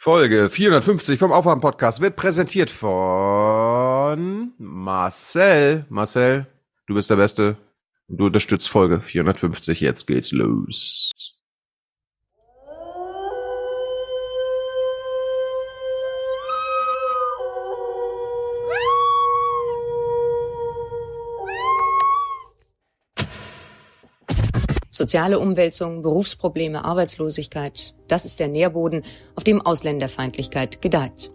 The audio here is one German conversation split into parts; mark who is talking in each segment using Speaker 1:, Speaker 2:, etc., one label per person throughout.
Speaker 1: Folge 450 vom Aufwachen-Podcast wird präsentiert von Marcel. Marcel, du bist der Beste. Du unterstützt Folge 450. Jetzt geht's los.
Speaker 2: Soziale Umwälzung, Berufsprobleme, Arbeitslosigkeit, das ist der Nährboden, auf dem Ausländerfeindlichkeit gedeiht.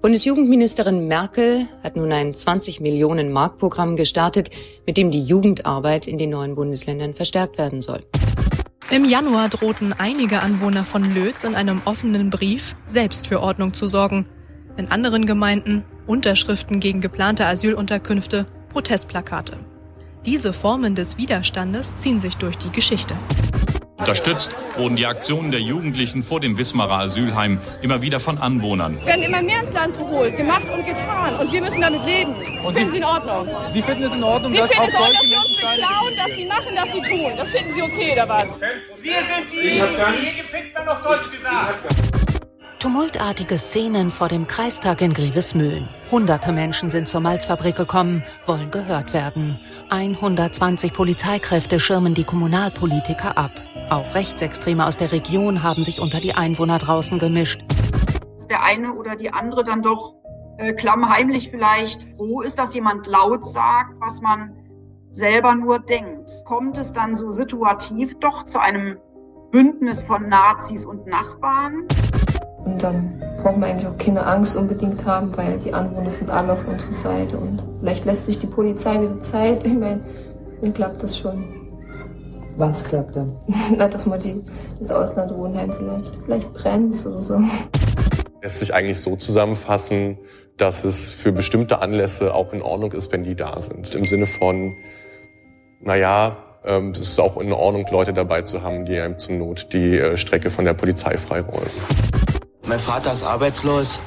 Speaker 2: Bundesjugendministerin Merkel hat nun ein 20 Millionen Mark Programm gestartet, mit dem die Jugendarbeit in den neuen Bundesländern verstärkt werden soll.
Speaker 3: Im Januar drohten einige Anwohner von Lötz in einem offenen Brief, selbst für Ordnung zu sorgen. In anderen Gemeinden Unterschriften gegen geplante Asylunterkünfte, Protestplakate. Diese Formen des Widerstandes ziehen sich durch die Geschichte.
Speaker 4: Unterstützt wurden die Aktionen der Jugendlichen vor dem Wismarer Asylheim immer wieder von Anwohnern.
Speaker 5: Es werden immer mehr ins Land geholt, gemacht und getan. Und wir müssen damit leben. Und finden Sie in Ordnung?
Speaker 6: Sie finden es in Ordnung,
Speaker 5: Sie
Speaker 6: dass
Speaker 5: finden
Speaker 6: auch
Speaker 5: es in Ordnung,
Speaker 6: solche
Speaker 5: dass Sie uns beklauen, dass Sie machen, dass Sie tun. Das finden Sie okay, oder was?
Speaker 7: Wir sind die, die hier gefickt werden, auf Deutsch gesagt.
Speaker 8: Tumultartige Szenen vor dem Kreistag in Grevesmühlen. Hunderte Menschen sind zur Malzfabrik gekommen, wollen gehört werden. 120 Polizeikräfte schirmen die Kommunalpolitiker ab. Auch Rechtsextreme aus der Region haben sich unter die Einwohner draußen gemischt.
Speaker 9: dass der eine oder die andere dann doch äh, klammheimlich vielleicht froh ist, dass jemand laut sagt, was man selber nur denkt. Kommt es dann so situativ doch zu einem Bündnis von Nazis und Nachbarn?
Speaker 10: Und dann brauchen wir eigentlich auch keine Angst unbedingt haben, weil die Anwohner sind alle auf unserer Seite. Und vielleicht lässt sich die Polizei wieder Zeit. Ich meine, dann klappt das schon.
Speaker 11: Was klappt dann?
Speaker 10: Na, dass man die, das Auslandwohnheim vielleicht, vielleicht brennt oder so.
Speaker 12: lässt sich eigentlich so zusammenfassen, dass es für bestimmte Anlässe auch in Ordnung ist, wenn die da sind. Im Sinne von, naja, ähm, es ist auch in Ordnung, Leute dabei zu haben, die einem zur Not die äh, Strecke von der Polizei freiräumen.
Speaker 13: Mein Vater ist arbeitslos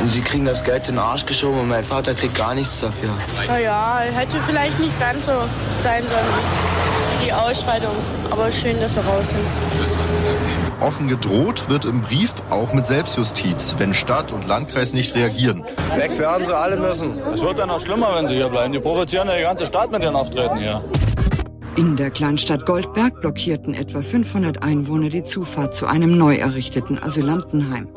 Speaker 13: und sie kriegen das Geld in den Arsch geschoben und mein Vater kriegt gar nichts dafür.
Speaker 5: Naja, hätte vielleicht nicht ganz so sein sollen, wie die Ausschreitung. Aber schön, dass sie raus sind.
Speaker 14: Offen gedroht wird im Brief auch mit Selbstjustiz, wenn Stadt und Landkreis nicht reagieren.
Speaker 15: Weg werden sie alle müssen.
Speaker 16: Es wird dann noch schlimmer, wenn sie hier bleiben. Die provozieren ja die ganze Stadt mit ihren Auftritten hier.
Speaker 17: In der Kleinstadt Goldberg blockierten etwa 500 Einwohner die Zufahrt zu einem neu errichteten Asylantenheim.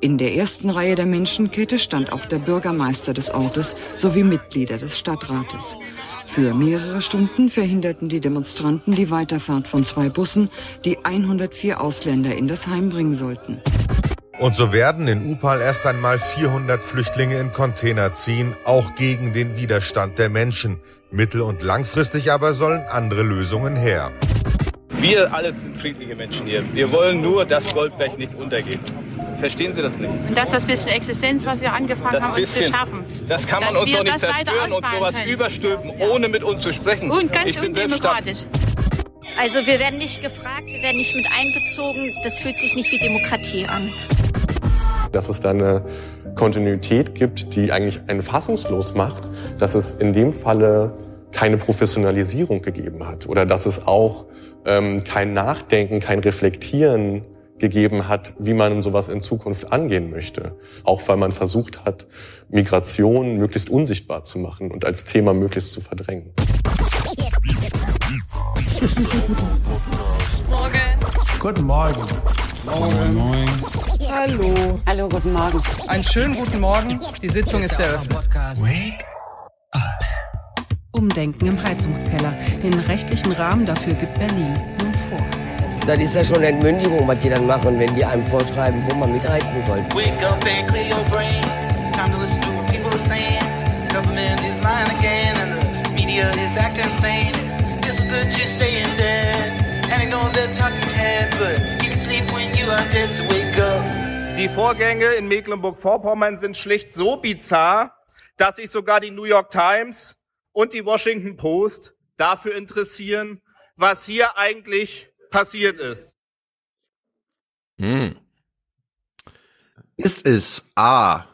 Speaker 17: In der ersten Reihe der Menschenkette stand auch der Bürgermeister des Ortes sowie Mitglieder des Stadtrates. Für mehrere Stunden verhinderten die Demonstranten die Weiterfahrt von zwei Bussen, die 104 Ausländer in das Heim bringen sollten.
Speaker 18: Und so werden in Upal erst einmal 400 Flüchtlinge in Container ziehen, auch gegen den Widerstand der Menschen. Mittel- und langfristig aber sollen andere Lösungen her.
Speaker 6: Wir alles sind friedliche Menschen hier. Wir wollen nur, dass Goldberg nicht untergeht. Verstehen Sie das nicht?
Speaker 19: Und dass das bisschen Existenz, was wir angefangen
Speaker 6: Das
Speaker 19: haben, uns zu
Speaker 6: bisschen,
Speaker 19: schaffen.
Speaker 6: Das kann man
Speaker 19: dass
Speaker 6: uns doch nicht zerstören und sowas
Speaker 19: können.
Speaker 6: überstülpen, ohne mit uns zu sprechen.
Speaker 19: Und ganz
Speaker 6: ich
Speaker 19: undemokratisch.
Speaker 20: Also wir werden nicht gefragt, wir werden nicht mit einbezogen. Das fühlt sich nicht wie Demokratie an.
Speaker 12: Dass es da eine Kontinuität gibt, die eigentlich einen fassungslos macht, dass es in dem Falle keine Professionalisierung gegeben hat oder dass es auch ähm, kein Nachdenken, kein Reflektieren gegeben hat, wie man sowas in Zukunft angehen möchte. Auch weil man versucht hat, Migration möglichst unsichtbar zu machen und als Thema möglichst zu verdrängen.
Speaker 13: Guten Morgen.
Speaker 21: Moin, moin.
Speaker 13: Hallo.
Speaker 21: Hallo, guten Morgen.
Speaker 13: Einen schönen guten Morgen. Die Sitzung ist eröffnet.
Speaker 21: Wake
Speaker 22: Umdenken im Heizungskeller. Den rechtlichen Rahmen dafür gibt Berlin nun vor.
Speaker 23: Das ist ja schon eine Entmündigung, was die dann machen, wenn die einem vorschreiben, wo man mitheizen soll.
Speaker 24: Wake up and clear your brain. Time to listen to what people are saying. Government is lying again, and the media is acting insane. It's good to stay in bed and ignore the talking heads, but you can sleep when you are dead. So wake up.
Speaker 6: Die Vorgänge in Mecklenburg-Vorpommern sind schlicht so bizarr, dass sich sogar die New York Times und die Washington Post dafür interessieren, was hier eigentlich passiert ist.
Speaker 1: Hm. Ist es A,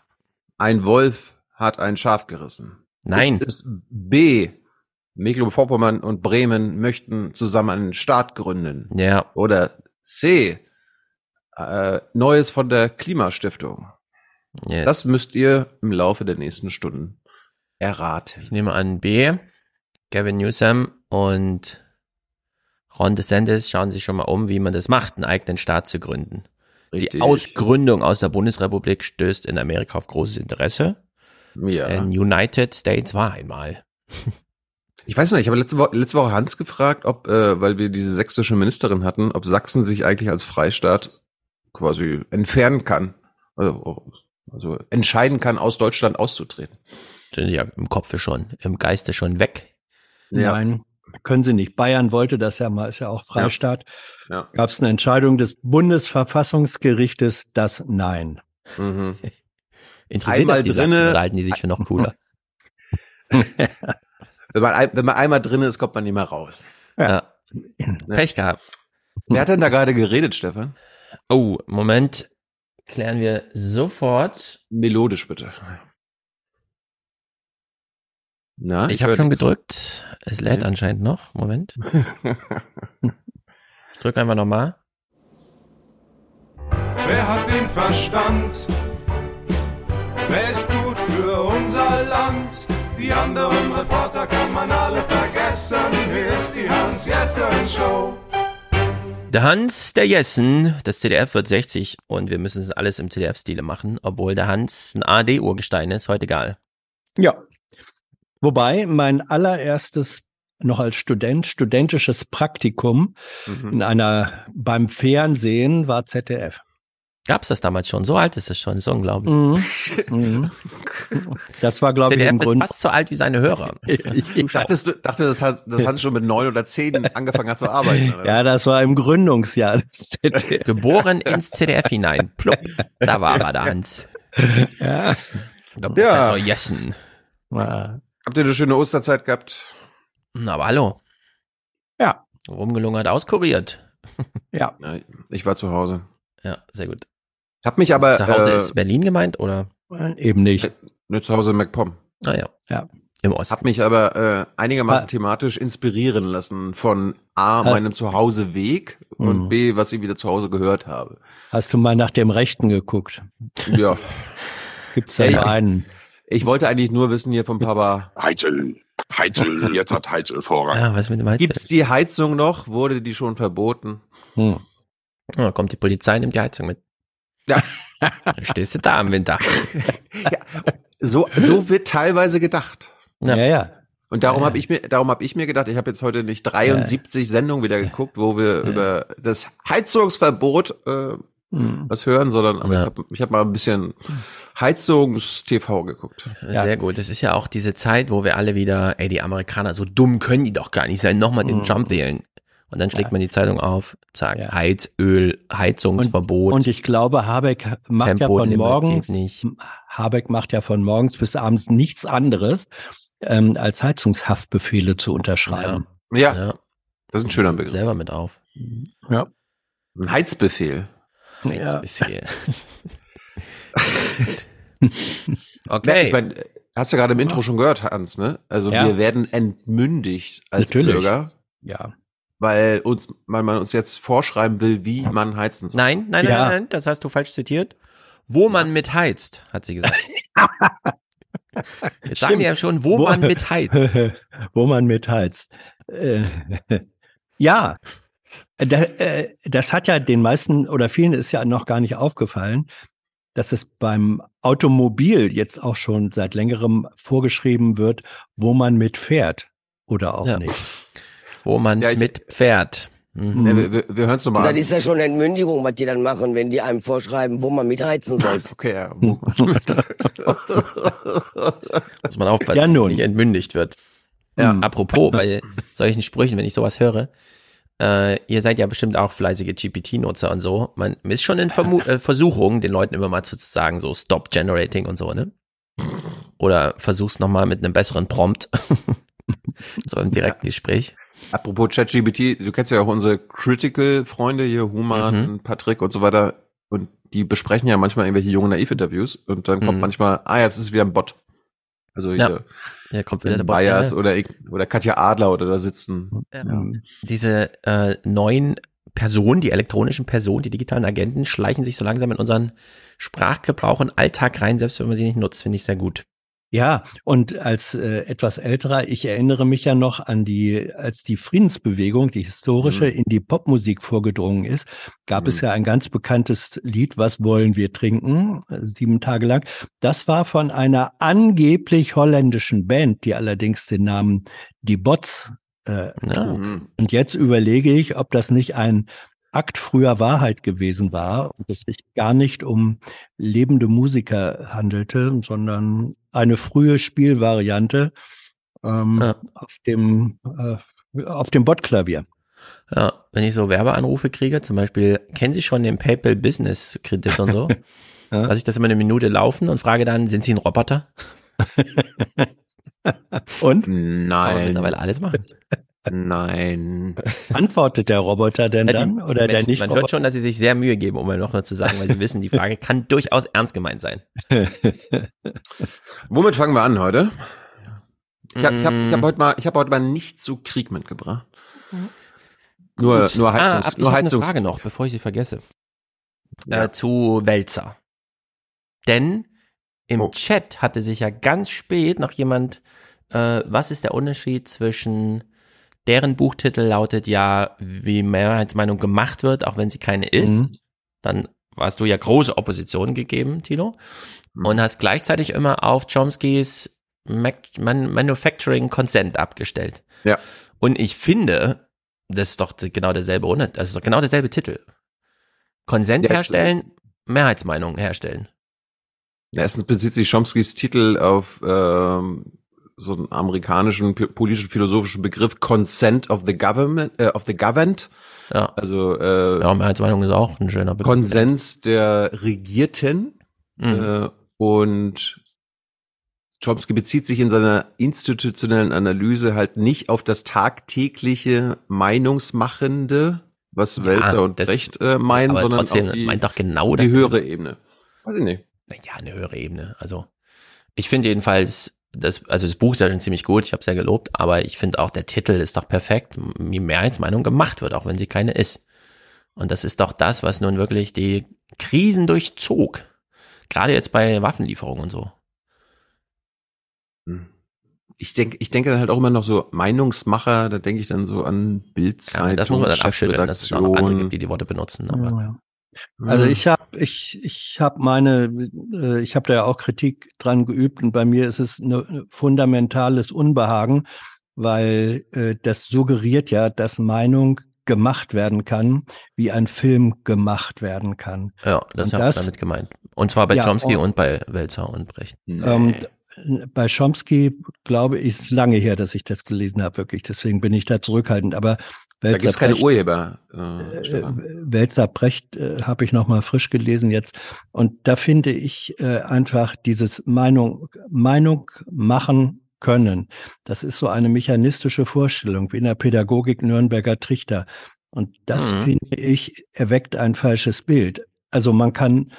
Speaker 1: ein Wolf hat ein Schaf gerissen?
Speaker 25: Nein.
Speaker 1: Ist es B, Mecklenburg-Vorpommern und Bremen möchten zusammen einen Staat gründen?
Speaker 25: Ja.
Speaker 1: Oder C, Äh, Neues von der Klimastiftung.
Speaker 26: Yes.
Speaker 1: Das müsst ihr im Laufe der nächsten Stunden erraten.
Speaker 26: Ich nehme an B. Gavin Newsom und Ron DeSantis schauen sich schon mal um, wie man das macht, einen eigenen Staat zu gründen. Die
Speaker 1: Richtig.
Speaker 26: Ausgründung aus der Bundesrepublik stößt in Amerika auf großes Interesse.
Speaker 1: Ja.
Speaker 26: Denn United States war einmal.
Speaker 1: Ich weiß nicht, ich habe letzte Woche, letzte Woche Hans gefragt, ob, äh, weil wir diese sächsische Ministerin hatten, ob Sachsen sich eigentlich als Freistaat quasi entfernen kann. Also, also entscheiden kann, aus Deutschland auszutreten.
Speaker 26: Sind sie ja im Kopfe schon, im Geiste schon weg.
Speaker 1: Ja.
Speaker 27: Nein, können sie nicht. Bayern wollte das ja mal, ist ja auch Freistaat.
Speaker 1: Ja.
Speaker 27: Gab es eine Entscheidung des Bundesverfassungsgerichtes, das Nein.
Speaker 1: Mhm.
Speaker 26: Interessiert
Speaker 1: Einmal
Speaker 26: das Sachsen halten die sich für noch cooler?
Speaker 1: Wenn man, wenn man einmal drin ist, kommt man nicht mehr raus.
Speaker 26: Ja. Pech gehabt.
Speaker 1: Wer hat denn da gerade geredet, Stefan?
Speaker 26: Oh, Moment. Klären wir sofort.
Speaker 1: Melodisch bitte. Na,
Speaker 26: Ich habe
Speaker 1: hör
Speaker 26: schon gedrückt. Es lädt
Speaker 1: Ja.
Speaker 26: anscheinend noch. Moment. Ich drücke einfach nochmal.
Speaker 28: Wer hat den Verstand? Wer ist gut für unser Land? Die anderen Reporter kann man alle vergessen. Hier ist die Hans-Jessen-Show.
Speaker 26: Der Hans, der Jessen, das CDF wird 60 und wir müssen es alles im CDF-Stile machen, obwohl der Hans ein AD-Urgestein ist, heute egal.
Speaker 27: Ja. Wobei mein allererstes noch als Student, studentisches Praktikum
Speaker 1: Mhm.
Speaker 27: in einer, beim Fernsehen war ZDF.
Speaker 26: Gab's das damals schon? So alt ist es schon, ist unglaublich.
Speaker 27: Mhm. Mhm. Das war, glaube ich,
Speaker 26: ist
Speaker 27: Grund.
Speaker 26: fast so alt wie seine Hörer.
Speaker 1: Du dachtest, du dachtest, das hat, das hat schon mit neun oder zehn angefangen hat zu arbeiten. Oder?
Speaker 27: Ja, das war im Gründungsjahr des ZDF.
Speaker 26: Geboren ins CDF hinein. Plupp, da war er, der Hans.
Speaker 27: Ja.
Speaker 26: Der
Speaker 1: Ja.
Speaker 26: Jessen.
Speaker 27: Ja.
Speaker 1: Habt ihr eine schöne Osterzeit gehabt?
Speaker 26: Na, aber hallo.
Speaker 27: Ja.
Speaker 26: Rumgelungert, auskuriert.
Speaker 27: Ja,
Speaker 1: ich war zu Hause.
Speaker 26: Ja, sehr gut.
Speaker 1: Hab mich aber
Speaker 26: Zu Hause
Speaker 1: äh,
Speaker 26: ist Berlin gemeint oder?
Speaker 27: Eben nicht.
Speaker 1: ne, zu Hause in MacPom.
Speaker 26: Ah ja,
Speaker 27: Ja.
Speaker 26: im Osten.
Speaker 1: Hab mich aber äh, einigermaßen
Speaker 27: Ah.
Speaker 1: thematisch inspirieren lassen von A,
Speaker 27: Ah.
Speaker 1: meinem Zuhauseweg und
Speaker 27: Mhm.
Speaker 1: B, was ich wieder zu Hause gehört habe.
Speaker 27: Hast du mal nach dem Rechten geguckt?
Speaker 1: Ja.
Speaker 27: Gibt's da nur einen?
Speaker 1: Ich wollte eigentlich nur wissen hier vom Papa,
Speaker 29: Heizöl. Heizöl. Jetzt hat Heizöl Vorrang.
Speaker 26: Ja, was mit dem Heizöl?
Speaker 1: gibt's die Heizung noch? Wurde die schon verboten?
Speaker 27: Hm.
Speaker 26: Ja, da kommt die Polizei, nimmt die Heizung mit.
Speaker 1: Ja.
Speaker 26: Dann stehst du da am Winter.
Speaker 1: So, so wird teilweise gedacht.
Speaker 26: Ja.
Speaker 27: Ja, ja.
Speaker 1: Und darum
Speaker 27: Ja.
Speaker 1: habe ich mir, darum habe ich mir gedacht, ich habe jetzt heute nicht 73 Sendungen wieder geguckt, wo wir über das Heizungsverbot äh,
Speaker 27: Hm.
Speaker 1: was hören, sondern aber
Speaker 26: Ja.
Speaker 1: ich habe ich hab mal ein bisschen Heizungs-TV geguckt.
Speaker 26: Sehr gut. Das ist ja auch diese Zeit, wo wir alle wieder, ey, die Amerikaner, so dumm können die doch gar nicht sein, nochmal den
Speaker 27: Mhm.
Speaker 26: Trump wählen. Und dann schlägt
Speaker 27: Ja.
Speaker 26: man die Zeitung auf, zack,
Speaker 27: Ja.
Speaker 26: Heizöl, Heizungsverbot.
Speaker 27: Und ich glaube, Habeck macht ja von morgens,
Speaker 26: nicht.
Speaker 27: Habeck macht ja von morgens bis abends nichts anderes, ähm, als Heizungshaftbefehle zu unterschreiben.
Speaker 1: Ja,
Speaker 26: ja,
Speaker 1: das ist ein schöner Begriff.
Speaker 26: selber mit auf.
Speaker 27: Ja.
Speaker 1: Ein Heizbefehl.
Speaker 26: Heizbefehl.
Speaker 1: Ja,
Speaker 26: okay.
Speaker 1: ich mein, hast du ja gerade im Intro schon gehört, Hans, ne? Also
Speaker 27: Ja.
Speaker 1: wir werden entmündigt als
Speaker 27: Natürlich.
Speaker 1: Bürger,
Speaker 27: Ja.
Speaker 1: Weil uns, weil man uns jetzt vorschreiben will, wie man heizen soll.
Speaker 26: Nein, nein, nein,
Speaker 27: Ja.
Speaker 26: nein, das hast du falsch zitiert. Wo man mit heizt, hat sie gesagt. Jetzt sagen die ja schon, wo, man mit heizt.
Speaker 27: Wo man mit heizt. Äh, ja. Da, äh, das hat ja den meisten oder vielen ist ja noch gar nicht aufgefallen, dass es beim Automobil jetzt auch schon seit längerem vorgeschrieben wird, wo man mit fährt oder auch
Speaker 26: Ja.
Speaker 27: nicht.
Speaker 26: Wo man
Speaker 1: Ja, ich-
Speaker 26: mit Pferd. Mhm.
Speaker 1: Ja, wir wir, hören es nochmal
Speaker 23: das ist ja schon Entmündigung, was die dann machen, wenn die einem vorschreiben, wo man mitheizen soll.
Speaker 1: Okay, ja.
Speaker 26: Muss man aufpassen,
Speaker 27: Ja, nun.
Speaker 26: nicht entmündigt wird.
Speaker 1: Ja.
Speaker 26: Apropos, bei solchen Sprüchen, wenn ich sowas höre, äh, ihr seid ja bestimmt auch fleißige GPT-Nutzer und so. Man ist schon in Vermu äh, Versuchung, den Leuten immer mal zu sagen, so Stop Generating und so, ne? Oder versuch's nochmal mit einem besseren Prompt. so im direkten Gespräch.
Speaker 1: Apropos ChatGPT, du kennst ja auch unsere Critical-Freunde hier, Human,
Speaker 26: Mhm.
Speaker 1: Patrick und so weiter. Und die besprechen ja manchmal irgendwelche jungen Naiv-Interviews und dann kommt
Speaker 26: Mhm.
Speaker 1: manchmal, ah, jetzt ist es wieder ein Bot. Also
Speaker 26: Ja.
Speaker 1: hier
Speaker 26: Ja, kommt wieder der Bot.
Speaker 1: Bayers
Speaker 26: Ja,
Speaker 1: oder, oder Katja Adler oder da sitzen.
Speaker 26: ja. Diese äh, neuen Personen, die elektronischen Personen, die digitalen Agenten schleichen sich so langsam in unseren Sprachgebrauch und Alltag rein, selbst wenn man sie nicht nutzt, finde ich sehr gut.
Speaker 27: Ja, und als äh, etwas älterer, ich erinnere mich ja noch an die, als die Friedensbewegung, die historische,
Speaker 1: Mhm.
Speaker 27: in die Popmusik vorgedrungen ist, gab es
Speaker 1: Mhm.
Speaker 27: ja ein ganz bekanntes Lied, Was wollen wir trinken? Äh, Sieben Tage lang. Das war von einer angeblich holländischen Band, die allerdings den Namen Die Bots äh, trug.
Speaker 1: Mhm.
Speaker 27: Und jetzt überlege ich, ob das nicht ein Akt früher Wahrheit gewesen war und es sich gar nicht um lebende Musiker handelte, sondern eine frühe Spielvariante ähm, auf dem äh, auf dem Botklavier.
Speaker 26: Ja, wenn ich so Werbeanrufe kriege, zum Beispiel, kennen Sie schon den PayPal Business Kredit und so? Lass ich das immer eine Minute laufen und frage dann, sind Sie ein Roboter?
Speaker 27: Und?
Speaker 26: Kann man
Speaker 1: Nein.
Speaker 26: mittlerweile alles machen.
Speaker 1: Nein.
Speaker 27: Antwortet der Roboter denn
Speaker 26: Ja, die-
Speaker 27: dann oder der
Speaker 26: man,
Speaker 27: nicht?
Speaker 26: man hört schon, dass sie sich sehr Mühe geben, um mal noch mal zu sagen, weil sie wissen, die Frage kann durchaus ernst gemeint sein.
Speaker 1: Womit fangen wir an heute? Ich habe ich hab, ich hab
Speaker 26: Mm.
Speaker 1: heute mal, ich habe heute mal nicht zu Krieg mitgebracht. Nur,
Speaker 26: Gut.
Speaker 1: nur
Speaker 26: ah,
Speaker 1: Heizungs,
Speaker 26: ab, ich
Speaker 1: nur
Speaker 26: habe eine
Speaker 1: Heizungs.
Speaker 26: Frage noch, bevor ich sie vergesse.
Speaker 1: Ja.
Speaker 26: Äh, zu Wälzer. Denn im
Speaker 1: Oh.
Speaker 26: Chat hatte sich ja ganz spät noch jemand, äh, was ist der Unterschied zwischen deren Buchtitel lautet ja, wie Mehrheitsmeinung gemacht wird, auch wenn sie keine ist.
Speaker 27: Mhm.
Speaker 26: Dann warst du ja große Opposition gegeben, Tilo.
Speaker 1: Mhm.
Speaker 26: Und hast gleichzeitig immer auf Chomskys Man Manufacturing Consent abgestellt.
Speaker 1: Ja.
Speaker 26: Und ich finde, das ist doch genau derselbe, das ist doch genau derselbe Titel. Konsent
Speaker 1: Ja,
Speaker 26: herstellen, Mehrheitsmeinung herstellen.
Speaker 1: Ja, Erstens bezieht sich Chomskys Titel auf ähm, so einen amerikanischen politischen philosophischen Begriff Consent of the Government, äh, of the Governed.
Speaker 26: Ja.
Speaker 1: Also äh,
Speaker 26: Ja, Mehrheitsmeinung ist auch ein schöner Begriff.
Speaker 1: Konsens der Regierten.
Speaker 26: Mhm.
Speaker 1: Äh, und Chomsky bezieht sich in seiner institutionellen Analyse halt nicht auf das tagtägliche Meinungsmachende, was Wälzer und
Speaker 26: das-
Speaker 1: Brecht äh, meinen, sondern
Speaker 26: trotzdem,
Speaker 1: auf
Speaker 26: das
Speaker 1: die,
Speaker 26: meint doch genau
Speaker 1: die höhere Ebene. Weiß ich nicht.
Speaker 26: Ja, eine höhere Ebene. Also ich finde jedenfalls, das, also das Buch ist ja schon ziemlich gut, ich habe es ja gelobt, aber ich finde auch der Titel ist doch perfekt, wie Mehrheitsmeinung gemacht wird, auch wenn sie keine ist. Und das ist doch das, was nun wirklich die Krisen durchzog. Gerade jetzt bei Waffenlieferungen und so.
Speaker 1: Hm. Ich denke, ich denke dann halt auch immer noch so Meinungsmacher, da denke ich dann so an Bildzeitung,
Speaker 26: Ja, das muss man dann abschütteln, dass es auch noch andere gibt, die die Worte benutzen. Aber
Speaker 27: Ja. Also ich habe ich ich habe meine äh, ich habe da ja auch Kritik dran geübt und bei mir ist es ein fundamentales Unbehagen, weil äh, das suggeriert ja, dass Meinung gemacht werden kann, wie ein Film gemacht werden kann.
Speaker 26: ja, das habe ich damit gemeint. Und zwar bei
Speaker 27: Ja,
Speaker 26: Chomsky
Speaker 27: und-
Speaker 26: und bei Welzer und Brecht.
Speaker 27: Ähm, bei Chomsky glaube ich, ist lange her, dass ich das gelesen habe, wirklich. Deswegen bin ich da zurückhaltend. Aber
Speaker 1: Da gibt es keine Urheber. Äh,
Speaker 27: äh,
Speaker 1: Stefan.
Speaker 27: Wälzer Brecht äh, habe ich noch mal frisch gelesen jetzt und da finde ich äh, einfach dieses Meinung Meinung machen können. Das ist so eine mechanistische Vorstellung wie in der Pädagogik Nürnberger Trichter und das
Speaker 26: Mhm.
Speaker 27: finde ich erweckt ein falsches Bild. Also man kann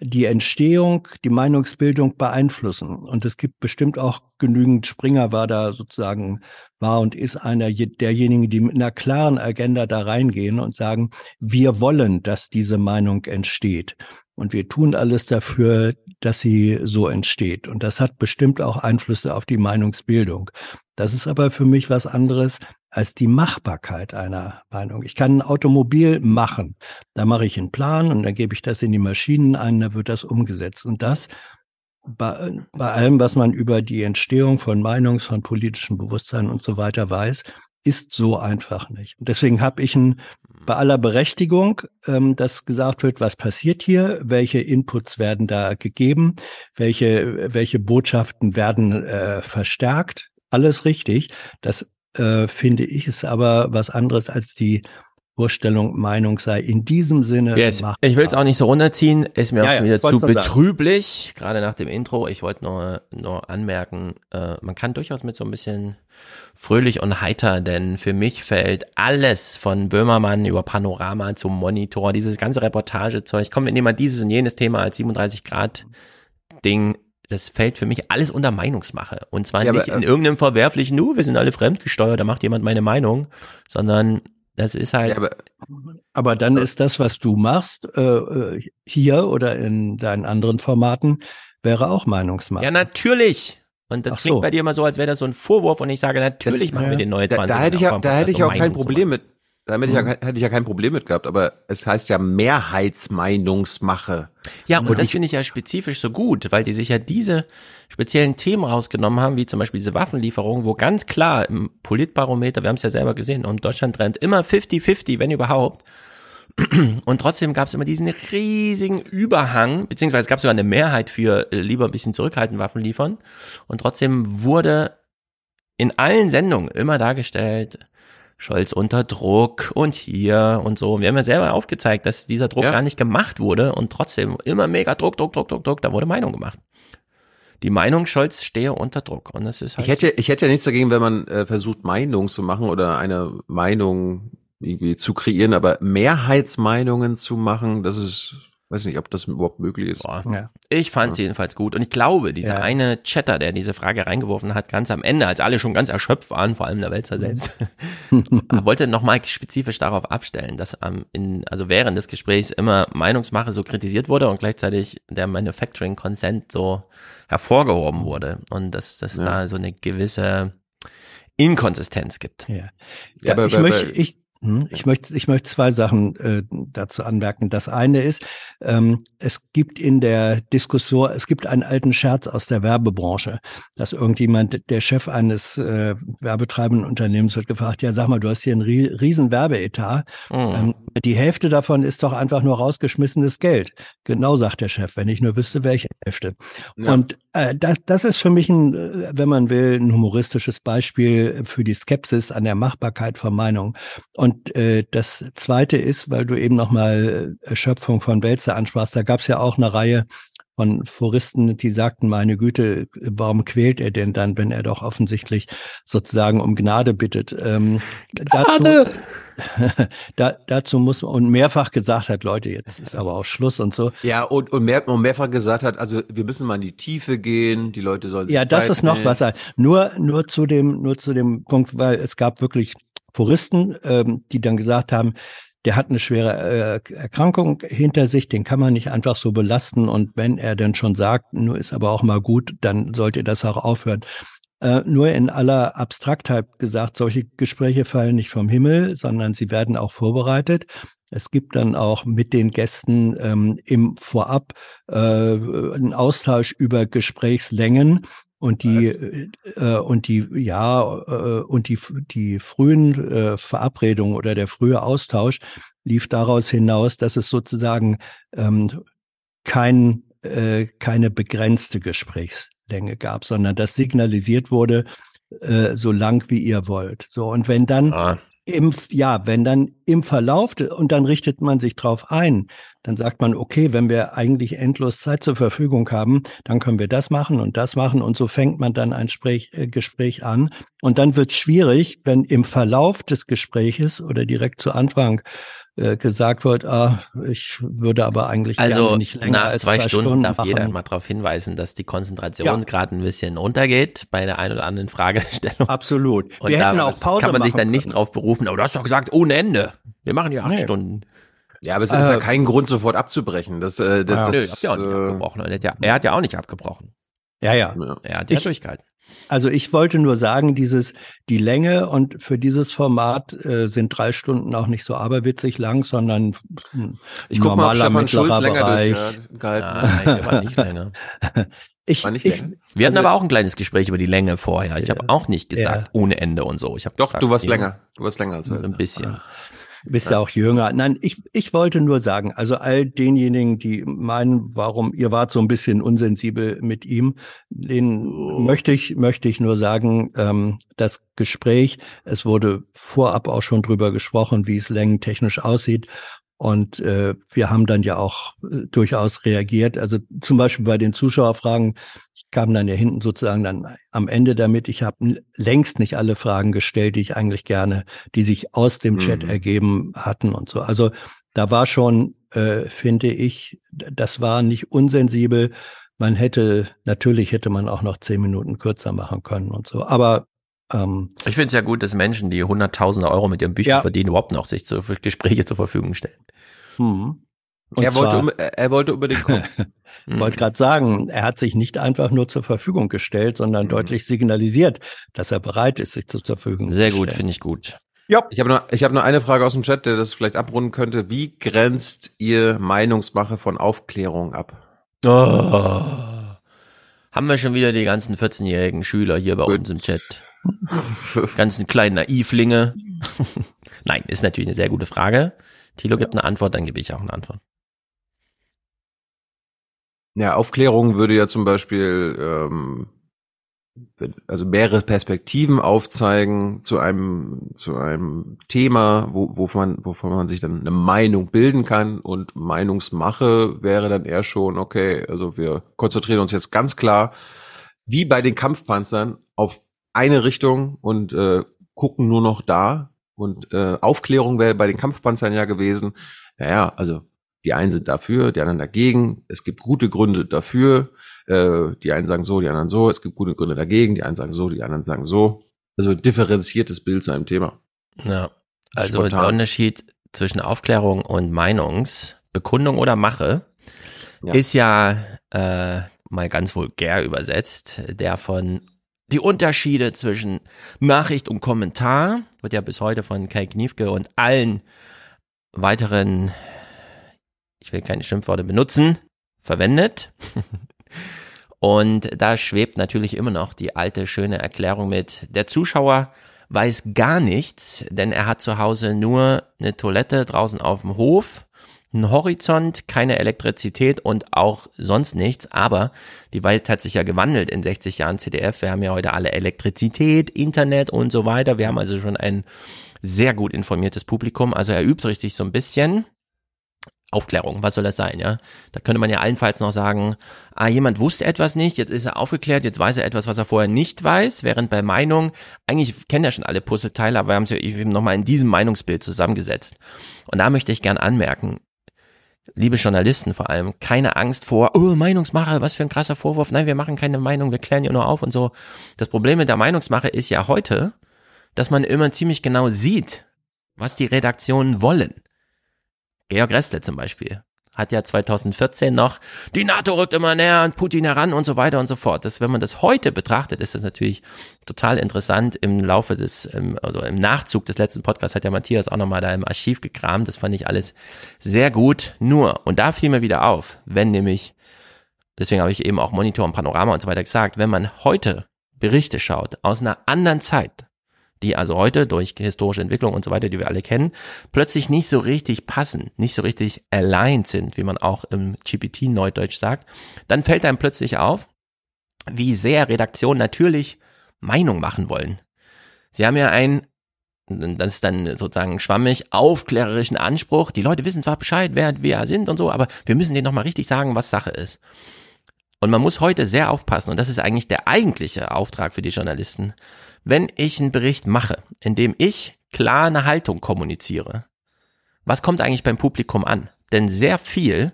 Speaker 27: die Entstehung, die Meinungsbildung beeinflussen. Und es gibt bestimmt auch genügend, Springer war da sozusagen, war und ist einer je- derjenigen, die mit einer klaren Agenda da reingehen und sagen, wir wollen, dass diese Meinung entsteht. Und wir tun alles dafür, dass sie so entsteht. Und das hat bestimmt auch Einflüsse auf die Meinungsbildung. Das ist aber für mich was anderes als die Machbarkeit einer Meinung. Ich kann ein Automobil machen. Da mache ich einen Plan und dann gebe ich das in die Maschinen ein, da wird das umgesetzt. Und das bei, bei allem, was man über die Entstehung von Meinungs-, von politischem Bewusstsein und so weiter weiß, ist so einfach nicht. Und deswegen habe ich ein, bei aller Berechtigung, ähm, dass gesagt wird, was passiert hier, welche Inputs werden da gegeben, welche, welche Botschaften werden äh, verstärkt, alles richtig. Das äh, finde ich ist aber was anderes als die Vorstellung, Meinung sei in diesem Sinne
Speaker 26: Yes. Ich will es auch nicht so runterziehen, ist mir
Speaker 27: Ja,
Speaker 26: auch
Speaker 27: ja,
Speaker 26: schon wieder
Speaker 27: wollt's
Speaker 26: zu betrüblich, gerade nach dem Intro. Ich wollte nur, nur anmerken, äh, man kann durchaus mit so ein bisschen fröhlich und heiter, denn für mich fällt alles von Böhmermann über Panorama zum Monitor, dieses ganze Reportagezeug, komm, wir nehmen mal dieses und jenes Thema als 37 Grad Ding, das fällt für mich alles unter Meinungsmache. Und zwar
Speaker 1: Ja,
Speaker 26: nicht
Speaker 1: aber,
Speaker 26: in
Speaker 1: äh,
Speaker 26: irgendeinem verwerflichen, nu, wir sind alle fremdgesteuert, da macht jemand meine Meinung, sondern Das ist halt.
Speaker 1: Ja, aber
Speaker 27: Aber dann ist das, was du machst, äh, äh, hier oder in deinen anderen Formaten, wäre auch Meinungsmache.
Speaker 26: Ja, natürlich. Und das
Speaker 27: Ach
Speaker 26: klingt
Speaker 27: so.
Speaker 26: bei dir immer so, als wäre das so ein Vorwurf und ich sage, natürlich
Speaker 1: Das-
Speaker 26: machen wir
Speaker 27: ja.
Speaker 26: den neue
Speaker 1: da,
Speaker 26: 20.
Speaker 1: da hätte ich ja, da hätte ich auch kein Problem mit. Da hätte ich, ja, hätte ich ja kein Problem mit gehabt, aber es heißt ja Mehrheitsmeinungsmache.
Speaker 26: Ja, und,
Speaker 1: Und
Speaker 26: das finde ich ja spezifisch so gut, weil die sich ja diese speziellen Themen rausgenommen haben, wie zum Beispiel diese Waffenlieferung, wo ganz klar im Politbarometer, wir haben es ja selber gesehen, um Deutschland trennt immer 50-50, wenn überhaupt. Und trotzdem gab es immer diesen riesigen Überhang, beziehungsweise es gab sogar eine Mehrheit für äh, lieber ein bisschen zurückhalten, Waffen liefern. Und trotzdem wurde in allen Sendungen immer dargestellt, Scholz unter Druck und hier und so. Und wir haben ja selber aufgezeigt, dass dieser Druck
Speaker 1: Ja.
Speaker 26: gar nicht gemacht wurde und trotzdem immer mega Druck, Druck, Druck, Druck, Druck, da wurde Meinung gemacht. Die Meinung, Scholz stehe unter Druck. Und das ist halt
Speaker 1: Ich hätte, ich hätte ja nichts dagegen, wenn man äh, versucht, Meinung zu machen oder eine Meinung irgendwie zu kreieren, aber Mehrheitsmeinungen zu machen, das ist, weiß nicht, ob das überhaupt möglich ist.
Speaker 27: Ja.
Speaker 26: Ich fand es jedenfalls gut. Und ich glaube, dieser
Speaker 27: Ja.
Speaker 26: eine Chatter, der diese Frage reingeworfen hat, ganz am Ende, als alle schon ganz erschöpft waren, vor allem der Wälzer selbst, wollte nochmal spezifisch darauf abstellen, dass ähm, in, also während des Gesprächs immer Meinungsmache so kritisiert wurde und gleichzeitig der Manufacturing Consent so hervorgehoben wurde. Und dass, dass
Speaker 1: Ja.
Speaker 26: da so eine gewisse Inkonsistenz gibt.
Speaker 27: Ja.
Speaker 1: Ja, aber
Speaker 27: ich,
Speaker 1: bei-
Speaker 27: möchte, ich, ich, möchte, ich möchte zwei Sachen äh, dazu anmerken. Das eine ist, ähm, es gibt in der Diskussion, es gibt einen alten Scherz aus der Werbebranche, dass irgendjemand, der Chef eines äh, werbetreibenden Unternehmens wird gefragt, ja sag mal, du hast hier einen rie- riesen Werbeetat.
Speaker 26: Mhm.
Speaker 27: Ähm, die Hälfte davon ist doch einfach nur rausgeschmissenes Geld. Genau, sagt der Chef, wenn ich nur wüsste, welche Hälfte.
Speaker 1: Ja.
Speaker 27: Und das, das ist für mich, ein, äh, wenn man will, ein humoristisches Beispiel für die Skepsis an der Machbarkeit von Meinung. Und äh, das Zweite ist, weil du eben nochmal Erschöpfung von Wälzer ansprachst, da gab es ja auch eine Reihe von Foristen, die sagten, meine Güte, warum quält er denn dann, wenn er doch offensichtlich sozusagen um Gnade bittet? Ähm, Dazu, da, dazu muss man, und mehrfach gesagt hat, Leute, jetzt ist aber auch Schluss und so.
Speaker 1: Ja, und, und, mehr, und mehrfach gesagt hat, also wir müssen mal in die Tiefe gehen, die Leute sollen sich
Speaker 27: Ja, das
Speaker 1: Zeit
Speaker 27: ist noch
Speaker 1: nehmen.
Speaker 27: was. Nur, nur zu dem, nur zu dem Punkt, weil es gab wirklich Foristen, ähm, die dann gesagt haben, der hat eine schwere äh, Erkrankung hinter sich, den kann man nicht einfach so belasten. Und wenn er denn schon sagt, nur ist aber auch mal gut, dann sollte das auch aufhören. Äh, nur in aller Abstraktheit gesagt, solche Gespräche fallen nicht vom Himmel, sondern sie werden auch vorbereitet. Es gibt dann auch mit den Gästen ähm, im Vorab äh, einen Austausch über Gesprächslängen und die äh, und die ja äh, und die die frühen äh, Verabredungen oder der frühe Austausch lief daraus hinaus, dass es sozusagen ähm, kein äh, keine begrenzte Gesprächslänge gab, sondern dass signalisiert wurde, äh, so lang wie ihr wollt. So und wenn dann
Speaker 26: Ah.
Speaker 27: Im ja, wenn dann im Verlauf und dann richtet man sich drauf ein, dann sagt man, okay, wenn wir eigentlich endlos Zeit zur Verfügung haben, dann können wir das machen und das machen und so fängt man dann ein Sprech, äh, Gespräch an. Und dann wird schwierig, wenn im Verlauf des Gespräches oder direkt zu Anfang äh, gesagt wird, ah, ich würde aber eigentlich
Speaker 26: Also
Speaker 27: gerne nicht länger
Speaker 26: nach
Speaker 27: als
Speaker 26: zwei, Stunden, darf
Speaker 27: machen.
Speaker 26: jeder mal darauf hinweisen, dass die Konzentration
Speaker 27: Ja.
Speaker 26: gerade ein bisschen runtergeht bei der ein oder anderen Fragestellung.
Speaker 27: Absolut.
Speaker 26: Und
Speaker 27: wir
Speaker 26: da
Speaker 27: hätten auch Pause
Speaker 26: kann man sich dann nicht
Speaker 27: können.
Speaker 26: drauf berufen, aber du hast doch gesagt, ohne Ende. Wir machen ja acht
Speaker 27: Nee.
Speaker 26: Stunden.
Speaker 1: Ja, aber es ist ja
Speaker 27: Äh,
Speaker 1: kein Grund, sofort abzubrechen. Das, äh, das,
Speaker 26: Nö,
Speaker 1: das,
Speaker 26: habt ihr auch nicht
Speaker 1: äh,
Speaker 26: abgebrochen. Er hat, ja, er hat ja auch nicht abgebrochen.
Speaker 27: Ja, ja.
Speaker 26: Er hat ja
Speaker 27: Ich-
Speaker 26: durchgehalten.
Speaker 27: Also ich wollte nur sagen, dieses die Länge und für dieses Format äh, sind drei Stunden auch nicht so aberwitzig lang, sondern ein
Speaker 1: Ich guck mal,
Speaker 27: normaler
Speaker 1: Stefan Schulz länger
Speaker 27: Bereich.
Speaker 1: durchgehalten
Speaker 26: Ah, nein, der war nicht länger.
Speaker 27: Ich, ich?
Speaker 26: Wir hatten
Speaker 27: Also-
Speaker 26: aber auch ein kleines Gespräch über die Länge vorher. Ich habe auch nicht gesagt, ohne Ende und so. Ich hab
Speaker 1: Doch,
Speaker 26: gesagt,
Speaker 1: du warst
Speaker 26: ja,
Speaker 1: länger. Du warst länger als
Speaker 26: So
Speaker 1: wir.
Speaker 26: ein bisschen.
Speaker 27: Bist ja auch jünger. Nein, ich, ich wollte nur sagen, also all denjenigen, die meinen, warum ihr wart so ein bisschen unsensibel mit ihm, den möchte ich, möchte ich nur sagen, ähm, das Gespräch, es wurde vorab auch schon drüber gesprochen, wie es längentechnisch aussieht. Und äh, wir haben dann ja auch äh, durchaus reagiert. Also zum Beispiel bei den Zuschauerfragen, kam dann ja hinten sozusagen dann am Ende damit. Ich habe längst nicht alle Fragen gestellt, die ich eigentlich gerne, die sich aus dem Chat
Speaker 1: Mhm.
Speaker 27: ergeben hatten und so. Also da war schon, äh, finde ich, das war nicht unsensibel. Man hätte, natürlich hätte man auch noch zehn Minuten kürzer machen können und so. Aber Ähm,
Speaker 26: Ich finde es ja gut, dass Menschen, die Hunderttausende Euro mit ihren Büchern
Speaker 27: Ja.
Speaker 26: verdienen, überhaupt noch sich zu, für Gespräche zur Verfügung stellen.
Speaker 27: hm. Und
Speaker 1: Er wollte,
Speaker 27: zwar-
Speaker 1: um, er wollte unbedingt kommen.
Speaker 27: wollte gerade sagen, er hat sich nicht einfach nur zur Verfügung gestellt, sondern deutlich signalisiert, dass er bereit ist, sich zur Verfügung
Speaker 26: Sehr
Speaker 27: zu
Speaker 26: gut,
Speaker 27: stellen.
Speaker 26: finde ich gut.
Speaker 27: Ja.
Speaker 1: Ich habe noch, ich habe noch eine Frage aus dem Chat, der das vielleicht abrunden könnte. Wie grenzt ihr Meinungsmache von Aufklärung ab?
Speaker 26: Oh. Haben wir schon wieder die ganzen 14-jährigen Schüler hier bei uns im Chat. Ganzen kleinen Naivlinge. Nein, ist natürlich eine sehr gute Frage. Thilo gibt eine Antwort, dann gebe ich auch eine Antwort.
Speaker 1: Ja, Aufklärung würde ja zum Beispiel ähm, also mehrere Perspektiven aufzeigen zu einem zu einem Thema, wo, wovon man wovon man sich dann eine Meinung bilden kann und Meinungsmache wäre dann eher schon okay, also wir konzentrieren uns jetzt ganz klar wie bei den Kampfpanzern auf eine Richtung und äh, gucken nur noch da und äh, Aufklärung wäre bei den Kampfpanzern ja gewesen. Naja, also die einen sind dafür, die anderen dagegen. Es gibt gute Gründe dafür. Äh, die einen sagen so, die anderen so. Es gibt gute Gründe dagegen. Die einen sagen so, die anderen sagen so. Also differenziertes Bild zu einem Thema.
Speaker 26: Ja, also
Speaker 1: Spontan.
Speaker 26: der Unterschied zwischen Aufklärung und Meinungsbekundung oder Mache
Speaker 1: Ja.
Speaker 26: ist ja äh, mal ganz vulgär übersetzt, der von die Unterschiede zwischen Nachricht und Kommentar wird ja bis heute von Kai Kniefke und allen weiteren, ich will keine Schimpfworte benutzen, verwendet. Und da schwebt natürlich immer noch die alte schöne Erklärung mit, der Zuschauer weiß gar nichts, denn er hat zu Hause nur eine Toilette draußen auf dem Hof, einen Horizont, keine Elektrizität und auch sonst nichts. Aber die Welt hat sich ja gewandelt in 60 Jahren CDF. Wir haben ja heute alle Elektrizität, Internet und so weiter. Wir haben also schon ein sehr gut informiertes Publikum. Also er übt sich so ein bisschen. Aufklärung, was soll das sein, ja? Da könnte man ja allenfalls noch sagen, ah, jemand wusste etwas nicht, jetzt ist er aufgeklärt, jetzt weiß er etwas, was er vorher nicht weiß, während bei Meinung, eigentlich kennen ja schon alle Puzzleteile, aber wir haben sie eben nochmal in diesem Meinungsbild zusammengesetzt. Und da möchte ich gern anmerken, liebe Journalisten vor allem, keine Angst vor, oh, Meinungsmache, was für ein krasser Vorwurf. Nein, wir machen keine Meinung, wir klären ja nur auf und so. Das Problem mit der Meinungsmache ist ja heute, dass man immer ziemlich genau sieht, was die Redaktionen wollen. Georg Ressle zum Beispiel hat ja 2014 noch, die NATO rückt immer näher an Putin heran und so weiter und so fort. Das, wenn man das heute betrachtet, ist das natürlich total interessant. Im Laufe des, im, also im Nachzug des letzten Podcasts hat ja Matthias auch nochmal da im Archiv gekramt. Das fand ich alles sehr gut. Nur, und da fiel mir wieder auf, wenn nämlich, deswegen habe ich eben auch Monitor und Panorama und so weiter gesagt, wenn man heute Berichte schaut aus einer anderen Zeit, die also heute durch historische Entwicklung und so weiter, die wir alle kennen, plötzlich nicht so richtig passen, nicht so richtig aligned sind, wie man auch im GPT-Neudeutsch sagt, dann fällt einem plötzlich auf, wie sehr Redaktionen natürlich Meinung machen wollen. Sie haben ja ein, das ist dann sozusagen schwammig, aufklärerischen Anspruch. Die Leute wissen zwar Bescheid, wer wir sind und so, aber wir müssen denen nochmal richtig sagen, was Sache ist. Und man muss heute sehr aufpassen, und das ist eigentlich der eigentliche Auftrag für die Journalisten, wenn ich einen Bericht mache, in dem ich klar eine Haltung kommuniziere, was kommt eigentlich beim Publikum an? Denn sehr viel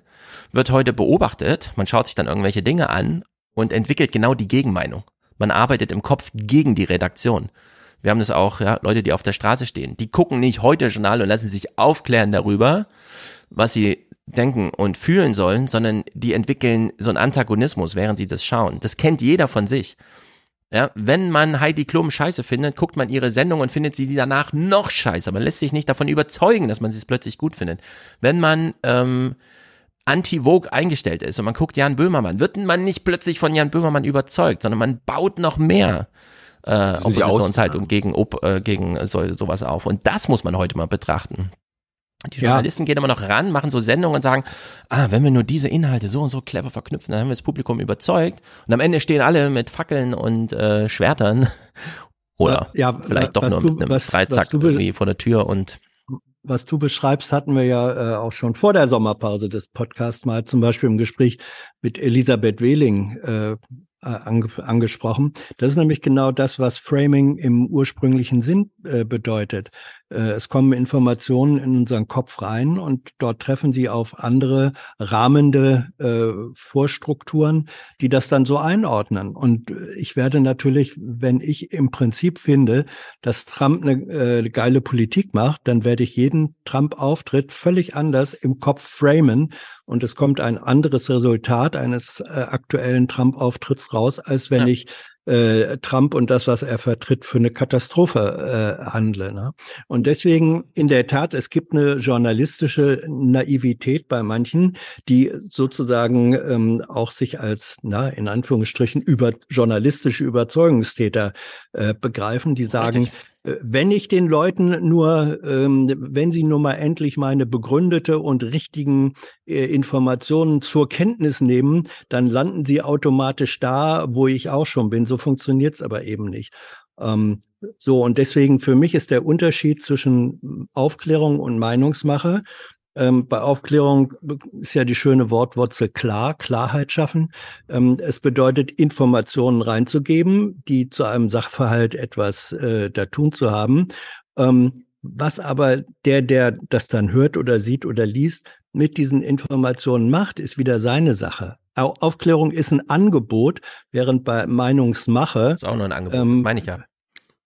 Speaker 26: wird heute beobachtet, man schaut sich dann irgendwelche Dinge an und entwickelt genau die Gegenmeinung. Man arbeitet im Kopf gegen die Redaktion. Wir haben das auch, ja, Leute, die auf der Straße stehen, die gucken nicht heute Journal und lassen sich aufklären darüber, was sie denken und fühlen sollen, sondern die entwickeln so einen Antagonismus, während sie das schauen. Das kennt jeder von sich. Ja, wenn man Heidi Klum scheiße findet, guckt man ihre Sendung und findet sie danach noch scheiße. Man lässt sich nicht davon überzeugen, dass man sie plötzlich gut findet. Wenn man ähm, anti-Vogue eingestellt ist und man guckt Jan Böhmermann, wird man nicht plötzlich von Jan Böhmermann überzeugt, sondern man baut noch mehr äh, Oppositionshaltung gegen, op, äh, gegen so, sowas auf. Und das muss man heute mal betrachten. Die
Speaker 27: Ja.
Speaker 26: Journalisten gehen immer noch ran, machen so Sendungen und sagen, ah, wenn wir nur diese Inhalte so und so clever verknüpfen, dann haben wir das Publikum überzeugt. Und am Ende stehen alle mit Fackeln und äh, Schwertern. Oder
Speaker 27: Ja,
Speaker 26: vielleicht doch nur
Speaker 27: du-
Speaker 26: mit einem
Speaker 27: was-
Speaker 26: Dreizack
Speaker 27: was
Speaker 26: irgendwie vor der Tür und
Speaker 27: was du beschreibst, hatten wir ja äh, auch schon vor der Sommerpause des Podcasts mal zum Beispiel im Gespräch mit Elisabeth Wehling äh, ange angesprochen. Das ist nämlich genau das, was Framing im ursprünglichen Sinn äh, bedeutet. Äh, es kommen Informationen in unseren Kopf rein und dort treffen sie auf andere rahmende äh, Vorstrukturen, die das dann so einordnen. Und ich werde natürlich, wenn ich im Prinzip finde, dass Trump eine äh, geile Politik macht, dann werde ich jeden Trump-Auftritt völlig anders im Kopf framen und es kommt ein anderes Resultat eines äh, aktuellen Trump-Auftritts raus, als wenn ja. ich äh, Trump und das, was er vertritt, für eine Katastrophe äh, handle. Ne? Und deswegen in der Tat, es gibt eine journalistische Naivität bei manchen, die sozusagen ähm, auch sich als, na, in Anführungsstrichen, über journalistische Überzeugungstäter äh, begreifen, die sagen, Richtig wenn ich den Leuten nur, ähm, wenn sie nur mal endlich meine begründete und richtigen äh, Informationen zur Kenntnis nehmen, dann landen sie automatisch da, wo ich auch schon bin. So funktioniert's aber eben nicht. Ähm, so, und deswegen für mich ist der Unterschied zwischen Aufklärung und Meinungsmache ähm, bei Aufklärung ist ja die schöne Wortwurzel klar, Klarheit schaffen. Ähm, es bedeutet, Informationen reinzugeben, die zu einem Sachverhalt etwas äh, da tun zu haben. Ähm, was aber der, der das dann hört oder sieht oder liest, mit diesen Informationen macht, ist wieder seine Sache. Aufklärung ist ein Angebot, während bei Meinungsmache.
Speaker 26: ist auch nur ein Angebot, ähm, meine ich ja.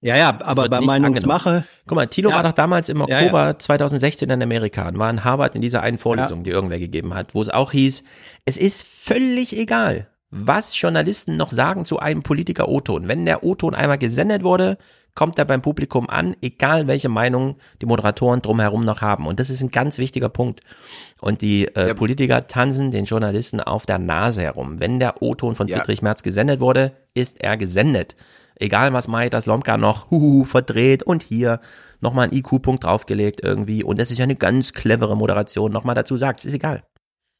Speaker 27: Ja, ja, aber bei Meinungsmache. Angenommen.
Speaker 26: Guck mal, Tilo ja. war doch damals im Oktober ja, ja. 2016 in Amerika und war in Harvard in dieser einen Vorlesung, die irgendwer gegeben hat, wo es auch hieß, es ist völlig egal, was Journalisten noch sagen zu einem Politiker O-Ton. Wenn der O-Ton einmal gesendet wurde, kommt er beim Publikum an, egal welche Meinung die Moderatoren drumherum noch haben. Und das ist ein ganz wichtiger Punkt. Und die äh, Politiker tanzen den Journalisten auf der Nase herum. Wenn der O-Ton von Friedrich Merz gesendet wurde, ist er gesendet egal was Maida Slomka noch huhu, verdreht und hier nochmal einen IQ-Punkt draufgelegt irgendwie und das ist ja eine ganz clevere Moderation nochmal dazu sagt, ist egal.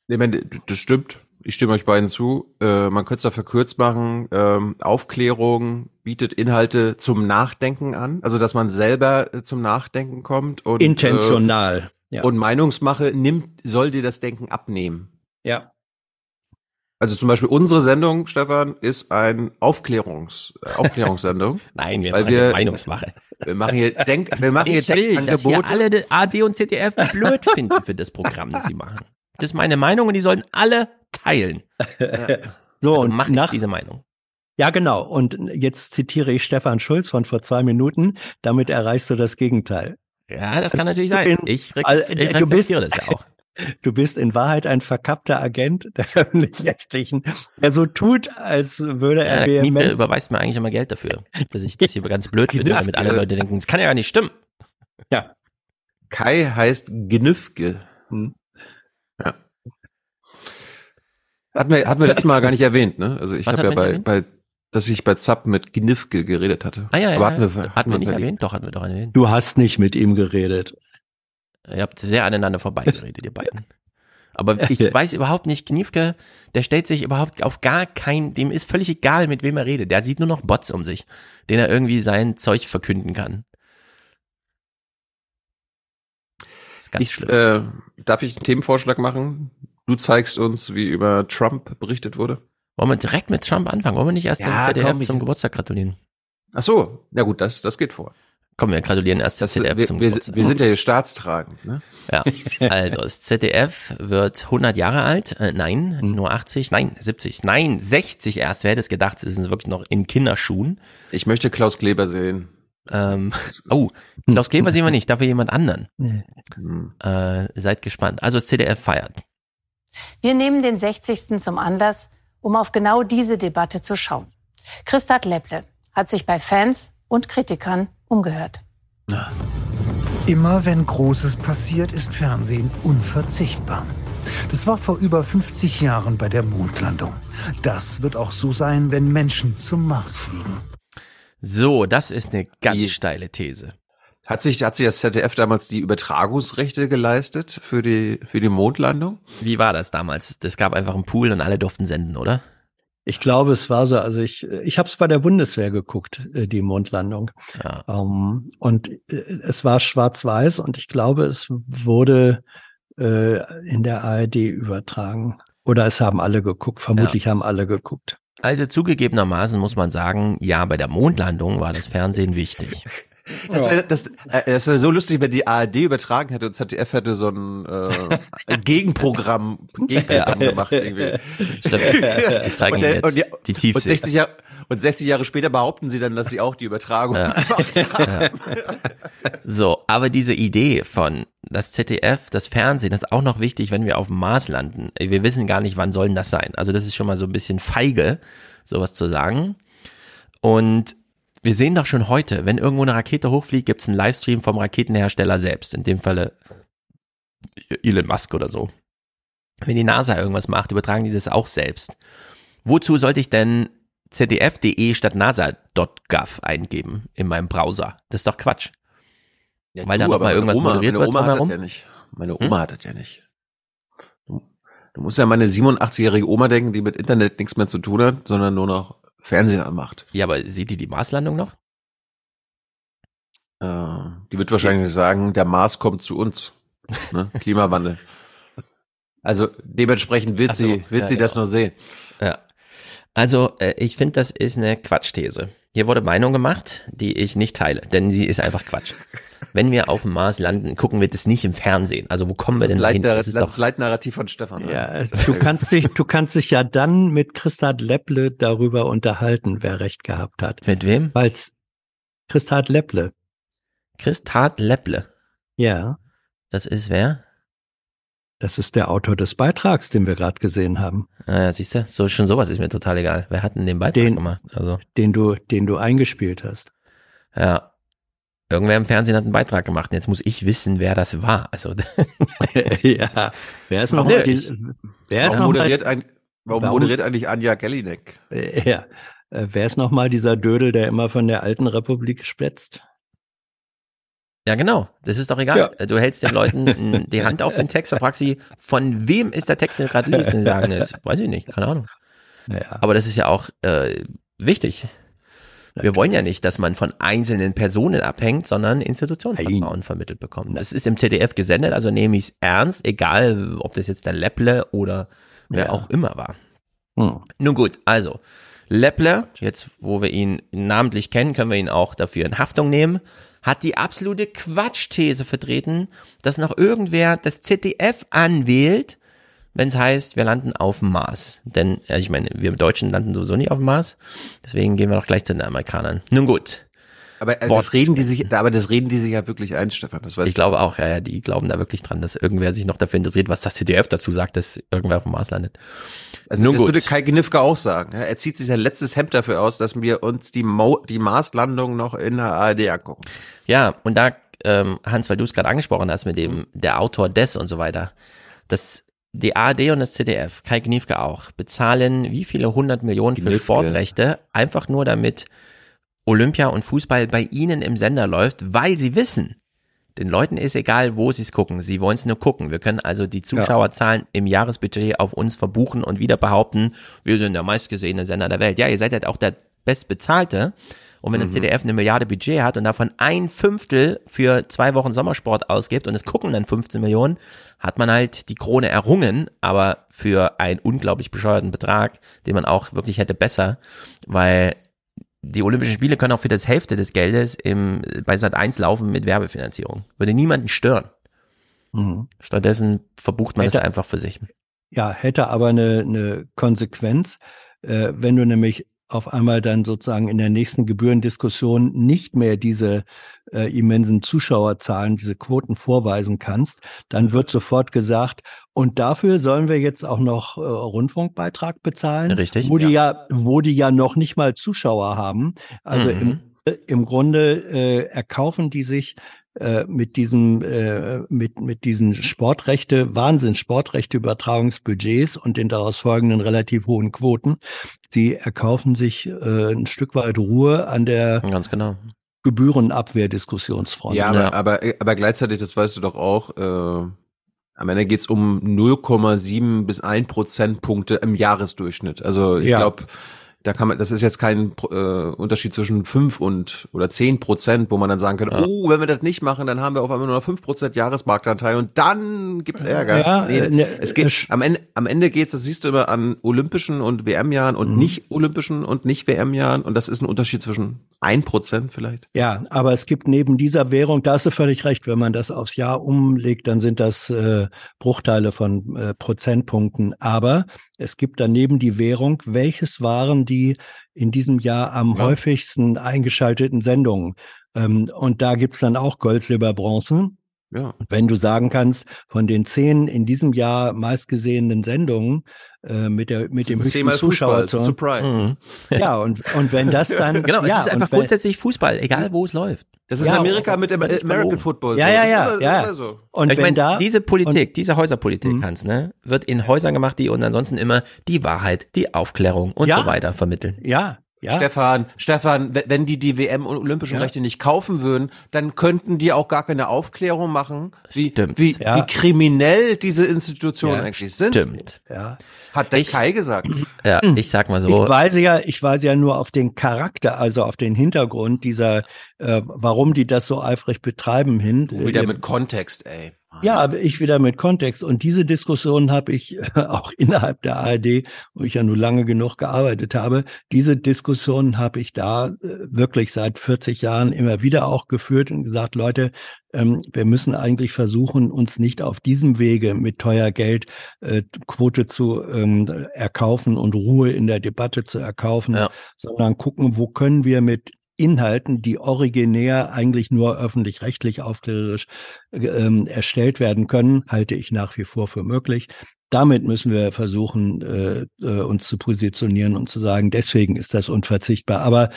Speaker 1: Nee, meine, das stimmt. Ich stimme euch beiden zu. Äh, man könnte es da verkürzt machen. Ähm, Aufklärung bietet Inhalte zum Nachdenken an, also dass man selber äh, zum Nachdenken kommt und
Speaker 27: intentional.
Speaker 1: Äh, ja. Und Meinungsmache nimmt, soll dir das Denken abnehmen.
Speaker 27: Ja.
Speaker 1: Also zum Beispiel unsere Sendung, Stefan, ist ein Aufklärungs äh, Aufklärungssendung.
Speaker 26: Nein, wir weil machen wir, Meinungsmache.
Speaker 1: Wir machen hier Denk, wir machen ich
Speaker 26: hier will, Denkangebote. Dass alle AD und ZDF blöd finden für das Programm, das sie machen. Das ist meine Meinung und die sollen alle teilen.
Speaker 27: Ja. So also
Speaker 26: und mach nach diese Meinung.
Speaker 27: Ja, genau. Und jetzt zitiere ich Stefan Schulz von vor zwei Minuten. Damit erreichst du das Gegenteil.
Speaker 26: Ja, das kann natürlich sein. Ich, re ich
Speaker 27: du bist, das ja auch. Du bist in Wahrheit ein verkappter Agent der öffentlich-rechtlichen, der so tut, als würde er
Speaker 26: ja, vehement... überweist mir eigentlich immer Geld dafür, dass ich das hier ganz blöd finde, damit alle Leute denken, das kann ja gar nicht stimmen.
Speaker 27: Ja.
Speaker 1: Kai heißt Gnüfke. Hm. Ja. Hatten wir, hatten wir letztes Mal gar nicht erwähnt, ne? Also ich habe ja bei, bei, dass ich bei Zapp mit Gnifke geredet hatte.
Speaker 26: Ah ja, ja. Aber hatten wir, hatten, hatten wir nicht erwähnt? Doch, hatten wir doch erwähnt.
Speaker 27: Du hast nicht mit ihm geredet.
Speaker 26: Ihr habt sehr aneinander vorbeigeredet, ihr beiden. Aber ich weiß überhaupt nicht, Kniefke, der stellt sich überhaupt auf gar kein, dem ist völlig egal, mit wem er redet. Der sieht nur noch Bots um sich, den er irgendwie sein Zeug verkünden kann.
Speaker 1: ich, äh, darf ich einen Themenvorschlag machen? Du zeigst uns, wie über Trump berichtet wurde.
Speaker 26: Wollen wir direkt mit Trump anfangen? Wollen wir nicht erst ja, komm, zum Geburtstag gratulieren?
Speaker 1: Ach so, na gut, das, das geht vor.
Speaker 26: Komm, wir gratulieren erst das, ZDF
Speaker 1: wir,
Speaker 26: zum
Speaker 1: wir, Geburtstag. Wir sind ja hier staatstragend, ne?
Speaker 26: Ja, also das ZDF wird 100 Jahre alt. Äh, nein, hm. nur 80, nein, 70, nein, 60 erst. Wer hätte es gedacht, sie sind wirklich noch in Kinderschuhen.
Speaker 1: Ich möchte Klaus Kleber sehen.
Speaker 26: Ähm, oh, Klaus Kleber sehen wir nicht, dafür jemand anderen. Hm. Äh, seid gespannt. Also das ZDF feiert.
Speaker 30: Wir nehmen den 60. zum Anlass, um auf genau diese Debatte zu schauen. Christat Lepple hat sich bei Fans und Kritikern umgehört.
Speaker 31: Immer wenn Großes passiert, ist Fernsehen unverzichtbar. Das war vor über 50 Jahren bei der Mondlandung. Das wird auch so sein, wenn Menschen zum Mars fliegen.
Speaker 26: So, das ist eine ganz die, steile These.
Speaker 1: Hat sich, hat sich das ZDF damals die Übertragungsrechte geleistet für die, für die Mondlandung?
Speaker 26: Wie war das damals? Das gab einfach einen Pool und alle durften senden, oder?
Speaker 27: Ich glaube, es war so, also ich, ich habe es bei der Bundeswehr geguckt, äh, die Mondlandung. Ja. Um, ähm, und äh, es war schwarz-weiß und ich glaube, es wurde äh, in der ARD übertragen. Oder es haben alle geguckt, vermutlich ja. haben alle geguckt.
Speaker 26: Also zugegebenermaßen muss man sagen, ja, bei der Mondlandung war das Fernsehen wichtig.
Speaker 1: Das wäre das, äh, das wär so lustig, wenn die ARD übertragen hätte und ZDF hätte so ein, äh, Gegenprogramm, Gegenprogramm
Speaker 26: Ja.
Speaker 1: gemacht. Irgendwie.
Speaker 26: Stimmt. Wir zeigen
Speaker 1: und,
Speaker 26: jetzt
Speaker 1: und, die,
Speaker 26: die
Speaker 1: und
Speaker 26: Tiefsee.
Speaker 1: 60 Jahre und 60 Jahre später behaupten sie dann, dass sie auch die Übertragung gemacht haben.
Speaker 26: So, aber diese Idee von das ZDF, das Fernsehen, das ist auch noch wichtig, wenn wir auf dem Mars landen. Wir wissen gar nicht, wann soll denn das sein. Also das ist schon mal so ein bisschen feige, sowas zu sagen. Und wir sehen doch schon heute, wenn irgendwo eine Rakete hochfliegt, gibt es einen Livestream vom Raketenhersteller selbst. In dem Falle Elon Musk oder so. Wenn die NASA irgendwas macht, übertragen die das auch selbst. Wozu sollte ich denn zdf.de statt nasa.gov eingeben in meinem Browser? Das ist doch Quatsch.
Speaker 1: Ja,
Speaker 26: Weil
Speaker 1: du,
Speaker 26: dann noch
Speaker 1: aber
Speaker 26: mal
Speaker 1: meine
Speaker 26: irgendwas
Speaker 1: Oma,
Speaker 26: moderiert
Speaker 1: meine
Speaker 26: wird
Speaker 1: Oma hat das
Speaker 26: drumherum?
Speaker 1: ja nicht. Meine Oma hat das ja nicht. Du, du musst ja meine 87-jährige Oma denken, die mit Internet nichts mehr zu tun hat, sondern nur noch Fernsehen anmacht.
Speaker 26: Ja, aber sieht die die Marslandung noch?
Speaker 1: Äh, die wird wahrscheinlich sagen, der Mars kommt zu uns. Ne? Klimawandel. Also dementsprechend wird
Speaker 26: so,
Speaker 1: sie, wird
Speaker 26: ja,
Speaker 1: sie das
Speaker 26: genau.
Speaker 1: noch sehen.
Speaker 26: Ja. Also, äh, ich finde, das ist eine Quatschthese. Hier wurde Meinung gemacht, die ich nicht teile, denn sie ist einfach Quatsch. Wenn wir auf dem Mars landen, gucken wir das nicht im Fernsehen. Also wo kommen wir
Speaker 1: Das,
Speaker 26: denn hin?
Speaker 1: Leitnar
Speaker 26: Das ist
Speaker 1: das
Speaker 26: doch,
Speaker 1: Leitnarrativ von Stefan. ne?
Speaker 27: Ja, du kannst dich, du kannst dich ja dann mit Christa Lepple darüber unterhalten, wer recht gehabt hat.
Speaker 26: mit wem?
Speaker 27: Weil's Christa Lepple,
Speaker 26: Christat Lepple.
Speaker 27: ja,
Speaker 26: Das ist wer?
Speaker 27: das ist der Autor des Beitrags, den wir gerade gesehen haben,
Speaker 26: Ah, ja, siehst du, so, schon sowas ist mir total egal. Wer hat denn den Beitrag
Speaker 27: Den-
Speaker 26: gemacht? Also,
Speaker 27: den du, den du eingespielt hast.
Speaker 26: ja. Irgendwer im Fernsehen hat einen Beitrag gemacht. Und jetzt muss ich wissen, wer das war. Also,
Speaker 27: ja, wer ist
Speaker 26: Warum
Speaker 27: noch mal die,
Speaker 26: nicht?
Speaker 27: wer ist
Speaker 1: Warum
Speaker 27: noch
Speaker 1: moderiert, ein, warum
Speaker 27: Warum-
Speaker 1: moderiert eigentlich Anja Gellinek?
Speaker 27: äh, ja, äh, wer ist noch mal dieser Dödel, der immer von der alten Republik splätzt?
Speaker 26: Ja, genau. Das ist doch egal. Du hältst den Leuten die Hand auf den Text und fragst sie, von wem ist der Text, den du gerade liest? Und die sagen, das weiß ich nicht, keine Ahnung.
Speaker 27: Ja,
Speaker 26: Aber das ist ja auch äh, wichtig. Wir wollen ja nicht, dass man von einzelnen Personen abhängt, sondern Institutionsvertrauen vermittelt bekommt. Das ist im ZDF gesendet, also nehme ich es ernst, egal ob das jetzt der Lepple oder wer
Speaker 27: Ja.
Speaker 26: auch immer war.
Speaker 27: Hm.
Speaker 26: Nun gut, also Lepple, jetzt wo wir ihn namentlich kennen, können wir ihn auch dafür in Haftung nehmen, hat die absolute Quatschthese vertreten, dass noch irgendwer das ZDF anwählt, wenn es heißt, wir landen auf dem Mars. Denn, ja, ich meine, wir Deutschen landen sowieso nicht auf dem Mars, deswegen gehen wir doch gleich zu den Amerikanern. Nun gut,
Speaker 1: Aber äh,
Speaker 26: Wort-
Speaker 1: das reden die sich, aber das reden die sich ja wirklich ein, Stefan. Das weißt
Speaker 26: ich glaube auch, ja, ja, die glauben da wirklich dran, dass irgendwer sich noch dafür interessiert, was das ZDF dazu sagt, dass irgendwer auf dem Mars landet.
Speaker 1: Also
Speaker 26: Nun
Speaker 1: das
Speaker 26: gut.
Speaker 1: würde Kai Gnifke auch sagen. Ja, Er zieht sich sein letztes Hemd dafür aus, dass wir uns die, Mo die Marslandung noch in der ARD angucken.
Speaker 26: Ja, und da, ähm, Hans, weil du es gerade angesprochen hast mit dem, der Autor des und so weiter, das, die ARD und das ZDF, Kai Gniefke auch, bezahlen wie viele hundert Millionen für
Speaker 1: Gniefke.
Speaker 26: Sportrechte, einfach nur damit Olympia und Fußball bei ihnen im Sender läuft, weil sie wissen, den Leuten ist egal, wo sie es gucken. Sie wollen es nur gucken. Wir können also die Zuschauerzahlen im Jahresbudget auf uns verbuchen und wieder behaupten, wir sind der meistgesehene Sender der Welt. Ja, ihr seid halt auch der bestbezahlte. Und wenn das ZDF eine Milliarde Budget hat und davon ein Fünftel für zwei Wochen Sommersport ausgibt und es gucken dann 15 Millionen, hat man halt die Krone errungen, aber für einen unglaublich bescheuerten Betrag, den man auch wirklich hätte besser, weil die Olympischen Spiele können auch für das Hälfte des Geldes im, bei Sat 1 laufen mit Werbefinanzierung. Würde niemanden stören.
Speaker 27: Mhm.
Speaker 26: Stattdessen verbucht man
Speaker 27: Hätte-
Speaker 26: das einfach für sich.
Speaker 27: Ja, hätte aber eine, eine Konsequenz, äh, wenn du nämlich auf einmal dann sozusagen in der nächsten Gebührendiskussion nicht mehr diese äh, immensen Zuschauerzahlen, diese Quoten vorweisen kannst, dann wird sofort gesagt, und dafür sollen wir jetzt auch noch äh, Rundfunkbeitrag bezahlen,
Speaker 26: Richtig,
Speaker 27: wo die ja, wo die ja noch nicht mal Zuschauer haben. Also
Speaker 26: Mhm.
Speaker 27: im, im Grunde äh, erkaufen die sich äh, mit diesem äh, mit mit diesen Sportrechte Wahnsinn Sportrechte Übertragungsbudgets und den daraus folgenden relativ hohen Quoten sie erkaufen sich äh, ein Stück weit Ruhe an der
Speaker 26: Ganz genau.
Speaker 27: Gebührenabwehrdiskussionsfront.
Speaker 1: Ja, aber, aber, aber gleichzeitig, das weißt du doch auch, äh, am Ende geht's um 0,7 bis 1 Prozentpunkte im Jahresdurchschnitt. Also ich
Speaker 27: Ja.
Speaker 1: glaube, da kann man, das ist jetzt kein äh, Unterschied zwischen fünf und oder zehn Prozent, wo man dann sagen kann,
Speaker 26: Ja.
Speaker 1: oh, wenn wir das nicht machen, dann haben wir auf einmal nur noch fünf Prozent Jahresmarktanteil und dann gibt's Ärger.
Speaker 27: Ja,
Speaker 1: nee,
Speaker 27: äh, ne,
Speaker 1: es geht am Ende, am Ende geht's, das siehst du immer an Olympischen und WM-Jahren und
Speaker 27: Mhm.
Speaker 1: nicht Olympischen und nicht WM-Jahren und das ist ein Unterschied zwischen ein Prozent vielleicht.
Speaker 27: Ja, aber es gibt neben dieser Währung, da hast du völlig recht, wenn man das aufs Jahr umlegt, dann sind das äh, Bruchteile von äh, Prozentpunkten. Aber es gibt daneben die Währung, welches waren die in diesem Jahr am
Speaker 1: Ja.
Speaker 27: häufigsten eingeschalteten Sendungen? Ähm, und da gibt's dann auch Gold, Silber, Bronze.
Speaker 1: Ja.
Speaker 27: Wenn du sagen kannst, von den zehn in diesem Jahr meistgesehenen Sendungen äh, mit der mit dem höchsten
Speaker 1: Zehnmal Fußball,
Speaker 27: Zuschauerzahl.
Speaker 1: Surprise.
Speaker 26: Mhm.
Speaker 27: Ja, und und wenn das dann
Speaker 26: Genau,
Speaker 27: ja,
Speaker 26: es ist einfach grundsätzlich Fußball, egal wo es läuft.
Speaker 1: Das ist
Speaker 27: Ja,
Speaker 1: in Amerika mit dem American. Football.
Speaker 27: Ja, ja, ja,
Speaker 1: immer-
Speaker 27: ja.
Speaker 1: so.
Speaker 27: Und
Speaker 26: ich
Speaker 27: wenn
Speaker 26: meine,
Speaker 27: da
Speaker 26: diese Politik,
Speaker 27: und-
Speaker 26: diese Häuserpolitik,
Speaker 27: Mhm.
Speaker 26: Hans, ne, wird in Häusern gemacht, die und ansonsten immer die Wahrheit, die Aufklärung und
Speaker 27: Ja.
Speaker 26: so weiter vermitteln.
Speaker 27: ja, ja.
Speaker 1: Stefan, Stefan, we- wenn die die WM und Olympischen
Speaker 27: Ja.
Speaker 1: Rechte nicht kaufen würden, dann könnten die auch gar keine Aufklärung machen, wie,
Speaker 26: Stimmt.
Speaker 1: wie,
Speaker 27: Ja.
Speaker 1: wie kriminell diese Institutionen
Speaker 27: Ja.
Speaker 1: eigentlich sind.
Speaker 26: Stimmt.
Speaker 27: ja.
Speaker 1: Hat der
Speaker 26: Ich-
Speaker 1: Kai gesagt.
Speaker 26: Ja, ich sag mal
Speaker 27: Ich
Speaker 26: so,
Speaker 27: weise ja, ich weise ja nur auf den Charakter, also auf den Hintergrund dieser, äh, warum die das so eifrig betreiben hin.
Speaker 1: Wieder
Speaker 27: Äh,
Speaker 1: mit Kontext, ey.
Speaker 27: Ja, aber ich wieder mit Kontext. Und diese Diskussion habe ich auch innerhalb der ARD, wo ich ja nur lange genug gearbeitet habe, diese Diskussion habe ich da äh, wirklich seit 40 Jahren immer wieder auch geführt und gesagt, Leute, ähm, wir müssen eigentlich versuchen, uns nicht auf diesem Wege mit teuer Geld äh, Quote zu ähm, erkaufen und Ruhe in der Debatte zu erkaufen,
Speaker 26: Ja.
Speaker 27: sondern gucken, wo können wir mit Inhalten, die originär eigentlich nur öffentlich-rechtlich aufklärerisch ähm, erstellt werden können, halte ich nach wie vor für möglich. Damit müssen wir versuchen, äh, äh, uns zu positionieren und zu sagen, deswegen ist das unverzichtbar. Aber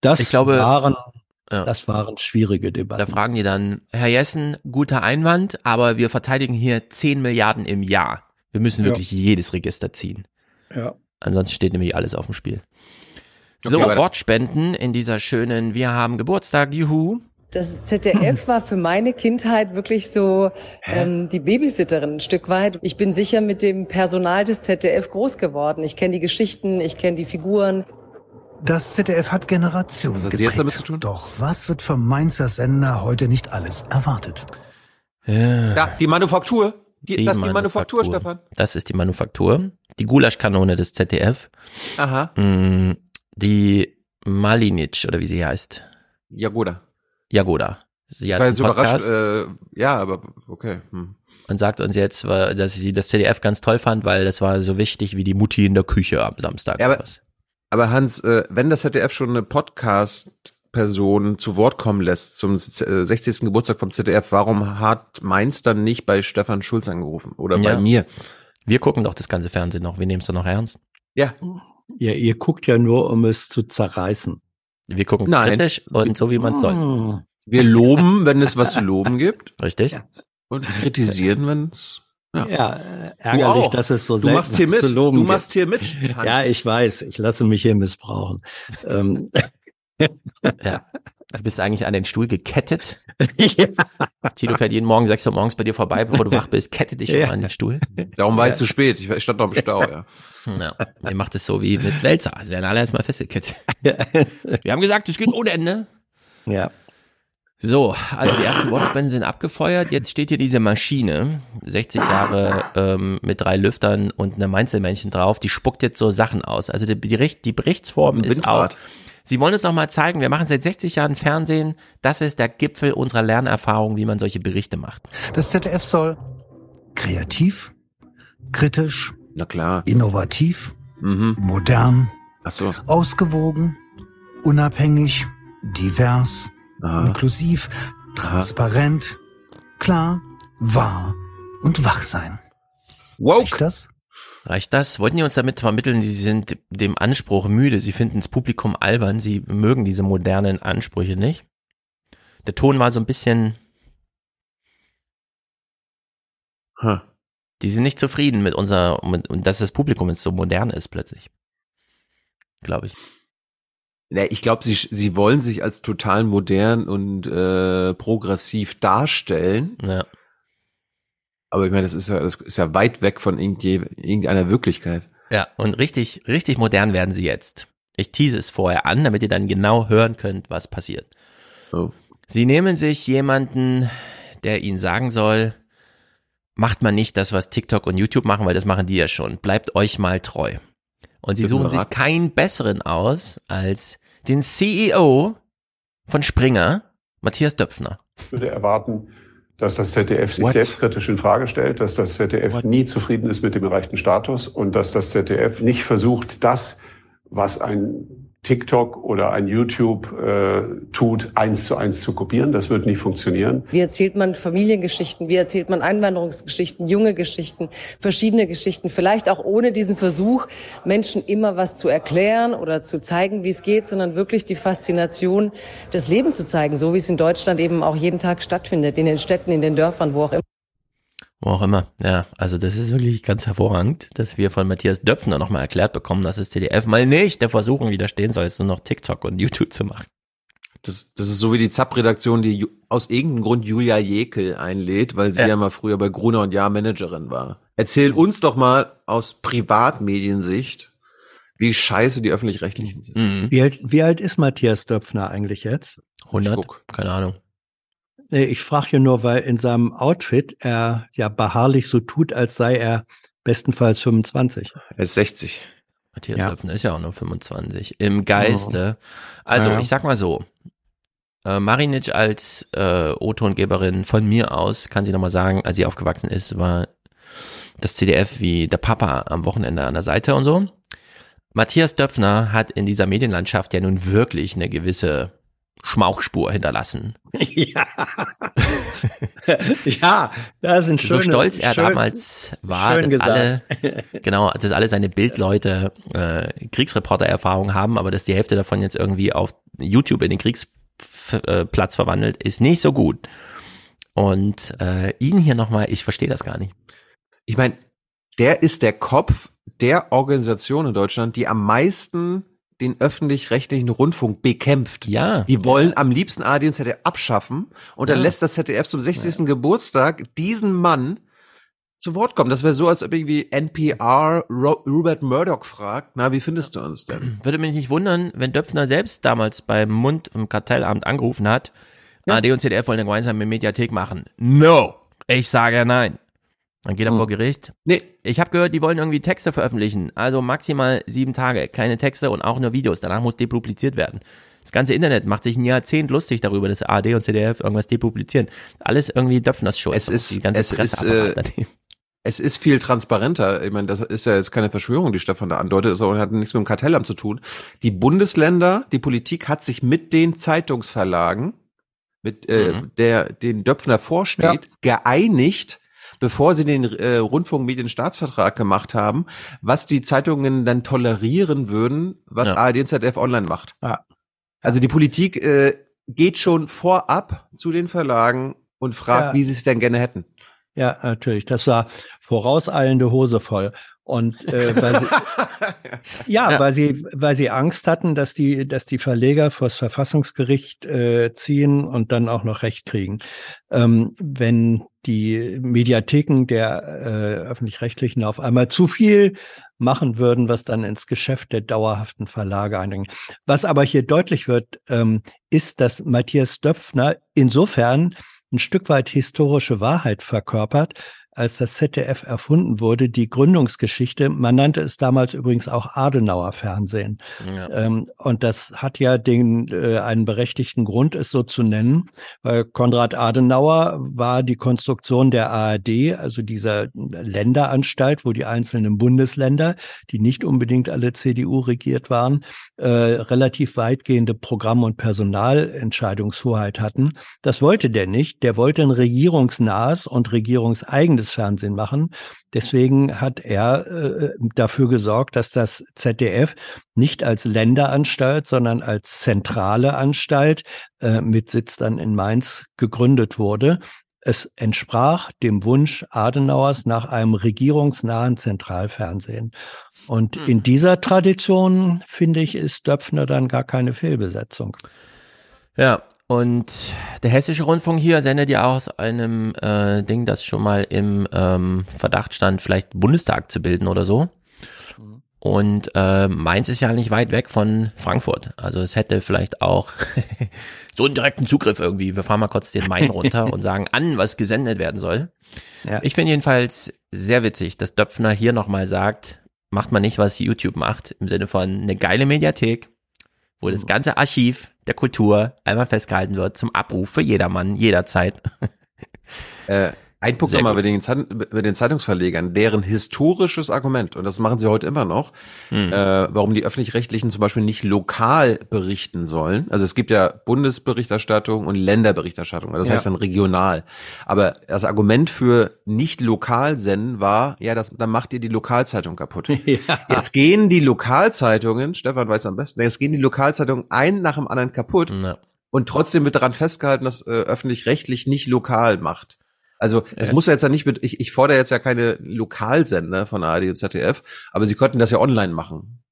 Speaker 27: das
Speaker 26: Ich glaube,
Speaker 27: waren,
Speaker 26: ja.
Speaker 27: das waren schwierige
Speaker 26: da
Speaker 27: Debatten.
Speaker 26: fragen die dann, Herr Jessen, guter Einwand, aber wir verteidigen hier 10 Milliarden im Jahr. Wir müssen
Speaker 27: Ja.
Speaker 26: wirklich jedes Register ziehen.
Speaker 27: Ja.
Speaker 26: Ansonsten steht nämlich alles auf dem Spiel. So. Wortspenden in dieser schönen Wir haben Geburtstag, juhu.
Speaker 32: Das ZDF war für meine Kindheit wirklich so ähm, die Babysitterin ein Stück weit. Ich bin sicher mit dem Personal des ZDF groß geworden. Ich kenne die Geschichten, ich kenne die Figuren.
Speaker 31: Das ZDF hat Generationen
Speaker 1: Was hat sie
Speaker 31: geprägt.
Speaker 1: jetzt damit zu tun?
Speaker 31: Doch was wird vom Mainzer Sender heute nicht alles erwartet?
Speaker 26: Ja.
Speaker 1: Da, die Manufaktur. Die, das ist die Manufaktur, Stefan.
Speaker 26: Das ist die Manufaktur. Die Gulaschkanone des ZDF.
Speaker 1: Aha.
Speaker 26: Mm, Die Malinic, oder wie sie heißt.
Speaker 1: Jagoda.
Speaker 26: Jagoda. Sie
Speaker 1: Ich
Speaker 26: hat
Speaker 1: war
Speaker 26: einen
Speaker 1: jetzt überrascht.
Speaker 26: Podcast
Speaker 1: Äh, ja, aber okay. Hm.
Speaker 26: und sagt uns jetzt, weil- dass sie das ZDF ganz toll fand, weil das war so wichtig wie die Mutti in der Küche am Samstag.
Speaker 1: Ja, aber-. Aber Hans, äh, wenn das ZDF schon eine Podcast-Person zu Wort kommen lässt zum Z- äh, 60. Geburtstag vom ZDF, warum hat Mainz dann nicht bei Stefan Schulz angerufen oder
Speaker 26: Ja.
Speaker 1: bei mir?
Speaker 26: Wir gucken doch das ganze Fernsehen noch. Wir nehmen es doch noch ernst.
Speaker 1: Ja,
Speaker 27: Ja, ihr guckt ja nur, um es zu zerreißen.
Speaker 26: Wir gucken es
Speaker 1: Nein.
Speaker 26: kritisch und so, wie man es soll.
Speaker 27: Hm.
Speaker 1: wir loben, wenn es was zu loben gibt
Speaker 26: Richtig?
Speaker 1: und kritisieren, wenn es ja.
Speaker 27: Ja, äh, ärgerlich, dass es so
Speaker 1: Du
Speaker 27: selten
Speaker 1: machst hier mit.
Speaker 27: zu loben
Speaker 1: Du machst hier mit. Hans.
Speaker 27: Ja, ich weiß, ich lasse mich hier missbrauchen. ähm,
Speaker 26: Ja. Du bist eigentlich an den Stuhl gekettet.
Speaker 27: ja.
Speaker 26: Tilo fährt jeden Morgen 6 Uhr morgens bei dir vorbei, bevor du wach bist, kettet dich schon
Speaker 27: Ja.
Speaker 26: mal an den Stuhl.
Speaker 1: Darum war ich zu spät. Ich stand noch im Stau. Ja.
Speaker 26: Ja, ihr macht es so wie mit Wälzer. Sie werden alle erstmal festgekettet. Wir haben gesagt, es geht ohne Ende.
Speaker 27: ja.
Speaker 26: So, also die ersten Wortspenden sind abgefeuert. Jetzt steht hier diese Maschine, 60 Jahre ähm, mit drei Lüftern und einem Einzelmännchen drauf. Die spuckt jetzt so Sachen aus. Also die, Bericht, die Berichtsform ist auch. Sie wollen uns noch mal zeigen, wir machen seit 60 Jahren Fernsehen. Das ist der Gipfel unserer Lernerfahrung, wie man solche Berichte macht.
Speaker 31: Das ZDF soll kreativ, kritisch,
Speaker 1: Na klar.
Speaker 31: innovativ,
Speaker 1: Mhm.
Speaker 31: modern,
Speaker 1: Ach so.
Speaker 31: ausgewogen, unabhängig, divers,
Speaker 1: Aha.
Speaker 31: inklusiv, transparent, klar, wahr und wach sein.
Speaker 1: Woke.
Speaker 31: Reicht das?
Speaker 26: Reicht das? Wollten die uns damit vermitteln, sie sind dem Anspruch müde, sie finden das Publikum albern, sie mögen diese modernen Ansprüche nicht? Der Ton war so ein bisschen,
Speaker 1: Huh.
Speaker 26: die sind nicht zufrieden mit unserer, mit, und dass das Publikum jetzt so modern ist plötzlich. Glaube ich.
Speaker 1: Ja, ich glaube, sie, sie wollen sich als total modern und äh, progressiv darstellen.
Speaker 26: Ja.
Speaker 1: Aber ich meine, das ist ja, das ist ja weit weg von irgendeiner Wirklichkeit.
Speaker 26: Ja, und richtig, richtig modern werden sie jetzt. Ich tease es vorher an, damit ihr dann genau hören könnt, was passiert.
Speaker 1: Oh.
Speaker 26: Sie nehmen sich jemanden, der ihnen sagen soll, macht man nicht das, was TikTok und YouTube machen, weil das machen die ja schon. Bleibt euch mal treu. Und sie suchen sich keinen besseren aus als den CEO von Springer, Matthias Döpfner.
Speaker 33: Ich würde erwarten, dass das ZDF sich
Speaker 26: What?
Speaker 33: selbstkritisch in Frage stellt, dass das ZDF nie zufrieden ist mit dem erreichten Status und dass das ZDF nicht versucht, das, was ein TikTok oder ein YouTube äh, tut, eins zu eins zu kopieren. Das wird nicht funktionieren.
Speaker 32: Wie erzählt man Familiengeschichten? Wie erzählt man Einwanderungsgeschichten, junge Geschichten, verschiedene Geschichten? Vielleicht auch ohne diesen Versuch, Menschen immer was zu erklären oder zu zeigen, wie es geht, sondern wirklich die Faszination des Lebens zu zeigen, so wie es in Deutschland eben auch jeden Tag stattfindet, in den Städten, in den Dörfern, wo auch immer.
Speaker 26: Wo auch immer. Ja, also das ist wirklich ganz hervorragend, dass wir von Matthias Döpfner nochmal erklärt bekommen, dass das CDF mal nicht der Versuchung widerstehen soll, jetzt nur noch TikTok und YouTube zu machen.
Speaker 1: Das, das ist so wie die ZAP-Redaktion, die aus irgendeinem Grund Julia Jekel einlädt, weil sie ja,
Speaker 26: Ja.
Speaker 1: mal früher bei Gruner und Jahr Managerin war. Erzähl uns doch mal aus Privatmediensicht, wie scheiße die Öffentlich-Rechtlichen sind.
Speaker 26: Mhm.
Speaker 27: Wie alt, wie alt ist Matthias Döpfner eigentlich jetzt?
Speaker 26: 100? Keine Ahnung.
Speaker 27: Nee, Ich frage hier nur, weil in seinem Outfit er ja beharrlich so tut, als sei er bestenfalls 25.
Speaker 1: Er ist 60.
Speaker 26: Matthias
Speaker 27: Ja.
Speaker 26: Döpfner ist ja auch nur 25. Im Geiste. Also,
Speaker 27: Ja.
Speaker 26: ich sag mal so. Äh, Marinic als äh, O-Tongeberin von mir aus, kann sie nochmal sagen, als sie aufgewachsen ist, war das CDF wie der Papa am Wochenende an der Seite und so. Matthias Döpfner hat in dieser Medienlandschaft ja nun wirklich eine gewisse Schmauchspur hinterlassen.
Speaker 27: ja. ja, da sind schöne,
Speaker 26: so stolz er
Speaker 27: schön,
Speaker 26: damals war,
Speaker 27: schön
Speaker 26: dass
Speaker 27: gesagt.
Speaker 26: alle, genau, dass alle seine Bildleute äh, Kriegsreporter-Erfahrung haben, aber dass die Hälfte davon jetzt irgendwie auf YouTube in den Kriegsplatz verwandelt, ist nicht so gut. Und äh, ihn hier nochmal, ich verstehe das gar nicht.
Speaker 1: Ich meine, der ist der Kopf der Organisation in Deutschland, die am meisten den öffentlich-rechtlichen Rundfunk bekämpft.
Speaker 26: Ja.
Speaker 1: Die wollen am liebsten ARD und ZDF abschaffen und dann
Speaker 26: Ja.
Speaker 1: lässt das ZDF zum 60. Geburtstag diesen Mann zu Wort kommen. Das wäre so, als ob irgendwie NPR Ro Rupert Murdoch fragt, na, wie findest du uns denn?
Speaker 26: Würde mich nicht wundern, wenn Döpfner selbst damals beim Mund im Kartellamt angerufen hat, AD und ZDF wollen eine gemeinsame Mediathek machen. No! Ich sage nein. Dann geht er vor Gericht.
Speaker 1: Nee.
Speaker 26: Ich habe gehört, die wollen irgendwie Texte veröffentlichen. Also maximal sieben Tage. Keine Texte und auch nur Videos. Danach muss depubliziert werden. Das ganze Internet macht sich ein Jahrzehnt lustig darüber, dass AD und ZDF irgendwas depublizieren. Alles irgendwie Döpfners Schuld.
Speaker 1: Es ist,
Speaker 26: die ganze
Speaker 1: es ist, äh, es ist viel transparenter. Ich meine, das ist ja jetzt keine Verschwörung, die Stefan da andeutet, es hat nichts mit dem Kartellamt zu tun. Die Bundesländer, die Politik hat sich mit den Zeitungsverlagen, mit äh,
Speaker 26: Mhm.
Speaker 1: der den Döpfner vorsteht, geeinigt, bevor sie den äh, Rundfunkmedienstaatsvertrag gemacht haben, was die Zeitungen dann tolerieren würden, was
Speaker 26: Ja.
Speaker 1: ARD und ZDF online macht.
Speaker 27: Ja.
Speaker 1: Also die Politik äh, geht schon vorab zu den Verlagen und fragt,
Speaker 27: Ja.
Speaker 1: wie sie es denn gerne hätten.
Speaker 27: Ja, natürlich. Das war vorauseilende Hose voll. Und äh, weil sie, ja,
Speaker 26: Ja.
Speaker 27: weil sie, weil sie Angst hatten, dass die, dass die Verleger vors Verfassungsgericht äh, ziehen und dann auch noch Recht kriegen. Ähm, wenn die Mediatheken der äh, öffentlich-rechtlichen auf einmal zu viel machen würden, was dann ins Geschäft der dauerhaften Verlage eindringt. Was aber hier deutlich wird, ähm, ist, dass Matthias Döpfner insofern ein Stück weit historische Wahrheit verkörpert, als das ZDF erfunden wurde, die Gründungsgeschichte. Man nannte es damals übrigens auch Adenauer Fernsehen.
Speaker 26: Ja.
Speaker 27: Ähm, und das hat ja den, äh, einen berechtigten Grund, es so zu nennen, weil Konrad Adenauer war die Konstruktion der ARD, also dieser Länderanstalt, wo die einzelnen Bundesländer, die nicht unbedingt alle CDU regiert waren, äh, relativ weitgehende Programm- und Personalentscheidungshoheit hatten. Das wollte der nicht. Der wollte ein regierungsnahes und regierungseigenes Fernsehen machen. Deswegen hat er äh, dafür gesorgt, dass das ZDF nicht als Länderanstalt, sondern als zentrale Anstalt äh, mit Sitz dann in Mainz gegründet wurde. Es entsprach dem Wunsch Adenauers nach einem regierungsnahen Zentralfernsehen. Und in dieser Tradition, finde ich, ist Döpfner dann gar keine Fehlbesetzung.
Speaker 26: Ja, und der Hessische Rundfunk hier sendet ja aus einem äh, Ding, das schon mal im ähm, Verdacht stand, vielleicht Bundestag zu bilden oder so. Und äh, Mainz ist ja nicht weit weg von Frankfurt. Also es hätte vielleicht auch so einen direkten Zugriff irgendwie. Wir fahren mal kurz den Main runter und sagen an, was gesendet werden soll.
Speaker 27: Ja.
Speaker 26: Ich finde jedenfalls sehr witzig, dass Döpfner hier nochmal sagt, macht man nicht, was YouTube macht, im Sinne von eine geile Mediathek, wo das ganze Archiv der Kultur einmal festgehalten wird zum Abruf für jedermann, jederzeit.
Speaker 1: Äh, ein Punkt nochmal bei den, bei den Zeitungsverlegern, deren historisches Argument, und das machen sie heute immer noch,
Speaker 26: Hm.
Speaker 1: äh, warum die Öffentlich-Rechtlichen zum Beispiel nicht lokal berichten sollen. Also es gibt ja Bundesberichterstattung und Länderberichterstattung, das
Speaker 27: Ja.
Speaker 1: heißt dann regional. Aber das Argument für nicht lokal senden war, ja, das, dann macht ihr die Lokalzeitung kaputt. Jetzt gehen die Lokalzeitungen, Stefan weiß am besten, jetzt gehen die Lokalzeitungen ein nach dem anderen kaputt. Und trotzdem wird daran festgehalten, dass äh, öffentlich-rechtlich nicht lokal macht. Also es
Speaker 26: Ja.
Speaker 1: muss ja jetzt ja nicht, mit, ich, ich fordere jetzt ja keine Lokalsender von ARD und ZDF, aber sie könnten das ja online machen.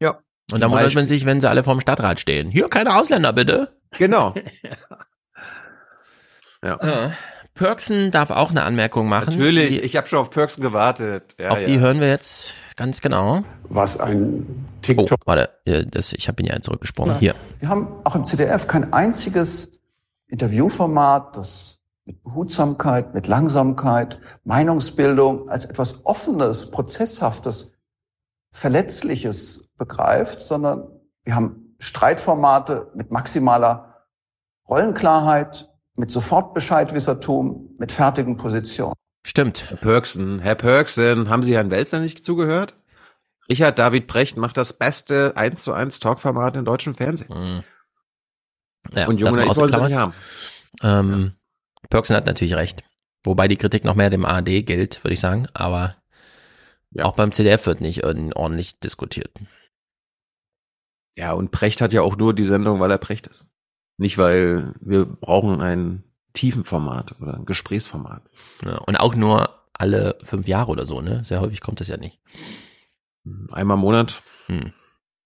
Speaker 27: Ja.
Speaker 26: Und dann wundert man sich, wenn sie alle vorm Stadtrat stehen. Hier, keine Ausländer, bitte.
Speaker 1: Genau. ja.
Speaker 26: Äh, Perksen darf auch eine Anmerkung machen.
Speaker 1: Natürlich,
Speaker 26: Die,
Speaker 1: ich habe schon auf Perksen gewartet. Ja,
Speaker 26: auf
Speaker 1: ja.
Speaker 26: die hören wir jetzt ganz genau.
Speaker 33: Was ein
Speaker 26: TikTok. Oh, warte, das, ich habe ihn ja zurückgesprungen.
Speaker 34: Ja.
Speaker 26: Hier.
Speaker 34: Wir haben auch im CDF kein einziges Interviewformat, das mit Behutsamkeit, mit Langsamkeit, Meinungsbildung als etwas Offenes, Prozesshaftes, Verletzliches begreift, sondern wir haben Streitformate mit maximaler Rollenklarheit, mit Sofortbescheidwissertum, mit fertigen Positionen.
Speaker 26: Stimmt.
Speaker 1: Herr Perksen, Herr Perksen, haben Sie Herrn Welzer nicht zugehört? Richard David Brecht macht das beste 1 zu 1 Talkformat im deutschen Fernsehen.
Speaker 26: Ja,
Speaker 1: Und Junge, ich wollte
Speaker 26: ausgeklammert.
Speaker 1: nicht haben.
Speaker 26: Ähm, Perksen hat natürlich recht. Wobei die Kritik noch mehr dem ARD gilt, würde ich sagen. Aber auch beim CDF wird nicht ordentlich diskutiert.
Speaker 1: Ja, und Precht hat ja auch nur die Sendung, weil er Precht ist. Nicht, weil wir brauchen ein Tiefenformat oder ein Gesprächsformat.
Speaker 26: Ja, und auch nur alle fünf Jahre oder so, ne? Sehr häufig kommt das ja nicht.
Speaker 1: Einmal im Monat.
Speaker 26: Hm.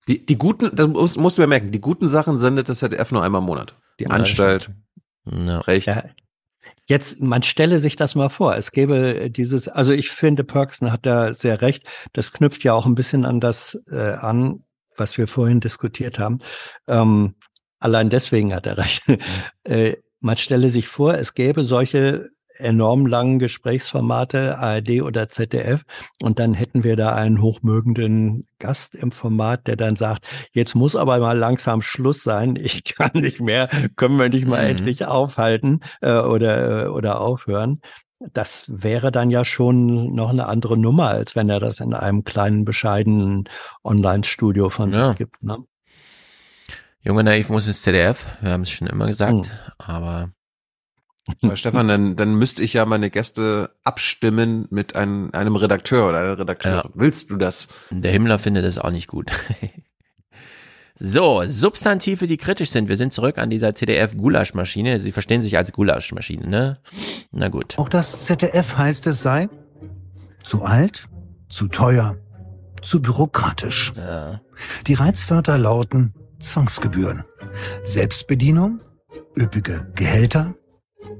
Speaker 1: Die, die guten, das muss, musst du ja merken, die guten Sachen sendet das ZDF nur einmal im Monat. Die
Speaker 27: Ja,
Speaker 1: Anstalt,
Speaker 26: Ja.
Speaker 1: Precht.
Speaker 27: Ja. Jetzt, man stelle sich das mal vor. Es gäbe dieses, also ich finde, Perksen hat da sehr recht. Das knüpft ja auch ein bisschen an das äh, an, was wir vorhin diskutiert haben. Ähm, allein deswegen hat er recht. äh, man stelle sich vor, es gäbe solche enorm langen Gesprächsformate, ARD oder ZDF, und dann hätten wir da einen hochmögenden Gast im Format, der dann sagt, jetzt muss aber mal langsam Schluss sein, ich kann nicht mehr, können wir nicht mal
Speaker 26: Mhm.
Speaker 27: endlich aufhalten äh, oder, äh, oder aufhören. Das wäre dann ja schon noch eine andere Nummer, als wenn er das in einem kleinen, bescheidenen Online-Studio von
Speaker 26: Ja.
Speaker 27: sich gibt. Ne?
Speaker 26: Junge Naiv muss ins ZDF, wir haben es schon immer gesagt,
Speaker 27: Hm.
Speaker 26: aber
Speaker 1: Stefan, dann, dann müsste ich ja meine Gäste abstimmen mit einem, einem Redakteur oder einer Redakteurin. Willst du das?
Speaker 26: der Himmler findet es auch nicht gut. so, Substantive, die kritisch sind. Wir sind zurück an dieser CDF-Gulaschmaschine. Sie verstehen sich als Gulaschmaschine, ne? Na gut.
Speaker 31: Auch das ZDF heißt es sei zu alt, zu teuer, zu bürokratisch. Die Reizwörter lauten Zwangsgebühren, Selbstbedienung, üppige Gehälter,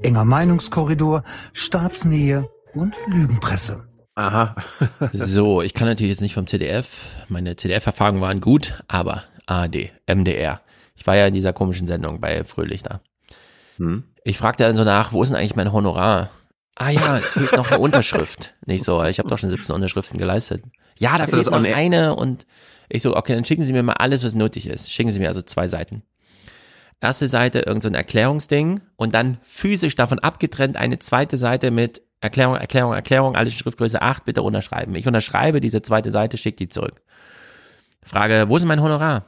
Speaker 31: enger Meinungskorridor, Staatsnähe und Lügenpresse.
Speaker 1: Aha.
Speaker 26: So, ich kann natürlich jetzt nicht vom ZDF. Meine ZDF-Erfahrungen waren gut, aber ARD, MDR. Ich war ja in dieser komischen Sendung bei Fröhlich da.
Speaker 1: Hm.
Speaker 26: Ich fragte dann so nach, wo ist denn eigentlich mein Honorar? Ah ja, es fehlt noch eine Unterschrift. Nicht so, ich habe doch schon 17 Unterschriften geleistet. Ja, da
Speaker 1: Hast
Speaker 26: fehlt
Speaker 1: das
Speaker 26: noch eine und ich so, okay, dann schicken Sie mir mal alles, was nötig ist. Schicken Sie mir also zwei Seiten. Erste Seite irgend so Erklärungsding und dann physisch davon abgetrennt eine zweite Seite mit Erklärung, Erklärung, Erklärung, alles Schriftgröße 8, bitte unterschreiben. Ich unterschreibe diese zweite Seite, schicke die zurück. Frage, wo ist mein Honorar?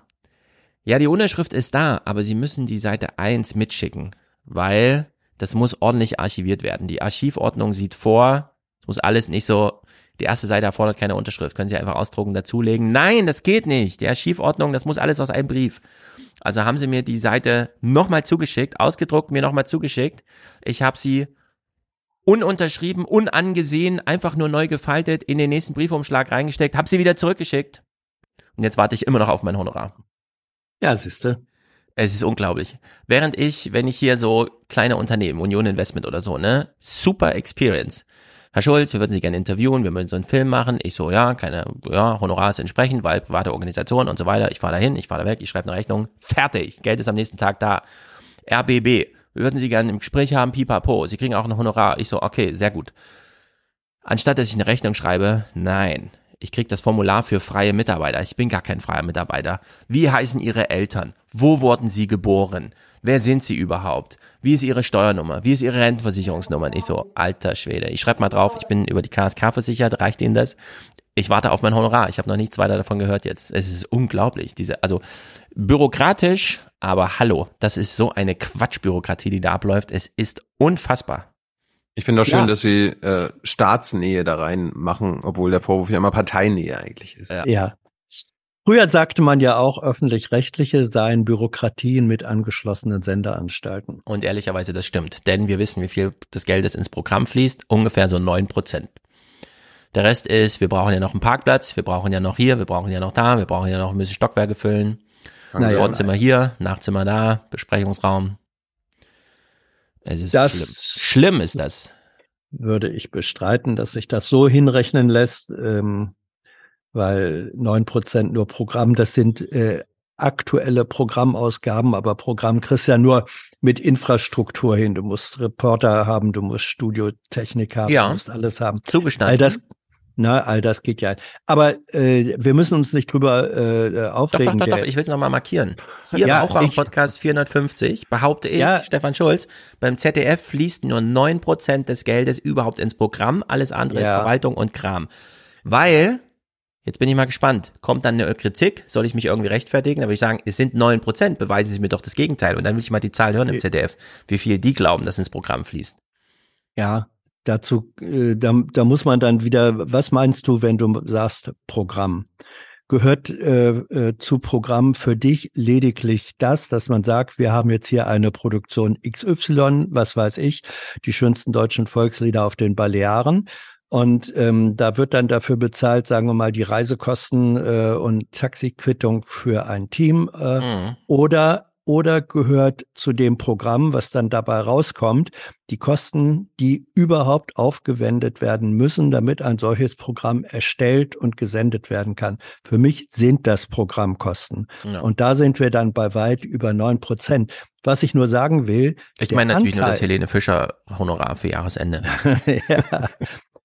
Speaker 26: Ja, die Unterschrift ist da, aber Sie müssen die Seite 1 mitschicken, weil das muss ordentlich archiviert werden. Die Archivordnung sieht vor, es muss alles nicht so, die erste Seite erfordert keine Unterschrift, können Sie einfach ausdrucken, dazulegen. Nein, das geht nicht. Die Archivordnung, das muss alles aus einem Brief. Also haben Sie mir die Seite nochmal zugeschickt, ausgedruckt, mir nochmal zugeschickt. Ich habe sie ununterschrieben, unangesehen, einfach nur neu gefaltet, in den nächsten Briefumschlag reingesteckt, habe sie wieder zurückgeschickt. Und jetzt warte ich immer noch auf mein Honorar.
Speaker 27: Ja, siehste.
Speaker 26: Es ist unglaublich. Während ich, wenn ich hier so kleine Unternehmen, Union Investment oder so, ne, super Experience. Herr Schulz, wir würden Sie gerne interviewen, wir würden so einen Film machen. Ich so, ja, keine, ja, Honorar ist entsprechend, weil private Organisation und so weiter. Ich fahre dahin, ich fahre da weg, ich schreibe eine Rechnung, fertig. Geld ist am nächsten Tag da. RBB, wir würden Sie gerne im Gespräch haben, pipapo. Sie kriegen auch ein Honorar. Ich so, okay, sehr gut. Anstatt dass ich eine Rechnung schreibe, nein. Ich krieg das Formular für freie Mitarbeiter. Ich bin gar kein freier Mitarbeiter. Wie heißen Ihre Eltern? Wo wurden Sie geboren? Wer sind Sie überhaupt? Wie ist Ihre Steuernummer? Wie ist Ihre Rentenversicherungsnummer? Und ich so, alter Schwede. Ich schreibe mal drauf, ich bin über die KSK versichert, reicht Ihnen das? Ich warte auf mein Honorar. Ich habe noch nichts weiter davon gehört jetzt. Es ist unglaublich. Diese, also bürokratisch, aber hallo, das ist so eine Quatschbürokratie, die da abläuft. Es ist unfassbar.
Speaker 1: Ich finde auch schön,
Speaker 27: Ja.
Speaker 1: dass sie äh, Staatsnähe da reinmachen, obwohl der Vorwurf ja immer Parteinähe eigentlich ist.
Speaker 27: Ja. Früher sagte man ja auch, öffentlich-rechtliche seien Bürokratien mit angeschlossenen Senderanstalten.
Speaker 26: Und ehrlicherweise, das stimmt. Denn wir wissen, wie viel des Geldes ins Programm fließt. Ungefähr so neun Prozent. Der Rest ist, wir brauchen ja noch einen Parkplatz, wir brauchen ja noch hier, wir brauchen ja noch da, wir brauchen ja noch ein bisschen Stockwerke füllen.
Speaker 27: Naja,
Speaker 26: Wohnzimmer hier, Nachtzimmer da, Besprechungsraum. Es ist
Speaker 27: Das-
Speaker 26: schlimm. Schlimm ist das.
Speaker 27: Würde ich bestreiten, dass sich das so hinrechnen lässt, ähm, weil neun Prozent nur Programm, das sind äh, aktuelle Programmausgaben, aber Programm kriegst ja nur mit Infrastruktur hin. Du musst Reporter haben, du musst Studiotechnik haben,
Speaker 26: Ja.
Speaker 27: du musst alles haben.
Speaker 26: Zugestanden.
Speaker 27: All das, na, all das geht ja. Aber äh, wir müssen uns nicht drüber äh,
Speaker 26: Doch, doch,
Speaker 27: aufregen.
Speaker 26: doch, doch,
Speaker 27: Der-
Speaker 26: ich will es nochmal markieren. Hier
Speaker 27: Ja,
Speaker 26: auch am Podcast 450 behaupte ich,
Speaker 27: Ja.
Speaker 26: Stefan Schulz, beim ZDF fließt nur 9% des Geldes überhaupt ins Programm, alles andere ist
Speaker 27: Ja.
Speaker 26: Verwaltung und Kram. Weil, jetzt bin ich mal gespannt, kommt dann eine Kritik, soll ich mich irgendwie rechtfertigen? Da würde ich sagen, es sind 9%, beweisen Sie mir doch das Gegenteil. Und dann will ich mal die Zahlen hören im ZDF, wie viel die glauben, dass ins Programm fließt.
Speaker 27: Ja, dazu, äh, da, da muss man dann wieder, was meinst du, wenn du sagst Programm? Gehört äh, äh, zu Programm für dich lediglich das, dass man sagt, wir haben jetzt hier eine Produktion XY, was weiß ich, die schönsten deutschen Volkslieder auf den Balearen. Und ähm, da wird dann dafür bezahlt, sagen wir mal, die Reisekosten äh, und Taxiquittung für ein Team. Äh,
Speaker 26: Mhm.
Speaker 27: oder oder gehört zu dem Programm, was dann dabei rauskommt, die Kosten, die überhaupt aufgewendet werden müssen, damit ein solches Programm erstellt und gesendet werden kann. Für mich sind das Programmkosten.
Speaker 26: Ja.
Speaker 27: Und da sind wir dann bei weit über neun Prozent. Was ich nur sagen will.
Speaker 26: Ich meine natürlich nur das
Speaker 27: Anteil-
Speaker 26: Helene Fischer Honorar für Jahresende.
Speaker 27: ja,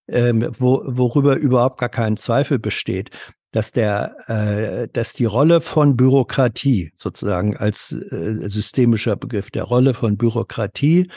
Speaker 27: ähm, wo, worüber überhaupt gar kein Zweifel besteht, dass der, äh, dass die Rolle von Bürokratie sozusagen als äh, systemischer Begriff der Rolle von Bürokratie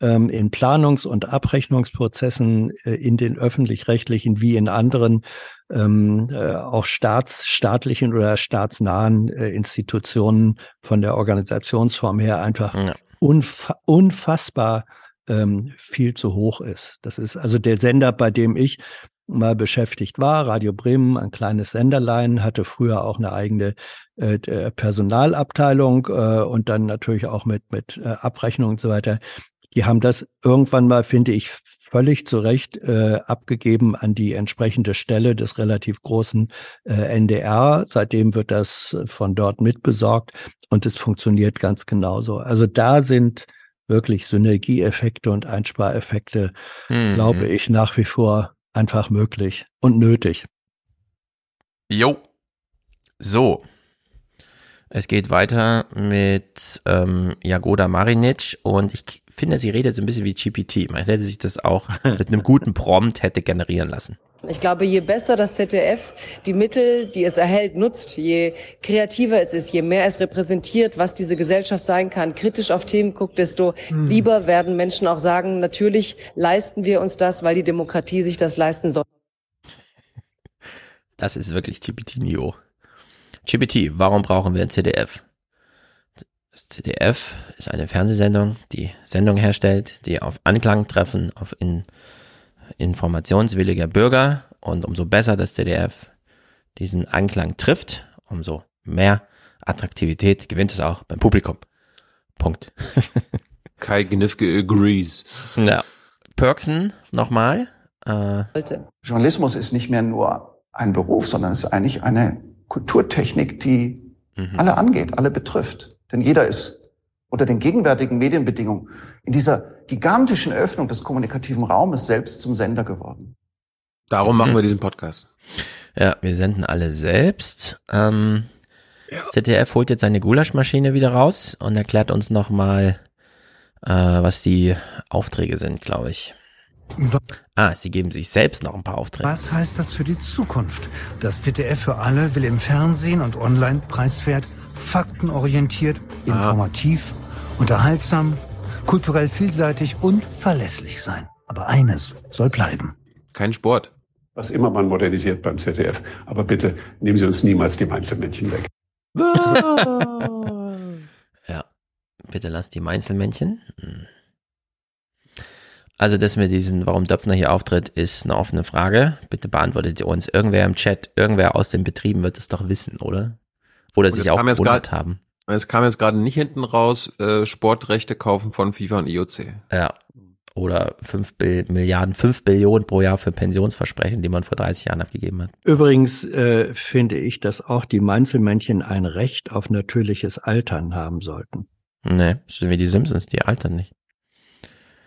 Speaker 27: ähm, in Planungs- und Abrechnungsprozessen äh, in den öffentlich-rechtlichen wie in anderen ähm, äh, auch staats, staatlichen oder staatsnahen äh, Institutionen von der Organisationsform her einfach unfa unfassbar ähm, viel zu hoch ist. Das ist also der Sender, bei dem ich mal beschäftigt war, Radio Bremen, ein kleines Senderlein, hatte früher auch eine eigene äh, d- Personalabteilung äh, und dann natürlich auch mit, mit äh, Abrechnung und so weiter. Die haben das irgendwann mal, finde ich, völlig zu Recht äh, abgegeben an die entsprechende Stelle des relativ großen äh, NDR. Seitdem wird das von dort mitbesorgt und es funktioniert ganz genauso. Also da sind wirklich Synergieeffekte und Einspareffekte,
Speaker 26: Mhm.
Speaker 27: glaube ich, nach wie vor einfach möglich und nötig.
Speaker 26: Jo. So. Es geht weiter mit ähm, Jagoda Marinic und ich finde, sie redet so ein bisschen wie GPT. Man hätte sich das auch mit einem guten Prompt hätte generieren lassen.
Speaker 32: Ich glaube, je besser das ZDF die Mittel, die es erhält, nutzt, je kreativer es ist, je mehr es repräsentiert, was diese Gesellschaft sein kann, kritisch auf Themen guckt, desto
Speaker 26: Hm.
Speaker 32: lieber werden Menschen auch sagen, natürlich leisten wir uns das, weil die Demokratie sich das leisten soll.
Speaker 26: Das ist wirklich GPT-Niveau. GPT, warum brauchen wir ein CDF? Das CDF ist eine Fernsehsendung, die Sendung herstellt, die auf Anklang treffen, auf in, informationswilliger Bürger und umso besser das CDF diesen Anklang trifft, umso mehr Attraktivität gewinnt es auch beim Publikum. Punkt.
Speaker 1: Kai Gnifke agrees.
Speaker 26: Ja. Perksen nochmal. Äh,
Speaker 34: Journalismus ist nicht mehr nur ein Beruf, sondern es ist eigentlich eine Kulturtechnik, die alle angeht, alle betrifft. Denn jeder ist unter den gegenwärtigen Medienbedingungen in dieser gigantischen Öffnung des kommunikativen Raumes selbst zum Sender geworden.
Speaker 1: Darum machen wir diesen Podcast.
Speaker 26: Ja, wir senden alle selbst. Ähm, Das ZDF holt jetzt seine Gulaschmaschine wieder raus und erklärt uns nochmal, äh, was die Aufträge sind, glaube ich. Ah, sie geben sich selbst noch ein paar Aufträge.
Speaker 31: Was heißt das für die Zukunft? Das ZDF für alle will im Fernsehen und online preiswert, faktenorientiert, informativ, unterhaltsam, kulturell vielseitig und verlässlich sein. Aber eines soll bleiben.
Speaker 1: Kein Sport.
Speaker 33: Was immer man modernisiert beim ZDF. Aber bitte nehmen Sie uns niemals die Einzelmännchen weg.
Speaker 26: Ja, bitte lasst die Einzelmännchen. Hm. Also das mit diesen, warum Döpfner hier auftritt, ist eine offene Frage. Bitte beantwortet ihr uns. Irgendwer im Chat, irgendwer aus den Betrieben wird es doch wissen, oder? Oder
Speaker 1: Und
Speaker 26: sich auch gewundert haben.
Speaker 1: Es kam jetzt gerade nicht hinten raus, äh, Sportrechte kaufen von FIFA und IOC.
Speaker 26: Ja. Oder 5 Milliarden, 5 Billionen pro Jahr für Pensionsversprechen, die man vor 30 Jahren abgegeben hat.
Speaker 27: Übrigens äh, finde ich, dass auch die Mainzelmännchen ein Recht auf natürliches Altern haben sollten.
Speaker 26: Nee, das sind wie die Simpsons, die altern nicht.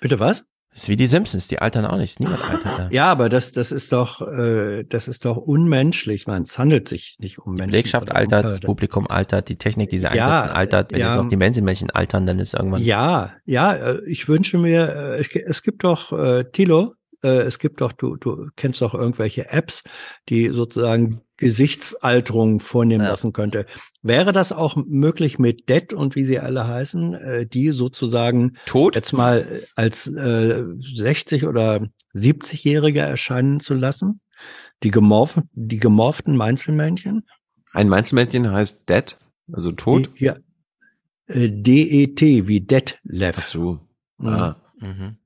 Speaker 27: Bitte was?
Speaker 26: Das ist wie die Simpsons, die altern auch nicht. Niemand altert da.
Speaker 27: Ja, aber das, das ist doch, äh, das ist doch unmenschlich. Man, es handelt sich nicht um
Speaker 26: Die
Speaker 27: Menschen.
Speaker 26: Belegschaft
Speaker 27: oder um,
Speaker 26: altert, das Publikum altert, die Technik, die sie
Speaker 27: Ja,
Speaker 26: einsetzen, altert. Wenn
Speaker 27: ja.
Speaker 26: jetzt auch die Menschenmännchen altern, dann ist irgendwann.
Speaker 27: Ja, ja, äh, ich wünsche mir, äh, es gibt doch, äh, Tilo, äh, es gibt doch, du, du kennst doch irgendwelche Apps, die sozusagen Gesichtsalterung vornehmen lassen könnte. Wäre das auch möglich mit Det und wie sie alle heißen, äh, die sozusagen
Speaker 1: Tot?
Speaker 27: jetzt mal äh, als äh, 60 oder 70-Jährige erscheinen zu lassen? Die gemorphen, die gemorften Mainzelmännchen?
Speaker 1: Ein Mainzelmännchen heißt Dead, also tot.
Speaker 27: Ja. Äh, D-E-T, wie Detlef.
Speaker 1: Ach so.
Speaker 27: Mhm.
Speaker 1: Ah.
Speaker 26: Mhm.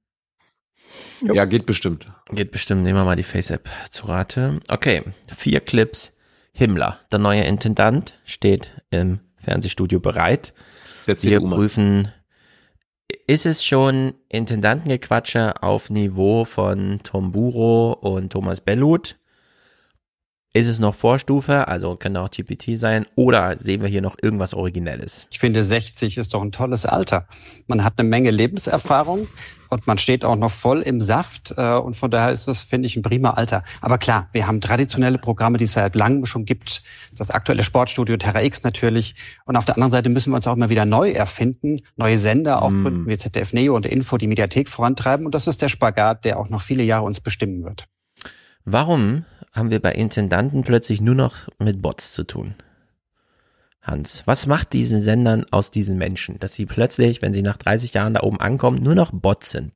Speaker 1: Ja, geht bestimmt.
Speaker 26: Geht bestimmt. Nehmen wir mal die Face-App zu Rate. Okay, vier Clips. Himmler, der neue Intendant, steht im Fernsehstudio bereit. Wir prüfen, ist es schon Intendantengequatsche auf Niveau von Tom Buro und Thomas Bellut? Ist es noch Vorstufe, also könnte auch GPT sein, oder sehen wir hier noch irgendwas Originelles?
Speaker 35: Ich finde, 60 ist doch ein tolles Alter. Man hat eine Menge Lebenserfahrung und man steht auch noch voll im Saft. äh, Und von daher ist das, finde ich, ein prima Alter. Aber klar, wir haben traditionelle Programme, die es seit langem schon gibt. Das aktuelle Sportstudio Terra X natürlich. Und auf der anderen Seite müssen wir uns auch immer wieder neu erfinden, neue Sender, auch
Speaker 1: Mm.
Speaker 35: gründen wie ZDF Neo und Info, die Mediathek vorantreiben. Und das ist der Spagat, der auch noch viele Jahre uns bestimmen wird.
Speaker 26: Warum haben wir bei Intendanten plötzlich nur noch mit Bots zu tun? Hans, was macht diesen Sendern aus diesen Menschen, dass sie plötzlich, wenn sie nach 30 Jahren da oben ankommen, nur noch Bots sind?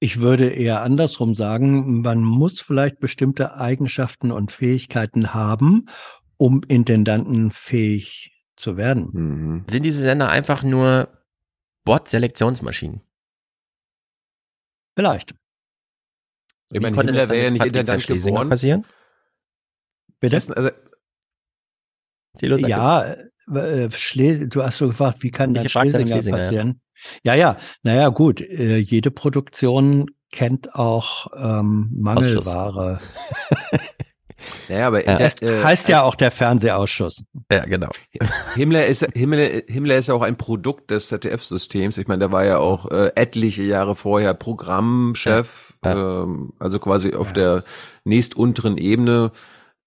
Speaker 27: Ich würde eher andersrum sagen, man muss vielleicht bestimmte Eigenschaften und Fähigkeiten haben, um intendantenfähig zu werden.
Speaker 1: Mhm.
Speaker 26: Sind diese Sender einfach nur Bot-Selektionsmaschinen?
Speaker 27: Vielleicht.
Speaker 1: Ich meine, Himmler wäre ja nicht Intendant geboren.
Speaker 26: passieren?
Speaker 27: Bitte?
Speaker 1: Also,
Speaker 26: Thilo,
Speaker 27: Ja, äh, Schles du hast so gefragt, wie kann dann
Speaker 26: dann
Speaker 27: Schlesinger,
Speaker 26: Schlesinger, ja.
Speaker 27: passieren? Ja, ja, naja, gut, äh, jede Produktion kennt auch ähm, Mangelware.
Speaker 1: Naja, aber
Speaker 26: Ja.
Speaker 27: Das
Speaker 1: äh,
Speaker 27: heißt ja auch der Fernsehausschuss.
Speaker 26: Ja, genau.
Speaker 1: Himmler ist Himmler, Himmler ist ja auch ein Produkt des ZDF-Systems. Ich meine, der war ja auch äh, etliche Jahre vorher Programmchef, Ähm, also quasi auf der nächstunteren Ebene.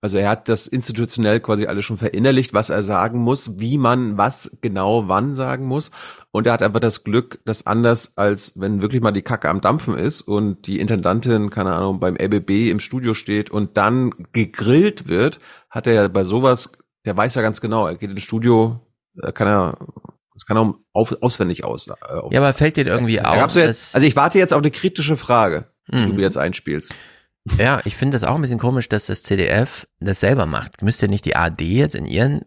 Speaker 1: Also er hat das institutionell quasi alles schon verinnerlicht, was er sagen muss, wie man was genau wann sagen muss. Und er hat einfach das Glück, dass anders als wenn wirklich mal die Kacke am Dampfen ist und die Intendantin, keine Ahnung, beim RBB im Studio steht und dann gegrillt wird, hat er ja bei sowas, der weiß ja ganz genau, er geht ins Studio, da kann er, das kann er auf, auswendig aus. Äh,
Speaker 26: Ja, aber fällt dir irgendwie auf,
Speaker 1: ja jetzt, also ich warte jetzt auf eine kritische Frage, die
Speaker 26: Mhm.
Speaker 1: du mir jetzt einspielst.
Speaker 26: Ja, ich finde das auch ein bisschen komisch, dass das CDF das selber macht. Müsste nicht die ARD jetzt in ihren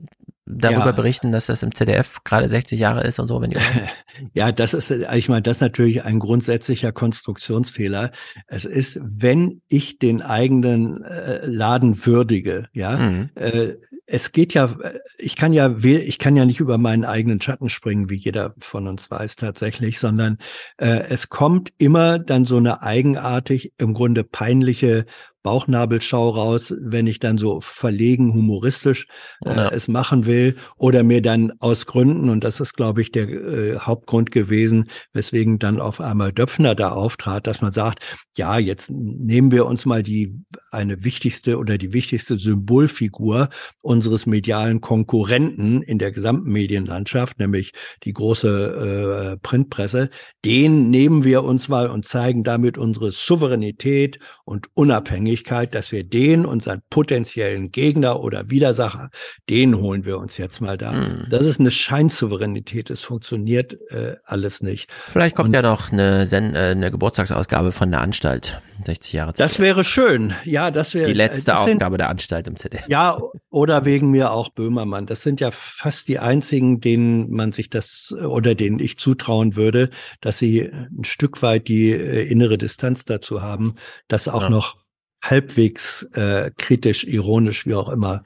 Speaker 26: darüber
Speaker 27: Ja.
Speaker 26: berichten, dass das im ZDF gerade 60 Jahre ist und so, wenn die
Speaker 27: Ja, das ist, äh, ich meine, das ist natürlich ein grundsätzlicher Konstruktionsfehler. Es ist, wenn ich den eigenen äh, Laden würdige, ja,
Speaker 26: Mhm.
Speaker 27: äh, es geht ja, äh, ich kann ja, ich kann ja nicht über meinen eigenen Schatten springen, wie jeder von uns weiß tatsächlich, sondern äh, es kommt immer dann so eine eigenartig, im Grunde peinliche Bauchnabelschau raus, wenn ich dann so verlegen, humoristisch äh,
Speaker 26: Ja.
Speaker 27: es machen will oder mir dann aus Gründen, und das ist, glaube ich, der äh, Hauptgrund gewesen, weswegen dann auf einmal Döpfner da auftrat, dass man sagt, ja, jetzt nehmen wir uns mal die eine wichtigste oder die wichtigste Symbolfigur unseres medialen Konkurrenten in der gesamten Medienlandschaft, nämlich die große äh, Printpresse, den nehmen wir uns mal und zeigen damit unsere Souveränität und Unabhängigkeit, dass wir den, unseren potenziellen Gegner oder Widersacher, den holen wir uns jetzt mal da.
Speaker 26: Hm.
Speaker 27: Das ist eine Scheinsouveränität, es funktioniert äh, alles nicht.
Speaker 26: Vielleicht kommt
Speaker 27: Und
Speaker 26: ja noch eine, Sen äh, eine Geburtstagsausgabe von der Anstalt. 60 Jahre
Speaker 27: Das
Speaker 26: ZDF.
Speaker 27: wäre schön. Ja, das wäre
Speaker 26: Die letzte
Speaker 27: das sind-
Speaker 26: Ausgabe der Anstalt im ZDF.
Speaker 27: Ja, oder wegen mir auch Böhmermann. Das sind ja fast die einzigen, denen man sich das oder denen ich zutrauen würde, dass sie ein Stück weit die äh, innere Distanz dazu haben, das auch
Speaker 26: Ja.
Speaker 27: noch halbwegs äh, kritisch, ironisch, wie auch immer,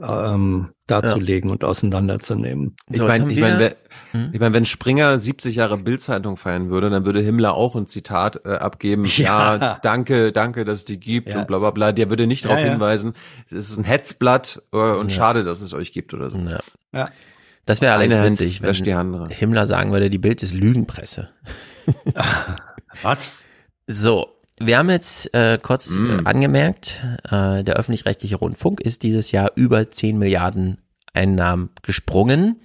Speaker 27: ähm, darzulegen und auseinanderzunehmen.
Speaker 1: Ich
Speaker 26: So, jetzt
Speaker 1: meine, ich
Speaker 26: wir-
Speaker 1: mein, wer-
Speaker 26: Hm?
Speaker 1: ich mein, wenn Springer 70 Jahre Bildzeitung feiern würde, dann würde Himmler auch ein Zitat äh, abgeben. Ja.
Speaker 27: Ja.
Speaker 1: danke, danke, dass es die gibt
Speaker 27: Ja.
Speaker 1: und bla bla bla. Der würde nicht
Speaker 27: Ja,
Speaker 1: darauf
Speaker 27: ja.
Speaker 1: hinweisen, es ist ein Hetzblatt äh, und
Speaker 26: Ja.
Speaker 1: schade, dass es euch gibt oder so.
Speaker 26: Ja.
Speaker 27: Ja.
Speaker 26: Das wäre
Speaker 1: Eine
Speaker 26: allerdings witzig, wenn
Speaker 1: andere.
Speaker 26: Himmler sagen würde, die Bild ist Lügenpresse.
Speaker 27: Was?
Speaker 26: So, wir haben jetzt äh, kurz
Speaker 1: Mm.
Speaker 26: äh, angemerkt, äh, der öffentlich-rechtliche Rundfunk ist dieses Jahr über 10 Milliarden Einnahmen gesprungen.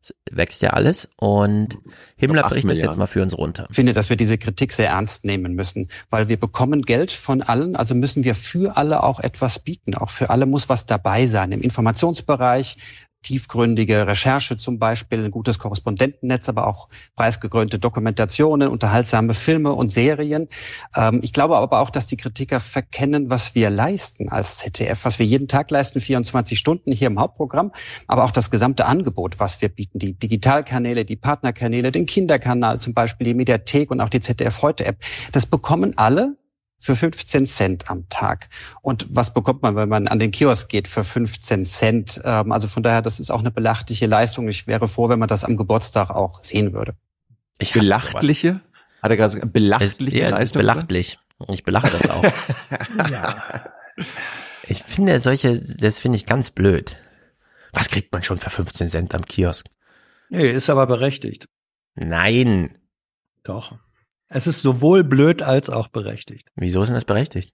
Speaker 26: Es wächst ja alles und Himmler bricht das jetzt mal für uns runter.
Speaker 35: Ich finde, dass wir diese Kritik sehr ernst nehmen müssen, weil wir bekommen Geld von allen, also müssen wir für alle auch etwas bieten. Auch für alle muss was dabei sein. Im Informationsbereich, tiefgründige Recherche zum Beispiel, ein gutes Korrespondentennetz, aber auch preisgekrönte Dokumentationen, unterhaltsame Filme und Serien. Ähm, ich glaube aber auch, dass die Kritiker verkennen, was wir leisten als ZDF, was wir jeden Tag leisten, 24 Stunden hier im Hauptprogramm, aber auch das gesamte Angebot, was wir bieten, die Digitalkanäle, die Partnerkanäle, den Kinderkanal zum Beispiel, die Mediathek und auch die ZDF Heute App. Das bekommen alle für 15 Cent am Tag. Und was bekommt man, wenn man an den Kiosk geht für 15 Cent? Ähm, Also von daher, das ist auch eine belachtliche Leistung. Ich wäre froh, wenn man das am Geburtstag auch sehen würde.
Speaker 26: Ich
Speaker 1: Belachtliche? Hat er gerade gesagt.
Speaker 26: Es,
Speaker 1: belachtliche
Speaker 26: ja, es ist
Speaker 1: Leistung?
Speaker 26: belachtlich. Und ich belache das auch.
Speaker 27: Ja.
Speaker 26: Ich finde solche, das finde ich ganz blöd. Was kriegt man schon für 15 Cent am Kiosk?
Speaker 27: Nee, ist aber berechtigt.
Speaker 26: Nein.
Speaker 27: Doch. Es ist sowohl blöd als auch berechtigt.
Speaker 26: Wieso ist denn das berechtigt?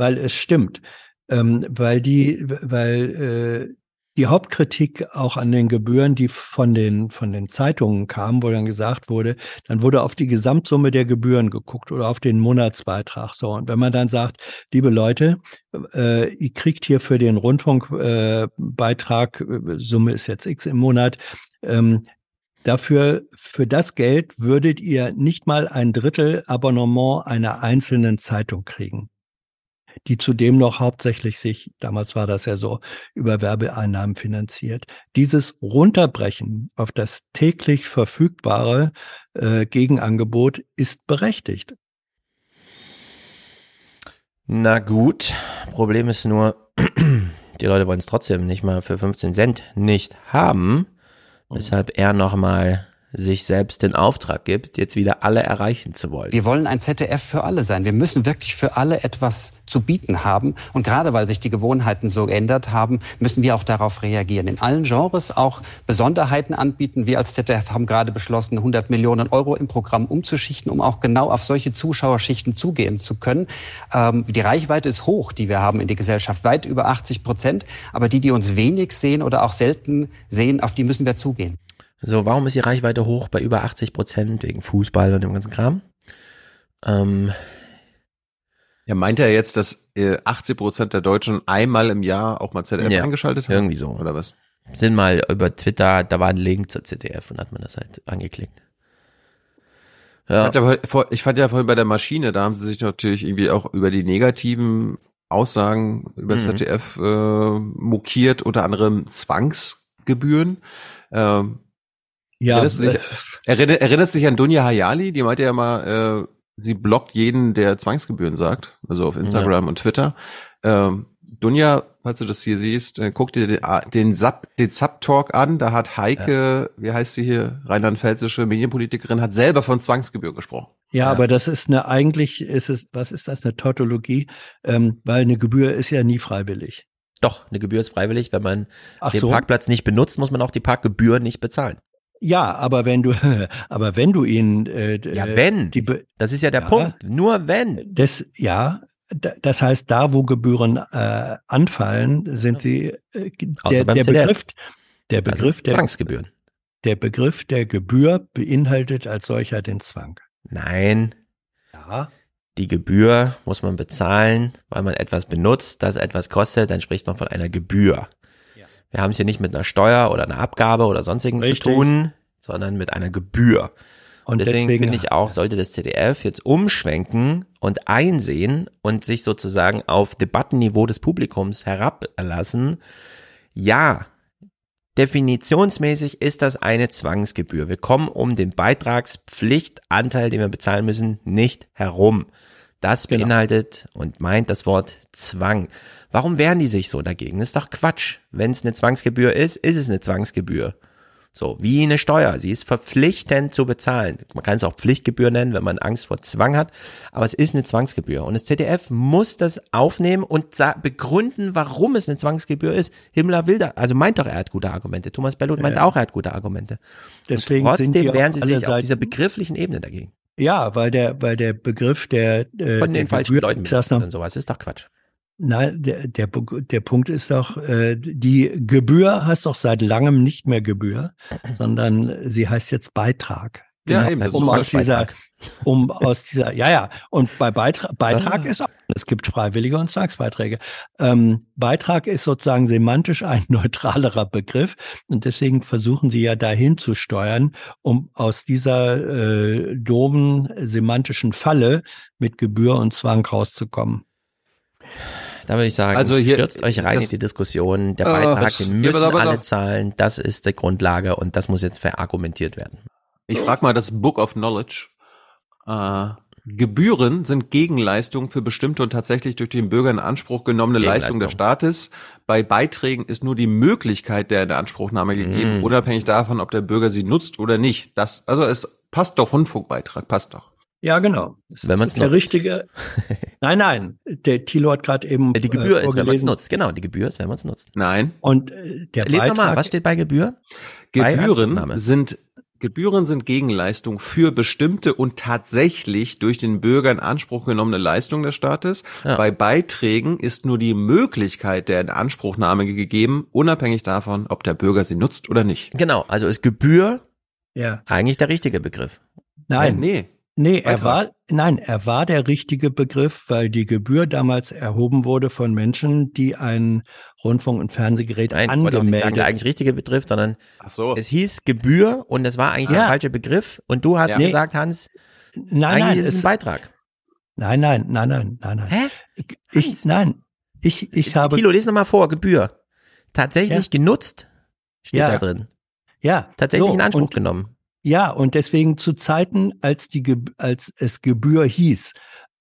Speaker 27: weil es stimmt, ähm, weil die, weil äh, die Hauptkritik auch an den Gebühren, die von den von den Zeitungen kam, wo dann gesagt wurde, dann wurde auf die Gesamtsumme der Gebühren geguckt oder auf den Monatsbeitrag. So und wenn man dann sagt, liebe Leute, äh, ihr kriegt hier für den Rundfunkbeitrag, äh, Beitrag, äh, Summe ist jetzt X im Monat, ähm, Dafür, für das Geld würdet ihr nicht mal ein Drittel Abonnement einer einzelnen Zeitung kriegen, die zudem noch hauptsächlich sich, damals war das ja so, über Werbeeinnahmen finanziert. Dieses Runterbrechen auf das täglich verfügbare äh, Gegenangebot ist berechtigt.
Speaker 26: Na gut, Problem ist nur, die Leute wollen es trotzdem nicht mal für 15 Cent nicht haben, weshalb er nochmal sich selbst den Auftrag gibt, jetzt wieder alle erreichen zu wollen.
Speaker 35: Wir wollen ein ZDF für alle sein. Wir müssen wirklich für alle etwas zu bieten haben. Und gerade weil sich die Gewohnheiten so geändert haben, müssen wir auch darauf reagieren. In allen Genres auch Besonderheiten anbieten. Wir als ZDF haben gerade beschlossen, 100 Millionen Euro im Programm umzuschichten, um auch genau auf solche Zuschauerschichten zugehen zu können. Ähm, die Reichweite ist hoch, die wir haben in der Gesellschaft, weit über 80 Prozent. Aber die, die uns wenig sehen oder auch selten sehen, auf die müssen wir zugehen.
Speaker 26: So, warum ist die Reichweite hoch bei über 80 Prozent wegen Fußball und dem ganzen Kram? Ähm,
Speaker 1: Ja, meint er jetzt, dass äh, 80 Prozent der Deutschen einmal im Jahr auch mal ZDF
Speaker 26: Ja,
Speaker 1: eingeschaltet haben?
Speaker 26: irgendwie so.
Speaker 1: Oder was?
Speaker 26: sind mal über Twitter, da war ein Link zur ZDF und hat man das halt angeklickt.
Speaker 1: Ich, fand ja, ich fand ja vorhin bei der Maschine, da haben sie sich natürlich irgendwie auch über die negativen Aussagen über
Speaker 26: Mhm.
Speaker 1: ZDF äh, mokiert, unter anderem Zwangsgebühren. Ähm,
Speaker 27: Ja,
Speaker 1: erinnerst, du dich,
Speaker 27: äh,
Speaker 1: erinner, erinnerst du dich an Dunja Hayali? Die meinte ja mal, äh, sie blockt jeden, der Zwangsgebühren sagt, also auf Instagram und Twitter. Ähm, Dunja, falls du das hier siehst, äh, guck dir den, den, Zap, den Zap-Talk an. Da hat Heike, wie heißt sie hier, rheinland-pfälzische Medienpolitikerin, hat selber von Zwangsgebühr gesprochen.
Speaker 27: Ja, aber das ist eine, eigentlich ist es, was ist das, eine Tautologie? Ähm, weil eine Gebühr ist ja nie freiwillig.
Speaker 26: Doch, eine Gebühr ist freiwillig. Wenn man
Speaker 27: Ach
Speaker 26: den
Speaker 27: so.
Speaker 26: Parkplatz nicht benutzt, muss man auch die Parkgebühr nicht bezahlen.
Speaker 27: Ja, aber wenn du, aber wenn du ihn, äh,
Speaker 26: Ja,
Speaker 27: äh,
Speaker 26: wenn.
Speaker 27: die, Be-
Speaker 26: Das ist ja der
Speaker 27: Ja.
Speaker 26: Punkt. Nur wenn.
Speaker 27: das, ja, da- das heißt, da wo Gebühren äh, anfallen, sind sie äh, der, der. Begriff, der
Speaker 26: Das
Speaker 27: Begriff
Speaker 26: sind
Speaker 27: der,
Speaker 26: Zwangsgebühren.
Speaker 27: der Begriff der Gebühr beinhaltet als solcher den Zwang.
Speaker 26: Nein.
Speaker 27: Ja.
Speaker 26: Die Gebühr muss man bezahlen, weil man etwas benutzt, das etwas kostet, dann spricht man von einer Gebühr. Wir haben es hier nicht mit einer Steuer oder einer Abgabe oder sonstigen
Speaker 27: Richtig.
Speaker 26: zu tun, sondern mit einer Gebühr. Und, deswegen,
Speaker 27: deswegen-
Speaker 26: finde ich auch, sollte das ZDF jetzt umschwenken und einsehen und sich sozusagen auf Debattenniveau des Publikums herablassen. Ja, definitionsmäßig ist das eine Zwangsgebühr. Wir kommen um den Beitragspflichtanteil, den wir bezahlen müssen, nicht herum. Das
Speaker 27: Genau.
Speaker 26: beinhaltet und meint das Wort Zwang. Warum wehren die sich so dagegen? Das ist doch Quatsch. Wenn es eine Zwangsgebühr ist, ist es eine Zwangsgebühr. So, wie eine Steuer. Sie ist verpflichtend zu bezahlen. Man kann es auch Pflichtgebühr nennen, wenn man Angst vor Zwang hat. Aber es ist eine Zwangsgebühr. Und das ZDF muss das aufnehmen und begründen, warum es eine Zwangsgebühr ist. Himmler will da, also meint doch, er hat gute Argumente. Thomas Bellot meint
Speaker 27: Ja.
Speaker 26: auch, er hat gute Argumente.
Speaker 27: Deswegen
Speaker 26: und trotzdem wehren sie sich auf
Speaker 27: Seiten-
Speaker 26: dieser begrifflichen Ebene dagegen.
Speaker 27: Ja, weil der, weil der Begriff der, äh,
Speaker 26: Von
Speaker 27: der
Speaker 26: den falschen
Speaker 27: Gebühr
Speaker 26: Leuten
Speaker 27: ist das noch,
Speaker 26: benutzt und sowas. Ist doch Quatsch.
Speaker 27: Nein, der, der, der Punkt ist doch, äh, die Gebühr heißt doch seit langem nicht mehr Gebühr, sondern sie heißt jetzt Beitrag.
Speaker 1: Ja,
Speaker 27: Genau,
Speaker 1: eben, das
Speaker 27: um aus dieser,
Speaker 1: Beitrag.
Speaker 27: um aus dieser, ja, ja, und bei Beitrag, Beitrag
Speaker 26: Ah.
Speaker 27: ist auch, es gibt freiwillige und Zwangsbeiträge. Ähm, Beitrag ist sozusagen semantisch ein neutralerer Begriff und deswegen versuchen sie ja dahin zu steuern, um aus dieser äh, doofen semantischen Falle mit Gebühr und Zwang rauszukommen.
Speaker 26: Da würde ich sagen,
Speaker 1: Also hier-
Speaker 26: stürzt euch rein in
Speaker 1: das-
Speaker 26: die Diskussion. Der
Speaker 1: Äh,
Speaker 26: Beitrag,
Speaker 1: das-
Speaker 26: den müssen
Speaker 1: aber-
Speaker 26: alle zahlen. Das ist die Grundlage und das muss jetzt verargumentiert werden.
Speaker 1: Ich frage mal das Book of Knowledge. Äh, Gebühren sind Gegenleistungen für bestimmte und tatsächlich durch den Bürger in Anspruch genommene Leistungen des Staates. Bei Beiträgen ist nur die Möglichkeit der Inanspruchnahme gegeben,
Speaker 26: Mm.
Speaker 1: unabhängig davon, ob der Bürger sie nutzt oder nicht. Das, also es passt doch Rundfunkbeitrag, passt doch.
Speaker 27: Ja, genau. Das
Speaker 26: Wenn man's
Speaker 27: ist der richtige. Nein, nein. Der Thilo hat gerade eben
Speaker 26: Die Gebühr
Speaker 27: äh,
Speaker 26: ist, wenn man es nutzt. Genau, die Gebühr ist, wenn man es nutzt.
Speaker 1: Nein.
Speaker 27: Und äh, der
Speaker 26: Lies nochmal, was steht bei Gebühr? Bei
Speaker 1: Gebühren
Speaker 26: Anspruchnahme.
Speaker 1: sind Gebühren sind Gegenleistung für bestimmte und tatsächlich durch den Bürger in Anspruch genommene Leistungen des Staates.
Speaker 26: Ja.
Speaker 1: Bei Beiträgen ist nur die Möglichkeit der Inanspruchnahme gegeben, unabhängig davon, ob der Bürger sie nutzt oder nicht.
Speaker 26: Genau, also ist Gebühr
Speaker 27: Ja.
Speaker 26: eigentlich der richtige Begriff.
Speaker 27: Nein,
Speaker 1: nee.
Speaker 27: Nee, er
Speaker 1: Beitrag.
Speaker 27: war, nein, er war der richtige Begriff, weil die Gebühr damals erhoben wurde von Menschen, die ein Rundfunk- und Fernsehgerät
Speaker 26: Nein, wollte auch nicht sagen,
Speaker 27: angemeldet
Speaker 26: der eigentlich richtige Begriff, sondern
Speaker 1: Ach so.
Speaker 26: es hieß Gebühr und es war eigentlich
Speaker 27: Ja.
Speaker 26: der falsche Begriff. Und du hast
Speaker 27: Ja.
Speaker 26: gesagt, Hans,
Speaker 27: Nein, nein,
Speaker 26: ist es ein Beitrag.
Speaker 27: Nein, nein, nein, nein, nein, nein.
Speaker 26: Hä?
Speaker 27: Ich, nein, ich, ich habe,
Speaker 26: Tilo, lies nochmal vor, Gebühr. Tatsächlich
Speaker 27: Ja.
Speaker 26: genutzt, steht
Speaker 27: Ja.
Speaker 26: da drin.
Speaker 27: ja,
Speaker 26: Tatsächlich
Speaker 27: so,
Speaker 26: in Anspruch
Speaker 27: und,
Speaker 26: genommen.
Speaker 27: Ja, und deswegen zu Zeiten, als die, als es Gebühr hieß,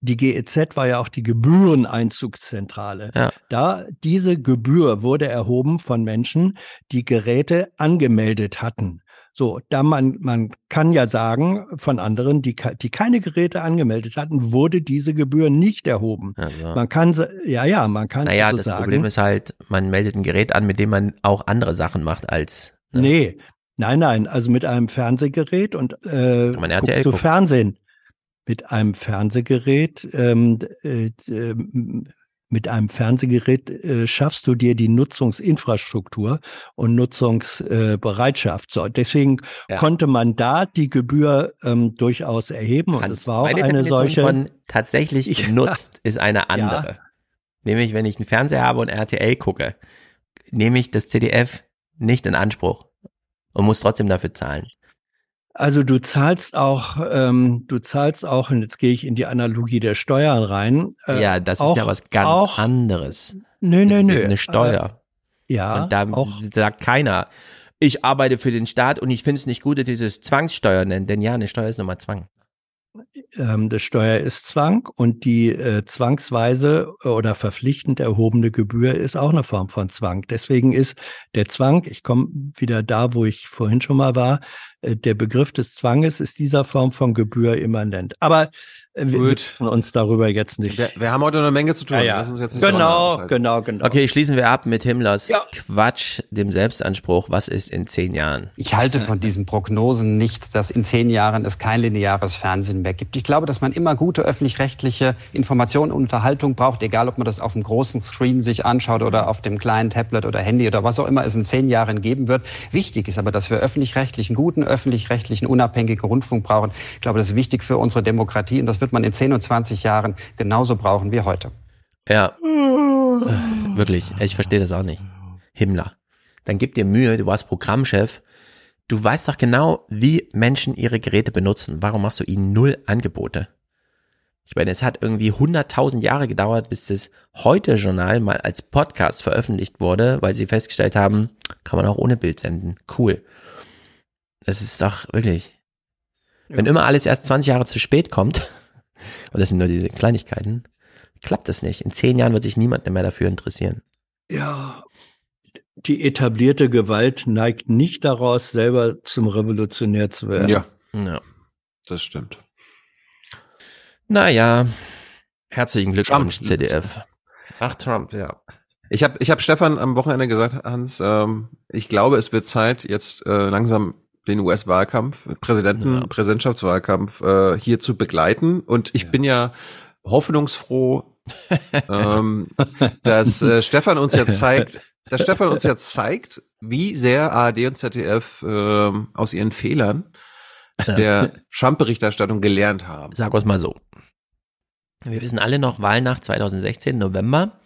Speaker 27: die GEZ war ja auch die Gebühreneinzugszentrale.
Speaker 26: Ja.
Speaker 27: Da diese Gebühr wurde erhoben von Menschen, die Geräte angemeldet hatten. So, da man, man kann ja sagen von anderen, die, die keine Geräte angemeldet hatten, wurde diese Gebühr nicht erhoben.
Speaker 26: Also.
Speaker 27: Man kann, ja, ja, man kann
Speaker 26: Naja,
Speaker 27: also
Speaker 26: das
Speaker 27: sagen,
Speaker 26: Problem ist halt, man meldet ein Gerät an, mit dem man auch andere Sachen macht als. Ne?
Speaker 27: Nee, nein, nein, also mit einem Fernsehgerät und äh,
Speaker 26: man
Speaker 27: guckst du. Fernsehen. Mit einem Fernsehgerät, ähm, äh, äh, mit einem Fernsehgerät äh, schaffst du dir die Nutzungsinfrastruktur und Nutzungsbereitschaft. So, deswegen
Speaker 26: Ja.
Speaker 27: konnte man da die Gebühr ähm, durchaus erheben und es war auch eine solche.
Speaker 26: von tatsächlich
Speaker 27: Ja.
Speaker 26: genutzt ist eine andere. Nämlich, wenn ich einen Fernseher habe und RTL gucke, nehme ich das CDF nicht in Anspruch und muss trotzdem dafür zahlen.
Speaker 27: Also du zahlst auch, ähm, du zahlst auch, und jetzt gehe ich in die Analogie der Steuern rein. äh,
Speaker 26: ja, das
Speaker 27: auch,
Speaker 26: ist ja was ganz
Speaker 27: auch,
Speaker 26: anderes.
Speaker 27: Nö, nö, nö.
Speaker 26: eine Steuer.
Speaker 27: Äh, ja,
Speaker 26: und da
Speaker 27: auch,
Speaker 26: sagt keiner, ich arbeite für den Staat und ich finde es nicht gut, dass dieses Zwangssteuer nennen, denn ja, eine Steuer ist nochmal Zwang.
Speaker 27: Ähm, das Steuer ist Zwang und die äh, zwangsweise oder verpflichtend erhobene Gebühr ist auch eine Form von Zwang. Deswegen ist der Zwang, ich komme wieder da, wo ich vorhin schon mal war, äh, der Begriff des Zwanges ist dieser Form von Gebühr immanent. Aber äh, wir
Speaker 1: Gut.
Speaker 27: müssen uns darüber jetzt nicht.
Speaker 1: Wir, wir haben heute eine Menge zu tun.
Speaker 27: Ja, ja.
Speaker 1: Lass uns jetzt nicht
Speaker 27: Genau,
Speaker 1: so
Speaker 27: genau, genau.
Speaker 26: Okay, schließen wir ab mit Himmlers Quatsch, dem Selbstanspruch. Was ist in zehn Jahren?
Speaker 35: Ich halte von diesen Prognosen nichts, dass in zehn Jahren es kein lineares Fernsehen mehr gibt. Ich glaube, dass man immer gute öffentlich-rechtliche Information und Unterhaltung braucht, egal ob man das auf dem großen Screen sich anschaut oder auf dem kleinen Tablet oder Handy oder was auch immer es in zehn Jahren geben wird. Wichtig ist aber, dass wir öffentlich-rechtlichen, guten öffentlich-rechtlichen, unabhängigen Rundfunk brauchen. Ich glaube, das ist wichtig für unsere Demokratie und das wird man in 10 und 20 Jahren genauso brauchen wie heute.
Speaker 26: Ja. Äh, Wirklich, ich verstehe das auch nicht. Himmler. Dann gib dir Mühe, du warst Programmchef. Du weißt doch genau, wie Menschen ihre Geräte benutzen. Warum machst du ihnen null Angebote? Ich meine, es hat irgendwie 100.000 Jahre gedauert, bis das Heute-Journal mal als Podcast veröffentlicht wurde, weil sie festgestellt haben, kann man auch ohne Bild senden. Cool. Das ist doch wirklich. Wenn immer alles erst 20 Jahre zu spät kommt, und das sind nur diese Kleinigkeiten, klappt das nicht. In zehn Jahren wird sich niemand mehr dafür interessieren.
Speaker 27: Ja, die etablierte Gewalt neigt nicht daraus, selber zum Revolutionär zu werden.
Speaker 1: Ja.
Speaker 26: Ja.
Speaker 1: Das stimmt.
Speaker 26: Naja, herzlichen Glückwunsch,
Speaker 1: Trump.
Speaker 26: CDF.
Speaker 1: Ach, Trump, ja. Ich habe ich hab Stefan am Wochenende gesagt, Hans, ähm, ich glaube, es wird Zeit, jetzt äh, langsam den US-Wahlkampf, Präsidenten, Präsidentschaftswahlkampf äh, hier zu begleiten. Und ich bin ja hoffnungsfroh, ähm, dass äh, Stefan uns ja zeigt, dass Stefan uns ja zeigt, wie sehr ARD und ZDF ähm, aus ihren Fehlern der Trump-Berichterstattung gelernt haben.
Speaker 26: Sag uns mal so. Wir wissen alle noch, Wahlnacht 2016, November.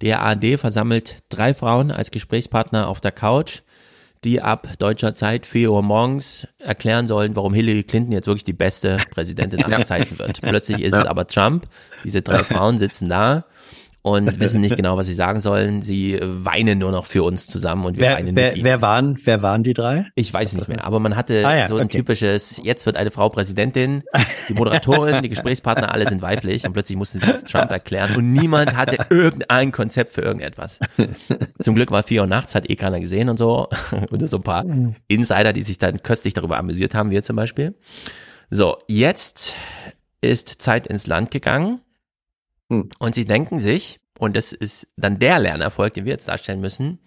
Speaker 26: Der ARD versammelt drei Frauen als Gesprächspartner auf der Couch, die ab deutscher Zeit 4 Uhr morgens erklären sollen, warum Hillary Clinton jetzt wirklich die beste Präsidentin aller. Zeiten wird. Plötzlich ist
Speaker 1: Ja.
Speaker 26: es aber Trump. Diese drei Frauen sitzen da und wissen nicht genau, was sie sagen sollen. Sie weinen nur noch für uns zusammen und wir
Speaker 27: Wer,
Speaker 26: weinen
Speaker 27: wer,
Speaker 26: mit ihnen.
Speaker 27: wer, waren, wer waren die drei?
Speaker 26: Ich weiß nicht mehr, aber man hatte
Speaker 27: Ah ja,
Speaker 26: so ein
Speaker 27: okay.
Speaker 26: typisches, jetzt wird eine Frau Präsidentin, die Moderatorin, die Gesprächspartner, alle sind weiblich und plötzlich mussten sie jetzt Trump erklären und niemand hatte irgendein Konzept für irgendetwas. Zum Glück war vier Uhr nachts, hat eh keiner gesehen und so. Und so ein paar Insider, die sich dann köstlich darüber amüsiert haben, wir zum Beispiel. So, jetzt ist Zeit ins Land gegangen und sie denken sich, und das ist dann der Lernerfolg, den wir jetzt darstellen müssen,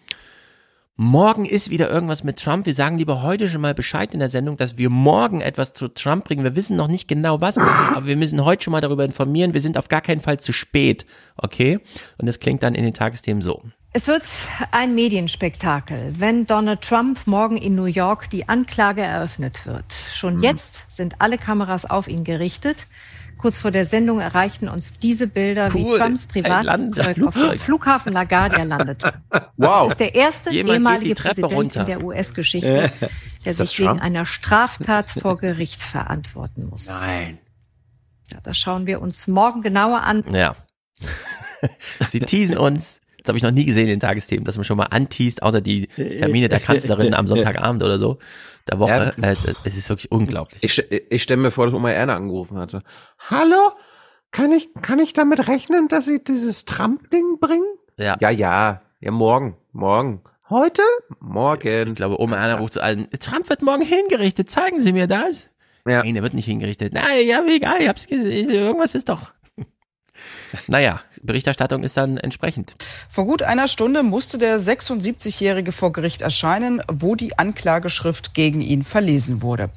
Speaker 26: morgen ist wieder irgendwas mit Trump. Wir sagen lieber heute schon mal Bescheid in der Sendung, dass wir morgen etwas zu Trump bringen. Wir wissen noch nicht genau was, aber wir müssen heute schon mal darüber informieren. Wir sind auf gar keinen Fall zu spät. Okay? Und das klingt dann in den Tagesthemen so.
Speaker 36: Es wird ein Medienspektakel, wenn Donald Trump morgen in New York die Anklage eröffnet wird. Schon jetzt sind alle Kameras auf ihn gerichtet. Kurz vor der Sendung erreichten uns diese Bilder,
Speaker 26: Cool.
Speaker 36: wie Trumps Privatflugzeug auf dem. Flughafen LaGuardia landete.
Speaker 1: Wow.
Speaker 36: Das ist der erste
Speaker 26: Jemand
Speaker 36: ehemalige Präsident
Speaker 26: runter.
Speaker 36: in der US-Geschichte, der
Speaker 1: Ist das
Speaker 36: sich wegen
Speaker 1: Trump?
Speaker 36: einer Straftat vor Gericht verantworten muss.
Speaker 1: Nein.
Speaker 36: Ja, das schauen wir uns morgen genauer an.
Speaker 26: Ja. Sie teasen uns. Das habe ich noch nie gesehen in den Tagesthemen, dass man schon mal anteast, außer die Termine der Kanzlerin am Sonntagabend oder so, der Woche.
Speaker 1: Ja.
Speaker 26: Äh, es ist wirklich unglaublich.
Speaker 1: Ich, ich stelle mir vor, dass Oma Erna angerufen hatte. Hallo? Kann ich, kann ich damit rechnen, dass Sie dieses Trump-Ding bringen?
Speaker 26: Ja.
Speaker 1: Ja, ja. Ja, morgen. Morgen. Heute? Morgen.
Speaker 26: Ich glaube, Oma Erna ruft so an, Trump wird morgen hingerichtet, zeigen Sie mir das?
Speaker 1: Ja.
Speaker 26: Nein, er wird nicht hingerichtet. Nein, ja, egal, ich hab's gesehen, irgendwas ist doch. Naja, Berichterstattung ist dann entsprechend.
Speaker 37: Vor gut einer Stunde musste der 76-Jährige vor Gericht erscheinen, wo die Anklageschrift gegen ihn verlesen wurde.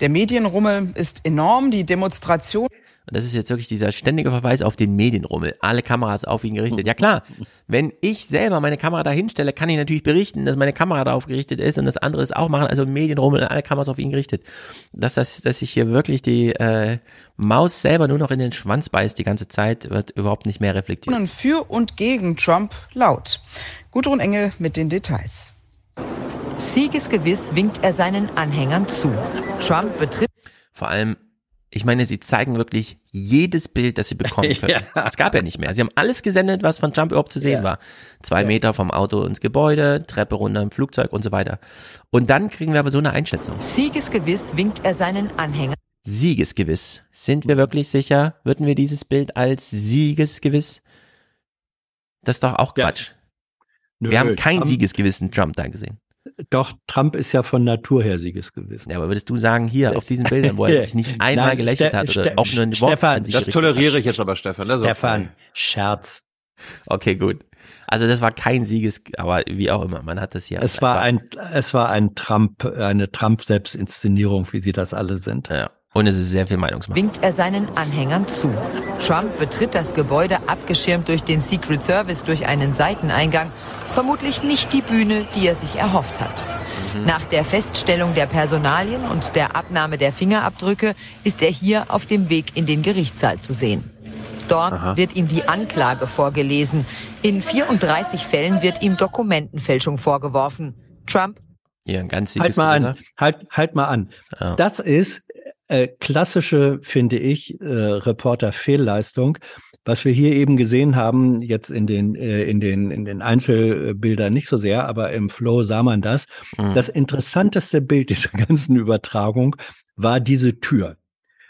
Speaker 37: Der Medienrummel ist enorm, die Demonstration
Speaker 26: Und das ist jetzt wirklich dieser ständige Verweis auf den Medienrummel. Alle Kameras auf ihn gerichtet. Ja klar, wenn ich selber meine Kamera da hinstelle, kann ich natürlich berichten, dass meine Kamera darauf gerichtet ist und das andere es auch machen. Also Medienrummel, alle Kameras auf ihn gerichtet. Dass, das, dass sich hier wirklich die äh, Maus selber nur noch in den Schwanz beißt die gante Zeit, wird überhaupt nicht mehr reflektiert.
Speaker 37: für und gegen Trump laut. Gudrun Engel mit den Details.
Speaker 38: Siegesgewiss winkt er seinen Anhängern zu. Trump betritt
Speaker 26: Vor allem, ich meine, sie zeigen wirklich jedes Bild, das sie bekommen können.
Speaker 38: Ja.
Speaker 26: Es gab ja nicht mehr. Sie haben alles gesendet, was von Trump überhaupt zu sehen war. Zwei Meter vom Auto ins Gebäude, Treppe runter im Flugzeug und so weiter. Und dann kriegen wir aber so eine Einschätzung.
Speaker 38: Siegesgewiss winkt er seinen Anhängern.
Speaker 26: siegesgewiss. Sind wir wirklich sicher? Würden wir dieses Bild als siegesgewiss? Das ist doch auch Quatsch.
Speaker 27: Nö,
Speaker 26: wir haben kein Siegesgewissen Trump da gesehen.
Speaker 27: Doch, Trump ist ja von Natur her siegesgewissen.
Speaker 26: Ja, aber würdest du sagen, hier auf diesen Bildern, wo er sich nicht einmal
Speaker 27: Nein,
Speaker 26: gelächelt
Speaker 27: Ste-
Speaker 26: hat oder
Speaker 27: Ste-
Speaker 26: auch nur ein Wort
Speaker 27: Stefan,
Speaker 26: an sich
Speaker 1: Das toleriere ich jetzt aber, Stefan. Das ist
Speaker 27: Stefan,
Speaker 1: okay.
Speaker 27: Scherz.
Speaker 26: Okay, gut. Also das war kein Sieges, aber wie auch immer, man hat das hier.
Speaker 27: Es war ein, es war ein Trump, eine Trump-Selbstinszenierung, wie sie das alle sind.
Speaker 26: Ja. Und es ist sehr viel Meinungsmache.
Speaker 38: winkt er seinen Anhängern zu. Trump betritt das Gebäude abgeschirmt durch den Secret Service durch einen Seiteneingang. Vermutlich nicht die Bühne, die er sich erhofft hat. Nach der Feststellung der Personalien und der Abnahme der Fingerabdrücke ist er hier auf dem Weg in den Gerichtssaal zu sehen. Dort
Speaker 26: Aha.
Speaker 38: wird ihm die Anklage vorgelesen. In 34 Fällen wird ihm Dokumentenfälschung vorgeworfen. Trump
Speaker 26: Hier ein ganz
Speaker 27: Halt mal an, halt, halt mal an.
Speaker 26: Ja.
Speaker 27: Das ist äh, klassische, finde ich, äh, Reporter-Fehlleistung. Was wir hier eben gesehen haben, jetzt in den, äh, in den, in den Einzelbildern nicht so sehr, aber im Flow sah man das.
Speaker 26: Mhm.
Speaker 27: Das interessanteste Bild dieser ganzen Übertragung war diese Tür.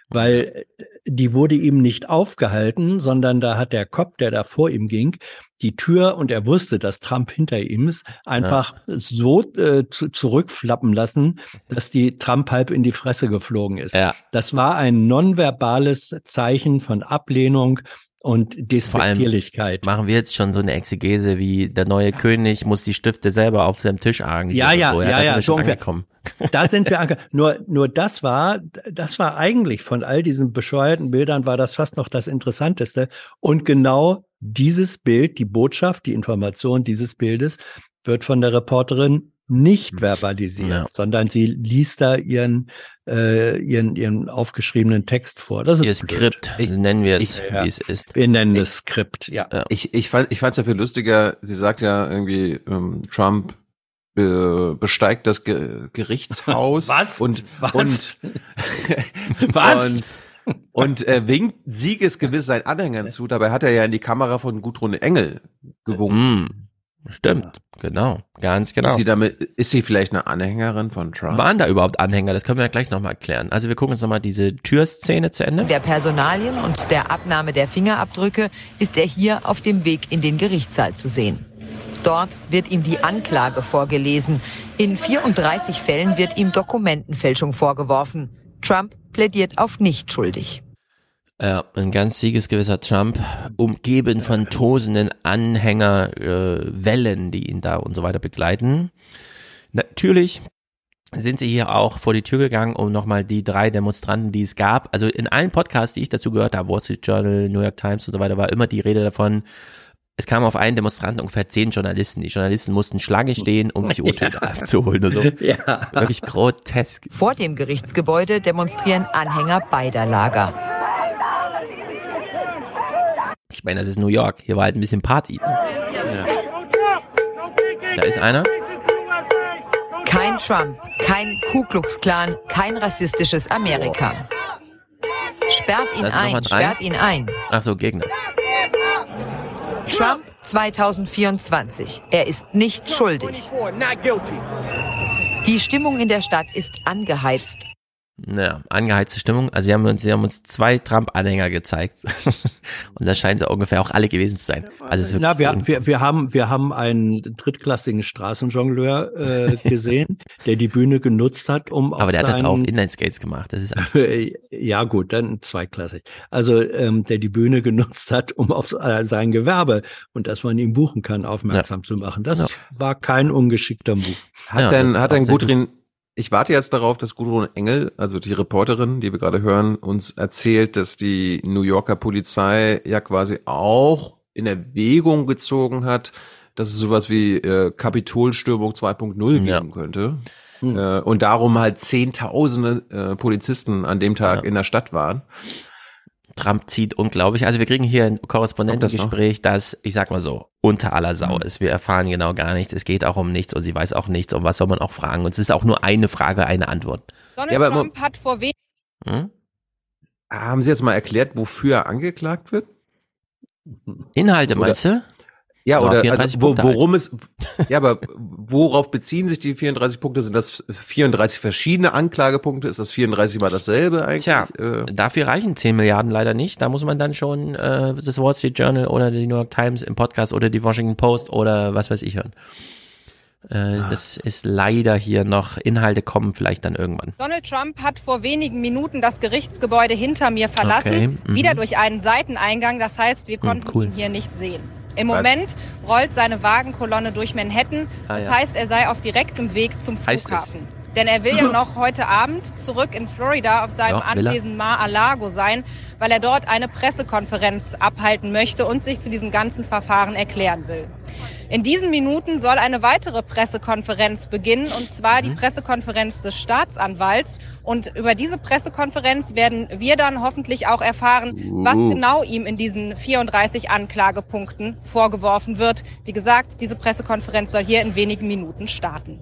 Speaker 27: Weil äh, die wurde ihm nicht aufgehalten, sondern da hat der Cop, der da vor ihm ging, die Tür und er wusste, dass Trump hinter ihm ist, einfach so äh, zu, zurückflappen lassen, dass die Trump halb in die Fresse geflogen ist.
Speaker 26: Ja.
Speaker 27: Das war ein nonverbales Zeichen von Ablehnung und Despektierlichkeit.
Speaker 26: machen wir jetzt schon so eine Exegese wie der neue König muss die Stifte selber auf seinem Tisch arrangieren.
Speaker 27: Ja, ja,
Speaker 26: so.
Speaker 27: ja, ja, so ungefähr.
Speaker 26: angekommen.
Speaker 27: Da sind wir ange nur nur das war das war eigentlich von all diesen bescheuerten Bildern war das fast noch das interessanteste und genau dieses Bild, die Botschaft, die Information dieses Bildes wird von der Reporterin nicht verbalisiert,
Speaker 26: Ja.
Speaker 27: sondern sie liest da ihren äh, ihren ihren aufgeschriebenen Text vor. Das ist
Speaker 26: Ihr. Skript, nennen wir es,
Speaker 27: Ja.
Speaker 26: wie es ist.
Speaker 27: Wir nennen es Skript, ja.
Speaker 1: Ich, ich fand ich fand's ja viel lustiger. Sie sagt ja irgendwie, ähm, Trump be, besteigt das Ge Gerichtshaus
Speaker 27: Was?
Speaker 1: und
Speaker 27: Was?
Speaker 1: und
Speaker 27: Was?
Speaker 1: und, und äh, winkt siegesgewiss seinen Anhängern zu. Dabei hat er ja in die Kamera von Gudrun Engel gewunken.
Speaker 26: Mm, stimmt, genau, ganz genau.
Speaker 1: Ist sie damit, ist sie vielleicht eine Anhängerin von Trump?
Speaker 26: Waren da überhaupt Anhänger? Das können wir ja gleich nochmal erklären. Also wir gucken uns nochmal diese Türszene zu Ende.
Speaker 38: der Personalien und der Abnahme der Fingerabdrücke ist er hier auf dem Weg in den Gerichtssaal zu sehen. Dort wird ihm die Anklage vorgelesen. In 34 Fällen wird ihm Dokumentenfälschung vorgeworfen. Trump plädiert auf nicht schuldig.
Speaker 26: Ja, ein ganz siegesgewisser Trump, umgeben von tosenden Anhängerwellen, äh, Wellen, die ihn da und so weiter begleiten. Natürlich sind sie hier auch vor die Tür gegangen, um nochmal die drei Demonstranten, die es gab. Also in allen Podcasts, die ich dazu gehört habe, Wall Street Journal, New York Times und so weiter, war immer die Rede davon, es kamen auf einen Demonstranten ungefähr zehn Journalisten. Die Journalisten mussten Schlange stehen, um sich O-Töne abzuholen und so.
Speaker 27: Ja.
Speaker 26: Wirklich grotesk.
Speaker 38: Vor dem Gerichtsgebäude demonstrieren Anhänger beider Lager.
Speaker 26: Ich meine, das ist New York. Hier war halt ein bisschen Party. Da ist einer.
Speaker 38: Kein Trump, kein Ku Klux Klan, kein rassistisches Amerika. Sperrt ihn ein, sperrt ihn ein.
Speaker 26: Ach so, Gegner.
Speaker 38: Trump 2024. Er ist nicht schuldig. Die Stimmung in der Stadt ist angeheizt.
Speaker 26: Naja, angeheizte Stimmung. Also sie haben uns, sie haben uns zwei Trump-Anhänger gezeigt. und das scheint so ungefähr auch alle gewesen zu sein. Also es
Speaker 27: Na, wir, wir, wir haben, wir haben einen drittklassigen Straßenjongleur äh, gesehen, der die Bühne genutzt hat, um
Speaker 26: aber der hat das auch Inline-Skates gemacht. Das ist einfach,
Speaker 27: Ja, gut, dann zweiklassig. Also, ähm, der die Bühne genutzt hat, um auf äh, sein Gewerbe und dass man ihn buchen kann, aufmerksam zu machen. Das
Speaker 26: Ja.
Speaker 27: war kein ungeschickter Move.
Speaker 1: Hat
Speaker 26: Ja,
Speaker 1: denn, hat denn Gudrun, ich warte jetzt darauf, dass Gudrun Engel, also die Reporterin, die wir gerade hören, uns erzählt, dass die New Yorker Polizei ja quasi auch in Erwägung gezogen hat, dass es sowas wie äh, Kapitolstürmung 2.0
Speaker 26: Ja.
Speaker 1: geben könnte. Äh, und darum halt Zehntausende äh, Polizisten an dem Tag in der Stadt waren.
Speaker 26: Trump zieht unglaublich. Also wir kriegen hier ein
Speaker 1: Kommt das?
Speaker 26: Korrespondentengespräch, das, ich sag mal so, unter aller Sau
Speaker 1: Mhm.
Speaker 26: ist. Wir erfahren genau gar nichts. Es geht auch um nichts und sie weiß auch nichts. Und was soll man auch fragen? Und es ist auch nur eine Frage, eine Antwort.
Speaker 37: Donald
Speaker 1: Ja, aber
Speaker 37: Trump hat vor wenigen
Speaker 26: Hm?
Speaker 1: Haben Sie jetzt mal erklärt, wofür er angeklagt wird?
Speaker 26: Inhalte
Speaker 1: Oder-
Speaker 26: meinst du?
Speaker 1: Ja, oder
Speaker 26: 34
Speaker 1: also, wo,
Speaker 26: halt.
Speaker 1: worum es, ja, aber worauf beziehen sich die 34 Punkte? Sind das 34 verschiedene Anklagepunkte? Ist das 34 mal dasselbe eigentlich?
Speaker 26: Tja,
Speaker 1: Äh,
Speaker 26: dafür reichen 10 Milliarden leider nicht. Da muss man dann schon äh, das Wall Street Journal oder die New York Times im Podcast oder die Washington Post oder was weiß ich hören. Äh,
Speaker 1: Ah.
Speaker 26: Das ist leider hier noch, Inhalte kommen vielleicht dann irgendwann.
Speaker 39: Donald Trump hat vor wenigen Minuten das Gerichtsgebäude hinter mir verlassen,
Speaker 26: Okay, mhm.
Speaker 39: wieder durch einen Seiteneingang. Das heißt, wir konnten
Speaker 26: cool.
Speaker 39: ihn hier nicht sehen. Im
Speaker 26: Was?
Speaker 39: Moment rollt seine Wagenkolonne durch Manhattan.
Speaker 26: Ah,
Speaker 39: Das
Speaker 26: ja.
Speaker 39: heißt, er sei auf direktem Weg zum. Flughafen. Denn er will ja noch heute Abend zurück in Florida auf seinem
Speaker 26: Ja.
Speaker 39: Anwesen Mar-a-Lago sein, weil er dort eine Pressekonferenz abhalten möchte und sich zu diesem ganzen Verfahren erklären will. In diesen Minuten soll eine weitere Pressekonferenz beginnen, und zwar die Pressekonferenz des Staatsanwalts. Und über diese Pressekonferenz werden wir dann hoffentlich auch erfahren, was
Speaker 37: Uh.
Speaker 39: genau ihm in diesen 34 Anklagepunkten vorgeworfen wird. Wie gesagt, diese Pressekonferenz soll hier in wenigen Minuten starten.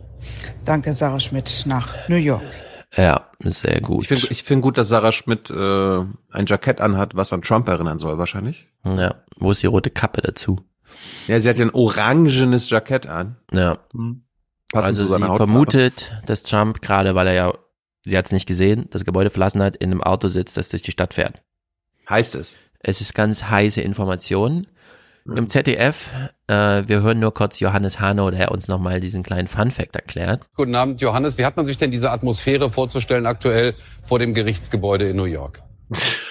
Speaker 37: Danke, Sarah Schmidt nach New York.
Speaker 26: Ja, sehr gut.
Speaker 1: Ich finde ich find gut, dass Sarah Schmidt äh, ein Jackett anhat, was an Trump erinnern soll, wahrscheinlich.
Speaker 26: Ja, wo ist die rote Kappe dazu?
Speaker 1: Ja, sie hat ja ein orangenes Jackett an.
Speaker 26: Ja.
Speaker 1: Passend
Speaker 26: also
Speaker 1: zu seiner
Speaker 26: sie
Speaker 1: Hautfarbe.
Speaker 26: vermutet, dass Trump gerade, weil er ja, sie hat es nicht gesehen, das Gebäude verlassen hat, in einem Auto sitzt, das durch die Stadt fährt.
Speaker 1: Heißt es?
Speaker 26: Es ist ganz heiße Information. Im ZDF, äh, wir hören nur kurz Johannes Hano, der uns nochmal diesen kleinen Fun-Fact erklärt.
Speaker 40: Guten Abend, Johannes. Wie hat man sich denn diese Atmosphäre vorzustellen aktuell vor dem Gerichtsgebäude in New York?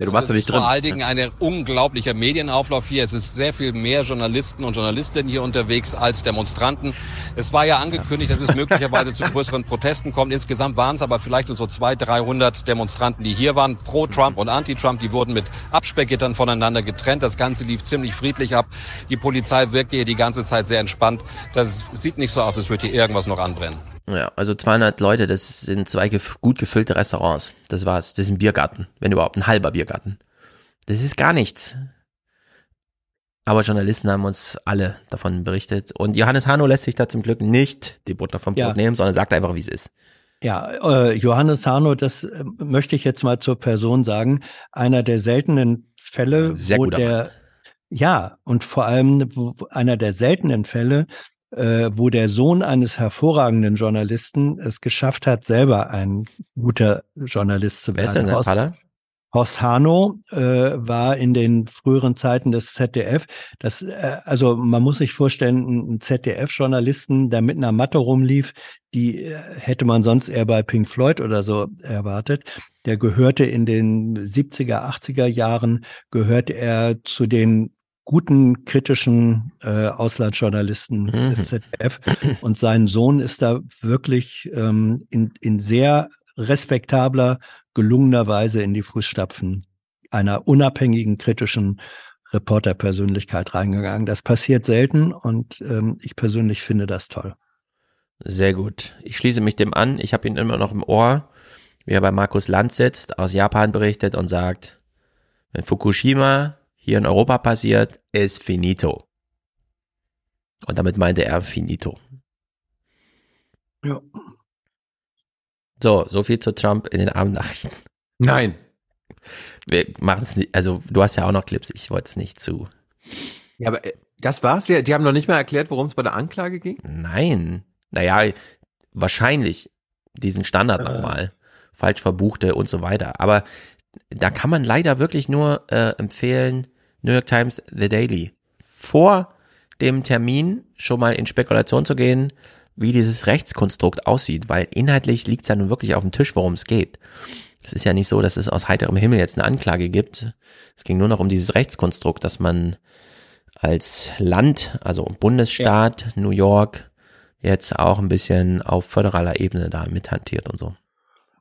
Speaker 1: Ja, du
Speaker 41: Und es ist Vor allen Dingen ein unglaublicher Medienauflauf hier. Es ist sehr viel mehr Journalisten und Journalistinnen hier unterwegs als Demonstranten. Es war ja angekündigt, dass es möglicherweise zu größeren Protesten kommt. Insgesamt waren es aber vielleicht nur so 200, 300 Demonstranten, die hier waren, pro Trump und anti-Trump. Die wurden mit Absperrgittern voneinander getrennt. Das Ganze lief ziemlich friedlich ab. Die Polizei wirkte hier die ganze Zeit sehr entspannt. Das sieht nicht so aus, als würde hier irgendwas noch anbrennen.
Speaker 26: Ja, also 200 Leute, das sind zwei gut gefüllte Restaurants. Das war's. Das ist ein Biergarten, wenn überhaupt ein halber Biergarten. Das ist gar nichts. Aber Journalisten haben uns alle davon berichtet. Und Johannes Hano lässt sich da zum Glück nicht die Butter vom Brot
Speaker 27: Ja.
Speaker 26: nehmen, sondern sagt einfach, wie es ist.
Speaker 27: Ja, äh, Johannes Hano, das äh, möchte ich jetzt mal zur Person sagen, einer der seltenen Fälle,
Speaker 26: Sehr
Speaker 27: wo
Speaker 26: guter
Speaker 27: der, ja, und vor allem einer der seltenen Fälle, äh, wo der Sohn eines hervorragenden Journalisten es geschafft hat, selber ein guter Journalist zu
Speaker 26: Wer ist
Speaker 27: werden.
Speaker 26: denn
Speaker 27: Horst- Hano äh, war in den früheren Zeiten des ZDF. Das, äh, also man muss sich vorstellen, ein ein ZDF-Journalisten, der mit einer Matte rumlief, die äh, hätte man sonst eher bei Pink Floyd oder so erwartet. Der gehörte in den 70er, 80er Jahren, gehörte er zu den guten kritischen äh, Auslandsjournalisten
Speaker 26: Mhm.
Speaker 27: des ZDF. Und sein Sohn ist da wirklich ähm, in, in sehr respektabler, gelungener Weise in die Fußstapfen einer unabhängigen, kritischen Reporterpersönlichkeit reingegangen. Das passiert selten und ähm, ich persönlich finde das toll.
Speaker 26: Sehr gut. Ich schließe mich dem an. Ich habe ihn immer noch im Ohr, wie er bei Markus Land sitzt, aus Japan berichtet und sagt, wenn Fukushima hier in Europa passiert, ist finito. Und damit meinte er finito.
Speaker 27: Ja.
Speaker 26: So, so viel zu Trump in den Abendnachrichten.
Speaker 1: Nein.
Speaker 26: Wir machen es nicht, also du hast ja auch noch Clips, ich wollte es nicht zu.
Speaker 1: Ja, aber äh, das war's ja. Die haben noch nicht mal erklärt, worum es bei der Anklage ging.
Speaker 26: Nein. Naja, wahrscheinlich diesen Standard nochmal. Falsch verbuchte und so weiter. Aber da kann man leider wirklich nur äh, empfehlen, New York Times The Daily. Vor dem Termin schon mal in Spekulation zu gehen, wie dieses Rechtskonstrukt aussieht, weil inhaltlich liegt es ja nun wirklich auf dem Tisch, worum es geht. Es ist ja nicht so, dass es aus heiterem Himmel jetzt eine Anklage gibt. Es ging nur noch um dieses Rechtskonstrukt, dass man als Land, also Bundesstaat, New York, jetzt auch ein bisschen auf föderaler Ebene da mithantiert und so.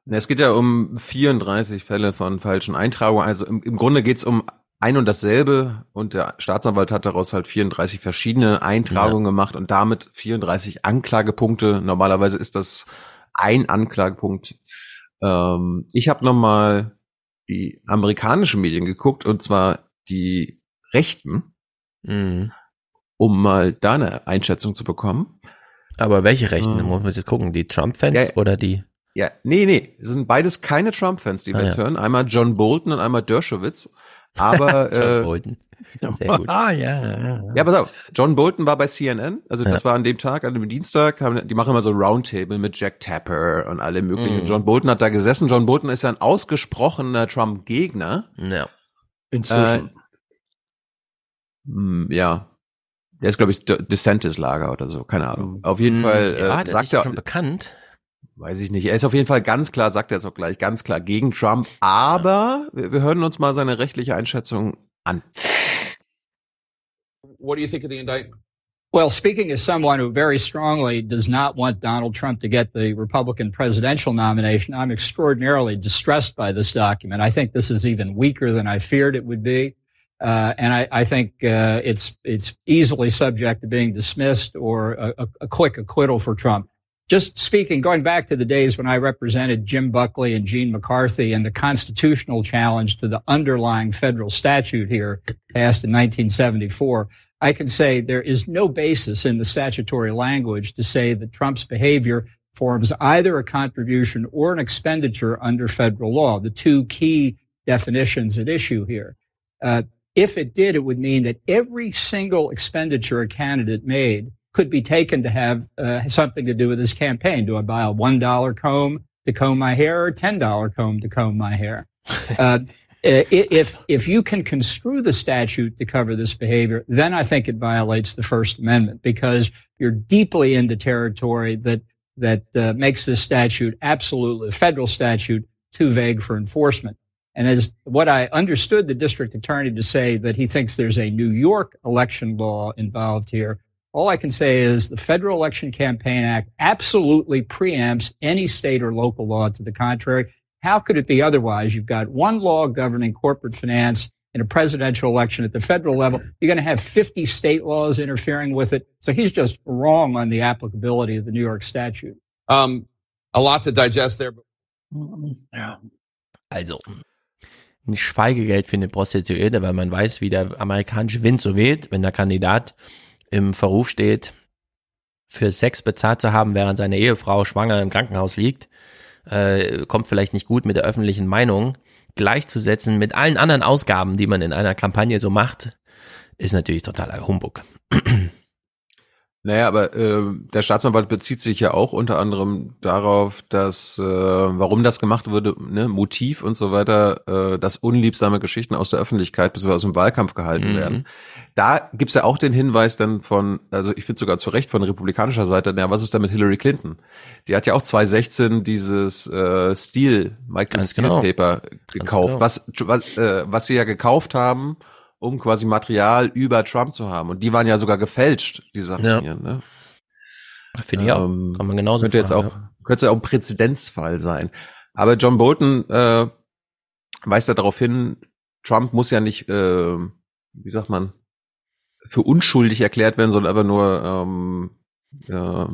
Speaker 1: Ja, Es geht ja um 34 Fälle von falschen Eintragungen. Also im, im Grunde geht's um ein und dasselbe und der Staatsanwalt hat daraus halt 34 verschiedene Eintragungen gemacht und damit 34 Anklagepunkte. Normalerweise ist das ein Anklagepunkt. Ähm, ich habe nochmal die amerikanischen Medien geguckt und zwar die Rechten,
Speaker 26: Mhm.
Speaker 1: um mal da eine Einschätzung zu bekommen.
Speaker 26: Aber welche Rechten?
Speaker 1: Ähm.
Speaker 26: Muss man jetzt gucken, die Trump-Fans
Speaker 1: Ja.
Speaker 26: oder die?
Speaker 1: Ja, nee, nee, es sind beides keine Trump-Fans, die wir
Speaker 26: Ah,
Speaker 1: jetzt
Speaker 26: ja.
Speaker 1: hören. Einmal John Bolton und einmal Dershowitz. Aber
Speaker 26: John
Speaker 1: äh,
Speaker 26: Bolton. Sehr gut.
Speaker 27: Ah, ja, ja, ja.
Speaker 1: Ja, pass auf. John Bolton war bei CNN. Also das
Speaker 26: Ja.
Speaker 1: war an dem Tag, an dem Dienstag. Haben, die machen immer so Roundtable mit Jack Tapper und alle möglichen.
Speaker 26: Mhm.
Speaker 1: John Bolton hat da gesessen. John Bolton ist ja ein ausgesprochener Trump-Gegner.
Speaker 26: Ja.
Speaker 27: Inzwischen.
Speaker 1: Hm, ja. Der ist, glaube ich, DeSantis-Lager oder so. Keine Ahnung. Auf jeden
Speaker 26: Hm,
Speaker 1: Fall
Speaker 26: ja,
Speaker 1: äh,
Speaker 26: der
Speaker 1: sagt
Speaker 26: ist ja
Speaker 1: er,
Speaker 26: schon bekannt.
Speaker 1: Weiß ich nicht. Er ist auf jeden Fall ganz klar, sagt er jetzt auch gleich, ganz klar gegen Trump. Aber wir, wir hören uns mal seine rechtliche Einschätzung an.
Speaker 42: What do you think of the indictment?
Speaker 43: Well, speaking as someone who very strongly does not want Donald Trump to get the Republican presidential nomination, I'm extraordinarily distressed by this document. I think this is even weaker than I feared it would be. Uh, and I, I think uh, it's it's easily subject to being dismissed or a, a, a quick acquittal for Trump. Just speaking, going back to the days when I represented Jim Buckley and Gene McCarthy and the constitutional challenge to the underlying federal statute here passed in 1974, I can say there is no basis in the statutory language to say that Trump's behavior forms either a contribution or an expenditure under federal law, the two key definitions at issue here. Uh, if it did, it would mean that every single expenditure a candidate made could be taken to have uh, something to do with his campaign. Do I buy a $1 comb to comb my hair or a $10 comb to comb my hair? Uh, if if you can construe the statute to cover this behavior, then I think it violates the First Amendment because you're deeply into territory that that uh, makes this statute absolutely federal statute too vague for enforcement. And as what I understood the district attorney to say that he thinks there's a New York election law involved here. All I can say is the Federal Election Campaign Act absolutely preempts any state or local law to the contrary. How could it be otherwise? You've got one law governing corporate finance in a presidential election at the federal level. You're going to have 50 state laws interfering with it. So he's just wrong on the applicability of the New York statute.
Speaker 42: Um, a lot to digest there. But
Speaker 26: Also, ein Schweigegeld für eine Prostituierte, weil man weiß, wie der amerikanische Wind so weht, wenn der Kandidat im Verruf steht, für Sex bezahlt zu haben, während seine Ehefrau schwanger im Krankenhaus liegt, äh, kommt vielleicht nicht gut mit der öffentlichen Meinung. Gleichzusetzen mit allen anderen Ausgaben, die man in einer Kampagne so macht, ist natürlich totaler Humbug.
Speaker 1: Naja, aber äh, der Staatsanwalt bezieht sich ja auch unter anderem darauf, dass äh, warum das gemacht wurde, ne, Motiv und so weiter, äh, dass unliebsame Geschichten aus der Öffentlichkeit bis aus dem Wahlkampf gehalten
Speaker 26: Mhm.
Speaker 1: werden. Da gibt's ja auch den Hinweis dann von, also ich finde sogar zu Recht von republikanischer Seite, naja, was ist da mit Hillary Clinton? Die hat ja auch 2016 dieses äh, Steel, Michael Steel
Speaker 26: genau.
Speaker 1: Paper gekauft,
Speaker 26: genau.
Speaker 1: was, was, äh, was sie ja gekauft haben, um quasi Material über Trump zu haben. Und die waren ja sogar gefälscht, die Sachen
Speaker 26: Ja.
Speaker 1: hier, ne?
Speaker 26: Finde ich auch.
Speaker 1: Ähm,
Speaker 26: Kann man genauso
Speaker 1: könnte jetzt auch,
Speaker 26: machen,
Speaker 1: könnte auch ein Präzedenzfall sein. Aber John Bolton äh, weist ja darauf hin, Trump muss ja nicht, äh, wie sagt man, für unschuldig erklärt werden, sondern einfach nur ähm, äh,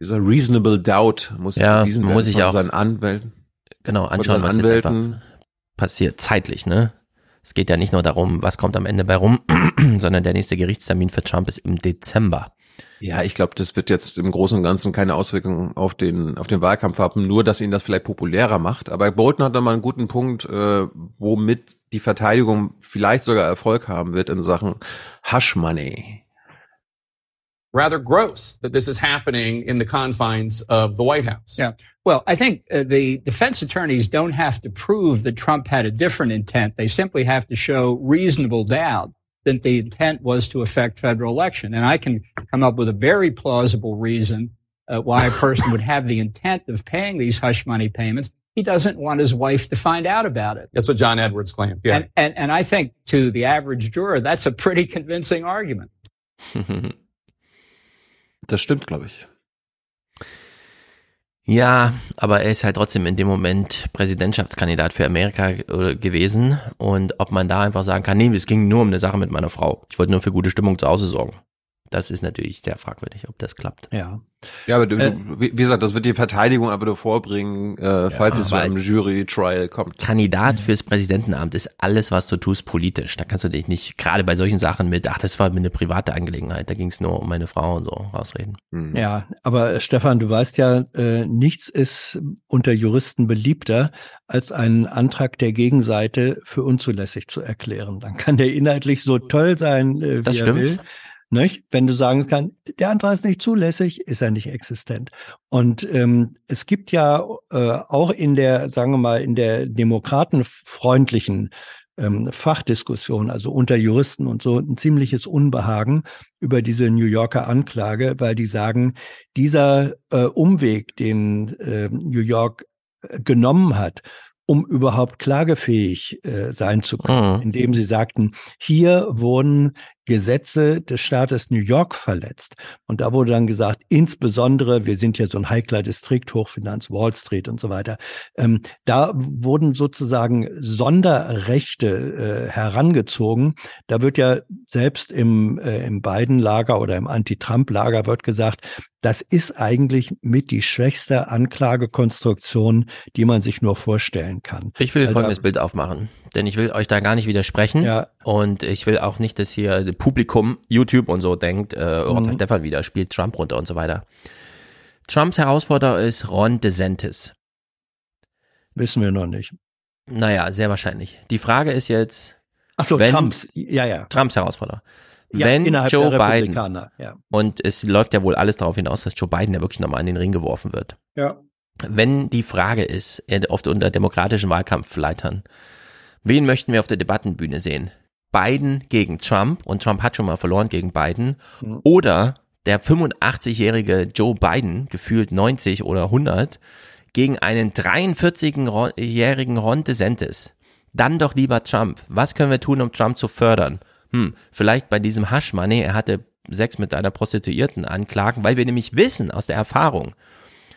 Speaker 1: dieser reasonable doubt muss
Speaker 26: Ja, muss
Speaker 1: von
Speaker 26: auch
Speaker 1: seinen Anwälten.
Speaker 26: Genau, anschauen, was jetzt
Speaker 1: Anwälten.
Speaker 26: passiert, zeitlich, ne? Es geht ja nicht nur darum, was kommt am Ende bei rum, sondern der nächste Gerichtstermin für Trump ist im Dezember.
Speaker 1: Ja, ich glaube, das wird jetzt im Großen und Ganzen keine Auswirkungen auf den, auf den Wahlkampf haben, nur dass ihn das vielleicht populärer macht. Aber Bolton hat da mal einen guten Punkt, äh, womit die Verteidigung vielleicht sogar Erfolg haben wird in Sachen Hush Money.
Speaker 42: rather gross that this is happening in the confines of the White House.
Speaker 43: Yeah. Well, I think uh, the defense attorneys don't have to prove that Trump had a different intent. They simply have to show reasonable doubt that the intent was to affect federal election. And I can come up with a very plausible reason uh, why a person would have the intent of paying these hush money payments. He doesn't want his wife to find out about it.
Speaker 42: That's what John Edwards claimed. Yeah.
Speaker 43: And, and, and I think to the average juror, that's a pretty convincing argument.
Speaker 1: Das stimmt, glaube ich.
Speaker 26: Ja, aber er ist halt trotzdem in dem Moment Präsidentschaftskandidat für Amerika äh, gewesen. Und ob man da einfach sagen kann, nee, es ging nur um eine Sache mit meiner Frau. Ich wollte nur für gute Stimmung zu Hause sorgen. Das ist natürlich sehr fragwürdig, ob das klappt.
Speaker 27: Ja.
Speaker 1: Ja, aber du,
Speaker 27: Äh,
Speaker 1: wie gesagt, das wird die Verteidigung einfach nur vorbringen, äh, falls es zu einem Jury-Trial kommt.
Speaker 26: Kandidat fürs Präsidentenamt ist alles, was du tust, politisch. Da kannst du dich nicht, gerade bei solchen Sachen mit, ach, das war mir eine private Angelegenheit, da ging es nur um meine Frau und so, rausreden.
Speaker 27: Ja, aber äh, Stefan, du weißt ja, äh, nichts ist unter Juristen beliebter, als einen Antrag der Gegenseite für unzulässig zu erklären. Dann kann der inhaltlich so toll sein, äh, wie
Speaker 26: Das
Speaker 27: er
Speaker 26: stimmt.
Speaker 27: will. Nicht? Wenn du sagen kannst, der Antrag ist nicht zulässig, ist er nicht existent. Und ähm, es gibt ja äh, auch in der, sagen wir mal, in der demokratenfreundlichen ähm, Fachdiskussion, also unter Juristen und so, ein ziemliches Unbehagen über diese New Yorker Anklage, weil die sagen, dieser äh, Umweg, den äh, New York äh, genommen hat, um überhaupt klagefähig äh, sein zu können,
Speaker 26: Mhm.
Speaker 27: indem sie sagten, hier wurden Gesetze des Staates New York verletzt. Und da wurde dann gesagt, insbesondere, wir sind ja so ein heikler Distrikt, Hochfinanz, Wall Street und so weiter, ähm, da wurden sozusagen Sonderrechte äh, herangezogen. Da wird ja selbst im, äh, im Biden-Lager oder im Anti-Trump-Lager wird gesagt, das ist eigentlich mit die schwächste Anklagekonstruktion, die man sich nur vorstellen kann.
Speaker 26: Ich will
Speaker 27: da-
Speaker 26: folgendes Bild aufmachen, denn ich will euch da gar nicht widersprechen und ich will auch nicht, dass hier das Publikum, YouTube und so denkt, äh, Europa
Speaker 27: Mhm.
Speaker 26: Stefan wieder spielt Trump runter und so weiter. Trumps Herausforderer ist Ron DeSantis.
Speaker 27: Wissen wir noch nicht.
Speaker 26: Naja, sehr wahrscheinlich. Die Frage ist jetzt,
Speaker 27: Ach so,
Speaker 26: wenn,
Speaker 27: Trumps, ja, ja.
Speaker 26: Trumps Herausforderer.
Speaker 27: Ja,
Speaker 26: wenn
Speaker 27: innerhalb
Speaker 26: Joe
Speaker 27: der
Speaker 26: Biden,
Speaker 27: ja.
Speaker 26: und es läuft ja wohl alles darauf hinaus, dass Joe Biden ja wirklich nochmal in den Ring geworfen wird.
Speaker 27: Ja.
Speaker 26: Wenn die Frage ist, oft unter demokratischen Wahlkampfleitern, wen möchten wir auf der Debattenbühne sehen? Biden gegen Trump und Trump hat schon mal verloren gegen Biden
Speaker 27: Mhm.
Speaker 26: oder der 85-jährige Joe Biden, gefühlt 90 oder 100, gegen einen 43-jährigen Ron DeSantis. Dann doch lieber Trump. Was können wir tun, um Trump zu fördern? Hm, vielleicht bei diesem Hush Money, er hatte Sex mit einer Prostituierten anklagen, weil wir nämlich wissen aus der Erfahrung,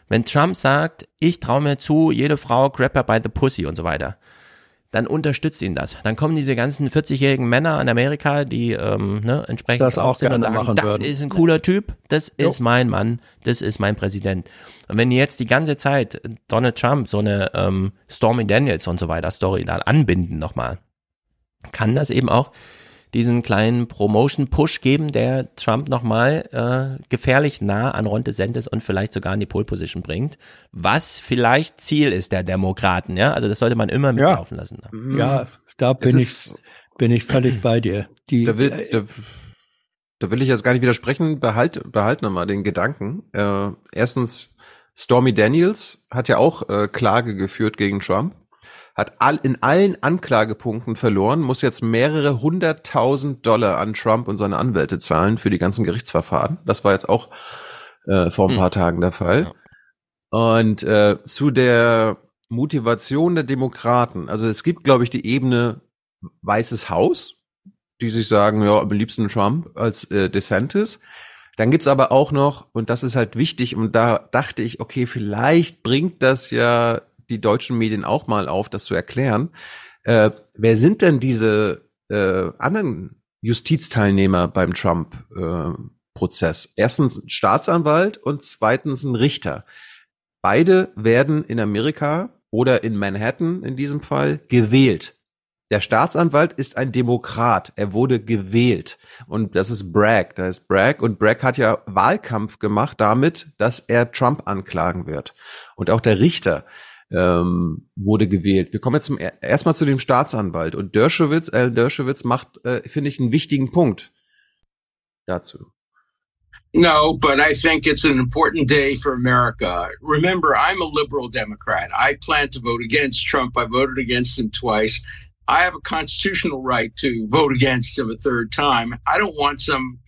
Speaker 26: wenn Trump sagt, ich traue mir zu, jede Frau grab her by the pussy und so weiter, dann unterstützt ihn das. Dann kommen diese ganzen 40-jährigen Männer in Amerika, die ähm, ne, entsprechend
Speaker 27: Das auch
Speaker 26: sind und sagen, das
Speaker 27: würden.
Speaker 26: ist ein cooler Typ, das ist mein Mann, das ist mein Präsident. Und wenn die jetzt die ganze Zeit Donald Trump so eine ähm, Stormy Daniels und so weiter Story da anbinden nochmal, kann das eben auch diesen kleinen Promotion-Push geben, der Trump nochmal äh, gefährlich nah an Ron DeSantis und vielleicht sogar in die Pole-Position bringt, was vielleicht Ziel ist der Demokraten, ja, also das sollte man immer mitlaufen lassen.
Speaker 27: Ja, da bin ich, bin ich völlig bei dir. Die,
Speaker 1: Da will,
Speaker 27: äh,
Speaker 1: da, da will ich jetzt gar nicht widersprechen. Behalt, behalt nochmal den Gedanken. Äh, erstens, Stormy Daniels hat ja auch äh, Klage geführt gegen Trump, hat all, in allen Anklagepunkten verloren, muss jetzt mehrere hunderttausend Dollar an Trump und seine Anwälte zahlen für die ganzen Gerichtsverfahren. Das war jetzt auch äh, vor ein paar Tagen der Fall. Und äh, zu der Motivation der Demokraten, also es gibt, glaube ich, die Ebene Weißes Haus, die sich sagen, ja, am liebsten Trump als äh, DeSantis. Dann gibt's aber auch noch, und das ist halt wichtig, und da dachte ich, okay, vielleicht bringt das ja die deutschen Medien auch mal auf, das zu erklären. Äh, wer sind denn diese äh, anderen Justizteilnehmer beim Trump-Prozess? Erstens ein Staatsanwalt und zweitens ein Richter. Beide werden in Amerika oder in Manhattan in diesem Fall gewählt. Der Staatsanwalt ist ein Demokrat. Er wurde gewählt. Und das ist Bragg. Da ist Bragg. Und Bragg hat ja Wahlkampf gemacht damit, dass er Trump anklagen wird. Und auch der Richter ähm, wurde gewählt. Wir kommen jetzt zum, erstmal zu dem Staatsanwalt. Und äh, Dershowitz macht, äh, finde ich, einen wichtigen Punkt dazu.
Speaker 44: No, but I think it's an important day for America. Remember, I'm a liberal Democrat. I plan to vote against Trump. I voted against him twice. I have a constitutional right to vote against him a third time. I don't want some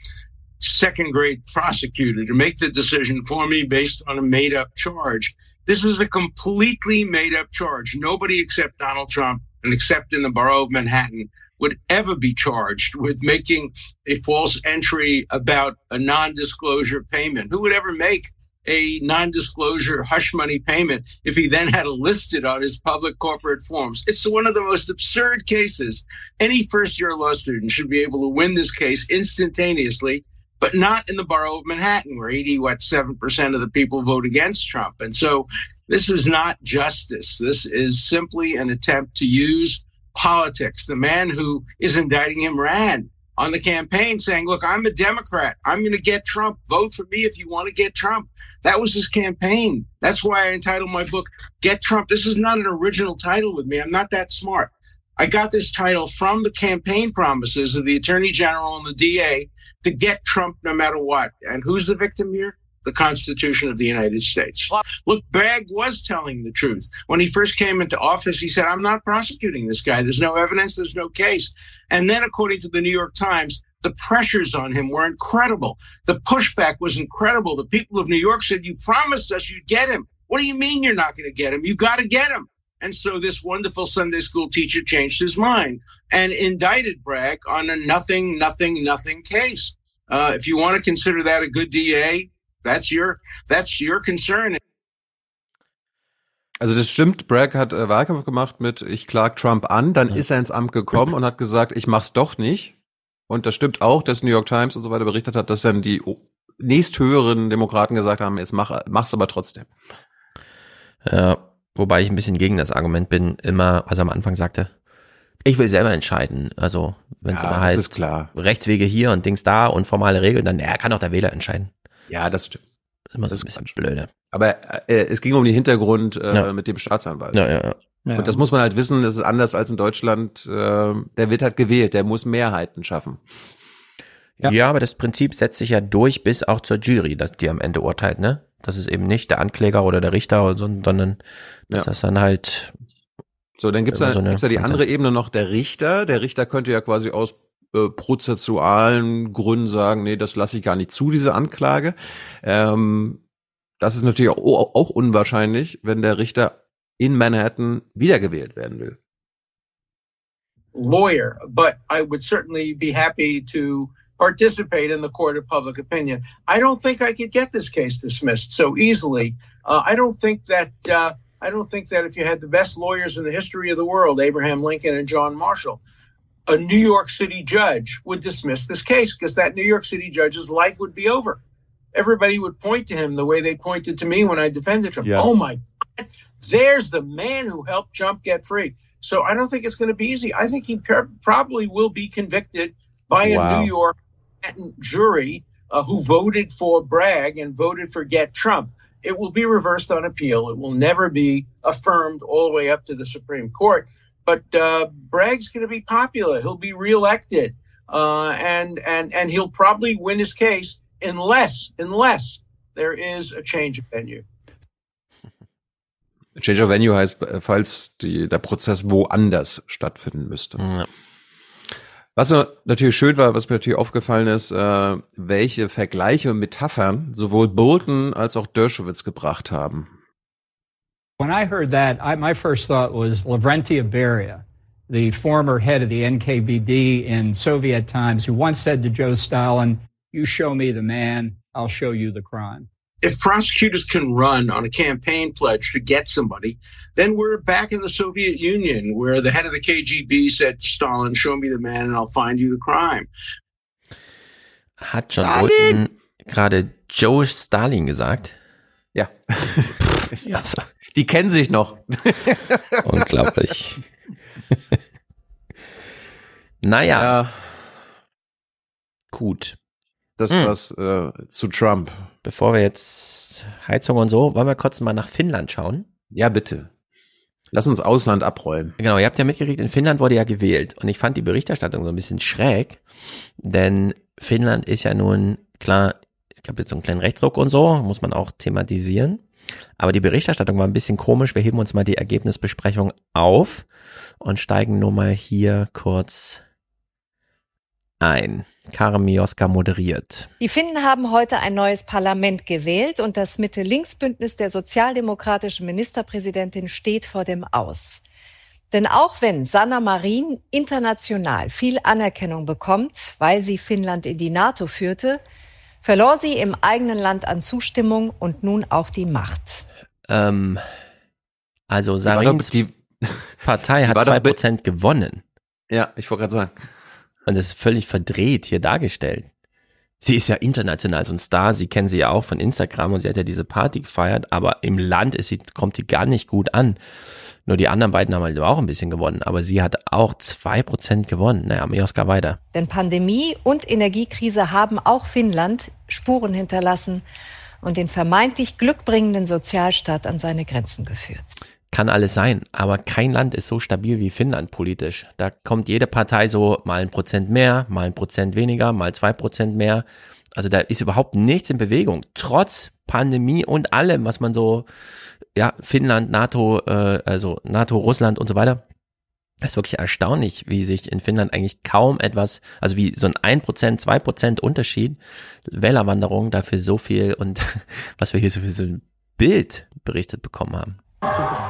Speaker 44: second grade prosecutor to make the decision for me based on a made up charge. This is a completely made up charge. Nobody except Donald Trump and except in the borough of Manhattan would ever be charged with making a false entry about a non-disclosure payment. Who would ever make a non-disclosure hush money payment if he then had it listed on his public corporate forms? It's one of the most absurd cases. Any first year law student should be able to win this case instantaneously but not in the borough of Manhattan, where 80, what, 7% of the people vote against Trump. And so this is not justice. This is simply an attempt to use politics. The man who is indicting him ran on the campaign saying, look, I'm a Democrat. I'm going to get Trump. Vote for me if you want to get Trump. That was his campaign. That's why I entitled my book, Get Trump. This is not an original title with me. I'm not that smart. I got this title from the campaign promises of the attorney general and the DA to get Trump no matter what. And who's the victim here? The Constitution of the United States. Look, Bragg was telling the truth. When he first came into office, he said, I'm not prosecuting this guy. There's no evidence. There's no case. And then, according to the New York Times, the pressures on him were incredible. The pushback was incredible. The people of New York said, You promised us you'd get him. What do you mean you're not going to get him? You got to get him. And so this wonderful Sunday school teacher changed his mind and indicted Bragg on a nothing, nothing, nothing case. Uh, if you want to consider that a good DA, that's your that's your concern.
Speaker 1: Also das stimmt, Bragg hat äh, Wahlkampf gemacht mit ich klag Trump an, dann ist er ins Amt gekommen und hat gesagt, ich mach's doch nicht. Und das stimmt auch, dass New York Times und so weiter berichtet hat, dass dann die nächsthöheren Demokraten gesagt haben, jetzt mach, mach's aber trotzdem.
Speaker 26: Ja, wobei ich ein bisschen gegen das Argument bin, immer, was er am Anfang sagte, ich will selber entscheiden. Also, wenn es
Speaker 1: Ja,
Speaker 26: immer
Speaker 1: das
Speaker 26: heißt,
Speaker 1: ist klar.
Speaker 26: Rechtswege hier und Dings da und formale Regeln, dann ja, kann doch der Wähler entscheiden.
Speaker 1: Ja, das stimmt.
Speaker 26: Immer so ein bisschen blöde.
Speaker 1: Aber äh, es ging um den Hintergrund äh,
Speaker 26: Ja.
Speaker 1: mit dem Staatsanwalt.
Speaker 26: Ja, ja, ja.
Speaker 27: Ja.
Speaker 1: Und das muss man halt wissen, das ist anders als in Deutschland. Äh, der wird halt gewählt, der muss Mehrheiten schaffen.
Speaker 26: Ja. aber das Prinzip setzt sich ja durch bis auch zur Jury, dass die am Ende urteilt, ne? Das ist eben nicht der Ankläger oder der Richter, oder so, sondern dass
Speaker 1: Ja.
Speaker 26: das dann halt.
Speaker 1: So, dann gibt's
Speaker 26: immer
Speaker 1: da,
Speaker 26: so
Speaker 1: gibt's da die andere Ebene noch, der Richter. Der Richter könnte ja quasi aus äh, prozessualen Gründen sagen, nee, das lasse ich gar nicht zu, diese Anklage. Ähm, das ist natürlich auch, auch unwahrscheinlich, wenn der Richter in Manhattan wiedergewählt werden will.
Speaker 44: lawyer, but I would certainly be happy to participate in the court of public opinion. I don't think I could get this case dismissed so easily. Uh, I don't think that uh, I don't think that if you had the best lawyers in the history of the world, Abraham Lincoln and John Marshall, a New York City judge would dismiss this case because that New York City judge's life would be over. Everybody would point to him the way they pointed to me when I defended Trump.
Speaker 45: Yes.
Speaker 44: Oh my God, there's the man who helped Trump get free. So I don't think it's going to be easy. I think he per- probably will be convicted by a New York jury uh, who voted for Bragg and voted for Get Trump. It will be reversed on appeal. It will never be affirmed all the way up to the Supreme Court. But uh, Bragg's going to be popular. He'll be reelected, uh, and and and he'll probably win his case unless unless there is a change of venue.
Speaker 1: Change of Venue heißt, falls die, der Prozess woanders stattfinden müsste. Was natürlich schön war, was mir natürlich aufgefallen ist, äh, welche Vergleiche und Metaphern sowohl Bolton als auch Dershowitz gebracht haben.
Speaker 43: When I heard that, I, my first thought was Lavrentiy Beria, the former head of the NKVD in Soviet times, who once said to Joe Stalin, You show me the man, I'll show you the crime.
Speaker 44: If prosecutors can run on a campaign pledge to get somebody, then we're back in the Soviet Union where the head of the KGB said Stalin, show me the man and I'll find you the crime.
Speaker 26: Hat John Bolton gerade Joe Stalin gesagt?
Speaker 1: Ja.
Speaker 26: ja. Also,
Speaker 1: Die kennen sich noch.
Speaker 26: unglaublich. naja. Gut.
Speaker 1: Das
Speaker 26: Hm.
Speaker 1: was äh, zu Trump.
Speaker 26: Bevor wir jetzt Heizung und so, wollen wir kurz mal nach Finnland schauen?
Speaker 1: Ja, bitte. Lass uns Ausland abräumen.
Speaker 26: Genau, ihr habt ja mitgekriegt, in Finnland wurde ja gewählt. Und ich fand die Berichterstattung so ein bisschen schräg, denn Finnland ist ja nun, klar, es gab jetzt so einen kleinen Rechtsruck und so, muss man auch thematisieren. Aber die Berichterstattung war ein bisschen komisch. Wir heben uns mal die Ergebnisbesprechung auf und steigen nur mal hier kurz ein. Karen Mioska moderiert.
Speaker 36: Die Finnen haben heute ein neues Parlament gewählt und das Mitte-Links-Bündnis der sozialdemokratischen Ministerpräsidentin steht vor dem Aus. Denn auch wenn Sanna Marin international viel Anerkennung bekommt, weil sie Finnland in die NATO führte, verlor sie im eigenen Land an Zustimmung und nun auch die Macht.
Speaker 26: Ähm, also Sarins
Speaker 1: die-
Speaker 26: Partei hat
Speaker 1: war doch
Speaker 26: zwei
Speaker 1: be-
Speaker 26: Prozent gewonnen.
Speaker 1: Ja, ich wollte gerade sagen.
Speaker 26: Und das ist völlig verdreht hier dargestellt. sie ist ja international so ein Star, sie kennen sie ja auch von Instagram und sie hat ja diese Party gefeiert, aber im Land ist sie, kommt sie gar nicht gut an. Nur die anderen beiden haben halt auch ein bisschen gewonnen, aber sie hat auch zwei Prozent gewonnen. Naja, Mioska weiter.
Speaker 46: Denn Pandemie und Energiekrise haben auch Finnland Spuren hinterlassen und den vermeintlich glückbringenden Sozialstaat an seine Grenzen geführt.
Speaker 26: Kann alles sein, aber kein Land ist so stabil wie Finnland politisch. Da kommt jede Partei so mal ein Prozent mehr, mal ein Prozent weniger, mal zwei Prozent mehr. Also da ist überhaupt nichts in Bewegung, trotz Pandemie und allem, was man so, ja, Finnland, NATO, äh, also NATO, Russland und so weiter. Das ist wirklich erstaunlich, wie sich in Finnland eigentlich kaum etwas, also wie so ein 1%, 2% Unterschied, Wählerwanderung dafür so viel und was wir hier so für so ein Bild berichtet bekommen haben.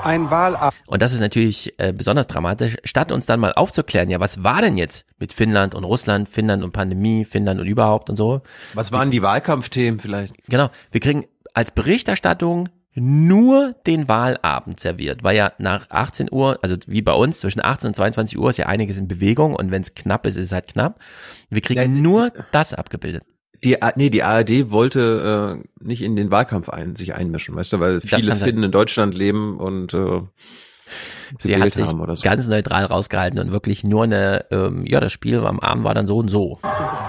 Speaker 47: Ein Wahlabend.
Speaker 26: Und das ist natürlich äh, besonders dramatisch, statt uns dann mal aufzuklären, ja, was war denn jetzt mit Finnland und Russland, Finnland und Pandemie, Finnland und überhaupt und so.
Speaker 1: Was waren die Wahlkampfthemen vielleicht?
Speaker 26: Genau, wir kriegen als Berichterstattung nur den Wahlabend serviert, weil ja nach 18 Uhr, also wie bei uns, zwischen 18 und 22 Uhr ist ja einiges in Bewegung und wenn es knapp ist, ist es halt knapp. Wir kriegen nur das abgebildet.
Speaker 1: Die, nee, die ARD wollte äh, nicht in den Wahlkampf ein, sich einmischen, weißt du, weil viele. Finnen in Deutschland leben und äh,
Speaker 26: Sie hat sich
Speaker 1: haben oder so.
Speaker 26: ganz neutral rausgehalten und wirklich nur eine, ähm, ja, das Spiel am Abend war dann so und so.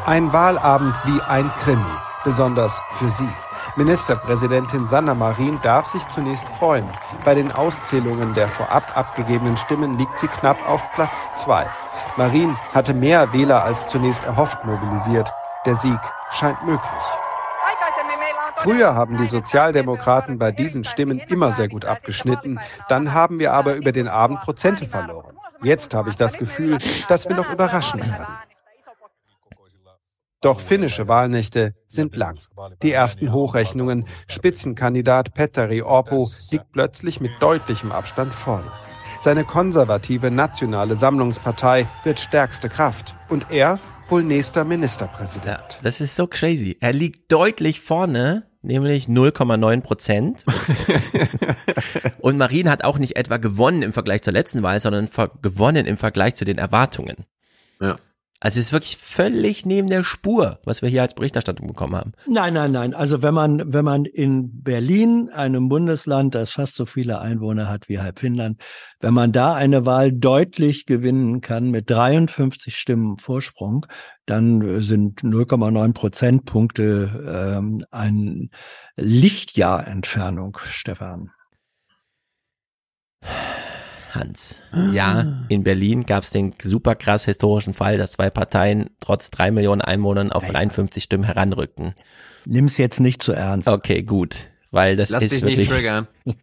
Speaker 47: Ein Wahlabend wie ein Krimi, besonders für sie. Ministerpräsidentin Sanna Marin darf sich zunächst freuen. Bei den Auszählungen der vorab abgegebenen Stimmen liegt sie knapp auf Platz zwei. Marin hatte mehr Wähler als zunächst erhofft mobilisiert. Der Sieg scheint möglich. Früher haben die Sozialdemokraten bei diesen Stimmen immer sehr gut abgeschnitten. Dann haben wir aber über den Abend Prozente verloren. Jetzt habe ich das Gefühl, dass wir noch überraschen werden. Doch finnische Wahlnächte sind lang. Die ersten Hochrechnungen. Spitzenkandidat Petteri Orpo liegt plötzlich mit deutlichem Abstand vorne. Seine konservative nationale Sammlungspartei wird stärkste Kraft. Und er wohl nächster Ministerpräsident.
Speaker 26: Das ist so crazy. Er liegt deutlich vorne, nämlich 0,9 Prozent. Und Marien hat auch nicht etwa gewonnen im Vergleich zur letzten Wahl, sondern gewonnen im Vergleich zu den Erwartungen.
Speaker 1: Ja.
Speaker 26: Also es ist wirklich völlig neben der Spur, was wir hier als Berichterstattung bekommen haben.
Speaker 27: Nein, nein, nein. Also wenn man, wenn man in Berlin, einem Bundesland, das fast so viele Einwohner hat wie halb Finnland, wenn man da eine Wahl deutlich gewinnen kann mit 53 Stimmen Vorsprung, dann sind 0,9 Prozentpunkte ähm, ein Lichtjahr Entfernung, Stefan.
Speaker 26: Hans. Ja, in Berlin gab es den super krass historischen Fall, dass zwei Parteien trotz drei Millionen Einwohnern auf 53 Stimmen heranrückten.
Speaker 27: Nimm's jetzt nicht zu ernst.
Speaker 26: Okay, gut. Weil das
Speaker 1: Lass
Speaker 26: ist
Speaker 1: dich
Speaker 26: wirklich,
Speaker 1: nicht triggern.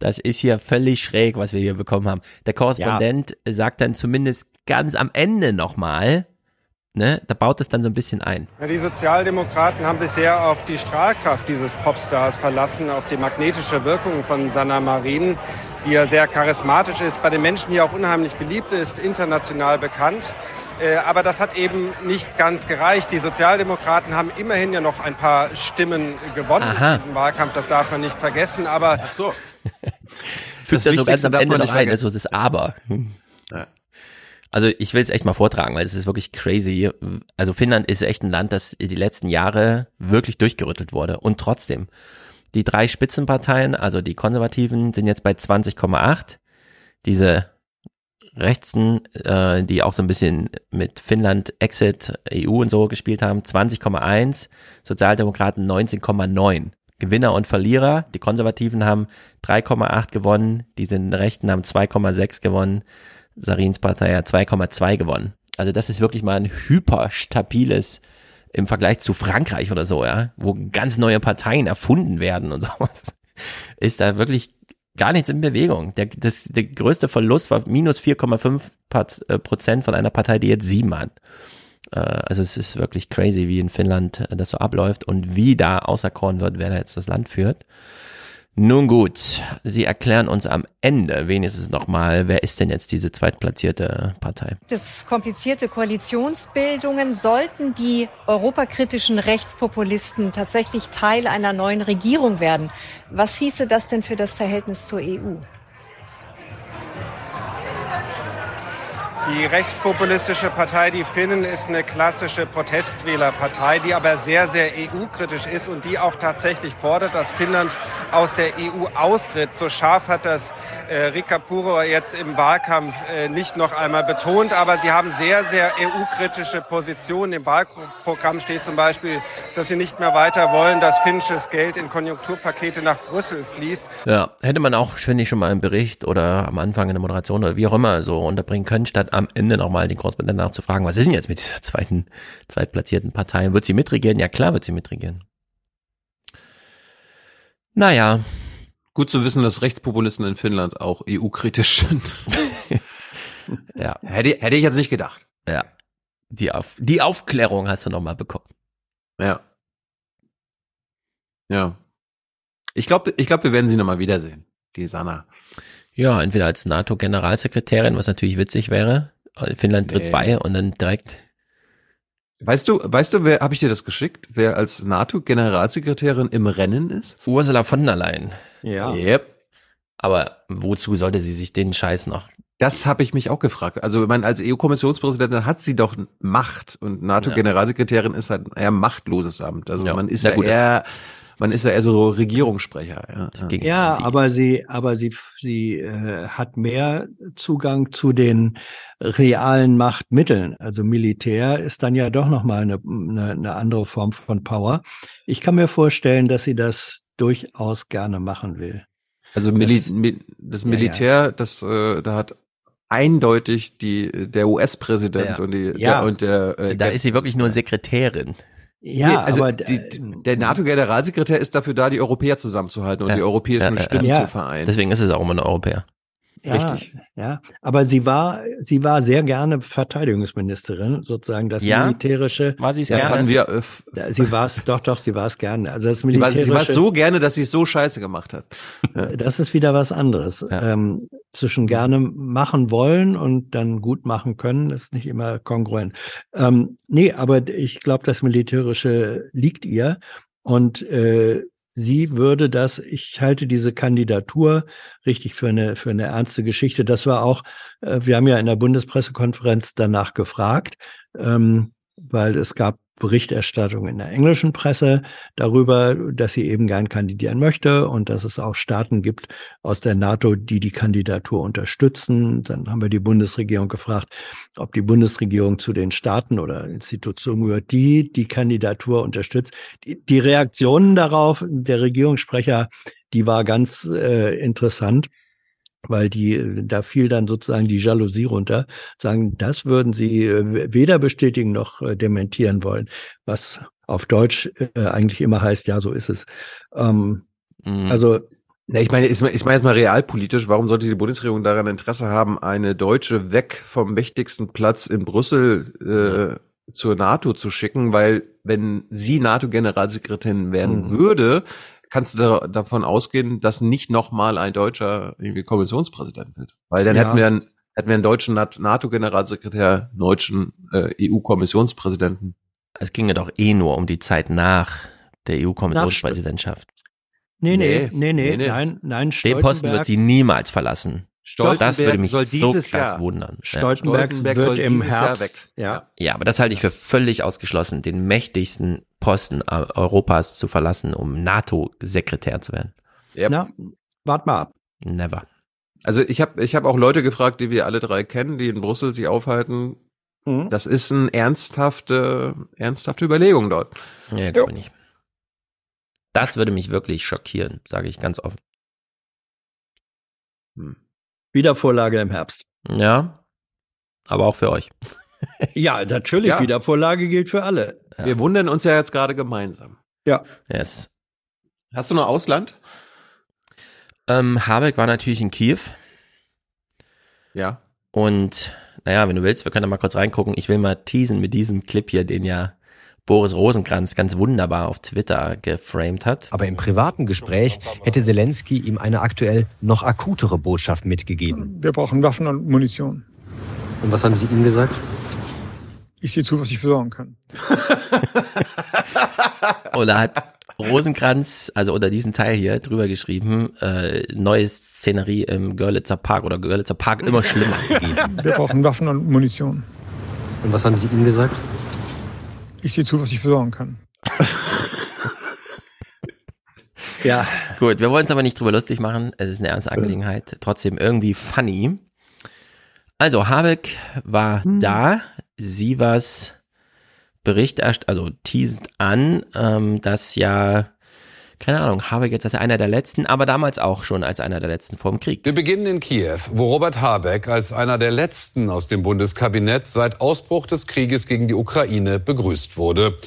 Speaker 26: Das ist hier völlig schräg, was wir hier bekommen haben. Der Korrespondent sagt dann zumindest ganz am Ende nochmal, ne, da baut es dann so ein bisschen ein.
Speaker 47: Ja, die Sozialdemokraten haben sich sehr auf die Strahlkraft dieses Popstars verlassen, auf die magnetische Wirkung von Sanna Marin, die ja sehr charismatisch ist, bei den Menschen hier auch unheimlich beliebt ist, international bekannt. Äh, Aber das hat eben nicht ganz gereicht. Die Sozialdemokraten haben immerhin ja noch ein paar Stimmen gewonnen
Speaker 26: Aha.
Speaker 47: in diesem Wahlkampf. Das darf man nicht vergessen. Aber
Speaker 1: Ach so.
Speaker 26: Fügt
Speaker 1: Das
Speaker 26: er so ganz am Ende noch ein, das ist so das Aber.
Speaker 1: Ja.
Speaker 26: Also ich will es echt mal vortragen, weil es ist wirklich crazy. Also Finnland ist echt ein Land, das die letzten Jahre wirklich durchgerüttelt wurde. Und trotzdem, die drei Spitzenparteien, also die Konservativen, sind jetzt bei 20,8. Diese Rechtsen, äh, die auch so ein bisschen mit Finnland, Exit, EU und so gespielt haben, 20,1. Sozialdemokraten 19,9. Gewinner und Verlierer. Die Konservativen haben 3,8 gewonnen, die sind Rechten haben 2,6 gewonnen, Sarins Partei hat 2,2 gewonnen. Also das ist wirklich mal ein hyperstabiles im Vergleich zu Frankreich oder so, ja, wo ganz neue Parteien erfunden werden und sowas. Ist da wirklich gar nichts in Bewegung. Der, das, der größte Verlust war minus 4,5 Part- äh, Prozent von einer Partei, die jetzt sieben hat. Äh, Also es ist wirklich crazy, wie in Finnland äh, das so abläuft und wie da auserkoren wird, wer da jetzt das Land führt. Nun gut, Sie erklären uns am Ende wenigstens nochmal, wer ist denn jetzt diese zweitplatzierte Partei?
Speaker 46: Das komplizierte Koalitionsbildungen sollten die europakritischen Rechtspopulisten tatsächlich Teil einer neuen Regierung werden. Was hieße das denn für das Verhältnis zur EU?
Speaker 45: Die rechtspopulistische Partei Die Finnen ist eine klassische Protestwählerpartei, die aber sehr, sehr EU-kritisch ist und die auch tatsächlich fordert, dass Finnland aus der EU austritt. So scharf hat das äh, Rika Puro jetzt im Wahlkampf äh, nicht noch einmal betont, aber sie haben sehr, sehr EU-kritische Positionen. Im Wahlprogramm steht zum Beispiel, dass sie nicht mehr weiter wollen, dass finnisches Geld in Konjunkturpakete nach Brüssel fließt.
Speaker 26: Ja, hätte man auch, finde ich, schon mal im Bericht oder am Anfang in der Moderation oder wie auch immer so unterbringen können, statt am Ende nochmal den Korrespondenten nachzufragen, was ist denn jetzt mit dieser zweiten, zweitplatzierten Partei? Wird sie mitregieren? Ja, klar wird sie mitregieren. Naja.
Speaker 1: Gut zu wissen, dass Rechtspopulisten in Finnland auch EU-kritisch sind.
Speaker 26: ja.
Speaker 1: Hätte, hätte ich jetzt nicht gedacht.
Speaker 26: Ja. Die, Auf, die Aufklärung hast du nochmal bekommen.
Speaker 1: Ja. Ja. Ich glaube, ich glaube, wir werden sie nochmal wiedersehen, die Sanna.
Speaker 26: Ja, entweder als NATO-Generalsekretärin, was natürlich witzig wäre. Finnland tritt nee. bei und dann direkt.
Speaker 1: Weißt du, weißt du, wer, habe ich dir das geschickt, wer als NATO-Generalsekretärin im Rennen ist?
Speaker 26: Ursula von der Leyen.
Speaker 1: Ja. Yep.
Speaker 26: Aber wozu sollte sie sich den Scheiß noch?
Speaker 1: Das habe ich mich auch gefragt. Also, ich meine, als EU-Kommissionspräsidentin hat sie doch Macht und NATO-Generalsekretärin ist halt eher machtloses Amt. Also ja. man ist ja, ja eher man ist ja eher so Regierungssprecher.
Speaker 27: Ja, ja aber sie, aber sie, sie äh, hat mehr Zugang zu den realen Machtmitteln. Also Militär ist dann ja doch noch mal eine, eine, eine andere Form von Power. Ich kann mir vorstellen, dass sie das durchaus gerne machen will.
Speaker 1: Also Mili das, das Militär, ja, ja. das äh, da hat eindeutig die der US-Präsident ja. und die
Speaker 26: ja.
Speaker 1: Der, und der
Speaker 26: äh, da ist sie wirklich nur Sekretärin.
Speaker 27: Ja, nee, also
Speaker 1: aber die, der NATO-Generalsekretär ist dafür da, die Europäer zusammenzuhalten und ja, die europäischen ja, Stimmen ja, zu vereinen.
Speaker 26: Deswegen ist es auch immer ein Europäer.
Speaker 27: Ja, Richtig. Ja, aber sie war, sie war sehr gerne Verteidigungsministerin, sozusagen das
Speaker 26: ja?
Speaker 27: militärische.
Speaker 26: War sie es
Speaker 27: ja,
Speaker 26: gerne?
Speaker 1: Wir, äh,
Speaker 27: sie war es, doch, doch, sie war es gerne. Also das
Speaker 1: militärische. Sie war es so gerne, dass sie es so scheiße gemacht hat.
Speaker 27: Das ist wieder was anderes. Ähm, zwischen gerne machen wollen und dann gut machen können, ist nicht immer kongruent. Ähm, nee, aber ich glaube, das militärische liegt ihr. Und äh, sie würde das, ich halte diese Kandidatur richtig für eine, für eine ernste Geschichte. Das war auch, äh, wir haben ja in der Bundespressekonferenz danach gefragt, ähm, weil es gab Berichterstattung in der englischen Presse darüber, dass sie eben gern kandidieren möchte und dass es auch Staaten gibt aus der NATO, die die Kandidatur unterstützen. Dann haben wir die Bundesregierung gefragt, ob die Bundesregierung zu den Staaten oder Institutionen gehört, die die Kandidatur unterstützt. Die, Reaktionen darauf der Regierungssprecher, die war ganz äh, interessant weil die, da fiel dann sozusagen die Jalousie runter, sagen, das würden sie äh, weder bestätigen noch äh, dementieren wollen, was auf Deutsch äh, eigentlich immer heißt, ja, so ist es. Ähm, mhm. Also
Speaker 1: na, ich meine, ich meine jetzt mal realpolitisch, warum sollte die Bundesregierung daran Interesse haben, eine Deutsche weg vom mächtigsten Platz in Brüssel äh, zur NATO zu schicken? Weil wenn sie NATO-Generalsekretärin werden mhm. würde, kannst du da, davon ausgehen, dass nicht nochmal ein deutscher irgendwie Kommissionspräsident wird. Weil dann ja. hätten wir einen, hätten wir einen deutschen NATO-Generalsekretär, deutschen äh, EU-Kommissionspräsidenten.
Speaker 26: Es ginge doch eh nur um die Zeit nach der EU-Kommissionspräsidentschaft.
Speaker 27: Nee, nee, nee, nee, nee, nein, nein.
Speaker 26: Den Posten wird sie niemals verlassen. Stoltenberg das würde mich so krass Jahr. wundern.
Speaker 27: Stoltenberg, ja. Stoltenberg wird im Herbst.
Speaker 26: Ja. ja, aber das halte ich für völlig ausgeschlossen, den mächtigsten Posten Europas zu verlassen, um NATO-Sekretär zu werden.
Speaker 27: Yep. Na, wart mal ab.
Speaker 26: Never.
Speaker 1: Also ich habe ich hab auch Leute gefragt, die wir alle drei kennen, die in Brüssel sich aufhalten. Mhm. Das ist eine ernsthafte, ernsthafte Überlegung dort.
Speaker 26: Ja, glaube ich nicht. Das würde mich wirklich schockieren, sage ich ganz offen.
Speaker 27: Hm. Wiedervorlage im Herbst.
Speaker 26: Ja, aber auch für euch.
Speaker 27: ja, natürlich. Ja. Wiedervorlage gilt für alle.
Speaker 1: Ja. Wir wundern uns ja jetzt gerade gemeinsam.
Speaker 27: Ja.
Speaker 26: Yes.
Speaker 1: Hast du noch Ausland?
Speaker 26: Ähm, Habeck war natürlich in Kiew.
Speaker 1: Ja.
Speaker 26: Und naja, wenn du willst, wir können da mal kurz reingucken. Ich will mal teasen mit diesem Clip hier, den ja Boris Rosenkranz ganz wunderbar auf Twitter geframed hat.
Speaker 48: Aber im privaten Gespräch hätte Zelensky ihm eine aktuell noch akutere Botschaft mitgegeben.
Speaker 49: Wir brauchen Waffen und Munition.
Speaker 48: Und was haben Sie ihm gesagt?
Speaker 49: Ich sehe zu, was ich besorgen kann.
Speaker 26: Oder hat Rosenkranz, also unter diesen Teil hier drüber geschrieben, äh, neue Szenerie im Görlitzer Park oder Görlitzer Park immer schlimmer gegeben.
Speaker 49: Wir brauchen Waffen und Munition.
Speaker 48: Und was haben Sie ihm gesagt?
Speaker 49: Ich sehe zu, was ich besorgen kann.
Speaker 26: Ja. Gut, wir wollen es aber nicht drüber lustig machen. Es ist eine ernste Angelegenheit. Trotzdem irgendwie funny. Also, Habeck war da. Sie was Bericht, also teased an, ähm, dass ja, keine Ahnung, Habeck jetzt als einer der letzten, aber damals auch schon als einer der letzten vor dem Krieg.
Speaker 40: Wir beginnen in Kiew, wo Robert Habeck als einer der letzten aus dem Bundeskabinett seit Ausbruch des Krieges gegen die Ukraine begrüßt wurde.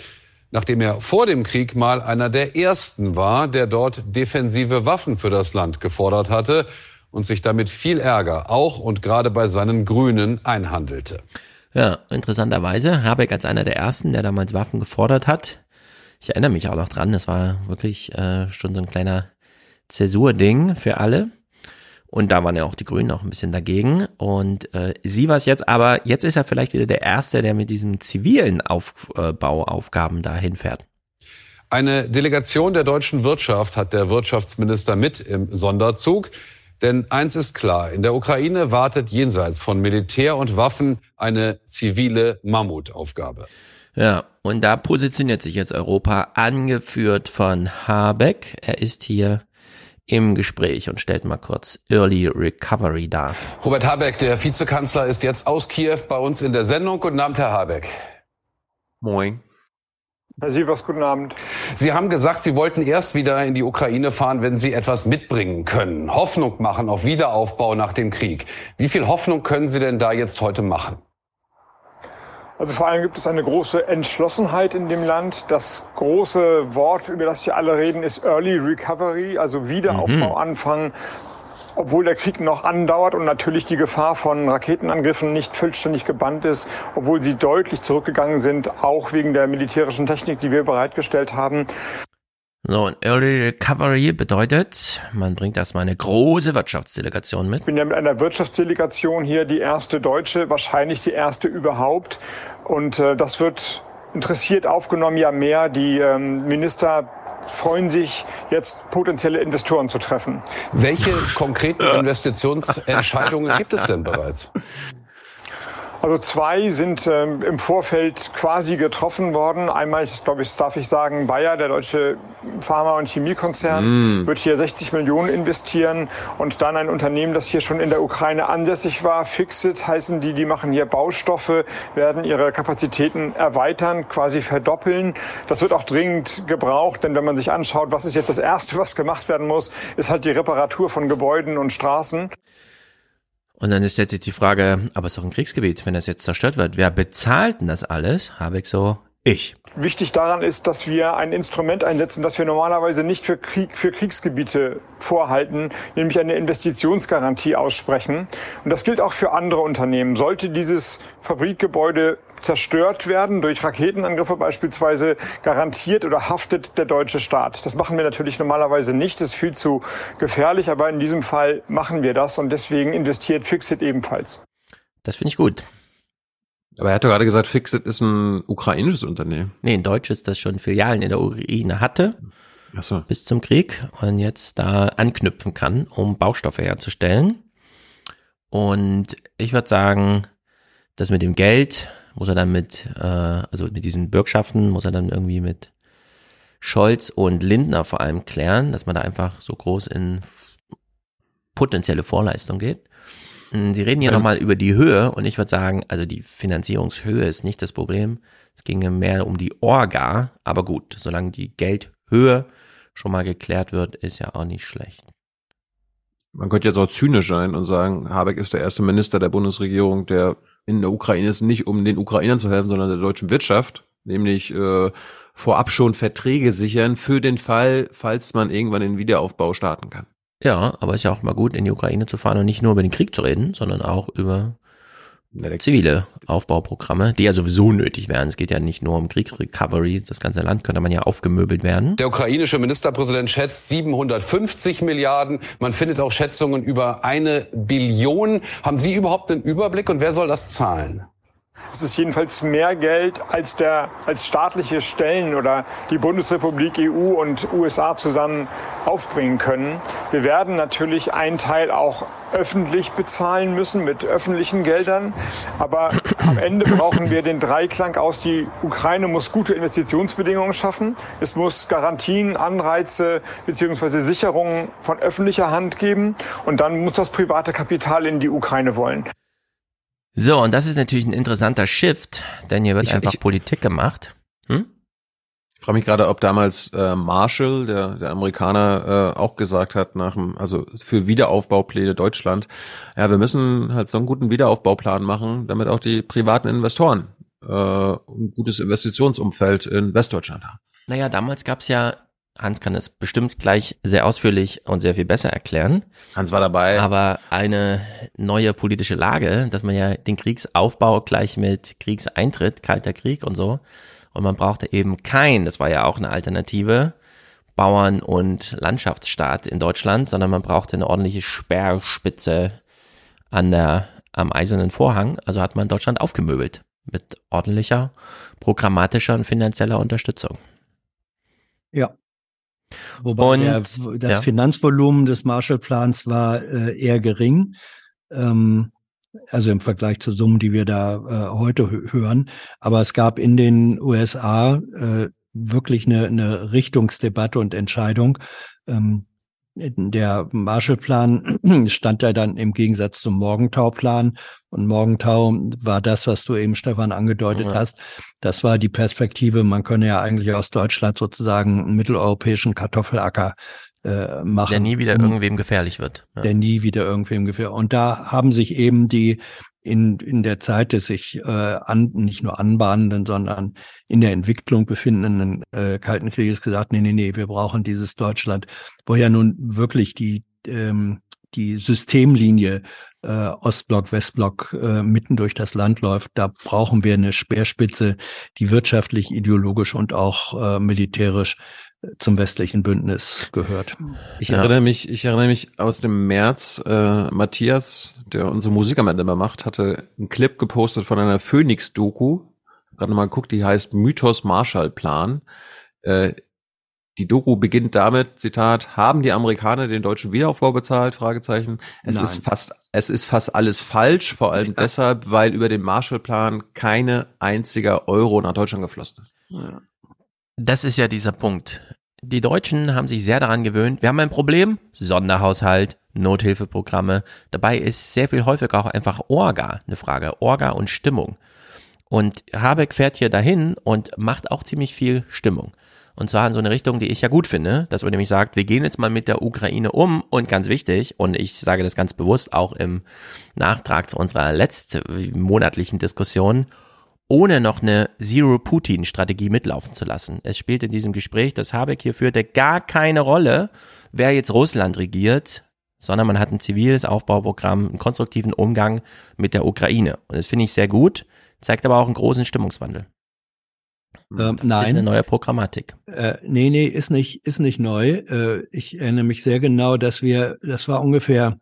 Speaker 40: Nachdem er vor dem Krieg mal einer der ersten war, der dort defensive Waffen für das Land gefordert hatte und sich damit viel Ärger auch und gerade bei seinen Grünen einhandelte.
Speaker 26: Ja, interessanterweise, Habeck als einer der ersten, der damals Waffen gefordert hat. Ich erinnere mich auch noch dran, das war wirklich äh, schon so ein kleiner Zäsurding für alle. Und da waren ja auch die Grünen auch ein bisschen dagegen. Und äh, sie war es jetzt, aber jetzt ist er vielleicht wieder der Erste, der mit diesem zivilen Aufbauaufgaben dahin fährt.
Speaker 40: Eine Delegation der deutschen Wirtschaft hat der Wirtschaftsminister mit im Sonderzug. Denn eins ist klar, in der Ukraine wartet jenseits von Militär und Waffen eine zivile Mammutaufgabe.
Speaker 26: Ja, und da positioniert sich jetzt Europa, angeführt von Habeck. Er ist hier im Gespräch und stellt mal kurz Early Recovery dar.
Speaker 40: Robert Habeck, der Vizekanzler, ist jetzt aus Kiew bei uns in der Sendung. Guten Abend, Herr Habeck.
Speaker 1: Moin.
Speaker 49: Herr Sievers, guten Abend.
Speaker 40: Sie haben gesagt, Sie wollten erst wieder in die Ukraine fahren, wenn Sie etwas mitbringen können. Hoffnung machen auf Wiederaufbau nach dem Krieg. Wie viel Hoffnung können Sie denn da jetzt heute machen?
Speaker 49: Also vor allem gibt es eine große Entschlossenheit in dem Land. Das große Wort, über das hier alle reden, ist Early Recovery, also Wiederaufbau
Speaker 50: Mhm.
Speaker 49: anfangen. Obwohl der Krieg noch andauert und natürlich die Gefahr von Raketenangriffen nicht vollständig gebannt ist, obwohl sie deutlich zurückgegangen sind, auch wegen der militärischen Technik, die wir bereitgestellt haben.
Speaker 26: So, und Early Recovery bedeutet, man bringt erstmal eine große Wirtschaftsdelegation mit.
Speaker 49: Ich bin ja mit einer Wirtschaftsdelegation hier, die erste deutsche, wahrscheinlich die erste überhaupt. Und äh, das wird interessiert aufgenommen, ja mehr. Die ähm, Minister freuen sich, jetzt potenzielle Investoren zu treffen.
Speaker 40: Welche konkreten Investitionsentscheidungen gibt es denn bereits?
Speaker 49: Also zwei sind ähm, im Vorfeld quasi getroffen worden. Einmal, ich glaube ich, darf ich sagen, Bayer, der deutsche Pharma- und Chemiekonzern,
Speaker 50: Mm.
Speaker 49: wird hier 60 Millionen investieren. Und dann ein Unternehmen, das hier schon in der Ukraine ansässig war, Fixit heißen die, die machen hier Baustoffe, werden ihre Kapazitäten erweitern, quasi verdoppeln. Das wird auch dringend gebraucht, denn wenn man sich anschaut, was ist jetzt das Erste, was gemacht werden muss, ist halt die Reparatur von Gebäuden und Straßen.
Speaker 26: Und dann ist jetzt die Frage, aber es ist doch ein Kriegsgebiet, wenn das jetzt zerstört wird, wer bezahlt denn das alles? Habeck so, ich.
Speaker 49: Wichtig daran ist, dass wir ein Instrument einsetzen, das wir normalerweise nicht für, Krieg, für Kriegsgebiete vorhalten, nämlich eine Investitionsgarantie aussprechen. Und das gilt auch für andere Unternehmen. Sollte dieses Fabrikgebäude zerstört werden, durch Raketenangriffe beispielsweise, garantiert oder haftet der deutsche Staat. Das machen wir natürlich normalerweise nicht, das ist viel zu gefährlich, aber in diesem Fall machen wir das und deswegen investiert Fixit ebenfalls.
Speaker 26: Das finde ich gut.
Speaker 1: Aber er hat doch gerade gesagt, Fixit ist ein ukrainisches Unternehmen.
Speaker 26: Nee, ein deutsches, das schon Filialen in der Ukraine hatte.
Speaker 1: Ach so.
Speaker 26: Bis zum Krieg und jetzt da anknüpfen kann, um Baustoffe herzustellen. Und ich würde sagen, das mit dem Geld muss er dann mit, äh, also mit diesen Bürgschaften muss er dann irgendwie mit Scholz und Lindner vor allem klären, dass man da einfach so groß in potenzielle Vorleistung geht. Mm, Sie reden hier
Speaker 1: Ähm.
Speaker 26: nochmal über die Höhe und ich würde sagen, also die Finanzierungshöhe ist nicht das Problem. Es ginge mehr um die Orga, aber gut, solange die Geldhöhe schon mal geklärt wird, ist ja auch nicht schlecht.
Speaker 1: Man könnte jetzt auch zynisch sein und sagen, Habeck ist der erste Minister der Bundesregierung, der in der Ukraine ist, nicht um den Ukrainern zu helfen, sondern der deutschen Wirtschaft, nämlich äh, vorab schon Verträge sichern für den Fall, falls man irgendwann den Wiederaufbau starten kann.
Speaker 26: Ja, aber ist ja auch mal gut, in die Ukraine zu fahren und nicht nur über den Krieg zu reden, sondern auch über zivile Aufbauprogramme, die ja sowieso nötig wären. Es geht ja nicht nur um Kriegsrecovery, das ganze Land könnte man ja aufgemöbelt werden.
Speaker 40: Der ukrainische Ministerpräsident schätzt 750 Milliarden. Man findet auch Schätzungen über eine Billion. Haben Sie überhaupt einen Überblick und wer soll das zahlen?
Speaker 49: Es ist jedenfalls mehr Geld, als, der, als staatliche Stellen oder die Bundesrepublik, EU und USA zusammen aufbringen können. Wir werden natürlich einen Teil auch öffentlich bezahlen müssen mit öffentlichen Geldern. Aber am Ende brauchen wir den Dreiklang aus. Die Ukraine muss gute Investitionsbedingungen schaffen. Es muss Garantien, Anreize bzw. Sicherungen von öffentlicher Hand geben. Und dann muss das private Kapital in die Ukraine wollen.
Speaker 26: So, und das ist natürlich ein interessanter Shift, denn hier wird
Speaker 1: Ich-
Speaker 26: einfach
Speaker 1: ich-
Speaker 26: Politik gemacht. Hm?
Speaker 1: Ich frage mich gerade, ob damals äh, Marshall, der, der Amerikaner, äh, auch gesagt hat, nach dem, also für Wiederaufbaupläne Deutschland, ja, wir müssen halt so einen guten Wiederaufbauplan machen, damit auch die privaten Investoren äh, ein gutes Investitionsumfeld in Westdeutschland haben.
Speaker 26: Naja, damals gab's ja, Hans kann es bestimmt gleich sehr ausführlich und sehr viel besser erklären.
Speaker 1: Hans war dabei.
Speaker 26: Aber eine neue politische Lage, dass man ja den Kriegsaufbau gleich mit Kriegseintritt, Kalter Krieg und so. Und man brauchte eben kein, das war ja auch eine Alternative, Bauern- und Landschaftsstaat in Deutschland, sondern man brauchte eine ordentliche Speerspitze an der, am eisernen Vorhang. Also hat man Deutschland aufgemöbelt mit ordentlicher, programmatischer und finanzieller Unterstützung.
Speaker 27: Ja. Wobei
Speaker 26: Und,
Speaker 27: der, das
Speaker 26: ja.
Speaker 27: Finanzvolumen des Marshallplans war äh, eher gering. Ähm, also im Vergleich zu Summen, die wir da äh, heute hö- hören. Aber es gab in den USA äh, wirklich eine, eine Richtungsdebatte und Entscheidung. Ähm, der Marshallplan stand ja dann im Gegensatz zum Morgenthau-Plan. Und Morgenthau war das, was du eben, Stefan, angedeutet
Speaker 26: Ja.
Speaker 27: hast. Das war die Perspektive, man könne ja eigentlich aus Deutschland sozusagen einen mitteleuropäischen Kartoffelacker äh, machen.
Speaker 26: Der nie wieder irgendwem gefährlich wird. Ja.
Speaker 27: der nie wieder irgendwem gefällt. Und da haben sich eben die in, in der Zeit des sich äh, an, nicht nur anbahnenden, sondern in der Entwicklung befindenden äh, Kalten Krieges gesagt, nee, nee, nee, wir brauchen dieses Deutschland, wo ja nun wirklich die, ähm, die Systemlinie äh, Ostblock, Westblock äh, mitten durch das Land läuft. Da brauchen wir eine Speerspitze, die wirtschaftlich, ideologisch und auch äh, militärisch zum westlichen Bündnis gehört.
Speaker 1: Ich erinnere mich, ich erinnere mich aus dem März, äh, Matthias, der unsere Musik am Ende immer macht, hatte einen Clip gepostet von einer Phoenix-Doku. Gerade mal geguckt, die heißt Mythos Marshallplan. Äh, die Doku beginnt damit, Zitat, haben die Amerikaner den deutschen Wiederaufbau bezahlt? Fragezeichen. Es
Speaker 27: Nein.
Speaker 1: ist fast, es ist fast alles falsch, vor allem deshalb, weil über den Marshallplan keine einziger Euro nach Deutschland geflossen ist.
Speaker 26: Das ist ja dieser Punkt. Die Deutschen haben sich sehr daran gewöhnt. Wir haben ein Problem, Sonderhaushalt, Nothilfeprogramme. Dabei ist sehr viel häufiger auch einfach Orga eine Frage. Orga und Stimmung. Und Habeck fährt hier dahin und macht auch ziemlich viel Stimmung. Und zwar in so eine Richtung, die ich ja gut finde, dass man nämlich sagt, wir gehen jetzt mal mit der Ukraine um und ganz wichtig, und ich sage das ganz bewusst auch im Nachtrag zu unserer letzten monatlichen Diskussion, ohne noch eine Zero-Putin-Strategie mitlaufen zu lassen. Es spielt in diesem Gespräch, das Habeck hier führte, gar keine Rolle, wer jetzt Russland regiert, sondern man hat ein ziviles Aufbauprogramm, einen konstruktiven Umgang mit der Ukraine. Und das finde ich sehr gut, zeigt aber auch einen großen Stimmungswandel.
Speaker 27: Ähm,
Speaker 26: Das
Speaker 27: nein.
Speaker 26: ist eine neue Programmatik.
Speaker 27: Äh, nee, nee, ist nicht, ist nicht neu. Äh, ich erinnere mich sehr genau, dass wir, das war ungefähr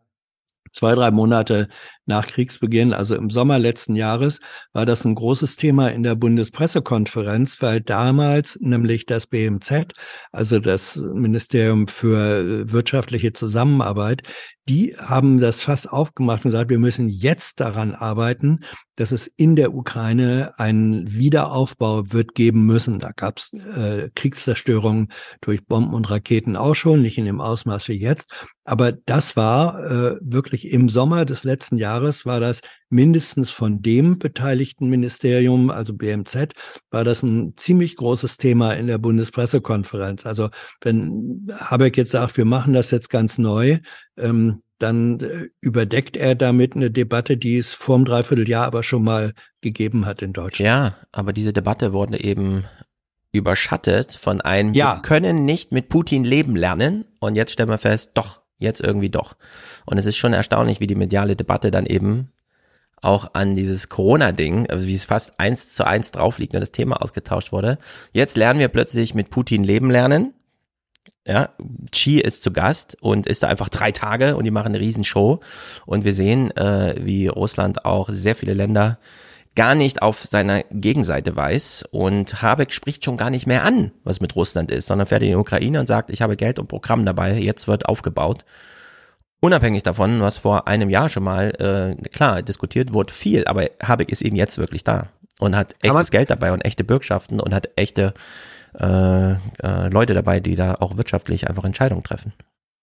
Speaker 27: zwei, drei Monate nach Kriegsbeginn, also im Sommer letzten Jahres, war das ein großes Thema in der Bundespressekonferenz, weil damals nämlich das BMZ, also das Ministerium für äh, wirtschaftliche Zusammenarbeit, die haben das fast aufgemacht und gesagt, wir müssen jetzt daran arbeiten, dass es in der Ukraine einen Wiederaufbau wird geben müssen. Da gab es äh, Kriegszerstörungen durch Bomben und Raketen auch schon, nicht in dem Ausmaß wie jetzt. Aber das war äh, wirklich im Sommer des letzten Jahres, war das mindestens von dem beteiligten Ministerium, also BMZ, war das ein ziemlich großes Thema in der Bundespressekonferenz. Also wenn Habeck jetzt sagt, wir machen das jetzt ganz neu, ähm, dann äh, überdeckt er damit eine Debatte, die es vor einem Dreivierteljahr aber schon mal gegeben hat in Deutschland.
Speaker 26: Ja, aber diese Debatte wurde eben überschattet von einem,
Speaker 27: Ja.
Speaker 26: wir können nicht mit Putin leben lernen. Und jetzt stellen wir fest, doch, jetzt irgendwie doch. Und es ist schon erstaunlich, wie die mediale Debatte dann eben auch an dieses Corona-Ding, also wie es fast eins zu eins drauf liegt, wenn das Thema ausgetauscht wurde. Jetzt lernen wir plötzlich mit Putin leben lernen. Ja, Xi ist zu Gast und ist da einfach drei Tage und die machen eine Riesenshow. Und wir sehen, äh, wie Russland auch sehr viele Länder gar nicht auf seiner Gegenseite weiß und Habeck spricht schon gar nicht mehr an, was mit Russland ist, sondern fährt in die Ukraine und sagt, ich habe Geld und Programm dabei, jetzt wird aufgebaut. Unabhängig davon, was vor einem Jahr schon mal, äh, klar, diskutiert wurde viel, aber Habeck ist eben jetzt wirklich da und hat echtes Geld dabei und echte Bürgschaften und hat echte äh, äh, Leute dabei, die da auch wirtschaftlich einfach Entscheidungen treffen.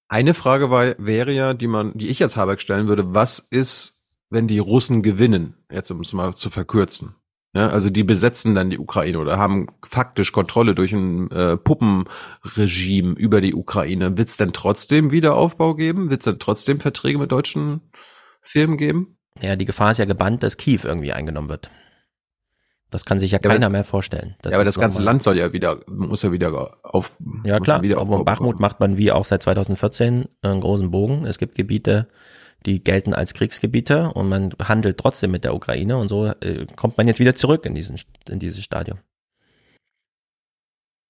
Speaker 1: Eine Frage war, wäre ja, die man, die ich jetzt Habeck stellen würde, was ist, wenn die Russen gewinnen? Jetzt um es mal zu verkürzen. Ja, also die besetzen dann die Ukraine oder haben faktisch Kontrolle durch ein äh, Puppenregime über die Ukraine. Wird es denn trotzdem Wiederaufbau geben? Wird es denn trotzdem Verträge mit deutschen Firmen geben?
Speaker 26: Ja, die Gefahr ist ja gebannt, dass Kiew irgendwie eingenommen wird. Das kann sich ja, keiner mehr vorstellen.
Speaker 1: ja, aber das ganze Land soll ja wieder, muss ja wieder auf.
Speaker 26: Ja, klar.
Speaker 1: Wieder
Speaker 26: aber Bachmut macht man wie auch seit 2014 einen großen Bogen. Es gibt Gebiete, die gelten als Kriegsgebiete und man handelt trotzdem mit der Ukraine und so äh, kommt man jetzt wieder zurück in diesen in dieses Stadium.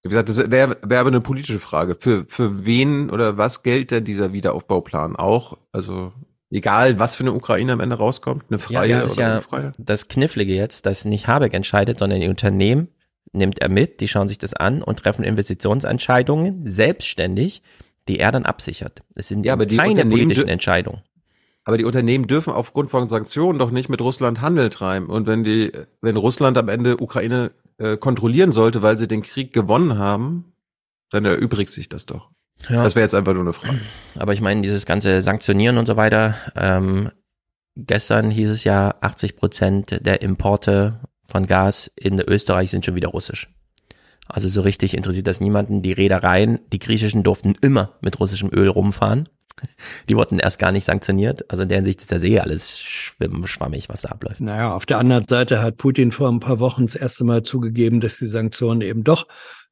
Speaker 1: Wie gesagt, das wäre wär aber eine politische Frage. Für, für wen oder was gilt denn dieser Wiederaufbauplan auch? Also egal, was für eine Ukraine am Ende rauskommt, eine freie
Speaker 26: ja, das
Speaker 1: oder
Speaker 26: ja
Speaker 1: unfreie?
Speaker 26: das Knifflige jetzt, dass nicht Habeck entscheidet, sondern die Unternehmen nimmt er mit, die schauen sich das an und treffen Investitionsentscheidungen selbstständig, die er dann absichert. Es sind
Speaker 1: Ja, aber die
Speaker 26: keine politischen Entscheidungen.
Speaker 1: Aber die Unternehmen dürfen aufgrund von Sanktionen doch nicht mit Russland Handel treiben. Und wenn die, wenn Russland am Ende Ukraine äh, kontrollieren sollte, weil sie den Krieg gewonnen haben, dann erübrigt sich das doch.
Speaker 26: Ja.
Speaker 1: Das wäre jetzt einfach nur eine Frage.
Speaker 26: Aber ich meine, dieses ganze Sanktionieren und so weiter, ähm, gestern hieß es ja, 80 Prozent der Importe von Gas in Österreich sind schon wieder russisch. Also so richtig interessiert das niemanden. Die Reedereien, die griechischen durften immer mit russischem Öl rumfahren. Die wurden erst gar nicht sanktioniert. Also in der Hinsicht ist das eh alles schwimm, schwammig, was da abläuft.
Speaker 27: Naja, auf der anderen Seite hat Putin vor ein paar Wochen das erste Mal zugegeben, dass die Sanktionen eben doch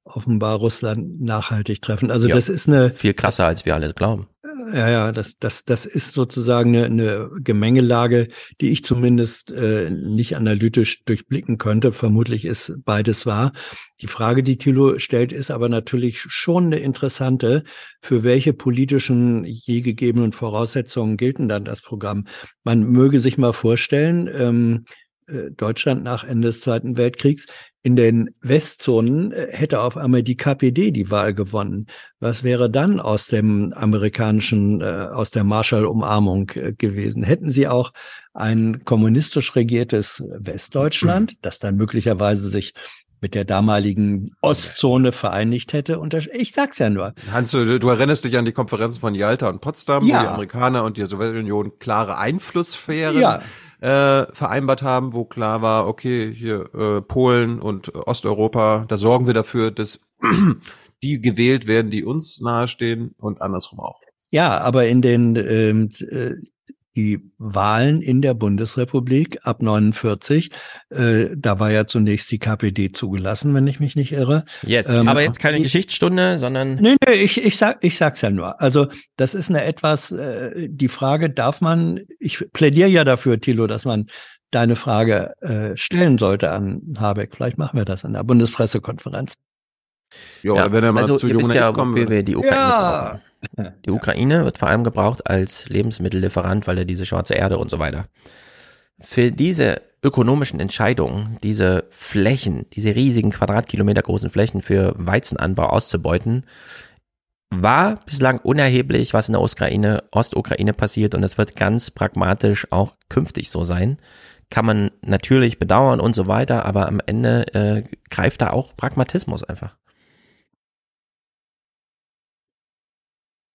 Speaker 27: offenbar Russland nachhaltig treffen. Also
Speaker 26: Ja,
Speaker 27: das ist eine,
Speaker 26: Viel krasser, als wir alle glauben.
Speaker 27: Ja, ja, das, das, das ist sozusagen eine, eine Gemengelage, die ich zumindest äh, nicht analytisch durchblicken konnte. Vermutlich ist beides wahr. Die Frage, die Thilo stellt, ist aber natürlich schon eine interessante. Für welche politischen je gegebenen Voraussetzungen gilt denn dann das Programm? Man möge sich mal vorstellen, ähm, äh, Deutschland nach Ende des Zweiten Weltkriegs. In den Westzonen äh, hätte auf einmal die KPD die Wahl gewonnen. Was wäre dann aus dem amerikanischen, äh, aus der Marshall-Umarmung äh, gewesen? Hätten sie auch ein kommunistisch regiertes Westdeutschland, das dann möglicherweise sich mit der damaligen Ostzone vereinigt hätte? Und das, ich sag's ja nur.
Speaker 1: Hans, du, du erinnerst dich an die Konferenzen von Yalta und Potsdam, wo
Speaker 27: Ja.
Speaker 1: die Amerikaner und die Sowjetunion klare Einflusssphären
Speaker 27: Ja.
Speaker 1: Äh, vereinbart haben, wo klar war, okay, hier äh, Polen und Osteuropa, da sorgen wir dafür, dass die gewählt werden, die uns nahestehen und andersrum auch.
Speaker 27: Ja, aber in den ähm, äh, die Wahlen in der Bundesrepublik ab 49, äh, da war ja zunächst die KPD zugelassen, wenn ich mich nicht irre.
Speaker 26: Yes,
Speaker 27: Ähm,
Speaker 26: aber jetzt keine Geschichtsstunde, sondern
Speaker 27: Nee, nee, ich, ich, sag, ich sag's ja nur. Also das ist eine etwas, äh, die Frage, darf man, ich plädiere ja dafür, Thilo, dass man deine Frage äh, stellen sollte an Habeck. Vielleicht machen wir das in der Bundespressekonferenz.
Speaker 1: Jo, wenn er mal
Speaker 26: also
Speaker 1: zu
Speaker 26: ihr wisst ja, wofür wir die Ukraine
Speaker 27: Ja.
Speaker 26: brauchen. Die Ukraine wird vor allem gebraucht als Lebensmittellieferant, weil er diese schwarze Erde und so weiter. Für diese ökonomischen Entscheidungen, diese Flächen, diese riesigen Quadratkilometer großen Flächen für Weizenanbau auszubeuten, war bislang unerheblich, was in der Ukraine, Ostukraine passiert und es wird ganz pragmatisch auch künftig so sein. Kann man natürlich bedauern und so weiter, aber am Ende äh, greift da auch Pragmatismus einfach.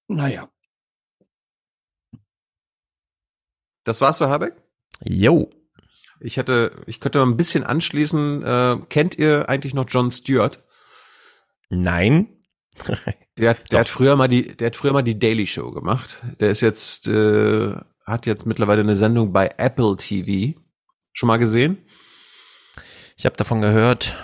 Speaker 27: Naja.
Speaker 1: Das war's so, Habeck?
Speaker 26: Jo.
Speaker 1: Ich hätte, ich könnte mal ein bisschen anschließen. Äh, kennt ihr eigentlich noch John Stewart?
Speaker 26: Nein.
Speaker 1: Der, hat- der hat früher mal die, der hat früher mal die Daily Show gemacht. Der ist jetzt, äh, hat jetzt mittlerweile eine Sendung bei Apple TV. Schon mal gesehen?
Speaker 26: Ich habe davon gehört.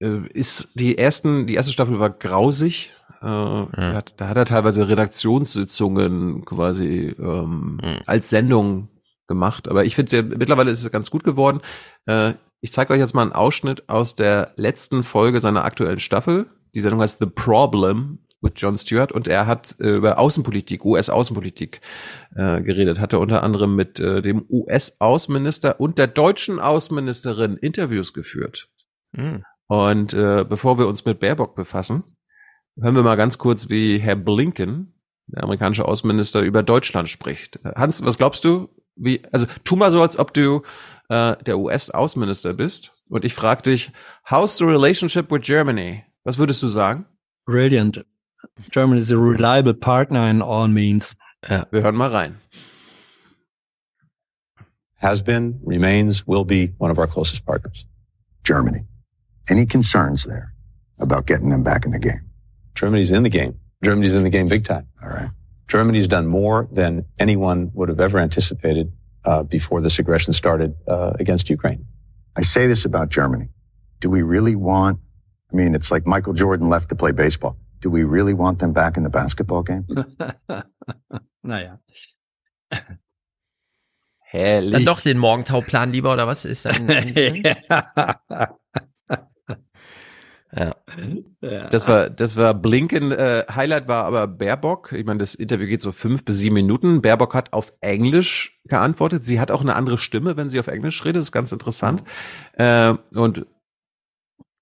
Speaker 1: Äh, ist die ersten, die erste Staffel war grausig. Äh, da, hat, da hat er teilweise Redaktionssitzungen quasi ähm, als Sendung gemacht. Aber ich finde, ja, mittlerweile ist es ganz gut geworden. Äh, ich zeige euch jetzt mal einen Ausschnitt aus der letzten Folge seiner aktuellen Staffel. Die Sendung heißt The Problem mit John Stewart und er hat äh, über Außenpolitik, US-Außenpolitik äh, geredet, hatte unter anderem mit äh, dem US-Außenminister und der deutschen Außenministerin Interviews geführt.
Speaker 26: Hm.
Speaker 1: Und äh, bevor wir uns mit Baerbock befassen, hören wir mal ganz kurz, wie Herr Blinken, der amerikanische Außenminister, über Deutschland spricht. Hans, was glaubst du? Wie, also tu mal so, als ob du äh, der US-Außenminister bist und ich frage dich, how's the relationship with Germany? Was würdest du sagen?
Speaker 27: Brilliant. Germany is a reliable partner in all means.
Speaker 1: Ja, wir hören mal rein.
Speaker 50: Has been, remains, will be one of our closest partners.
Speaker 51: Germany. Any concerns there about getting them back in the game?
Speaker 50: Germany's in the game. Germany's in the game big time.
Speaker 51: All right.
Speaker 50: Germany's done more than anyone would have ever anticipated uh, before this aggression started uh, against Ukraine.
Speaker 51: I say this about Germany. Do we really want, I mean, it's like Michael Jordan left to play baseball. Do we really want them back in the basketball game?
Speaker 27: naja.
Speaker 1: Herrlich.
Speaker 26: Dann doch den Morgentauplan lieber oder was ist dann? ja.
Speaker 1: Das war, das war Blinken. Äh, Highlight war aber Baerbock. Ich meine, das Interview geht so fünf bis sieben Minuten. Baerbock hat auf Englisch geantwortet. Sie hat auch eine andere Stimme, wenn sie auf Englisch redet. Das ist ganz interessant. Äh, und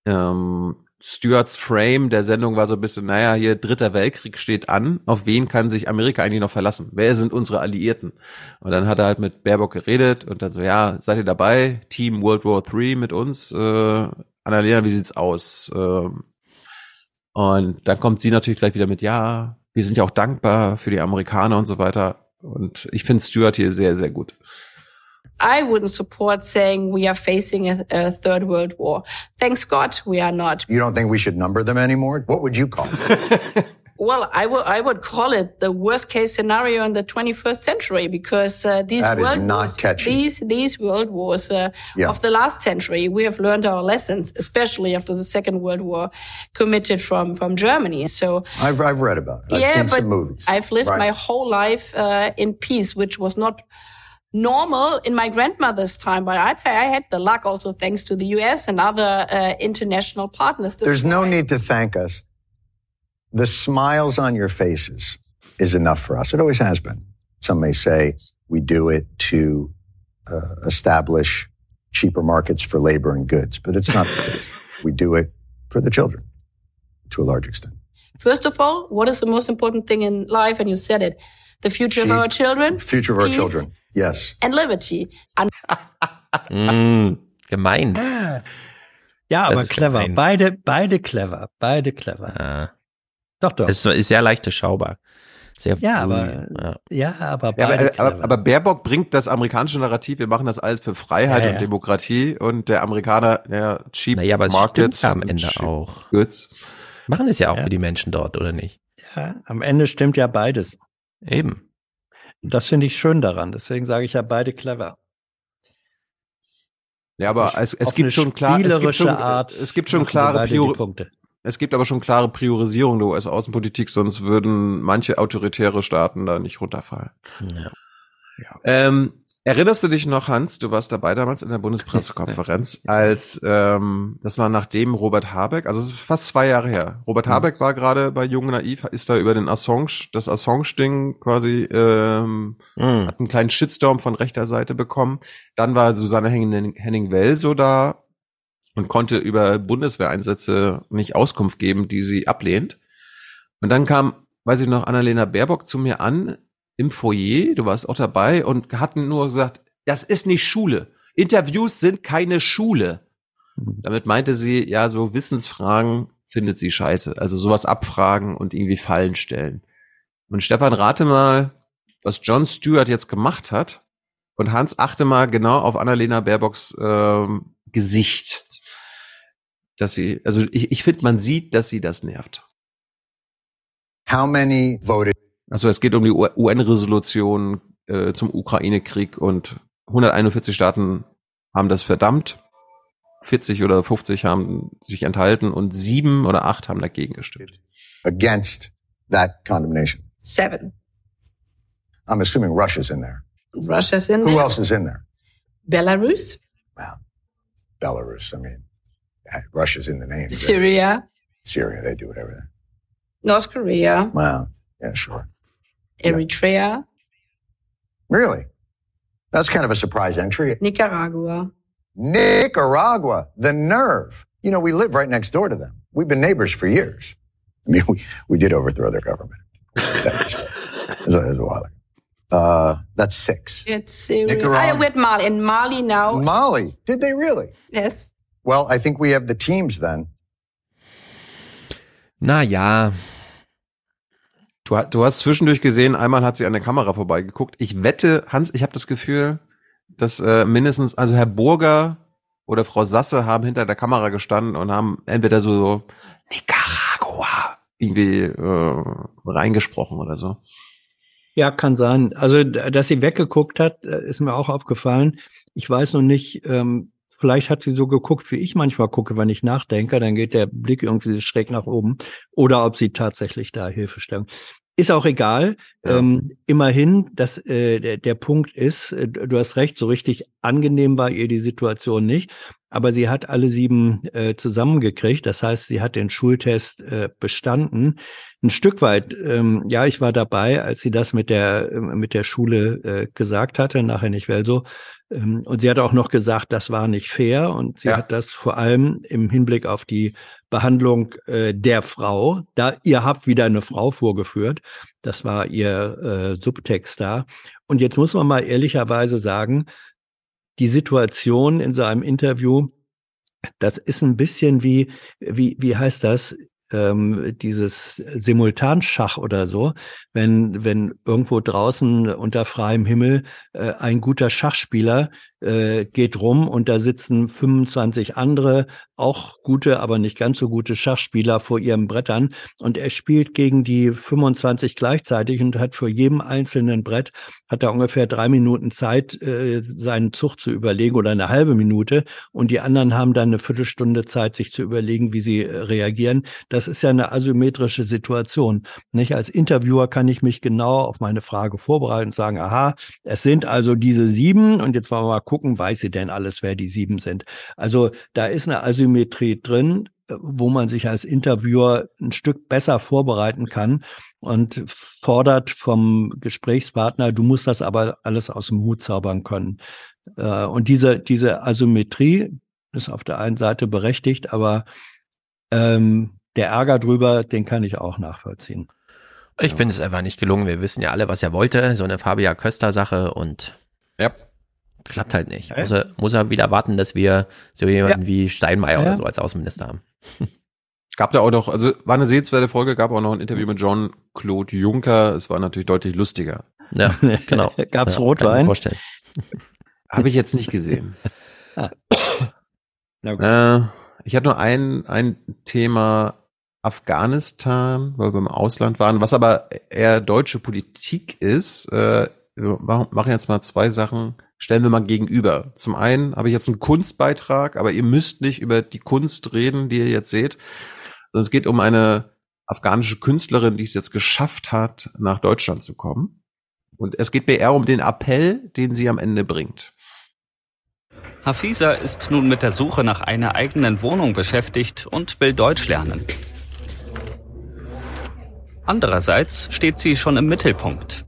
Speaker 1: ähm, Stuarts Frame der Sendung war so ein bisschen, naja, hier dritter Weltkrieg steht an. Auf wen kann sich Amerika eigentlich noch verlassen? Wer sind unsere Alliierten? Und dann hat er halt mit Baerbock geredet und dann so, ja, seid ihr dabei? Team World War III mit uns? Äh, Annalena, wie sieht's aus? Ähm, und dann kommt sie natürlich gleich wieder mit, ja, wir sind ja auch dankbar für die Amerikaner und so weiter. Und ich finde Stuart hier sehr, sehr gut.
Speaker 52: I wouldn't support saying we are facing a, a, third world war. Thanks God, we are not.
Speaker 51: You don't think we should number them anymore? What would you call it?
Speaker 52: well, I would I would call it the worst case scenario in the 21st century because uh, these
Speaker 51: that
Speaker 52: world
Speaker 51: wars,
Speaker 52: catchy. these these world wars uh, yeah. of the last century, we have learned our lessons, especially after the Second World War, committed from from Germany. So
Speaker 51: I've I've read about it. I've
Speaker 52: yeah,
Speaker 51: seen
Speaker 52: but
Speaker 51: some movies.
Speaker 52: I've lived
Speaker 51: right.
Speaker 52: my whole life uh, in peace, which was not normal in my grandmother's time, but I, I, had the luck also thanks to the US and other uh, international partners.
Speaker 51: There's no need to thank us. The smiles on your faces is enough for us. It always has been. Some may say we do it to uh, establish cheaper markets for labor and goods, but it's not the case. We do it for the children to a large extent.
Speaker 52: First of all, what is the most important thing in life? And you said it. The future Cheap. of our children.
Speaker 51: Future of our children. Yes.
Speaker 52: And liberty. And
Speaker 26: mm, gemein.
Speaker 27: Ja, aber clever. Gemein. Beide, beide clever. Beide clever.
Speaker 26: Ja.
Speaker 27: Doch, doch.
Speaker 26: Es ist sehr leicht schaubar. Sehr
Speaker 27: ja, aber, ja. ja, aber,
Speaker 1: ja, aber, aber, aber, Baerbock bringt das amerikanische Narrativ, wir machen das alles für Freiheit ja, und Demokratie und der Amerikaner, der cheap
Speaker 26: naja, aber
Speaker 1: Markets.
Speaker 26: am Ende auch.
Speaker 1: Goods.
Speaker 26: Machen es ja auch für die Menschen dort, oder nicht?
Speaker 27: Ja, am Ende stimmt ja beides.
Speaker 26: Eben.
Speaker 27: Das finde ich schön daran. Deswegen sage ich ja beide clever.
Speaker 1: Ja, aber es, es gibt schon klar, es gibt schon,
Speaker 27: Art
Speaker 1: es gibt schon klare Prior es gibt aber schon klare Priorisierung der US-Außenpolitik, sonst würden manche autoritäre Staaten da nicht runterfallen.
Speaker 26: Ja.
Speaker 1: ja. Ähm, Erinnerst du dich noch, Hans, du warst dabei damals in der Bundespressekonferenz, als ähm, das war nachdem Robert Habeck, also es ist fast zwei Jahre her. Robert Habeck war gerade bei Jung Naiv, ist da über den Assange, das Assange-Ding quasi, ähm,
Speaker 26: mhm.
Speaker 1: hat einen kleinen Shitstorm von rechter Seite bekommen. Dann war Susanne Henning-Well so da und konnte über Bundeswehreinsätze nicht Auskunft geben, die sie ablehnt. Und dann kam, weiß ich noch, Annalena Baerbock zu mir an im Foyer, du warst auch dabei und hatten nur gesagt, das ist nicht Schule. Interviews sind keine Schule. Damit meinte sie, ja, so Wissensfragen findet sie scheiße. Also sowas abfragen und irgendwie Fallen stellen. Und Stefan, rate mal, was John Stewart jetzt gemacht hat. Und Hans, achte mal genau auf Annalena Baerbocks ähm, Gesicht. Dass sie, also ich, ich finde, man sieht, dass sie das nervt.
Speaker 51: How many voted
Speaker 1: also es geht um die UN-Resolution äh, zum Ukraine-Krieg und 141 Staaten haben das verdammt, 40 oder 50 haben sich enthalten und sieben oder acht haben dagegen gestimmt.
Speaker 51: Against that condemnation.
Speaker 52: Seven.
Speaker 51: I'm assuming Russia's in there.
Speaker 52: Russia's in
Speaker 51: Who
Speaker 52: there.
Speaker 51: Who else is in there?
Speaker 52: Belarus.
Speaker 51: Wow. Belarus. I mean, Russia's in the name.
Speaker 52: Syria.
Speaker 51: Syria. They do whatever. They...
Speaker 52: North Korea,
Speaker 51: Wow. Yeah, sure.
Speaker 52: Eritrea,
Speaker 51: Really? That's kind of a surprise entry.
Speaker 52: Nicaragua.
Speaker 51: Nicaragua, the nerve. You know, we live right next door to them. We've been neighbors for years. I mean, we, we did overthrow their government. That was, it was a, was a while ago. Uh, that's six.
Speaker 52: It's Syria.
Speaker 51: Nicaragua.
Speaker 52: I with Mali. In Mali now.
Speaker 51: Mali. Did they really?
Speaker 52: Yes.
Speaker 51: Well, I think we have the teams then.
Speaker 26: Na ja,
Speaker 1: Du, du hast zwischendurch gesehen, einmal hat sie an der Kamera vorbeigeguckt. Ich wette, Hans, ich habe das Gefühl, dass äh, mindestens, also Herr Burger oder Frau Sasse haben hinter der Kamera gestanden und haben entweder so, so Nicaragua irgendwie äh, reingesprochen oder so.
Speaker 27: Ja, kann sein. Also, dass sie weggeguckt hat, äh, ist mir auch aufgefallen. Ich weiß noch nicht, ähm, vielleicht hat sie so geguckt, wie ich manchmal gucke, wenn ich nachdenke, dann geht der Blick irgendwie schräg nach oben. Oder ob sie tatsächlich da Hilfestellung. Ist auch egal. Ähm, immerhin, dass äh, der, der Punkt ist, äh, du hast recht, so richtig angenehm war ihr die Situation nicht. Aber sie hat alle sieben äh, zusammengekriegt. Das heißt, sie hat den Schultest äh, bestanden. Ein Stück weit, ähm, ja, ich war dabei, als sie das mit der äh, mit der Schule äh, gesagt hatte, nachher nicht well so. Ähm, und sie hat auch noch gesagt, das war nicht fair. Und sie hat das vor allem im Hinblick auf die Behandlung äh, der Frau, da ihr habt wieder eine Frau vorgeführt. Das war ihr äh, Subtext da. Und jetzt muss man mal ehrlicherweise sagen, die Situation in seinem Interview, das ist ein bisschen wie, wie, wie heißt das? Ähm, dieses Simultanschach oder so, wenn, wenn irgendwo draußen unter freiem Himmel äh, ein guter Schachspieler äh, geht rum und da sitzen 25 andere, auch gute, aber nicht ganz so gute Schachspieler vor ihren Brettern und er spielt gegen die 25 gleichzeitig und hat für jedem einzelnen Brett hat er ungefähr drei Minuten Zeit, äh, seinen Zug zu überlegen oder eine halbe Minute und die anderen haben dann eine Viertelstunde Zeit, sich zu überlegen, wie sie äh, reagieren. Das ist ja eine asymmetrische Situation. Nicht als Interviewer kann ich mich genau auf meine Frage vorbereiten und sagen, aha, es sind also diese sieben und jetzt wollen wir mal gucken, weiß sie denn alles, wer die sieben sind. Also da ist eine Asymmetrie drin, äh, wo man sich als Interviewer ein Stück besser vorbereiten kann und fordert vom Gesprächspartner, du musst das aber alles aus dem Hut zaubern können. Äh, Und diese, diese Asymmetrie ist auf der einen Seite berechtigt, aber ähm, der Ärger drüber, den kann ich auch nachvollziehen.
Speaker 26: ich finde es einfach nicht gelungen. Wir wissen ja alle, was er wollte. So eine Fabia Köster-Sache und
Speaker 1: ja.
Speaker 26: klappt halt nicht. Muss er, muss er wieder warten, dass wir so jemanden wie Steinmeier
Speaker 1: Ja.
Speaker 26: oder so als Außenminister haben.
Speaker 1: Gab da auch noch, also war eine sehenswerte Folge, gab auch noch ein Interview mit John-Claude Juncker. Es war natürlich deutlich lustiger.
Speaker 26: Ja, genau.
Speaker 27: Gab's
Speaker 26: Ja,
Speaker 27: Rotwein?
Speaker 26: kann ich mir vorstellen.
Speaker 1: Habe ich jetzt nicht gesehen.
Speaker 27: Ah. Na gut.
Speaker 1: Äh, ich hatte nur ein, ein Thema Afghanistan, weil wir im Ausland waren, was aber eher deutsche Politik ist. Äh, wir machen jetzt mal zwei Sachen, stellen wir mal gegenüber. Zum einen habe ich jetzt einen Kunstbeitrag, aber ihr müsst nicht über die Kunst reden, die ihr jetzt seht, sondern es geht um eine afghanische Künstlerin, die es jetzt geschafft hat, nach Deutschland zu kommen. Und es geht mir eher um den Appell, den sie am Ende bringt.
Speaker 53: Hafiza ist nun mit der Suche nach einer eigenen Wohnung beschäftigt und will Deutsch lernen. Andererseits steht sie schon im Mittelpunkt.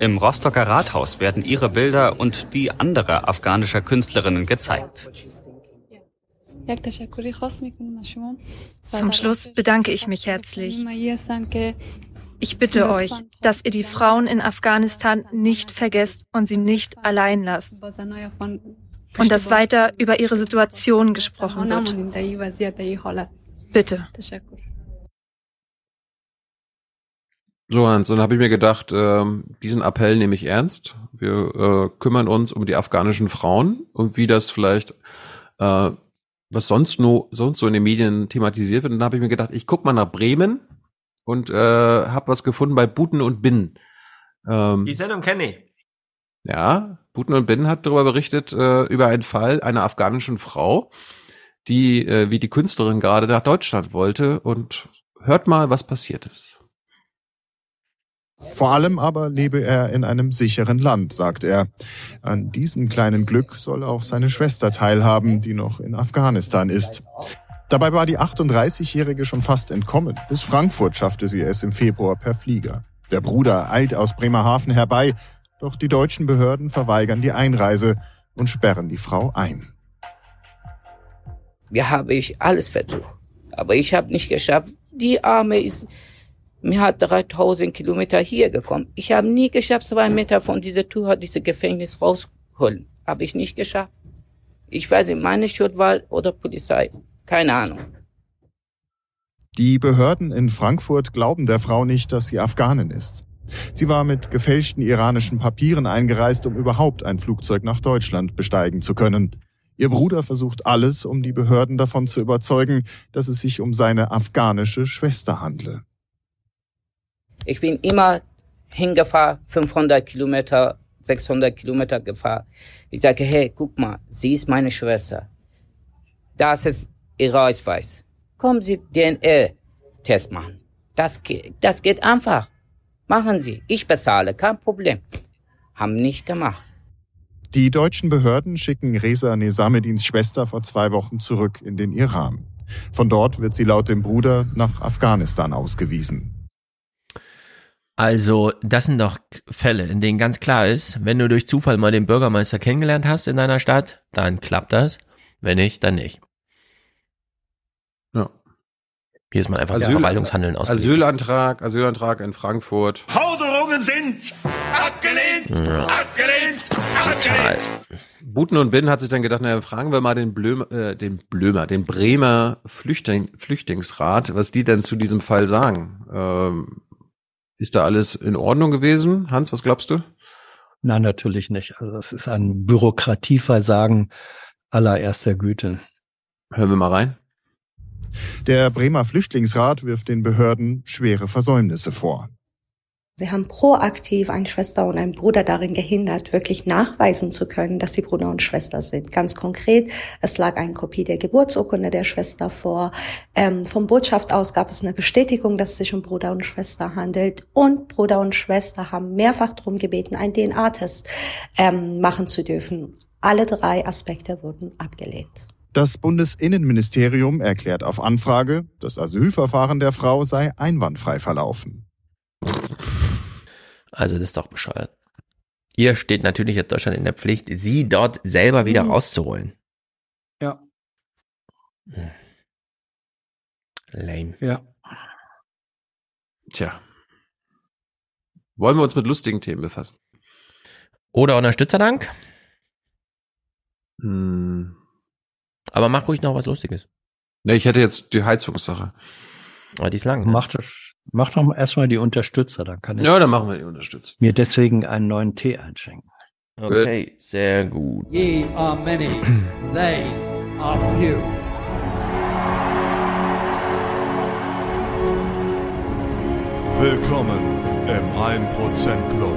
Speaker 53: Im Rostocker Rathaus werden ihre Bilder und die anderer afghanischer Künstlerinnen gezeigt.
Speaker 54: Zum Schluss bedanke ich mich herzlich. Ich bitte euch, dass ihr die Frauen in Afghanistan nicht vergesst und sie nicht allein lasst. Und dass weiter über ihre Situation gesprochen wird. Bitte.
Speaker 1: So, Hans, und dann habe ich mir gedacht, ähm, diesen Appell nehme ich ernst. Wir äh, kümmern uns um die afghanischen Frauen und wie das vielleicht, äh, was sonst nur sonst so in den Medien thematisiert wird. Und dann habe ich mir gedacht, ich guck mal nach Bremen und äh, habe was gefunden bei Buten und Bin. Ähm,
Speaker 26: Die Sendung kenne ich.
Speaker 1: ja, Buten und Bin hat darüber berichtet, äh, über einen Fall einer afghanischen Frau, die, äh, wie die Künstlerin gerade nach Deutschland wollte. Und hört mal, was passiert ist.
Speaker 55: Vor allem aber lebe er in einem sicheren Land, sagt er. An diesem kleinen Glück soll auch seine Schwester teilhaben, die noch in Afghanistan ist. Dabei war die 38-Jährige schon fast entkommen. Bis Frankfurt schaffte sie es im Februar per Flieger. Der Bruder eilt aus Bremerhaven herbei, doch die deutschen Behörden verweigern die Einreise und sperren die Frau ein.
Speaker 56: Wir haben ich alles versucht, aber ich habe nicht geschafft. Die Arme ist mir hat 3000 Kilometer hier gekommen. Ich habe nie geschafft, zwei Meter von dieser Tour, dieses Gefängnis rausholen. Habe ich nicht geschafft. Ich weiß nicht, meine Schuld oder Polizei. Keine Ahnung.
Speaker 55: Die Behörden in Frankfurt glauben der Frau nicht, dass sie Afghanin ist. Sie war mit gefälschten iranischen Papieren eingereist, um überhaupt ein Flugzeug nach Deutschland besteigen zu können. Ihr Bruder versucht alles, um die Behörden davon zu überzeugen, dass es sich um seine afghanische Schwester handle.
Speaker 56: Ich bin immer hingefahren, 500 Kilometer, 600 Kilometer gefahren. Ich sage, hey, guck mal, sie ist meine Schwester. Das ist ihr Ausweis. Kommen Sie DNA-Test machen. Das, das geht einfach. Machen Sie. Ich bezahle, kein Problem. Haben nicht gemacht.
Speaker 55: Die deutschen Behörden schicken Reza Nesamedins Schwester vor zwei Wochen zurück in den Iran. Von dort wird sie laut dem Bruder nach Afghanistan ausgewiesen.
Speaker 26: Also, das sind doch Fälle, in denen ganz klar ist, wenn du durch Zufall mal den Bürgermeister kennengelernt hast in deiner Stadt, dann klappt das. Wenn nicht, dann nicht.
Speaker 1: Ja.
Speaker 26: Hier ist man einfach
Speaker 1: Asyl,
Speaker 26: Verwaltungshandeln aus.
Speaker 1: Asylantrag, Asylantrag in Frankfurt.
Speaker 57: Forderungen sind abgelehnt,
Speaker 26: Ja.
Speaker 57: abgelehnt,
Speaker 26: Total.
Speaker 1: Buten und Bin hat sich dann gedacht, naja, fragen wir mal den Blömer, äh, den Blömer, den Bremer Flüchtling, Flüchtlingsrat, was die denn zu diesem Fall sagen. Ähm, ist da alles in Ordnung gewesen? Hans, was glaubst du?
Speaker 27: Nein, natürlich nicht. Also es ist ein Bürokratieversagen allererster Güte.
Speaker 1: Hören wir mal rein.
Speaker 55: Der Bremer Flüchtlingsrat wirft den Behörden schwere Versäumnisse vor.
Speaker 58: Sie haben proaktiv eine Schwester und einen Bruder darin gehindert, wirklich nachweisen zu können, dass sie Bruder und Schwester sind. Ganz konkret, es lag eine Kopie der Geburtsurkunde der Schwester vor. Ähm, vom Botschaft aus gab es eine Bestätigung, dass es sich um Bruder und Schwester handelt. Und Bruder und Schwester haben mehrfach darum gebeten, einen DNA-Test ähm, machen zu dürfen. Alle drei Aspekte wurden abgelehnt.
Speaker 55: Das Bundesinnenministerium erklärt auf Anfrage, das Asylverfahren der Frau sei einwandfrei verlaufen.
Speaker 26: Also das ist doch bescheuert. Ihr steht natürlich jetzt Deutschland in der Pflicht, sie dort selber wieder
Speaker 27: Mhm.
Speaker 26: rauszuholen.
Speaker 27: Ja.
Speaker 26: Lame.
Speaker 27: Ja.
Speaker 1: Tja. Wollen wir uns mit lustigen Themen befassen?
Speaker 26: Oder Unterstützerdank.
Speaker 1: Hm.
Speaker 26: Aber mach ruhig noch was Lustiges.
Speaker 1: Ne, ich hätte jetzt die Heizungssache.
Speaker 26: Aber die ist lang. Ne?
Speaker 27: Mach, das, mach doch erstmal die Unterstützer, dann kann ich
Speaker 1: Ja, dann machen wir die Unterstützung.
Speaker 27: mir deswegen einen neuen Tee einschenken.
Speaker 26: Okay, sehr gut.
Speaker 57: Ye are many, they are few.
Speaker 59: Willkommen im 1% Club.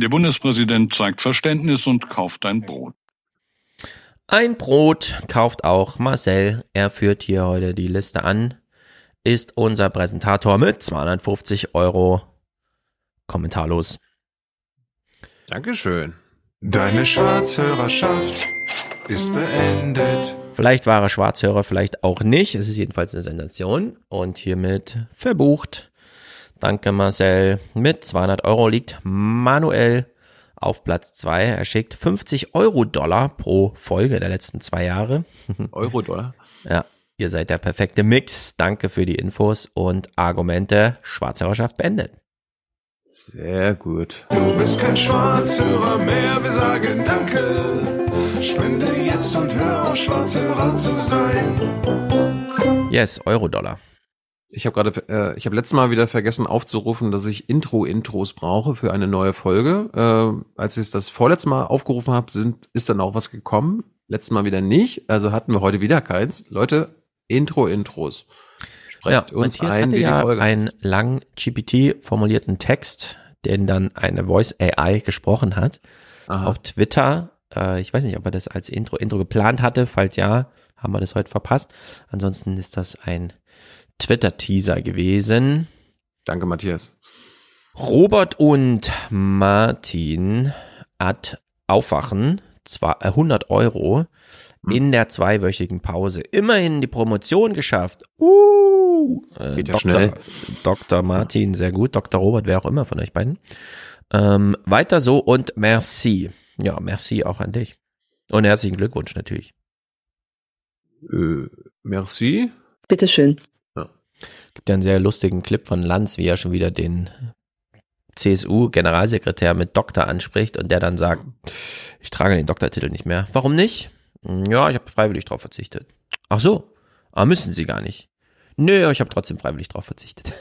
Speaker 60: Der Bundespräsident zeigt Verständnis und kauft ein Brot.
Speaker 26: Ein Brot kauft auch Marcel. Er führt hier heute die Liste an. Ist unser Präsentator mit 250 Euro. Kommentarlos.
Speaker 1: Dankeschön.
Speaker 59: Deine Schwarzhörerschaft ist beendet.
Speaker 26: Vielleicht war er Schwarzhörer, vielleicht auch nicht. Es ist jedenfalls eine Sensation. Und hiermit verbucht. Danke Marcel. Mit 200 Euro liegt Manuel auf Platz 2. Er schickt 50 Euro-Dollar pro Folge der letzten zwei Jahre.
Speaker 1: Euro-Dollar?
Speaker 26: Ja, ihr seid der perfekte Mix. Danke für die Infos und Argumente. Schwarzhörerschaft beendet.
Speaker 1: Sehr gut.
Speaker 59: Du bist kein Schwarzhörer mehr, wir sagen Danke. Spende jetzt und hör auf, Schwarzhörer zu sein.
Speaker 26: Yes, Euro-Dollar.
Speaker 1: Ich habe gerade, äh, ich habe letztes Mal wieder vergessen aufzurufen, dass ich Intro-Intros brauche für eine neue Folge. Äh, als ich das vorletzte Mal aufgerufen habe, sind, ist dann auch was gekommen. Letztes Mal wieder nicht, also hatten wir heute wieder keins. Leute, Intro-Intros.
Speaker 26: Ja,
Speaker 1: Sprecht uns
Speaker 26: Matthias
Speaker 1: ein, wie
Speaker 26: ja
Speaker 1: Folge
Speaker 26: einen lang GPT formulierten Text, den dann eine Voice AI gesprochen hat.
Speaker 1: Aha.
Speaker 26: Auf Twitter. Äh, ich weiß nicht, ob er das als Intro, Intro geplant hatte. Falls ja, haben wir das heute verpasst. Ansonsten ist das ein Twitter-Teaser gewesen.
Speaker 1: Danke, Matthias.
Speaker 26: Robert und Martin at Aufwachen zwei, äh, 100 Euro in der zweiwöchigen Pause. Immerhin die Promotion geschafft. Uh, äh,
Speaker 1: Geht ja
Speaker 26: Dr.
Speaker 1: schnell.
Speaker 26: Dr. Martin, sehr gut. Dr. Robert, wer auch immer von euch beiden. Ähm, weiter so und merci. Ja, merci auch an dich. Und herzlichen Glückwunsch natürlich.
Speaker 1: Äh, merci.
Speaker 61: Bitteschön.
Speaker 26: Gibt ja einen sehr lustigen Clip von Lanz, wie er schon wieder den CSU-Generalsekretär mit Doktor anspricht und der dann sagt, ich trage den Doktortitel nicht mehr. Warum nicht? Ja, ich habe freiwillig drauf verzichtet. Ach so, aber müssen Sie gar nicht. Nö, ich habe trotzdem freiwillig drauf verzichtet.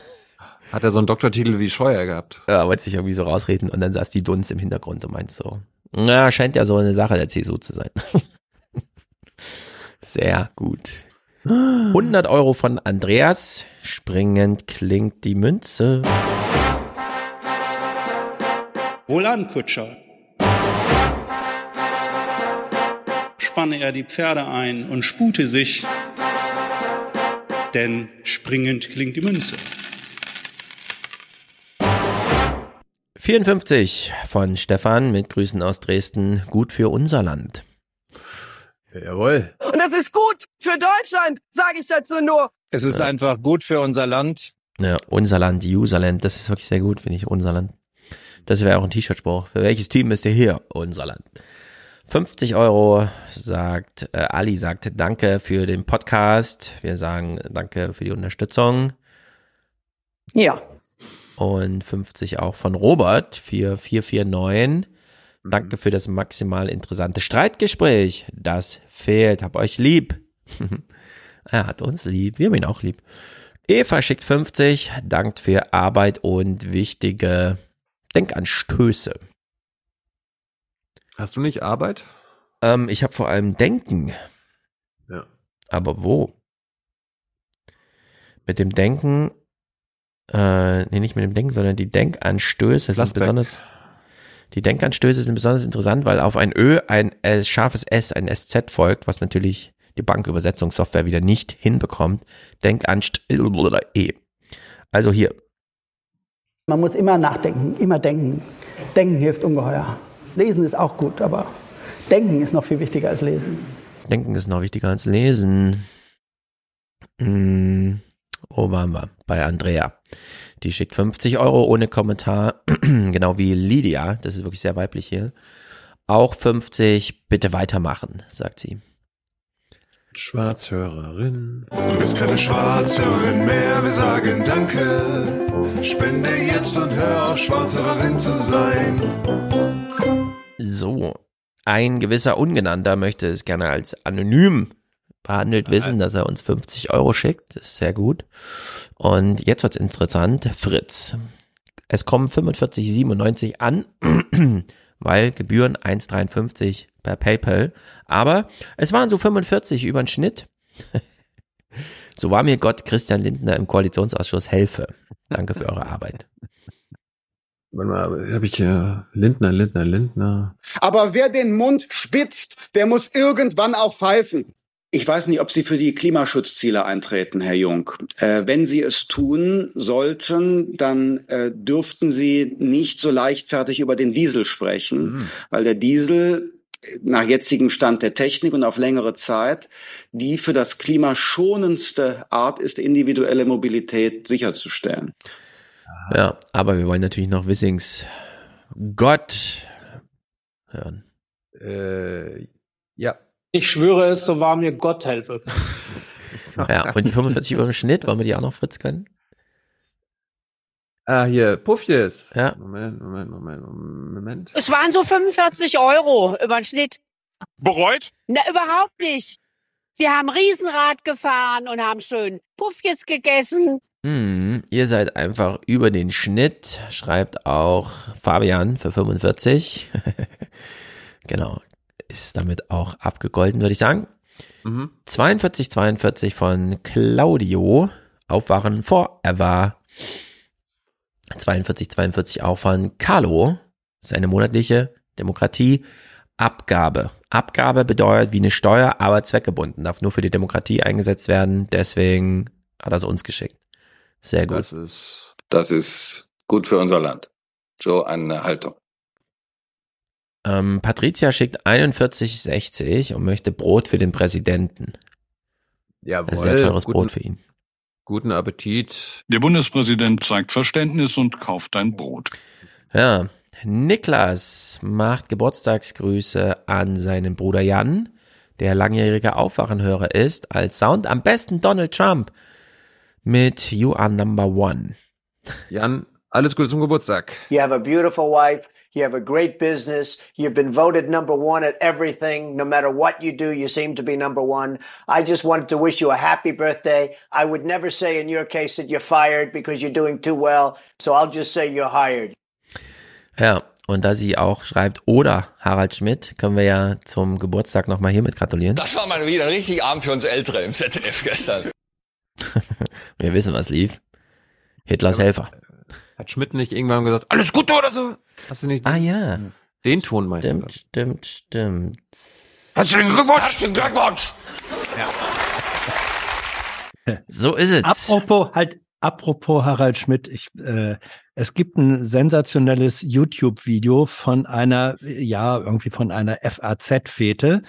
Speaker 1: Hat er so einen Doktortitel wie Scheuer gehabt?
Speaker 26: Ja, wollte sich irgendwie so rausreden und dann saß die Dunst im Hintergrund und meint so, na, scheint ja so eine Sache der CSU zu sein. Sehr gut. 100 Euro von Andreas. Springend klingt die Münze.
Speaker 62: Wohlan, Kutscher. Spanne er die Pferde ein und spute sich, denn springend klingt die Münze.
Speaker 26: 54 von Stefan mit Grüßen aus Dresden. Gut für unser Land.
Speaker 1: Jawohl.
Speaker 63: Und das ist gut für Deutschland, sage ich dazu nur.
Speaker 64: Es ist einfach gut für unser Land.
Speaker 26: Ja, unser Land, Userland, das ist wirklich sehr gut, finde ich, unser Land. Das wäre auch ein T-Shirt-Spruch. Für welches Team ist ihr hier? Unser Land. 50 Euro sagt, äh, Ali sagt Danke für den Podcast. Wir sagen Danke für die Unterstützung.
Speaker 52: Ja.
Speaker 26: Und 50 auch von Robert für 449. Danke für das maximal interessante Streitgespräch. Das fehlt. Hab euch lieb. er hat uns lieb. Wir haben ihn auch lieb. Eva schickt 50. Dankt für Arbeit und wichtige Denkanstöße.
Speaker 1: Hast du nicht Arbeit?
Speaker 26: Ähm, ich habe vor allem Denken.
Speaker 1: Ja.
Speaker 26: Aber wo? Mit dem Denken, äh, nee, nicht mit dem Denken, sondern die Denkanstöße sind
Speaker 1: Plasberg.
Speaker 26: besonders. Die Denkanstöße sind besonders interessant, weil auf ein Ö ein äh, scharfes S, ein SZ folgt, was natürlich die Bankübersetzungssoftware wieder nicht hinbekommt. Denkanst E. Also hier.
Speaker 65: Man muss immer nachdenken, immer denken. Denken hilft ungeheuer. Lesen ist auch gut, aber denken ist noch viel wichtiger als lesen.
Speaker 26: Denken ist noch wichtiger als lesen. Hm, waren wir? Bei Andrea. Die schickt 50 Euro ohne Kommentar, genau wie Lydia, das ist wirklich sehr weiblich hier. Auch 50, bitte weitermachen, sagt sie.
Speaker 1: Schwarzhörerin.
Speaker 59: Du bist keine Schwarzhörerin mehr, wir sagen Danke. Spende jetzt und hör auf, Schwarzhörerin zu sein.
Speaker 26: So, ein gewisser Ungenannter möchte es gerne als anonym behandelt wissen, dass er uns 50 Euro schickt. Das ist sehr gut. Und jetzt wird's interessant. Fritz. Es kommen 45,97 an, weil Gebühren 1,53 per PayPal. Aber es waren so 45 über den Schnitt. so war mir Gott Christian Lindner im Koalitionsausschuss helfe. Danke für eure Arbeit.
Speaker 1: Warte mal, habe ich hier Lindner, Lindner, Lindner.
Speaker 66: Aber wer den Mund spitzt, der muss irgendwann auch pfeifen.
Speaker 67: Ich weiß nicht, ob Sie für die Klimaschutzziele eintreten, Herr Jung. Äh, wenn Sie es tun sollten, dann äh, dürften Sie nicht so leichtfertig über den Diesel sprechen,
Speaker 1: Mhm.
Speaker 67: weil der Diesel nach jetzigem Stand der Technik und auf längere Zeit die für das Klima schonendste Art ist, individuelle Mobilität sicherzustellen.
Speaker 26: Ja, aber wir wollen natürlich noch Wissings Gott hören.
Speaker 1: Äh, ja.
Speaker 68: Ich schwöre es, so wahr mir Gott helfe.
Speaker 26: Ja, und die 45 über dem Schnitt, wollen wir die auch noch Fritz können?
Speaker 1: Ah, hier, Puffjes.
Speaker 26: Ja.
Speaker 1: Moment, Moment, Moment, Moment.
Speaker 69: Es waren so 45 Euro über den Schnitt.
Speaker 70: Bereut?
Speaker 69: Na, überhaupt nicht. Wir haben Riesenrad gefahren und haben schön Puffjes gegessen.
Speaker 26: Hm, ihr seid einfach über den Schnitt, schreibt auch Fabian für 45. genau, ist damit auch abgegolten, würde ich sagen.
Speaker 1: Mhm.
Speaker 26: 42, 42 von Claudio, Aufwachen Forever. 42, 42 auch von Carlo, seine monatliche Demokratie Abgabe. Abgabe bedeutet wie eine Steuer, aber zweckgebunden, darf nur für die Demokratie eingesetzt werden, deswegen hat er es uns geschickt. Sehr gut.
Speaker 1: Das ist,
Speaker 71: Das ist gut für unser Land. So eine Haltung.
Speaker 26: Ähm, Patricia schickt 41,60 und möchte Brot für den Präsidenten.
Speaker 1: Jawohl.
Speaker 26: Ein sehr teures
Speaker 1: guten,
Speaker 26: Brot für ihn.
Speaker 1: Guten Appetit.
Speaker 60: Der Bundespräsident zeigt Verständnis und kauft ein Brot.
Speaker 26: Ja, Niklas macht Geburtstagsgrüße an seinen Bruder Jan, der langjähriger Aufwachenhörer ist, als Sound am besten Donald Trump mit You Are Number One.
Speaker 1: Jan, alles Gute zum Geburtstag.
Speaker 72: You have a beautiful wife. You have a great business. You've been voted number one at everything. No matter what you do, you seem to be number one. I just wanted to wish you a happy birthday. I would never say in your case that you're fired because you're doing too well. So I'll just say you're hired.
Speaker 26: Ja, und da sie auch schreibt, oder Harald Schmidt, können wir ja zum Geburtstag nochmal hiermit gratulieren.
Speaker 73: Das war mal wieder ein richtig Abend für uns Ältere im ZDF gestern.
Speaker 26: wir wissen, was lief. Hitlers Helfer.
Speaker 1: Hat Schmidt nicht irgendwann gesagt, alles Gute oder so? Hast du nicht den,
Speaker 26: Ah ja,
Speaker 1: den Ton meinte
Speaker 26: stimmt, stimmt, stimmt.
Speaker 1: Herzlichen Glückwunsch!
Speaker 73: Herzlichen Glückwunsch!
Speaker 26: So ist es.
Speaker 27: Apropos, halt, apropos Harald Schmidt, ich, äh, es gibt ein sensationelles YouTube-Video von einer, ja, irgendwie von einer FAZ-Fete.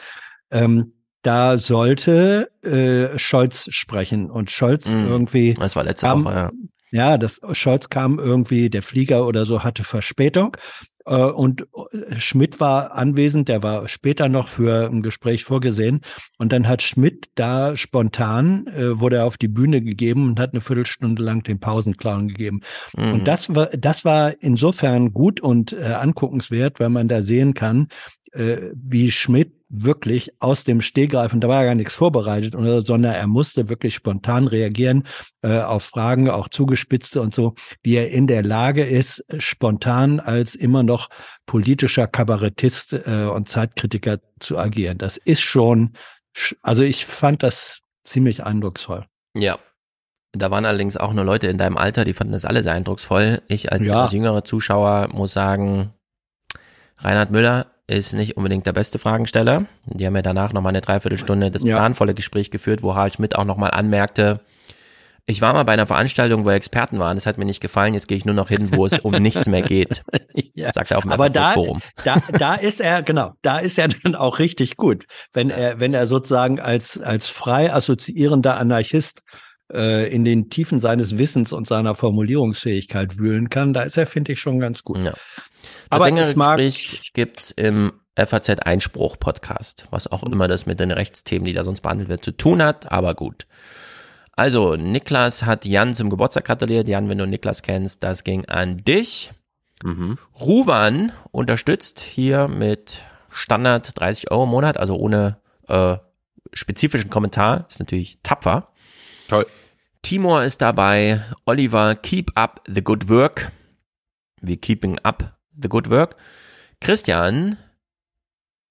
Speaker 27: Ähm, da sollte äh, Scholz sprechen und Scholz
Speaker 26: Mhm.
Speaker 27: irgendwie.
Speaker 26: Das war letzte
Speaker 27: kam,
Speaker 26: Woche, ja.
Speaker 27: Ja, das Scholz kam irgendwie, der Flieger oder so hatte Verspätung. Äh, Und äh, Schmidt war anwesend, der war später noch für ein Gespräch vorgesehen. Und dann hat Schmidt da spontan, äh, wurde er auf die Bühne gegeben und hat eine Viertelstunde lang den Pausenclown gegeben.
Speaker 26: Mhm.
Speaker 27: Und das war, das war insofern gut und äh, anguckenswert, weil man da sehen kann, äh, wie Schmidt wirklich aus dem Stehgreif, und da war ja gar nichts vorbereitet, oder, sondern er musste wirklich spontan reagieren äh, auf Fragen, auch zugespitzte und so, wie er in der Lage ist, spontan als immer noch politischer Kabarettist äh, und Zeitkritiker zu agieren. Das ist schon, sch- also ich fand das ziemlich eindrucksvoll.
Speaker 26: Ja. Da waren allerdings auch nur Leute in deinem Alter, die fanden das alle sehr eindrucksvoll. Ich als,
Speaker 27: Ja.
Speaker 26: als jüngerer Zuschauer muss sagen, Reinhard Müller ist nicht unbedingt der beste Fragensteller. Die haben ja danach nochmal eine Dreiviertelstunde das
Speaker 27: Ja.
Speaker 26: planvolle Gespräch geführt, wo Harald Schmidt auch nochmal anmerkte, ich war mal bei einer Veranstaltung, wo Experten waren, das hat mir nicht gefallen, jetzt gehe ich nur noch hin, wo es um nichts mehr geht.
Speaker 27: Ja.
Speaker 26: Sagt er auf dem
Speaker 27: Aber da,
Speaker 26: Forum.
Speaker 27: da, da ist er, genau, da ist er dann auch richtig gut. Wenn er, wenn er sozusagen als, als frei assoziierender Anarchist in den Tiefen seines Wissens und seiner Formulierungsfähigkeit wühlen kann, da ist er, finde ich, schon ganz gut.
Speaker 26: Ja. Das
Speaker 27: Aber
Speaker 26: längere
Speaker 27: es mag,
Speaker 26: Gespräch gibt's im FAZ Einspruch Podcast, was auch immer das mit den Rechtsthemen, die da sonst behandelt wird, zu tun hat, aber gut. Also, Niklas hat Jan zum Geburtstag gratuliert. Jan, wenn du Niklas kennst, das ging an dich.
Speaker 1: Mhm.
Speaker 26: Ruban unterstützt hier mit Standard 30 Euro im Monat, also ohne äh, spezifischen Kommentar. Ist natürlich tapfer.
Speaker 1: Toll.
Speaker 26: Timor ist dabei. Oliver, keep up the good work. Wir keeping up the good work. Christian,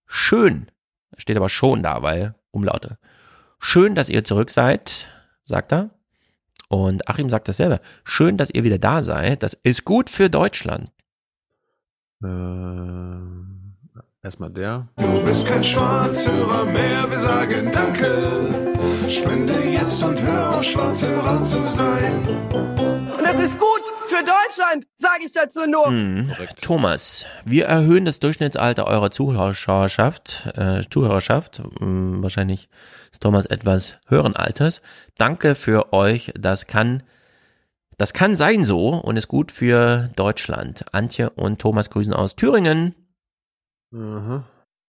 Speaker 26: schön. Steht aber schon da, weil Umlaute. Schön, dass ihr zurück seid, sagt er. Und Achim sagt dasselbe. Schön, dass ihr wieder da seid. Das ist gut für Deutschland.
Speaker 1: Ähm, erstmal der.
Speaker 59: Du bist kein Schwarzhörer mehr, wir sagen Danke. Spende jetzt und hör auf, Schwarzhörer zu sein.
Speaker 63: Und das ist gut für Deutschland, sage ich dazu nur.
Speaker 26: Hm. Thomas, wir erhöhen das Durchschnittsalter eurer Zuhörerschaft, äh, Zuhörerschaft. Hm, wahrscheinlich ist Thomas etwas höheren Alters. Danke für euch. Das kann, das kann sein so und ist gut für Deutschland. Antje und Thomas grüßen aus Thüringen.
Speaker 1: Mhm.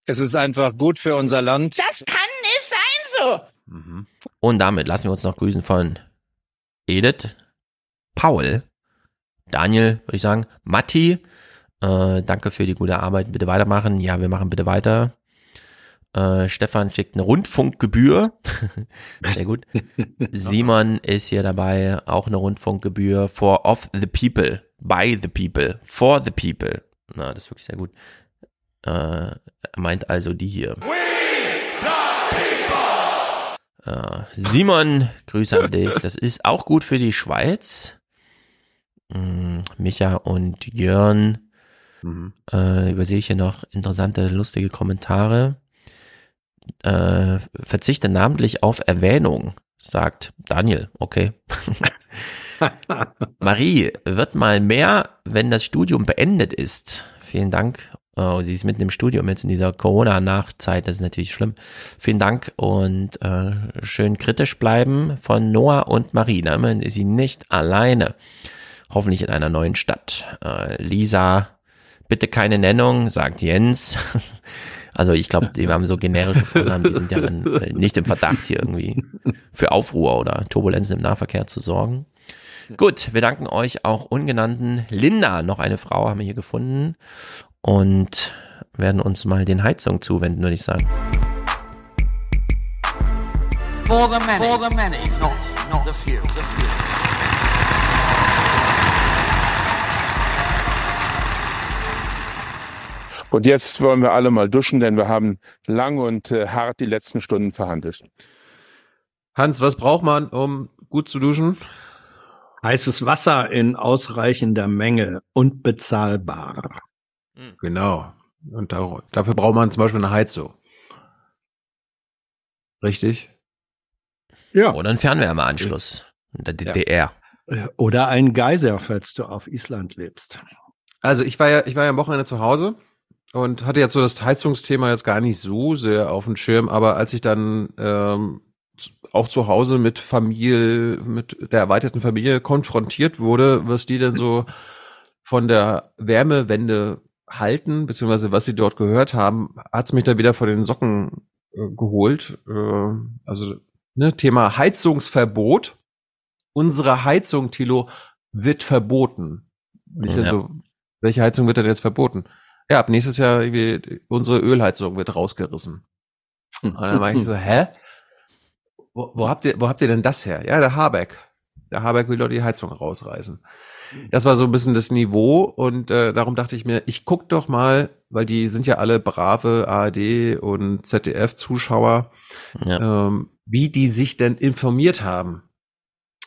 Speaker 64: Es ist einfach gut für unser Land.
Speaker 69: Das kann nicht sein so.
Speaker 1: Mhm.
Speaker 26: Und damit lassen wir uns noch grüßen von Edith, Paul, Daniel, würde ich sagen, Matti. Äh, danke für die gute Arbeit. Bitte weitermachen. Ja, wir machen bitte weiter. Äh, Stefan schickt eine Rundfunkgebühr. Sehr gut. Simon ist hier dabei. Auch eine Rundfunkgebühr for of the people. By the people. For the people. Na, das ist wirklich sehr gut. Äh, er meint also die hier. Äh, Simon, Grüße an dich. Das ist auch gut für die Schweiz. Mm, Micha und Jörn.
Speaker 1: Mhm.
Speaker 26: Äh, übersehe ich hier noch interessante, lustige Kommentare. Äh, verzichte namentlich auf Erwähnung, sagt Daniel. Okay. Marie, wird mal mehr, wenn das Studium beendet ist. Vielen Dank. Oh, sie ist mitten im Studium jetzt in dieser Corona-Nachzeit, das ist natürlich schlimm. Vielen Dank und äh, schön kritisch bleiben von Noah und Marie. Damit ist sie nicht alleine. Hoffentlich in einer neuen Stadt. Äh, Lisa, bitte keine Nennung, sagt Jens. Also ich glaube, die haben so generische Vornamen, die sind ja äh, nicht im Verdacht hier irgendwie für Aufruhr oder Turbulenzen im Nahverkehr zu sorgen. Gut, wir danken euch auch ungenannten Linda, noch eine Frau haben wir hier gefunden und werden uns mal den Heizungen zuwenden, würde ich sagen.
Speaker 57: For the many, for the many, not, not the few. The few.
Speaker 74: Und jetzt wollen wir alle mal duschen, denn wir haben lang und äh, hart die letzten Stunden verhandelt.
Speaker 1: Hans, was braucht man, um gut zu duschen?
Speaker 27: Heißes Wasser in ausreichender Menge und bezahlbar.
Speaker 1: Genau. Und da, dafür braucht man zum Beispiel eine Heizung. Richtig?
Speaker 27: Ja.
Speaker 26: Oder ein Fernwärmeanschluss in der DDR.
Speaker 27: Oder ein Geyser, falls du auf Island lebst.
Speaker 1: Also ich war ja, ich war ja am Wochenende zu Hause und hatte jetzt so das Heizungsthema jetzt gar nicht so sehr auf dem Schirm, aber als ich dann ähm, auch zu Hause mit Familie, mit der erweiterten Familie konfrontiert wurde, was die denn so von der Wärmewende halten, beziehungsweise was sie dort gehört haben, hat's mich da wieder vor den Socken äh, geholt. Äh, also ne, Thema Heizungsverbot. Unsere Heizung, Tilo, wird verboten. Und ich
Speaker 26: Ja.
Speaker 1: dann so, welche Heizung wird denn jetzt verboten? Ja, ab nächstes Jahr irgendwie, unsere Ölheizung wird rausgerissen. Und dann war ich so, hä? Wo, wo habt ihr, wo habt ihr denn das her? Ja, der Habeck. Der Habeck will doch die Heizung rausreißen. Das war so ein bisschen das Niveau und äh, darum dachte ich mir, ich guck doch mal, weil die sind ja alle brave ARD und ZDF-Zuschauer, ähm, wie die sich denn informiert haben.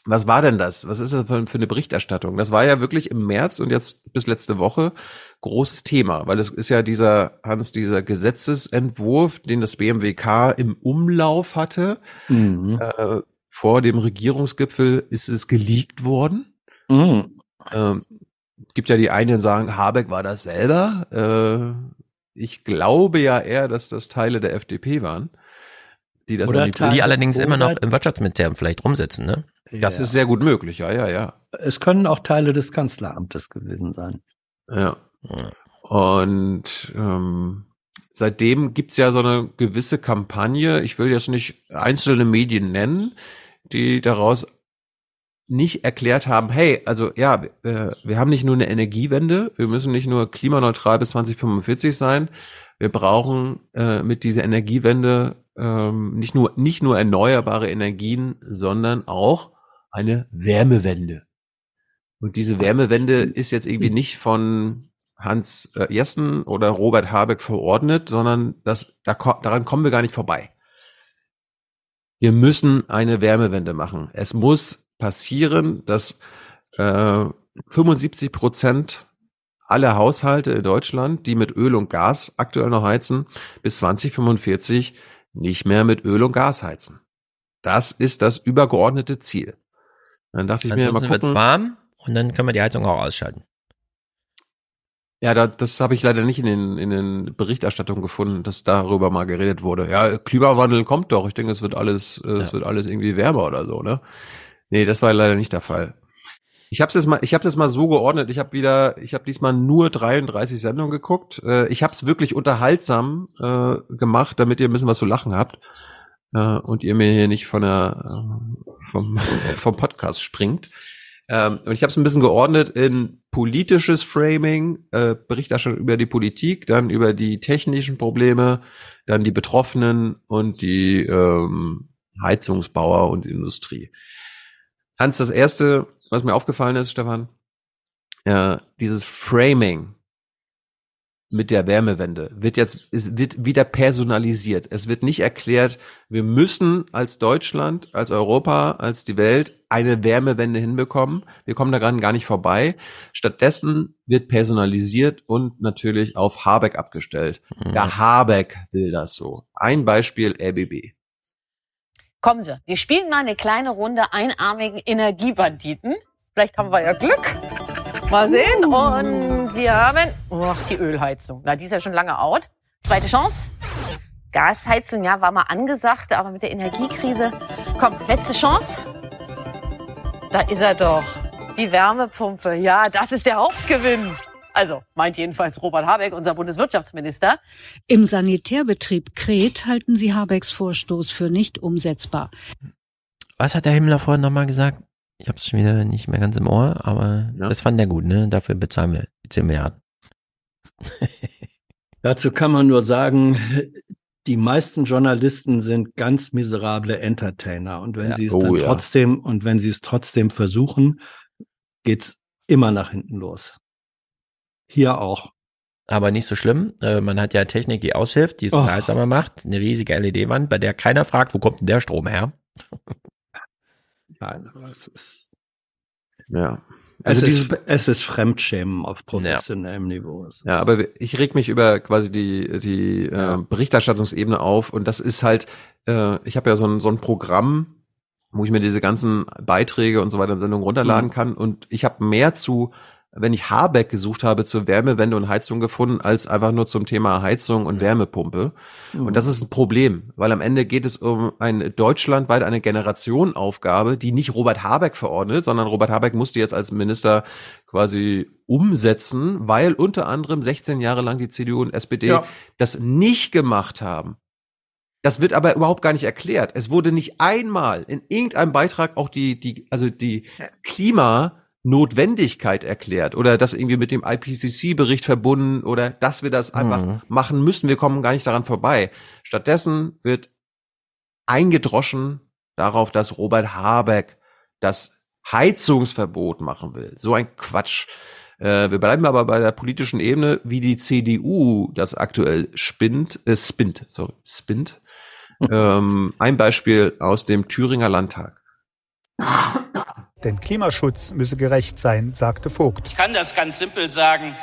Speaker 1: Was war denn das? Was ist das für, für eine Berichterstattung? Das war ja wirklich im März und jetzt bis letzte Woche großes Thema, weil es ist ja dieser, Hans, dieser Gesetzesentwurf, den das BMWK im Umlauf hatte.
Speaker 27: Mhm.
Speaker 1: Äh, vor dem Regierungsgipfel ist es geleakt worden.
Speaker 27: Mhm.
Speaker 1: Ähm, es gibt ja die einen, die sagen, Habeck war das selber. Äh, ich glaube ja eher, dass das Teile der FDP waren, die das
Speaker 27: Oder
Speaker 1: die
Speaker 26: Die allerdings immer noch im Wirtschaftsministerium vielleicht rumsitzen, ne?
Speaker 1: Das ist sehr gut möglich, ja, ja, ja.
Speaker 27: Es können auch Teile des Kanzleramtes gewesen sein.
Speaker 1: Ja. Und ähm, seitdem gibt's ja so eine gewisse Kampagne, ich will jetzt nicht einzelne Medien nennen, die daraus nicht erklärt haben, hey, also ja, wir, wir haben nicht nur eine Energiewende, wir müssen nicht nur klimaneutral bis 2045 sein, wir brauchen äh, mit dieser Energiewende ähm, nicht nur nicht nur erneuerbare Energien, sondern auch eine Wärmewende. Und diese Wärmewende ist jetzt irgendwie nicht von Hans äh, Jessen oder Robert Habeck verordnet, sondern das, da, daran kommen wir gar nicht vorbei. Wir müssen eine Wärmewende machen. Es muss passieren, dass äh, 75 Prozent aller Haushalte in Deutschland, die mit Öl und Gas aktuell noch heizen, bis 2045 nicht mehr mit Öl und Gas heizen. Das ist das übergeordnete Ziel. Dann dachte ich mir, mal gucken.
Speaker 26: warm und dann können wir die Heizung auch ausschalten.
Speaker 1: Ja, da, das habe ich leider nicht in den, in den Berichterstattungen gefunden, dass darüber mal geredet wurde. Ja, Klimawandel kommt doch. Ich denke, es wird alles, äh, es wird alles irgendwie wärmer oder so, ne? Nee, das war leider nicht der Fall. Ich habe es mal, ich habe das mal so geordnet. Ich habe wieder, ich habe diesmal nur 33 Sendungen geguckt. Äh, ich habe es wirklich unterhaltsam äh, gemacht, damit ihr ein bisschen was zu lachen habt äh, und ihr mir hier nicht von der äh, vom vom Podcast springt. Ähm, und ich habe es ein bisschen geordnet in politisches Framing, äh, Berichterstattung über die Politik, dann über die technischen Probleme, dann die Betroffenen und die ähm, Heizungsbauer und Industrie. Hans, das erste, was mir aufgefallen ist, Stefan, äh, dieses Framing mit der Wärmewende wird jetzt, es wird wieder personalisiert. Es wird nicht erklärt, wir müssen als Deutschland, als Europa, als die Welt eine Wärmewende hinbekommen. Wir kommen daran gar nicht vorbei. Stattdessen wird personalisiert und natürlich auf Habeck abgestellt. Der Habeck will das so. Ein Beispiel RBB.
Speaker 75: Kommen Sie, wir spielen mal eine kleine Runde einarmigen Energiebanditen. Vielleicht haben wir ja Glück. Mal sehen. Und wir haben, oh, die Ölheizung. Na, die ist ja schon lange out. Zweite Chance. Gasheizung, ja, war mal angesagt, aber mit der Energiekrise. Komm, letzte Chance. Da ist er doch. Die Wärmepumpe. Ja, das ist der Hauptgewinn. Also, meint jedenfalls Robert Habeck, unser Bundeswirtschaftsminister.
Speaker 76: Im Sanitärbetrieb Kret halten sie Habecks Vorstoß für nicht umsetzbar.
Speaker 26: Was hat der Himmler vorhin nochmal gesagt? Ich habe es schon wieder nicht mehr ganz im Ohr, aber das fand er gut, ne? Dafür bezahlen wir die 10 Milliarden.
Speaker 27: Dazu kann man nur sagen, die meisten Journalisten sind ganz miserable Entertainer. Und wenn
Speaker 26: Ja.
Speaker 27: sie es
Speaker 26: Oh,
Speaker 27: dann
Speaker 26: ja.
Speaker 27: trotzdem, und wenn sie es trotzdem versuchen, geht's immer nach hinten los. Hier auch.
Speaker 26: Aber nicht so schlimm. Äh, man hat ja Technik, die aushilft, die es
Speaker 27: Oh.
Speaker 26: unterhaltsamer macht. Eine riesige LED-Wand, bei der keiner fragt, wo kommt denn der Strom her?
Speaker 27: Nein, aber es ist,
Speaker 1: Ja.
Speaker 27: es,
Speaker 1: Also dieses,
Speaker 27: ist, es ist Fremdschämen auf professionellem Niveau.
Speaker 1: Ja, aber ich reg mich über quasi die, die äh, Berichterstattungsebene auf und das ist halt, äh, ich habe ja so ein, so ein Programm, wo ich mir diese ganzen Beiträge und so weiter in Sendungen runterladen
Speaker 27: Mhm.
Speaker 1: kann und ich habe mehr zu, wenn ich Habeck gesucht habe, zur Wärmewende und Heizung gefunden, als einfach nur zum Thema Heizung und Wärmepumpe.
Speaker 27: Mhm.
Speaker 1: Und das ist ein Problem, weil am Ende geht es um eine deutschlandweit eine Generationenaufgabe, die nicht Robert Habeck verordnet, sondern Robert Habeck musste jetzt als Minister quasi umsetzen, weil unter anderem 16 Jahre lang die CDU und SPD
Speaker 27: Ja.
Speaker 1: das nicht gemacht haben. Das wird aber überhaupt gar nicht erklärt. Es wurde nicht einmal in irgendeinem Beitrag auch die, die, also die Klimanotwendigkeit erklärt oder das irgendwie mit dem IPCC-Bericht verbunden oder dass wir das einfach
Speaker 26: Mhm.
Speaker 1: machen müssen. Wir kommen gar nicht daran vorbei. Stattdessen wird eingedroschen darauf, dass Robert Habeck das Heizungsverbot machen will. So ein Quatsch. Äh, wir bleiben aber bei der politischen Ebene, wie die CDU das aktuell spinnt, äh, spinnt, sorry, spinnt. ähm, ein Beispiel aus dem Thüringer Landtag.
Speaker 77: Denn Klimaschutz müsse gerecht sein, sagte Vogt.
Speaker 78: Ich kann das ganz simpel sagen.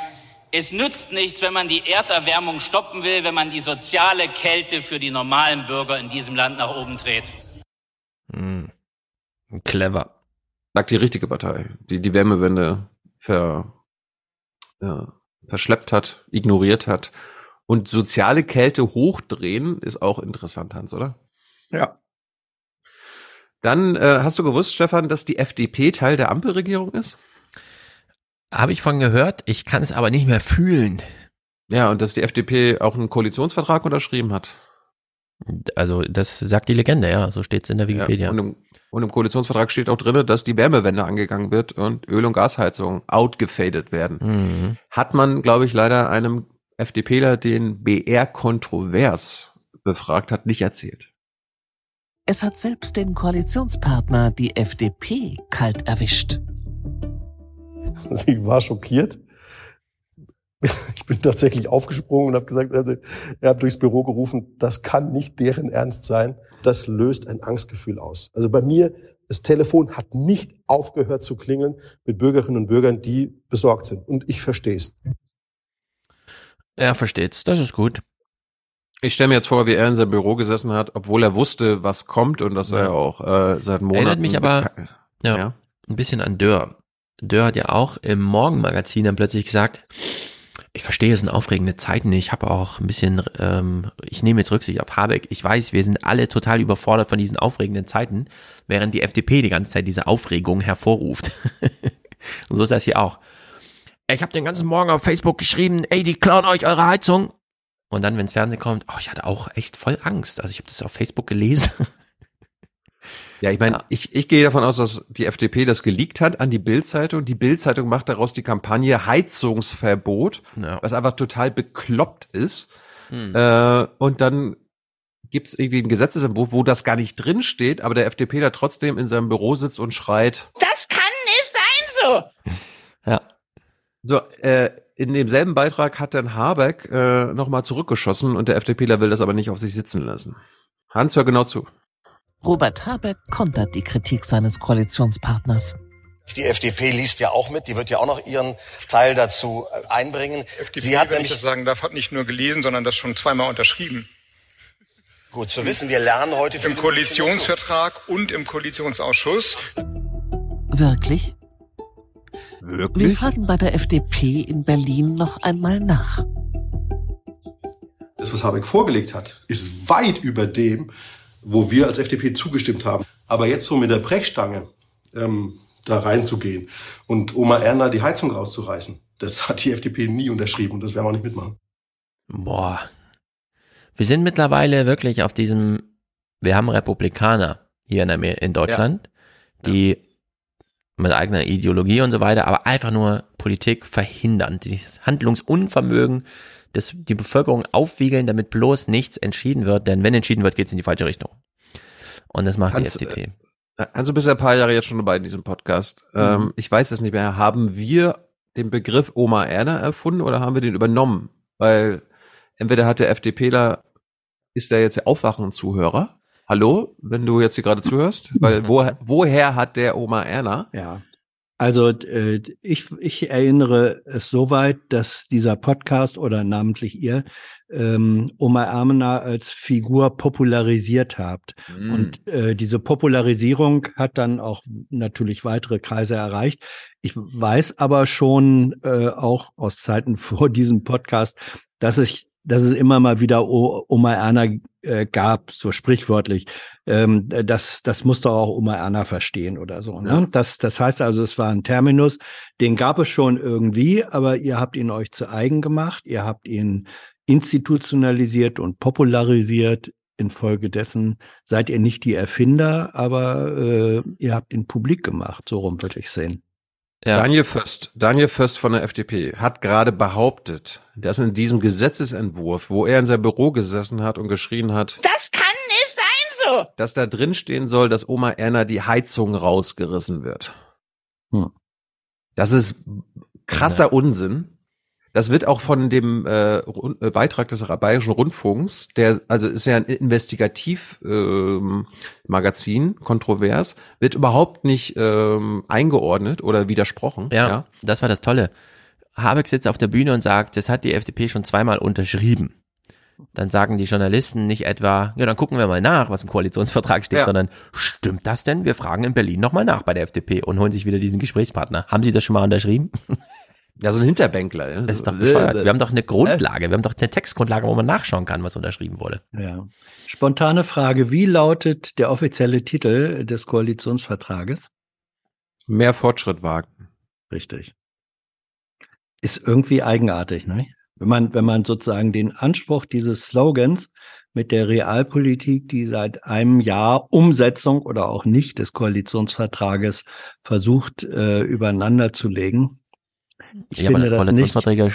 Speaker 78: Es nützt nichts, wenn man die Erderwärmung stoppen will, wenn man die soziale Kälte für die normalen Bürger in diesem Land nach oben dreht.
Speaker 26: Hm. Clever.
Speaker 1: Sagt die richtige Partei, die die Wärmewende ver, ja, verschleppt hat, ignoriert hat. Und soziale Kälte hochdrehen ist auch interessant, Hans, oder?
Speaker 27: Ja.
Speaker 1: Dann äh, hast du gewusst, Stefan, dass die FDP Teil der Ampelregierung ist?
Speaker 26: Habe ich von gehört, ich kann es aber nicht mehr fühlen.
Speaker 1: Ja, und dass die FDP auch einen Koalitionsvertrag unterschrieben hat.
Speaker 26: Also, das sagt die Legende, ja, so steht es in der Wikipedia.
Speaker 1: Ja, und, im, und im Koalitionsvertrag steht auch drin, dass die Wärmewende angegangen wird und Öl- und Gasheizung outgefadet werden.
Speaker 26: Mhm.
Speaker 1: Hat man, glaube ich, leider einem FDPler, den BR kontrovers befragt hat, nicht erzählt.
Speaker 79: Es hat selbst den Koalitionspartner, die FDP, kalt erwischt.
Speaker 80: Ich war schockiert. Ich bin tatsächlich aufgesprungen und habe gesagt, also, er hat durchs Büro gerufen, das kann nicht deren Ernst sein. Das löst ein Angstgefühl aus. Also bei mir, das Telefon hat nicht aufgehört zu klingeln mit Bürgerinnen und Bürgern, die besorgt sind. Und ich verstehe es.
Speaker 26: Er versteht's, das ist gut.
Speaker 1: Ich stelle mir jetzt vor, wie er in seinem Büro gesessen hat, obwohl er wusste, was kommt und dass er auch äh, seit Monaten.
Speaker 26: Erinnert mich aber ja,
Speaker 1: Ja.
Speaker 26: ein bisschen an Dörr. Dörr hat ja auch im Morgenmagazin dann plötzlich gesagt, ich verstehe, es sind aufregende Zeiten. Ich habe auch ein bisschen, ähm, ich nehme jetzt Rücksicht auf Habeck. Ich weiß, wir sind alle total überfordert von diesen aufregenden Zeiten, während die FDP die ganze Zeit diese Aufregung hervorruft. Und so ist das hier auch. Ich habe den ganzen Morgen auf Facebook geschrieben, ey, die klauen euch eure Heizung. Und dann, wenns Fernsehen kommt, oh, ich hatte auch echt voll Angst. Also ich habe das auf Facebook gelesen.
Speaker 1: Ja, ich meine, ich, ich gehe davon aus, dass die FDP das geleakt hat an die Bild-Zeitung. Die Bild-Zeitung macht daraus die Kampagne Heizungsverbot,
Speaker 26: Ja.
Speaker 1: was einfach total bekloppt ist.
Speaker 26: Hm.
Speaker 1: Äh, und dann gibt es irgendwie einen Gesetzesentwurf, wo das gar nicht drin steht, aber der FDP da trotzdem in seinem Büro sitzt und schreit.
Speaker 69: Das kann nicht sein so.
Speaker 26: Ja.
Speaker 1: So, äh, in demselben Beitrag hat dann Habeck äh, nochmal zurückgeschossen und der FDPler will das aber nicht auf sich sitzen lassen. Hans, hör genau zu.
Speaker 79: Robert Habeck kontert die Kritik seines Koalitionspartners.
Speaker 81: Die FDP liest ja auch mit, die wird ja auch noch ihren Teil dazu äh, einbringen.
Speaker 82: FDP,
Speaker 81: Sie hat
Speaker 82: wenn ich
Speaker 81: nämlich,
Speaker 82: das sagen darf, hat nicht nur gelesen, sondern das schon zweimal unterschrieben.
Speaker 81: gut zu wissen, wir lernen heute
Speaker 82: Im
Speaker 81: viele
Speaker 82: Koalitionsvertrag und im Koalitionsausschuss.
Speaker 79: Wirklich? Wir
Speaker 1: Wirklich?
Speaker 79: fragen bei der FDP in Berlin noch einmal nach.
Speaker 80: Das, was Habeck vorgelegt hat, ist weit über dem, wo wir als FDP zugestimmt haben. Aber jetzt so mit der Brechstange ähm, da reinzugehen und Oma Erna die Heizung rauszureißen, das hat die FDP nie unterschrieben und das werden wir auch nicht mitmachen.
Speaker 26: Boah. Wir sind mittlerweile wirklich auf diesem, wir haben Republikaner hier in, Deutschland, die mit eigener Ideologie und so weiter, aber einfach nur Politik verhindern, dieses Handlungsunvermögen, das die Bevölkerung aufwiegeln, damit bloß nichts entschieden wird, denn wenn entschieden wird, geht es in die falsche Richtung. Und das macht
Speaker 1: Hans,
Speaker 26: die FDP.
Speaker 1: Also bist ja ein paar Jahre jetzt schon dabei in diesem Podcast.
Speaker 26: Mhm.
Speaker 1: Ähm, ich weiß es nicht mehr. Haben wir den Begriff Oma Erna erfunden oder haben wir den übernommen? Weil entweder hat der FDPler, ist der jetzt der Aufwachen-Zuhörer? Hallo, wenn du jetzt hier gerade zuhörst? Weil wo, woher hat der Oma Erna?
Speaker 27: Ja. Also äh, ich, ich erinnere es soweit, dass dieser Podcast oder namentlich ihr ähm, Oma Erna als Figur popularisiert habt.
Speaker 1: Mhm.
Speaker 27: Und äh, diese Popularisierung hat dann auch natürlich weitere Kreise erreicht. Ich weiß aber schon äh, auch aus Zeiten vor diesem Podcast, dass ich dass es immer mal wieder Oma Erna äh, gab, so sprichwörtlich. Ähm, das, das musste auch Oma Erna verstehen oder so. Ne?
Speaker 1: Ja.
Speaker 27: Das, das heißt also, es war ein Terminus, den gab es schon irgendwie, aber ihr habt ihn euch zu eigen gemacht, ihr habt ihn institutionalisiert und popularisiert. Infolgedessen seid ihr nicht die Erfinder, aber äh, ihr habt ihn publik gemacht, so rum würde ich sehen.
Speaker 26: Ja.
Speaker 1: Daniel Föst, Daniel Föst von der FDP hat gerade behauptet, dass in diesem Gesetzesentwurf, wo er in seinem Büro gesessen hat und geschrien hat,
Speaker 69: Das kann nicht sein so.
Speaker 1: dass da drin stehen soll, dass Oma Erna die Heizung rausgerissen wird.
Speaker 27: Hm.
Speaker 1: Das ist krasser Unsinn. Das wird auch von dem äh, äh, Beitrag des Bayerischen Rundfunks, der also ist ja ein Investigativ ähm, Magazin, kontrovers, wird überhaupt nicht ähm, eingeordnet oder widersprochen.
Speaker 26: Ja, das war das Tolle. Habeck sitzt auf der Bühne und sagt, das hat die FDP schon zweimal unterschrieben. Dann sagen die Journalisten nicht etwa, ja, dann gucken wir mal nach, was im Koalitionsvertrag steht,
Speaker 1: Ja.
Speaker 26: sondern stimmt das denn? Wir fragen in Berlin nochmal nach bei der FDP und holen sich wieder diesen Gesprächspartner. Haben Sie das schon mal unterschrieben?
Speaker 1: Ja, so ein Hinterbänkler. ja.
Speaker 26: Das ist doch
Speaker 1: So,
Speaker 26: bescheuert.
Speaker 1: äh,
Speaker 26: Wir haben doch eine Grundlage, wir haben doch eine Textgrundlage, wo man nachschauen kann, was unterschrieben wurde.
Speaker 27: Ja. Spontane Frage, wie lautet der offizielle Titel des Koalitionsvertrages?
Speaker 1: Mehr Fortschritt wagen.
Speaker 27: Richtig. Ist irgendwie eigenartig, ne? Wenn man, wenn man sozusagen den Anspruch dieses Slogans mit der Realpolitik, die seit einem Jahr Umsetzung oder auch nicht des Koalitionsvertrages versucht, äh, übereinander zu legen. Ich
Speaker 26: ja, aber
Speaker 27: finde
Speaker 26: das
Speaker 27: das nicht.
Speaker 26: Koalitionsverträge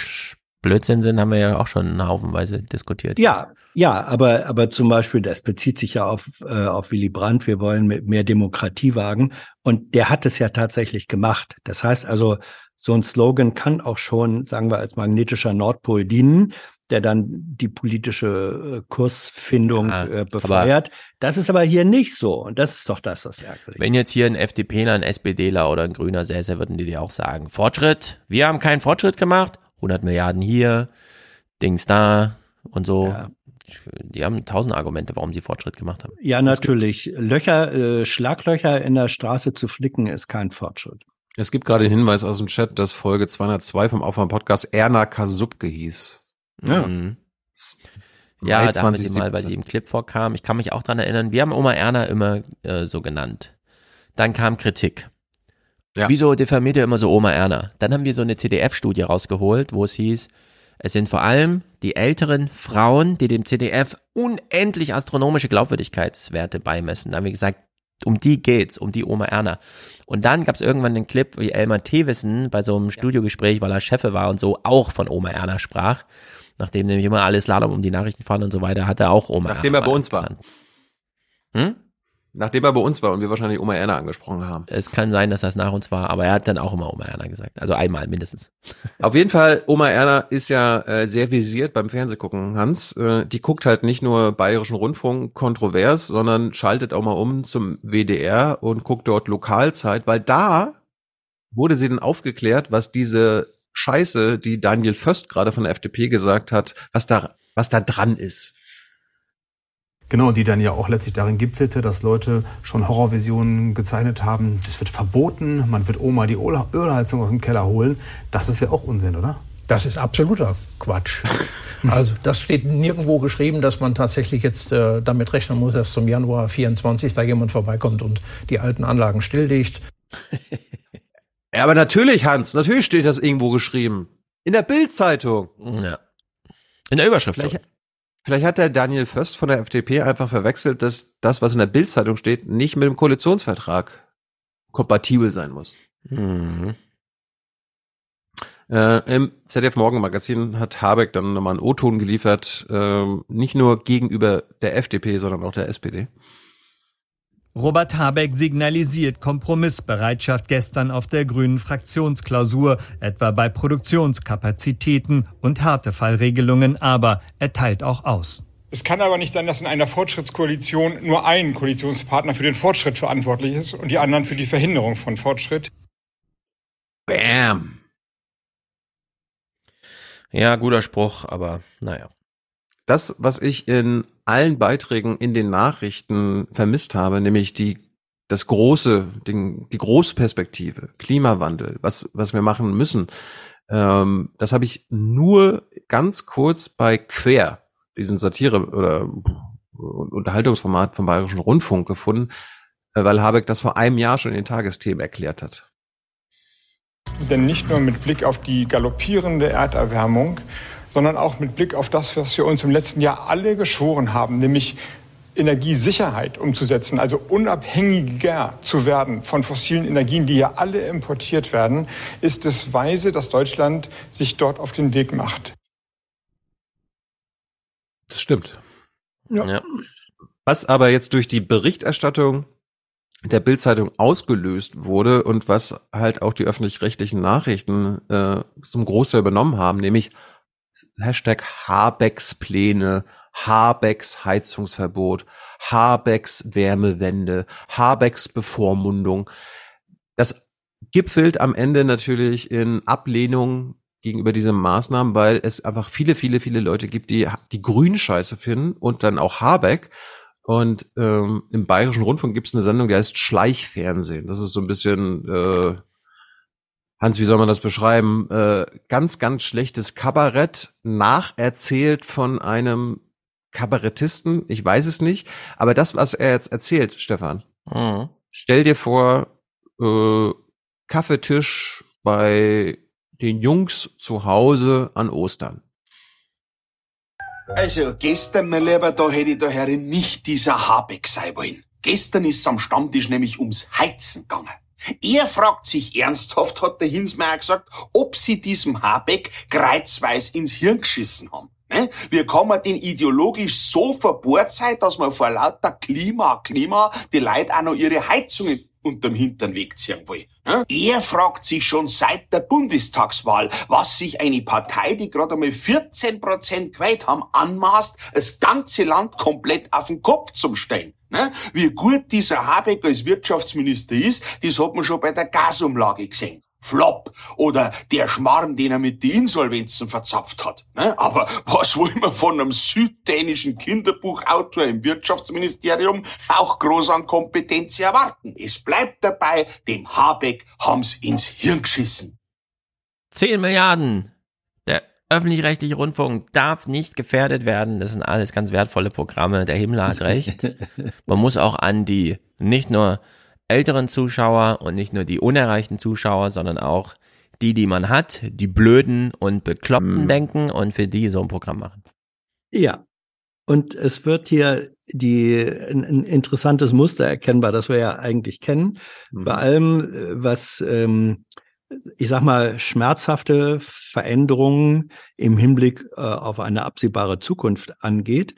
Speaker 26: Blödsinn sind, haben wir ja auch schon haufenweise diskutiert.
Speaker 27: Ja, ja, aber, aber zum Beispiel, das bezieht sich ja auf, äh, auf Willy Brandt, wir wollen mehr Demokratie wagen. Und der hat es ja tatsächlich gemacht. Das heißt also, so ein Slogan kann auch schon, sagen wir, als magnetischer Nordpol dienen, der dann die politische äh, Kursfindung
Speaker 26: Ja,
Speaker 27: äh, befeuert. Das ist aber hier nicht so. Und das ist doch das, was ärgerlich
Speaker 26: Wenn jetzt hier ein FDPler, ein SPDler oder ein Grüner säße, würden die dir auch sagen, Fortschritt, wir haben keinen Fortschritt gemacht, 100 Milliarden hier, Dings da und so. Die haben tausend Argumente, warum sie Fortschritt gemacht haben.
Speaker 27: Ja, natürlich. Löcher, äh, Schlaglöcher in der Straße zu flicken, ist kein Fortschritt.
Speaker 1: Es gibt gerade den Hinweis aus dem Chat, dass Folge 202 vom Aufwand Podcast Erna Kasubke hieß.
Speaker 27: Ja.
Speaker 26: Mhm.
Speaker 1: Mai
Speaker 26: Ja, da haben wir sie
Speaker 1: 2017.
Speaker 26: mal, weil sie im Clip vorkam. Ich kann mich auch dran erinnern. Wir haben Oma Erna immer äh, so genannt. Dann kam Kritik.
Speaker 1: Ja.
Speaker 26: Wieso diffamiert ihr immer so Oma Erna? Dann haben wir so eine CDF-Studie rausgeholt, wo es hieß, es sind vor allem die älteren Frauen, die dem CDF unendlich astronomische Glaubwürdigkeitswerte beimessen. Da haben wir gesagt, um die geht's, um die Oma Erna. Und dann gab's irgendwann den Clip, wie Elmar Thewissen bei so einem Studiogespräch, weil er Chefe war und so, auch von Oma Erna sprach. Nachdem nämlich immer alle Slalom um die Nachrichten fahren und so weiter, hat er auch Oma
Speaker 1: Nachdem
Speaker 26: Erna
Speaker 1: er bei uns war.
Speaker 26: Hm?
Speaker 1: Nachdem er bei uns war und wir wahrscheinlich Oma Erna angesprochen haben.
Speaker 26: Es kann sein, dass das nach uns war, aber er hat dann auch immer Oma Erna gesagt. Also einmal mindestens.
Speaker 1: Auf jeden Fall, Oma Erna ist ja äh, sehr visiert beim Fernsehgucken, Hans. Äh, die guckt halt nicht nur Bayerischen Rundfunk kontrovers, sondern schaltet auch mal um zum WDR und guckt dort Lokalzeit, weil da wurde sie dann aufgeklärt, was diese Scheiße, die Daniel Föst gerade von der FDP gesagt hat, was da, was da dran ist.
Speaker 83: Genau, die dann ja auch letztlich darin gipfelte, dass Leute schon Horrorvisionen gezeichnet haben. Das wird verboten, man wird Oma die Öl- Ölheizung aus dem Keller holen. Das ist ja auch Unsinn, oder?
Speaker 84: Das ist absoluter Quatsch. Also das steht nirgendwo geschrieben, dass man tatsächlich jetzt äh, damit rechnen muss, dass zum Januar 24 da jemand vorbeikommt und die alten Anlagen stilllegt.
Speaker 1: Ja, aber natürlich, Hans, natürlich steht das irgendwo geschrieben. In der Bildzeitung.
Speaker 26: Ja. In der Überschrift.
Speaker 1: Vielleicht, vielleicht hat der Daniel Föst von der FDP einfach verwechselt, dass das, was in der Bildzeitung steht, nicht mit dem Koalitionsvertrag kompatibel sein muss.
Speaker 26: Mhm.
Speaker 1: Äh, Im ZDF Morgenmagazin hat Habeck dann nochmal einen O-Ton geliefert, ähm, nicht nur gegenüber der FDP, sondern auch der SPD.
Speaker 85: Robert Habeck signalisiert Kompromissbereitschaft gestern auf der grünen Fraktionsklausur, etwa bei Produktionskapazitäten und Härtefallregelungen, aber er teilt auch aus.
Speaker 82: Es kann aber nicht sein, dass in einer Fortschrittskoalition nur ein Koalitionspartner für den Fortschritt verantwortlich ist und die anderen für die Verhinderung von Fortschritt.
Speaker 1: Bam.
Speaker 26: Ja, guter Spruch, aber naja.
Speaker 1: Das, was ich in allen Beiträgen in den Nachrichten vermisst habe, nämlich die das große, den, die Großperspektive, Klimawandel, was was wir machen müssen, ähm, das habe ich nur ganz kurz bei Quer, diesem Satire oder Unterhaltungsformat vom Bayerischen Rundfunk gefunden, äh, weil Habeck das vor einem Jahr schon in den Tagesthemen erklärt hat.
Speaker 82: Denn nicht nur mit Blick auf die galoppierende Erderwärmung, sondern auch mit Blick auf das, was wir uns im letzten Jahr alle geschworen haben, nämlich Energiesicherheit umzusetzen, also unabhängiger zu werden von fossilen Energien, die ja alle importiert werden, ist es weise, dass Deutschland sich dort auf den Weg macht.
Speaker 1: Das stimmt.
Speaker 84: Ja.
Speaker 26: Ja.
Speaker 1: Was aber jetzt durch die Berichterstattung der Bildzeitung ausgelöst wurde und was halt auch die öffentlich-rechtlichen Nachrichten äh, zum Großteil übernommen haben, nämlich Hashtag Habecks Pläne, Habecks Heizungsverbot, Habecks Wärmewende, Habecks Bevormundung. Das gipfelt am Ende natürlich in Ablehnung gegenüber diesen Maßnahmen, weil es einfach viele, viele, viele Leute gibt, die die Grün scheiße finden und dann auch Habeck. Und ähm, im Bayerischen Rundfunk gibt es eine Sendung, die heißt Schleichfernsehen. Das ist so ein bisschen, äh, Hans, wie soll man das beschreiben? Äh, ganz, ganz schlechtes Kabarett, nacherzählt von einem Kabarettisten. Ich weiß es nicht. Aber das, was er jetzt erzählt, Stefan,
Speaker 26: Mhm.
Speaker 1: stell dir vor, äh, Kaffeetisch bei den Jungs zu Hause an Ostern.
Speaker 86: Also, gestern, mein Lieber, da hätte ich der Herrin nicht dieser Habeck sein wollen. Gestern ist am Stammtisch nämlich ums Heizen gegangen. Er fragt sich ernsthaft, hat der Hinsmeier gesagt, ob sie diesem Habeck kreuzweis ins Hirn geschissen haben. Ne? Wie kann man denn ideologisch so verbohrt sein, dass man vor lauter Klima, Klima die Leute auch noch ihre Heizungen unterm Hintern wegziehen will? Ne? Er fragt sich schon seit der Bundestagswahl, was sich eine Partei, die gerade einmal 14 Prozent gewählt haben, anmaßt, das ganze Land komplett auf den Kopf zu stellen. Ne? Wie gut dieser Habeck als Wirtschaftsminister ist, das hat man schon bei der Gasumlage gesehen. Flop. Oder der Schmarrn, den er mit den Insolvenzen verzapft hat. Ne? Aber was wollen wir von einem süddänischen Kinderbuchautor im Wirtschaftsministerium auch groß an Kompetenz erwarten? Es bleibt dabei, dem Habeck haben's ins Hirn geschissen.
Speaker 26: 10 Milliarden. Öffentlich-rechtliche Rundfunk darf nicht gefährdet werden. Das sind alles ganz wertvolle Programme. Der Himmler hat recht. Man muss auch an die nicht nur älteren Zuschauer und nicht nur die unerreichten Zuschauer, sondern auch die, die man hat, die Blöden und Bekloppten denken und für die so ein Programm machen.
Speaker 27: Ja. Und es wird hier die, ein, ein interessantes Muster erkennbar, das wir ja eigentlich kennen. Bei allem, äh, was, ähm, ich sag mal, schmerzhafte Veränderungen im Hinblick äh, auf eine absehbare Zukunft angeht.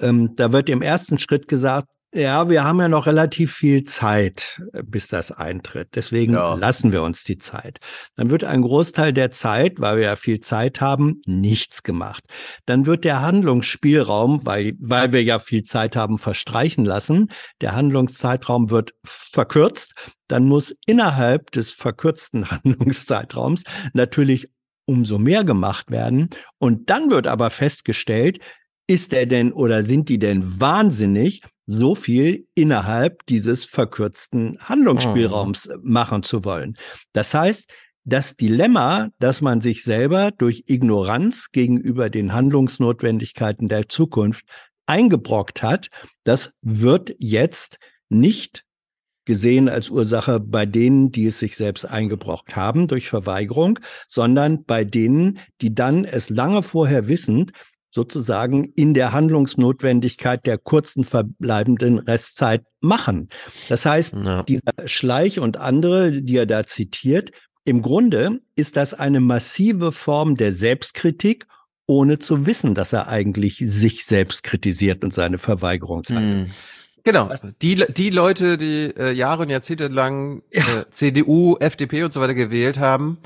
Speaker 27: Ähm, da wird im ersten Schritt gesagt, ja, wir haben ja noch relativ viel Zeit, äh, bis das eintritt. Deswegen
Speaker 1: Ja.
Speaker 27: lassen wir uns die Zeit. Dann wird ein Großteil der Zeit, weil wir ja viel Zeit haben, nichts gemacht. Dann wird der Handlungsspielraum, weil, weil wir ja viel Zeit haben, verstreichen lassen. Der Handlungszeitraum wird verkürzt. Dann muss innerhalb des verkürzten Handlungszeitraums natürlich umso mehr gemacht werden. Und dann wird aber festgestellt, ist er denn oder sind die denn wahnsinnig, so viel innerhalb dieses verkürzten Handlungsspielraums
Speaker 26: Mhm.
Speaker 27: machen zu wollen? Das heißt, das Dilemma, dass man sich selber durch Ignoranz gegenüber den Handlungsnotwendigkeiten der Zukunft eingebrockt hat, das wird jetzt nicht gesehen als Ursache bei denen, die es sich selbst eingebrockt haben durch Verweigerung, sondern bei denen, die dann es lange vorher wissend sozusagen in der Handlungsnotwendigkeit der kurzen verbleibenden Restzeit machen. Das heißt, dieser Schleich und andere, die er da zitiert, im Grunde ist das eine massive Form der Selbstkritik, ohne zu wissen, dass er eigentlich sich selbst kritisiert und seine Verweigerungshandlung.
Speaker 1: Genau. Die, die Leute, die äh, Jahre und Jahrzehnte lang äh, CDU, FDP und so weiter gewählt haben,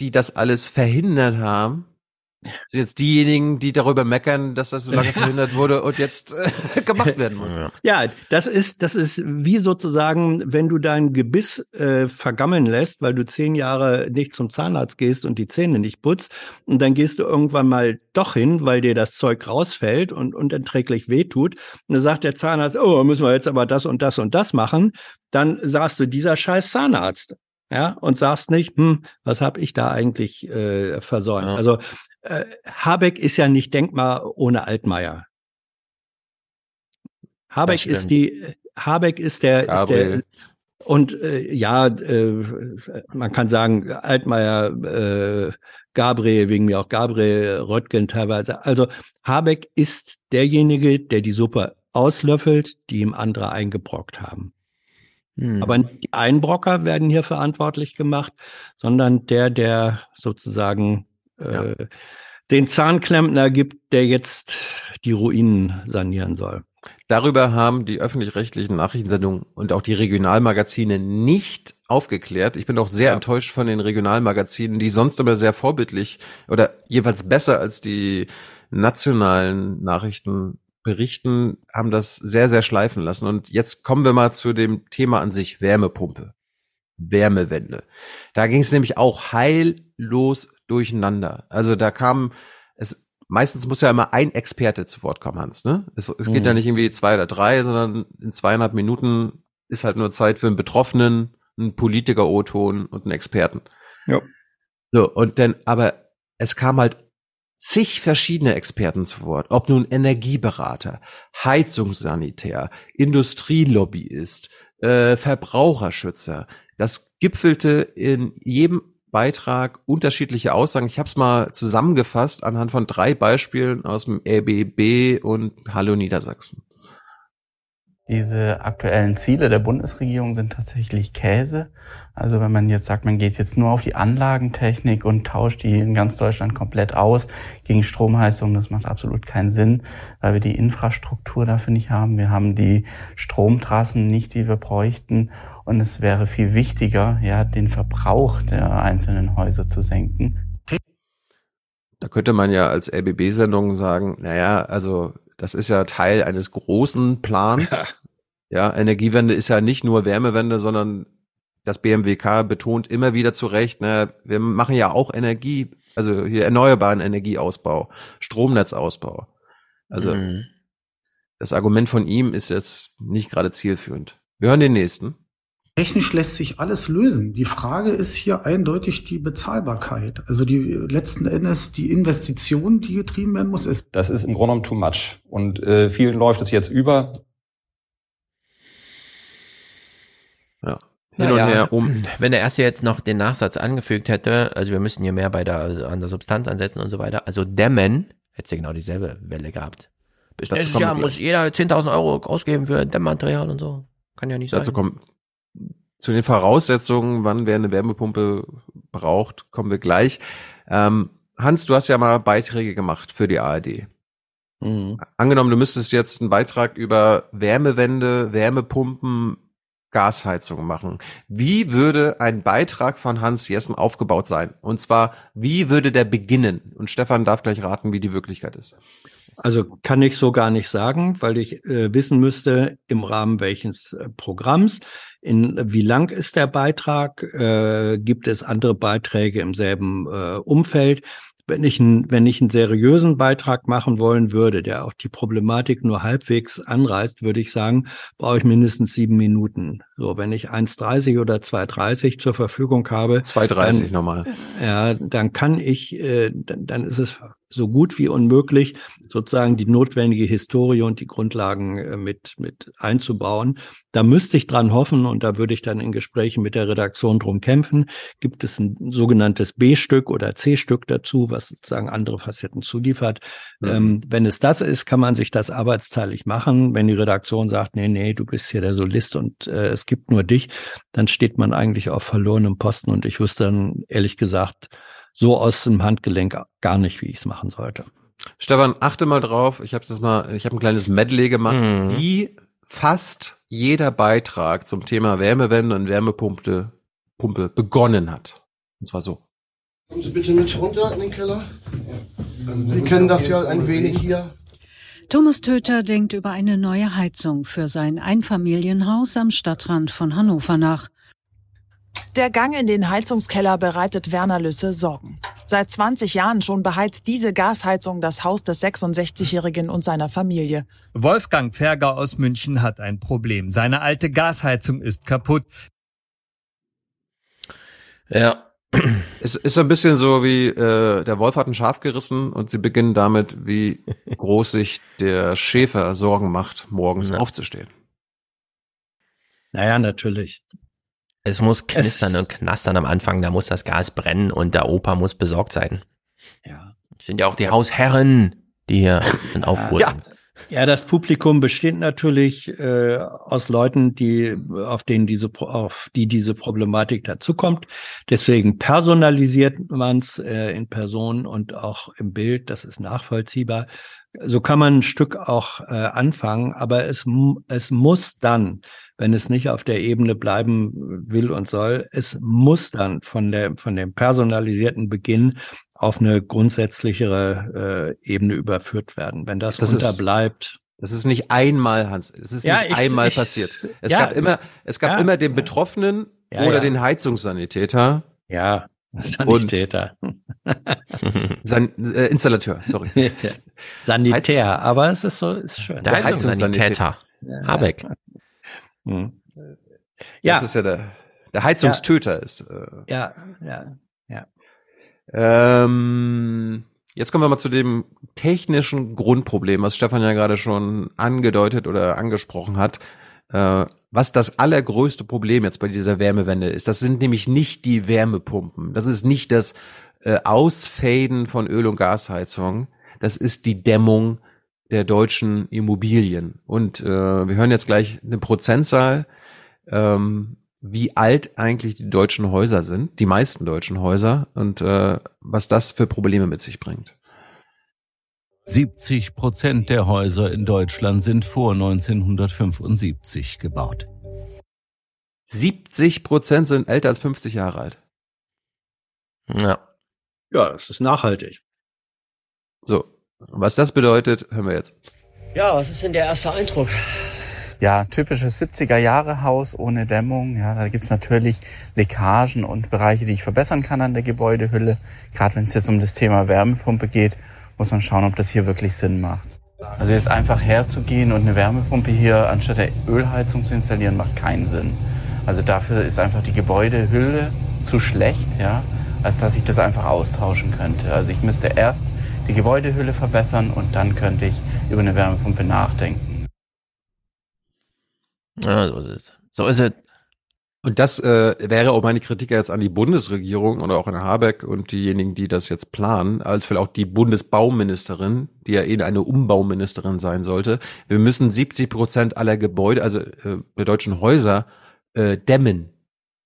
Speaker 1: die das alles verhindert haben, sind jetzt diejenigen, die darüber meckern, dass das so lange verhindert wurde und jetzt äh, gemacht werden muss.
Speaker 27: Ja, das ist, das ist wie sozusagen, wenn du dein Gebiss äh, vergammeln lässt, weil du zehn Jahre nicht zum Zahnarzt gehst und die Zähne nicht putzt, und dann gehst du irgendwann mal doch hin, weil dir das Zeug rausfällt und unerträglich wehtut. Und dann sagt der Zahnarzt, oh, müssen wir jetzt aber das und das und das machen. Dann sagst du, dieser scheiß Zahnarzt. Ja, und sagst nicht, hm, was habe ich da eigentlich äh, versäumt? Also äh, Habeck ist ja nicht denkbar ohne Altmaier. Habeck ist die, Habeck ist der, ist der und äh, ja, äh, man kann sagen, Altmaier, äh, Gabriel, wegen mir auch Gabriel, Röttgen teilweise. Also Habeck ist derjenige, der die Suppe auslöffelt, die ihm andere eingebrockt haben.
Speaker 26: Hm.
Speaker 27: Aber nicht die Einbrocker werden hier verantwortlich gemacht, sondern der, der sozusagen äh, den Zahnklempner gibt, der jetzt die Ruinen sanieren soll.
Speaker 1: Darüber haben die öffentlich-rechtlichen Nachrichtensendungen und auch die Regionalmagazine nicht aufgeklärt. Ich bin auch sehr enttäuscht von den Regionalmagazinen, die sonst immer sehr vorbildlich oder jeweils besser als die nationalen Nachrichten berichten, haben das sehr, sehr schleifen lassen. Und jetzt kommen wir mal zu dem Thema an sich, Wärmepumpe. Wärmewende. Da ging es nämlich auch heillos durcheinander. Also da kam es meistens muss ja immer ein Experte zu Wort kommen, Hans. Ne? Es, es geht
Speaker 27: Mhm.
Speaker 1: ja nicht irgendwie zwei oder drei, sondern in zweieinhalb Minuten ist halt nur Zeit für einen Betroffenen, einen Politiker O-Ton und einen Experten.
Speaker 27: Ja.
Speaker 1: So, und dann, aber es kam halt zig verschiedene Experten zu Wort, ob nun Energieberater, Heizungssanitär, Industrielobbyist, äh, Verbraucherschützer. Das gipfelte in jedem Beitrag unterschiedliche Aussagen. Ich habe es mal zusammengefasst anhand von drei Beispielen aus dem RBB und Hallo Niedersachsen.
Speaker 87: Diese aktuellen Ziele der Bundesregierung sind tatsächlich Käse. Also wenn man jetzt sagt, man geht jetzt nur auf die Anlagentechnik und tauscht die in ganz Deutschland komplett aus gegen Stromheizung, das macht absolut keinen Sinn, weil wir die Infrastruktur dafür nicht haben. Wir haben die Stromtrassen nicht, die wir bräuchten. Und es wäre viel wichtiger, ja, den Verbrauch der einzelnen Häuser zu senken.
Speaker 1: Da könnte man ja als RBB-Sendung sagen, naja, also das ist ja Teil eines großen Plans. Ja. Energiewende ist ja nicht nur Wärmewende, sondern das BMWK betont immer wieder zu Recht, ne, wir machen ja auch Energie, also hier erneuerbaren Energieausbau, Stromnetzausbau. Also
Speaker 26: Mhm.
Speaker 1: das Argument von ihm ist jetzt nicht gerade zielführend. Wir hören den nächsten.
Speaker 88: Technisch lässt sich alles lösen. Die Frage ist hier eindeutig die Bezahlbarkeit. Also die letzten Endes die Investition, die getrieben werden muss, ist
Speaker 89: Das ist im Grunde genommen too much. Und äh, vielen läuft es jetzt über.
Speaker 1: Ja. Hin und
Speaker 26: Naja,
Speaker 1: her um.
Speaker 26: Wenn der erste jetzt noch den Nachsatz angefügt hätte, also wir müssen hier mehr bei der, also an der Substanz ansetzen und so weiter, also dämmen, hätte genau dieselbe Welle gehabt. Bis nächstes Jahr muss jeder 10.000 Euro ausgeben für Dämmmaterial und so. Kann ja nicht
Speaker 1: Dazu
Speaker 26: sein.
Speaker 1: kommen zu den Voraussetzungen, wann wer eine Wärmepumpe braucht, kommen wir gleich. Ähm, Hans, du hast ja mal Beiträge gemacht für die ARD. Angenommen, du müsstest jetzt einen Beitrag über Wärmewende, Wärmepumpen, Gasheizung machen. Wie würde ein Beitrag von Hans Jessen aufgebaut sein? Und zwar, wie würde der beginnen? Und Stefan darf gleich raten, wie die Wirklichkeit ist.
Speaker 27: Also kann ich so gar nicht sagen, weil ich äh, wissen müsste, im Rahmen welches äh, Programms, in wie lang ist der Beitrag, äh, gibt es andere Beiträge im selben äh, Umfeld. wenn ich, einen, wenn ich einen seriösen Beitrag machen wollen würde, der auch die Problematik nur halbwegs anreißt, würde ich sagen, brauche ich mindestens sieben Minuten. So, wenn ich 1,30 oder 2,30 zur Verfügung habe.
Speaker 1: 2,30 nochmal.
Speaker 27: Ja, dann kann ich, äh, dann, dann ist es so gut wie unmöglich, sozusagen die notwendige Historie und die Grundlagen äh, mit, mit einzubauen. Da müsste ich dran hoffen und da würde ich dann in Gesprächen mit der Redaktion drum kämpfen. Gibt es ein sogenanntes B-Stück oder C-Stück dazu, was sozusagen andere Facetten zuliefert? Mhm. Ähm, wenn es das ist, kann man sich das arbeitsteilig machen. Wenn die Redaktion sagt, nee, nee, du bist hier der Solist und äh, es gibt nur dich, dann steht man eigentlich auf verlorenem Posten und ich wüsste dann ehrlich gesagt, so aus dem Handgelenk gar nicht, wie ich es machen sollte.
Speaker 1: Stefan, achte mal drauf. Ich habe das mal, ich habe ein kleines Medley gemacht, mhm. wie fast jeder Beitrag zum Thema Wärmewende und Wärmepumpe Pumpe begonnen hat. Und zwar so.
Speaker 90: Kommen Sie bitte mit runter in den Keller. Also, Sie kennen das ja ein wenig hier.
Speaker 76: Thomas Töter denkt über eine neue Heizung für sein Einfamilienhaus am Stadtrand von Hannover nach.
Speaker 91: Der Gang in den Heizungskeller bereitet Werner Lüsse Sorgen. Seit 20 Jahren schon beheizt diese Gasheizung das Haus des 66-Jährigen und seiner Familie.
Speaker 85: Wolfgang Ferger aus München hat ein Problem. Seine alte Gasheizung ist kaputt.
Speaker 1: Ja. Es ist so ein bisschen so wie äh, der Wolf hat ein Schaf gerissen und sie beginnen damit, wie groß sich der Schäfer Sorgen macht, morgens ja. aufzustehen.
Speaker 27: Naja, natürlich.
Speaker 26: Es muss knistern es und knastern am Anfang, da muss das Gas brennen und der Opa muss besorgt sein.
Speaker 27: Ja.
Speaker 26: Das sind ja auch die Hausherren, die hier in Aufruhr
Speaker 27: ja. Ja, das Publikum besteht natürlich äh, aus Leuten, die auf denen diese auf die diese Problematik dazukommt. Deswegen personalisiert man es äh, in Person und auch im Bild. Das ist nachvollziehbar. So kann man ein Stück auch äh, anfangen, aber es es muss dann wenn es nicht auf der Ebene bleiben will und soll. Es muss dann von der, von dem personalisierten Beginn auf eine grundsätzlichere äh, Ebene überführt werden. Wenn das, das unterbleibt.
Speaker 1: das ist nicht einmal, Hans. Es ist ja, nicht ich, einmal ich, passiert. Es ja, gab immer, es gab ja, immer den Betroffenen oder den Heizungssanitäter.
Speaker 27: Ja, Sanitäter.
Speaker 1: San äh, Installateur, sorry.
Speaker 27: Sanitär, aber es ist so, ist schön.
Speaker 26: Der, der Heizungssanitäter. Habeck.
Speaker 1: Hm. Ja. Das ist ja der, der Heizungstöter ja. ist. Äh,
Speaker 27: ja, ja, ja.
Speaker 1: Ähm, jetzt kommen wir mal zu dem technischen Grundproblem, was Stefan ja gerade schon angedeutet oder angesprochen hat. Äh, was das allergrößte Problem jetzt bei dieser Wärmewende ist, das sind nämlich nicht die Wärmepumpen. Das ist nicht das äh, Ausfaden von Öl- und Gasheizung. Das ist die Dämmung der deutschen Immobilien. Und äh, wir hören jetzt gleich eine Prozentzahl, ähm, wie alt eigentlich die deutschen Häuser sind, die meisten deutschen Häuser und äh, was das für Probleme mit sich bringt.
Speaker 79: 70 Prozent der Häuser in Deutschland sind vor 1975 gebaut.
Speaker 1: 70 Prozent sind älter als 50 Jahre alt.
Speaker 27: Ja. Ja, das ist nachhaltig.
Speaker 1: So, was das bedeutet, hören wir jetzt.
Speaker 92: Ja, was ist denn der erste Eindruck?
Speaker 87: Ja, typisches 70er-Jahre-Haus ohne Dämmung. Ja, da gibt's natürlich Leckagen und Bereiche, die ich verbessern kann an der Gebäudehülle. Gerade wenn es jetzt um das Thema Wärmepumpe geht, muss man schauen, ob das hier wirklich Sinn macht. Also jetzt einfach herzugehen und eine Wärmepumpe hier anstatt der Ölheizung zu installieren, macht keinen Sinn. Also dafür ist einfach die Gebäudehülle zu schlecht, ja, als dass ich das einfach austauschen könnte. Also ich müsste erst die Gebäudehülle verbessern und dann könnte ich über eine Wärmepumpe nachdenken.
Speaker 26: Ja, so ist es. So ist es.
Speaker 1: Und das äh, wäre auch meine Kritik jetzt an die Bundesregierung oder auch an Habeck und diejenigen, die das jetzt planen, als vielleicht auch die Bundesbauministerin, die ja eh eine Umbauministerin sein sollte. Wir müssen 70 Prozent aller Gebäude, also äh, der deutschen Häuser, äh, dämmen.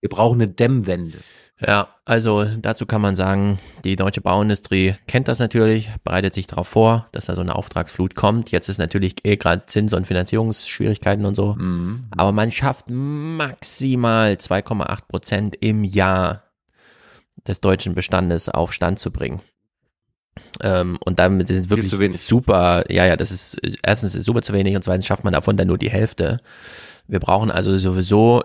Speaker 1: Wir brauchen eine Dämmwende.
Speaker 26: Ja, also dazu kann man sagen, die deutsche Bauindustrie kennt das natürlich, bereitet sich darauf vor, dass da so eine Auftragsflut kommt. Jetzt ist natürlich eh gerade Zins- und Finanzierungsschwierigkeiten und so. Mhm. Aber man schafft maximal 2,8 Prozent im Jahr des deutschen Bestandes auf Stand zu bringen. Ähm, und damit es wirklich super, ja, ja, das ist, erstens ist super zu wenig und zweitens schafft man davon dann nur die Hälfte. Wir brauchen also sowieso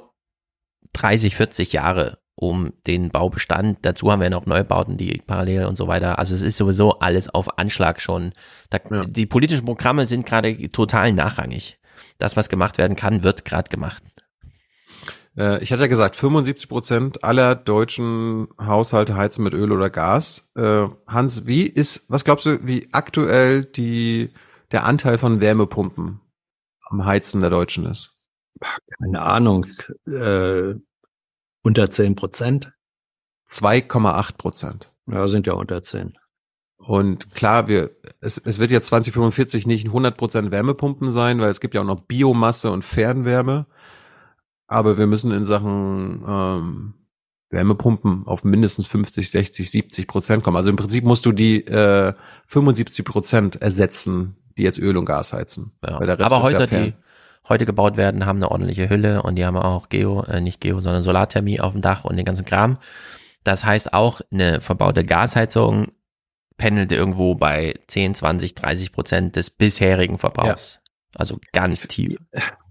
Speaker 26: 30, 40 Jahre um den Baubestand. Dazu haben wir noch Neubauten, die parallel und so weiter. Also es ist sowieso alles auf Anschlag schon. Da, Die politischen Programme sind gerade total nachrangig. Das, was gemacht werden kann, wird gerade gemacht.
Speaker 1: Äh, ich hatte ja gesagt, 75 Prozent aller deutschen Haushalte heizen mit Öl oder Gas. Äh, Hans, wie ist, was glaubst du, wie aktuell die, der Anteil von Wärmepumpen am Heizen der Deutschen ist?
Speaker 27: Keine Ahnung, äh, unter 10 Prozent.
Speaker 1: 2,8 Prozent.
Speaker 27: Ja, sind ja unter 10.
Speaker 1: Und klar, wir, es, es wird jetzt 2045 nicht 100% Wärmepumpen sein, weil es gibt ja auch noch Biomasse und Fernwärme. Aber wir müssen in Sachen ähm, Wärmepumpen auf mindestens 50, 60, 70 Prozent kommen. Also im Prinzip musst du die äh, 75 Prozent ersetzen, die jetzt Öl und Gas heizen.
Speaker 26: Ja.
Speaker 1: Weil der Rest
Speaker 26: Aber
Speaker 1: ist ja
Speaker 26: heute,
Speaker 1: fern.
Speaker 26: die heute gebaut werden, haben eine ordentliche Hülle und die haben auch Geo, äh, nicht Geo, sondern Solarthermie auf dem Dach und den ganzen Kram. Das heißt auch eine verbaute Gasheizung pendelt irgendwo bei 10, 20, 30 Prozent des bisherigen Verbrauchs. Also ganz tief.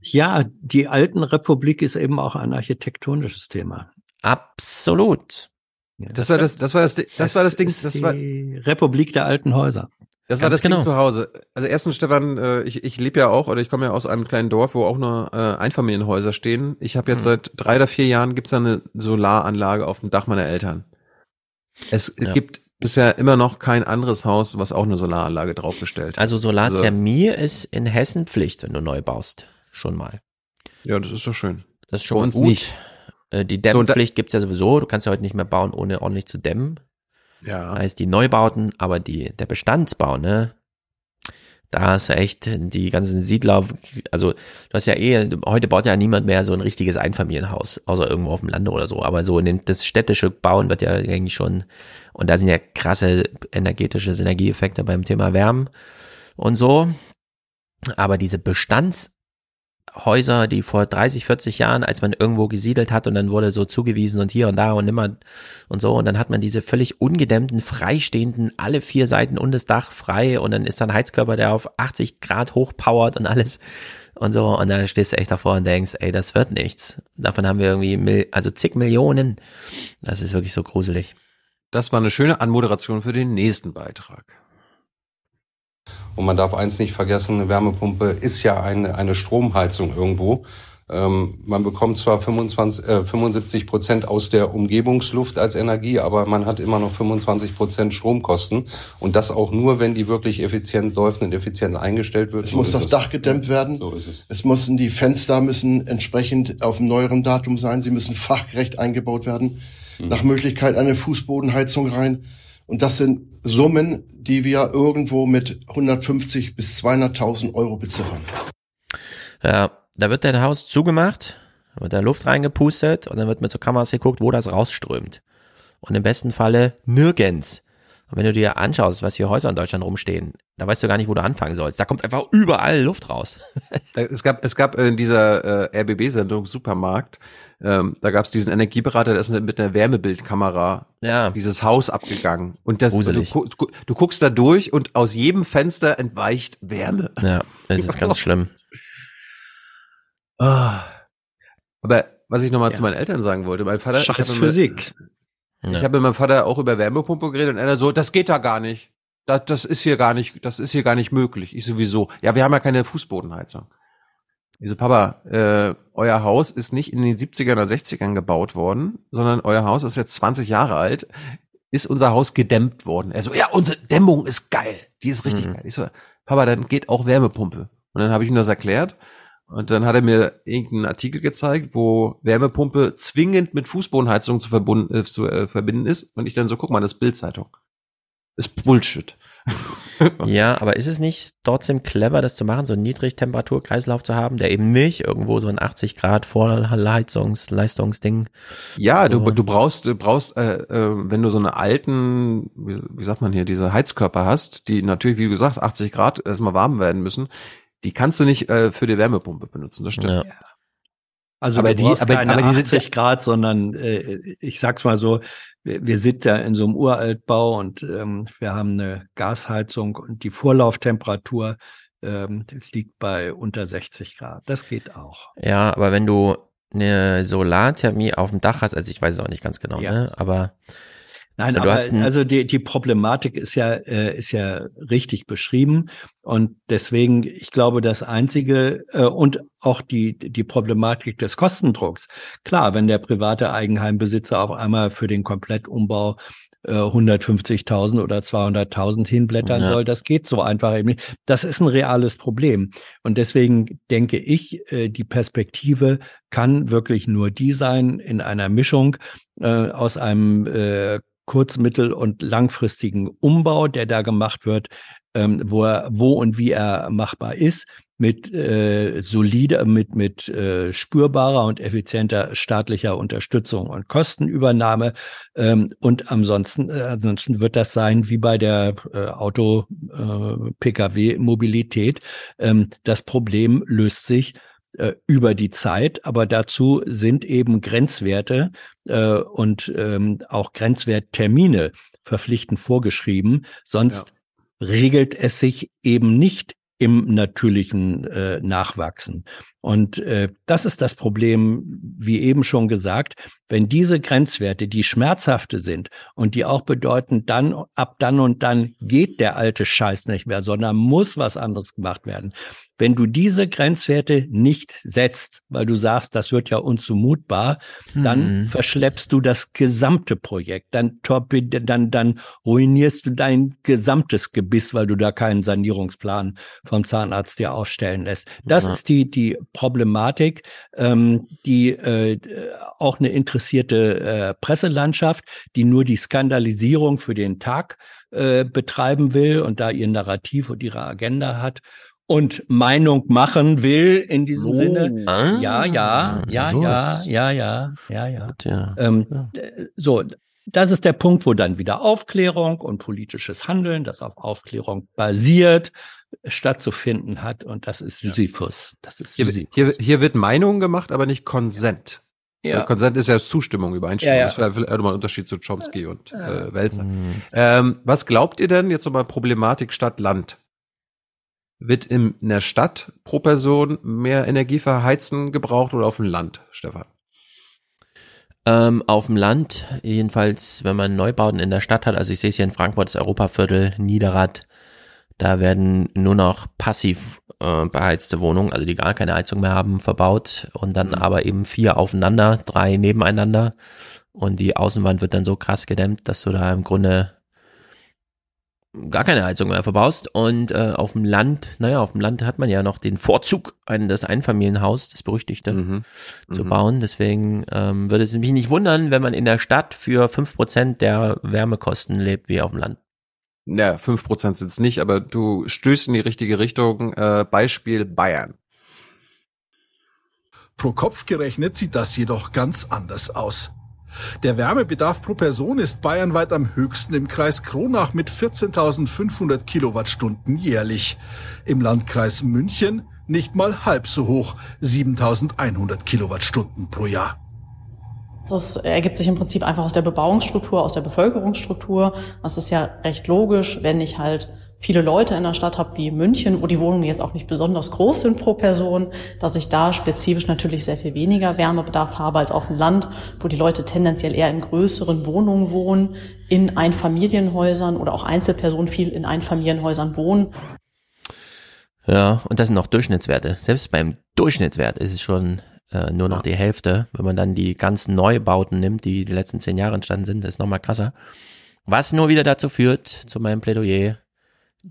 Speaker 27: Ja, die alten Republik ist eben auch ein architektonisches Thema.
Speaker 26: Absolut.
Speaker 1: Das war das, das war das, Ding- das war das Ding,
Speaker 27: ist
Speaker 1: das war,
Speaker 27: die Republik der alten Häuser.
Speaker 1: Das war das Ding
Speaker 27: genau.
Speaker 1: zu Hause. Also erstens, Stefan, äh, ich, ich lebe ja auch, oder ich komme ja aus einem kleinen Dorf, wo auch nur äh, Einfamilienhäuser stehen. Ich habe jetzt
Speaker 26: Mhm.
Speaker 1: seit drei oder vier Jahren gibt's da eine Solaranlage auf dem Dach meiner Eltern. Es
Speaker 26: Ja.
Speaker 1: gibt bisher immer noch kein anderes Haus, was auch eine Solaranlage draufgestellt hat.
Speaker 26: Also Solarthermie ist in Hessen Pflicht, wenn du neu baust. Schon mal.
Speaker 1: Ja, das ist so schön.
Speaker 26: Das ist schon
Speaker 1: Bei uns
Speaker 26: gut.
Speaker 1: nicht.
Speaker 26: Äh, Die
Speaker 1: So,
Speaker 26: Dämmpflicht gibt's ja sowieso. Du kannst ja heute nicht mehr bauen, ohne ordentlich zu dämmen.
Speaker 1: Ja.
Speaker 26: Das heißt, die Neubauten, aber die, der Bestandsbau, ne? Da du echt die ganzen Siedler, also du hast ja eh, heute baut ja niemand mehr so ein richtiges Einfamilienhaus, außer irgendwo auf dem Lande oder so. Aber so in den, das städtische Bauen wird ja eigentlich schon, und da sind ja krasse energetische Synergieeffekte beim Thema Wärmen und so. Aber diese Bestandshäuser, die vor 30, 40 Jahren, als man irgendwo gesiedelt hat und dann wurde so zugewiesen und hier und da und nimmer und so, und dann hat man diese völlig ungedämmten, freistehenden, alle vier Seiten und das Dach frei und dann ist da ein Heizkörper, der auf 80 Grad hochpowert und alles und so, und dann stehst du echt davor und denkst, ey, das wird nichts. Davon haben wir irgendwie, also zig Millionen. Das ist wirklich so gruselig.
Speaker 1: Das war eine schöne Anmoderation für den nächsten Beitrag.
Speaker 89: Und man darf eins nicht vergessen, eine Wärmepumpe ist ja eine, eine Stromheizung irgendwo. Ähm, man bekommt zwar 25, äh, 75 Prozent aus der Umgebungsluft als Energie, aber man hat immer noch 25 Prozent Stromkosten. Und das auch nur, wenn die wirklich effizient läuft und effizient eingestellt wird.
Speaker 90: Es
Speaker 89: So
Speaker 90: muss das
Speaker 89: es.
Speaker 90: Dach gedämmt werden.
Speaker 89: So ist es.
Speaker 90: Es müssen die Fenster müssen entsprechend auf einem neueren Datum sein. Sie müssen fachgerecht eingebaut werden.
Speaker 89: Mhm.
Speaker 90: Nach Möglichkeit eine Fußbodenheizung rein. Und das sind Summen, die wir irgendwo mit 150 bis 200.000 Euro beziffern.
Speaker 26: Ja, da wird dein Haus zugemacht, wird da Luft reingepustet und dann wird mit so Kameras geguckt, wo das rausströmt. Und im besten Falle nirgends. Und wenn du dir anschaust, was hier Häuser in Deutschland rumstehen, da weißt du gar nicht, wo du anfangen sollst. Da kommt einfach überall Luft raus.
Speaker 1: Es gab, es gab in dieser äh, RBB-Sendung Supermarkt, ähm, da gab es diesen Energieberater, der ist mit einer Wärmebildkamera
Speaker 26: ja.
Speaker 1: dieses Haus abgegangen. Und das, du, gu- du guckst da durch und aus jedem Fenster entweicht Wärme.
Speaker 26: Ja, das ist ganz schlimm.
Speaker 1: Ah. Aber was ich nochmal zu meinen Eltern sagen wollte, mein Vater. ich
Speaker 27: Scheiß
Speaker 1: mit-
Speaker 27: Physik.
Speaker 1: Ich
Speaker 26: Ja.
Speaker 1: habe mit meinem Vater auch über Wärmepumpe geredet und er so, das geht da gar nicht. Das, das ist hier gar nicht, das ist hier gar nicht möglich. Ich sowieso. Ja, wir haben ja keine Fußbodenheizung. Ich so, Papa, äh, euer Haus ist nicht in den 70ern oder 60ern gebaut worden, sondern euer Haus ist jetzt 20 Jahre alt. Ist unser Haus gedämmt worden? Er so, ja, unsere Dämmung ist geil. Die ist richtig
Speaker 26: Mhm.
Speaker 1: geil. Ich so, Papa, dann geht auch Wärmepumpe. Und dann habe ich ihm das erklärt. Und dann hat er mir irgendeinen Artikel gezeigt, wo Wärmepumpe zwingend mit Fußbodenheizung zu, verbunden, äh, zu äh, verbinden ist. Und ich dann so, guck mal, das ist Bildzeitung. Ist Bullshit.
Speaker 26: Ja, aber ist es nicht trotzdem clever, das zu machen, so einen Niedrigtemperaturkreislauf zu haben, der eben nicht irgendwo so ein 80 Grad Vorheizungsleistungsding.
Speaker 1: Ja, du,
Speaker 26: So.
Speaker 1: du brauchst, du brauchst, äh, äh, wenn du so eine alten, wie, wie sagt man hier, diese Heizkörper hast, die natürlich, wie gesagt, 80 Grad erstmal warm werden müssen, die kannst du nicht äh, für die Wärmepumpe benutzen, das stimmt.
Speaker 26: Ja.
Speaker 27: Also
Speaker 1: Aber die-
Speaker 27: du
Speaker 1: aber-
Speaker 27: keine
Speaker 1: aber die sind
Speaker 27: 80 Grad, sondern äh, ich sag's mal so, wir, wir sind ja in so einem Uraltbau und ähm, wir haben eine Gasheizung und die Vorlauftemperatur ähm, liegt bei unter 60 Grad. Das geht auch.
Speaker 26: Ja, aber wenn du eine Solarthermie auf dem Dach hast, also ich weiß es auch nicht ganz genau,
Speaker 27: Ja.
Speaker 26: ne? Aber
Speaker 27: Nein, aber also die, die Problematik ist ja, äh, ist ja richtig beschrieben. Und deswegen, ich glaube, das Einzige äh, und auch die, die Problematik des Kostendrucks. Klar, wenn der private Eigenheimbesitzer auf einmal für den Komplettumbau äh, 150.000 oder 200.000 hinblättern
Speaker 26: Ja.
Speaker 27: soll, das geht so einfach eben nicht. Das ist ein reales Problem. Und deswegen denke ich, äh, die Perspektive kann wirklich nur die sein in einer Mischung äh, aus einem äh, kurz-, mittel- und langfristigen Umbau, der da gemacht wird, ähm, wo er, wo und wie er machbar ist, mit äh, solider, mit mit äh, spürbarer und effizienter staatlicher Unterstützung und Kostenübernahme. Ähm, und ansonsten, äh, ansonsten wird das sein wie bei der äh, Auto äh. Ähm, das Problem löst sich äh, über die Zeit, aber dazu sind eben Grenzwerte äh, und ähm, auch Grenzwerttermine verpflichtend vorgeschrieben. Sonst regelt es sich eben nicht im natürlichen äh, Nachwachsen. Und äh, das ist das Problem, wie eben schon gesagt, wenn diese Grenzwerte, die schmerzhafte sind und die auch bedeuten, dann ab dann und dann geht der alte Scheiß nicht mehr, sondern muss was anderes gemacht werden. Wenn du diese Grenzwerte nicht setzt, weil du sagst, das wird ja unzumutbar, dann
Speaker 26: Mhm.
Speaker 27: verschleppst du das gesamte Projekt, dann, dann, dann ruinierst du dein gesamtes Gebiss, weil du da keinen Sanierungsplan vom Zahnarzt dir ausstellen lässt. Das
Speaker 26: Ja.
Speaker 27: ist die, die Problematik, ähm, die äh, auch eine interessierte äh, Presselandschaft, die nur die Skandalisierung für den Tag äh, betreiben will und da ihr Narrativ und ihre Agenda hat und Meinung machen will in diesem
Speaker 26: Oh.
Speaker 27: Sinne.
Speaker 26: Ah,
Speaker 27: ja, ja, ja,
Speaker 26: so
Speaker 27: ja, ja, ja, ja, ja.
Speaker 26: ja.
Speaker 27: Ähm, äh, So, das ist der Punkt, wo dann wieder Aufklärung und politisches Handeln, das auf Aufklärung basiert, stattzufinden hat. Und das ist Sisyphus. Das ist
Speaker 1: Hier,
Speaker 27: Sisyphus.
Speaker 1: hier, hier wird Meinung gemacht, aber nicht Konsent.
Speaker 27: Ja.
Speaker 1: Konsent ist ja Zustimmung, Übereinstimmung.
Speaker 27: Ja, ja.
Speaker 1: Das ist vielleicht vielleicht nochmal ein Unterschied zu Chomsky und äh, Welzer. Ähm, was glaubt ihr denn jetzt nochmal Problematik Stadt-Land? Wird in der Stadt pro Person mehr Energie für Heizen gebraucht oder auf dem Land, Stefan?
Speaker 26: Ähm, auf dem Land, jedenfalls, wenn man Neubauten in der Stadt hat, also ich sehe es hier in Frankfurt, das Europaviertel, Niederrad, da werden nur noch passiv äh, beheizte Wohnungen, also die gar keine Heizung mehr haben, verbaut und dann aber eben vier aufeinander, drei nebeneinander und die Außenwand wird dann so krass gedämmt, dass du da im Grunde gar keine Heizung mehr verbaust und äh, auf dem Land, naja, auf dem Land hat man ja noch den Vorzug, ein, das Einfamilienhaus, das berüchtigte, zu
Speaker 1: Mhm.
Speaker 26: bauen. Deswegen ähm, würde es mich nicht wundern, wenn man in der Stadt für fünf Prozent der Wärmekosten lebt, wie auf dem Land.
Speaker 1: Ja, 5% sind es nicht, aber du stößt in die richtige Richtung. Äh, Beispiel Bayern.
Speaker 93: Pro Kopf gerechnet sieht das jedoch ganz anders aus. Der Wärmebedarf pro Person ist bayernweit am höchsten im Kreis Kronach mit 14.500 Kilowattstunden jährlich. Im Landkreis München nicht mal halb so hoch, 7.100 Kilowattstunden pro Jahr.
Speaker 94: Das ergibt sich im Prinzip einfach aus der Bebauungsstruktur, aus der Bevölkerungsstruktur. Das ist ja recht logisch, wenn ich halt viele Leute in der Stadt habe wie München, wo die Wohnungen jetzt auch nicht besonders groß sind pro Person, dass ich da spezifisch natürlich sehr viel weniger Wärmebedarf habe als auf dem Land, wo die Leute tendenziell eher in größeren Wohnungen wohnen, in Einfamilienhäusern oder auch Einzelpersonen viel in Einfamilienhäusern wohnen.
Speaker 26: Ja, und das sind noch Durchschnittswerte. Selbst beim Durchschnittswert ist es schon äh, nur noch die Hälfte. Wenn man dann die ganzen Neubauten nimmt, die die letzten zehn Jahre entstanden sind, ist noch mal krasser. Was nur wieder dazu führt, zu meinem Plädoyer,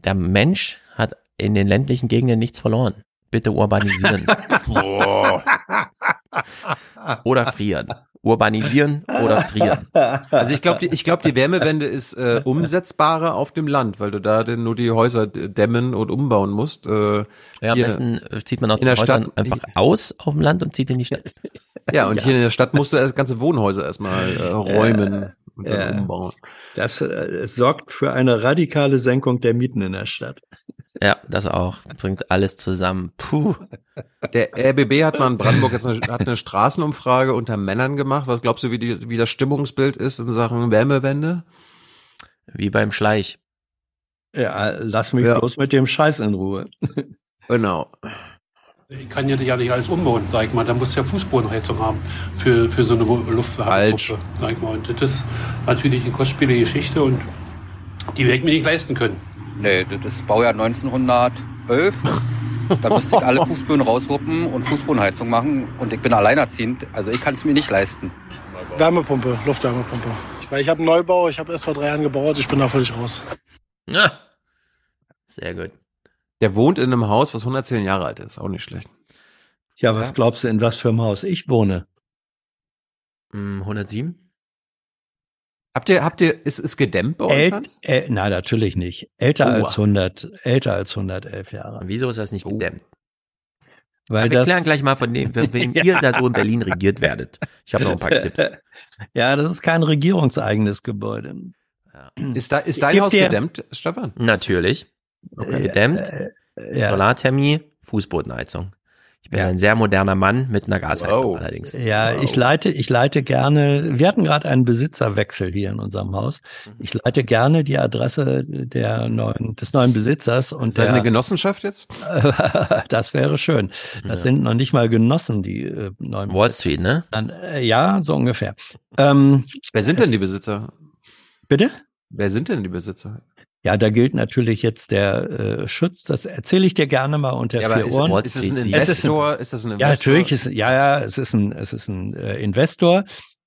Speaker 26: der Mensch hat in den ländlichen Gegenden nichts verloren. Bitte urbanisieren. oder frieren. Urbanisieren oder frieren.
Speaker 1: Also ich glaube, die, ich glaub, die Wärmewende ist äh, umsetzbarer auf dem Land, weil du da denn nur die Häuser dämmen und umbauen musst. Äh,
Speaker 26: Ja, am
Speaker 1: hier-
Speaker 26: besten äh, zieht man aus
Speaker 1: in
Speaker 26: den
Speaker 1: der
Speaker 26: Häusern
Speaker 1: Stadt-
Speaker 26: einfach aus auf dem Land und zieht in die Stadt.
Speaker 1: Ja, und hier in der Stadt musst du erst ganze Wohnhäuser erstmal äh, räumen und dann
Speaker 27: Ja.
Speaker 1: umbauen.
Speaker 27: Das äh, sorgt für eine radikale Senkung der Mieten in der Stadt.
Speaker 26: Ja, das auch. Bringt alles zusammen. Puh.
Speaker 1: Der RBB hat mal in Brandenburg jetzt eine, hat eine Straßenumfrage unter Männern gemacht. Was glaubst du, wie, die, wie das Stimmungsbild ist in Sachen Wärmewende?
Speaker 26: Wie beim Schleich.
Speaker 27: Ja, lass mich
Speaker 1: Ja.
Speaker 27: bloß mit dem Scheiß in Ruhe.
Speaker 1: Genau.
Speaker 95: Ich kann ja nicht alles umbauen, sag ich mal. Da muss ja Fußbodenheizung haben für, für so eine Luftwärmepumpe, sag ich mal. Und das ist natürlich eine kostspielige Geschichte und die werde ich mir nicht leisten können.
Speaker 96: Nee, das ist Baujahr 1911. Da müsste ich alle Fußböden rausruppen und Fußbodenheizung machen. Und ich bin alleinerziehend, also ich kann es mir nicht leisten.
Speaker 97: Wärmepumpe, Luftwärmepumpe. Weil ich habe einen Neubau, ich habe erst vor drei Jahren gebaut, ich bin da völlig raus.
Speaker 26: Ja. Sehr gut.
Speaker 1: Der wohnt in einem Haus, was 110 Jahre alt ist. Auch nicht schlecht.
Speaker 27: Ja, was glaubst du, in was für einem Haus ich wohne?
Speaker 26: Hm, 107?
Speaker 1: Habt ihr, habt ihr, ist es gedämmt bei euch?
Speaker 27: Ält,
Speaker 1: Hans?
Speaker 27: äh, nein, natürlich nicht. Älter
Speaker 26: Oh.
Speaker 27: als 100, älter als 111 Jahre.
Speaker 26: Wieso ist das nicht gedämmt?
Speaker 27: Weil
Speaker 26: Ja, wir
Speaker 27: das-
Speaker 26: klären gleich mal von dem, wem ihr da so in Berlin regiert werdet. Ich habe noch ein paar Clips.
Speaker 27: Ja, das ist kein regierungseigenes Gebäude.
Speaker 1: Ist, da, ist dein Haus
Speaker 27: dir-
Speaker 1: gedämmt, Stefan?
Speaker 26: Natürlich. Gedämmt.
Speaker 27: Äh, ja.
Speaker 26: Solarthermie, Fußbodenheizung. Ich bin ein sehr moderner Mann mit einer Gasheizung allerdings.
Speaker 27: Ja, ich leite, ich leite gerne, wir hatten gerade einen Besitzerwechsel hier in unserem Haus.
Speaker 26: Mhm.
Speaker 27: Ich leite gerne die Adresse der neuen, des neuen Besitzers und
Speaker 1: Ist das
Speaker 27: der,
Speaker 1: eine Genossenschaft jetzt?
Speaker 27: das wäre schön. Das sind noch nicht mal Genossen, die äh, neuen
Speaker 26: Wall Street, ne?
Speaker 27: Dann, äh, ja, so ungefähr. Ähm,
Speaker 1: Wer sind denn die Besitzer?
Speaker 27: Bitte?
Speaker 1: Wer sind denn die Besitzer?
Speaker 27: Ja, da gilt natürlich jetzt der äh, Schutz. Das erzähle ich dir gerne mal unter
Speaker 1: Ja,
Speaker 27: vier
Speaker 1: ist-
Speaker 27: Ohren.
Speaker 1: ist es ein
Speaker 27: Es
Speaker 1: Investor? Ist das ein
Speaker 27: Ja,
Speaker 1: Investor?
Speaker 27: natürlich ist ja ja, es ist ein es ist ein äh, Investor,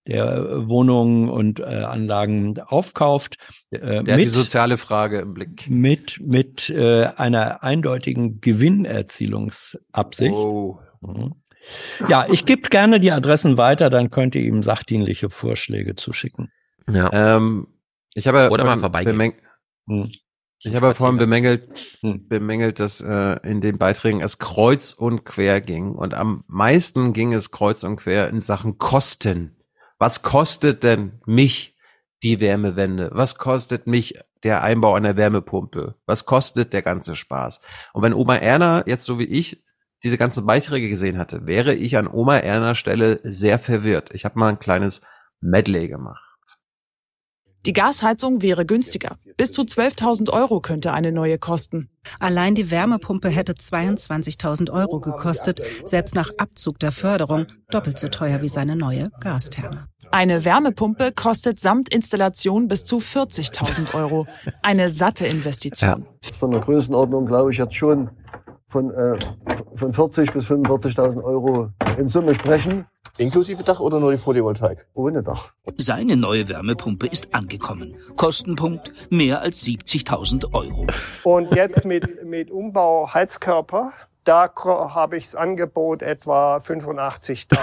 Speaker 27: der äh, Wohnungen und äh, Anlagen aufkauft äh,
Speaker 1: Der hat die
Speaker 27: mit
Speaker 1: soziale Frage im Blick.
Speaker 27: mit mit äh, einer eindeutigen Gewinnerzielungsabsicht. Mhm. Ja, ich gebe gerne die Adressen weiter, dann könnt ihr ihm sachdienliche Vorschläge zuschicken.
Speaker 26: Ja.
Speaker 1: Ähm, ich habe
Speaker 26: Oder mal vorbeigehen.
Speaker 27: Hm.
Speaker 1: Ich habe vorhin bemängelt, bemängelt, dass äh, in den Beiträgen es kreuz und quer ging. Und am meisten ging es kreuz und quer in Sachen Kosten. Was kostet denn mich die Wärmewende? Was kostet mich der Einbau einer Wärmepumpe? Was kostet der ganze Spaß? Und wenn Oma Erna jetzt so wie ich diese ganzen Beiträge gesehen hatte, wäre ich an Oma Erna Stelle sehr verwirrt. Ich habe mal ein kleines Medley gemacht.
Speaker 91: Die Gasheizung wäre günstiger. Bis zu 12.000 Euro könnte eine neue kosten.
Speaker 98: Allein die Wärmepumpe hätte 22.000 Euro gekostet, selbst nach Abzug der Förderung doppelt so teuer wie seine neue Gastherme.
Speaker 91: Eine Wärmepumpe kostet samt Installation bis zu 40.000 Euro. Eine satte Investition.
Speaker 99: Von der Größenordnung glaube ich jetzt schon von, äh, von 40 bis 45.000 Euro in Summe sprechen.
Speaker 100: Inklusive Dach oder nur die Photovoltaik?
Speaker 99: Ohne Dach.
Speaker 101: Seine neue Wärmepumpe ist angekommen. Kostenpunkt mehr als 70.000 Euro.
Speaker 102: Und jetzt mit, mit Umbau Heizkörper, da habe ich das Angebot etwa 85.000.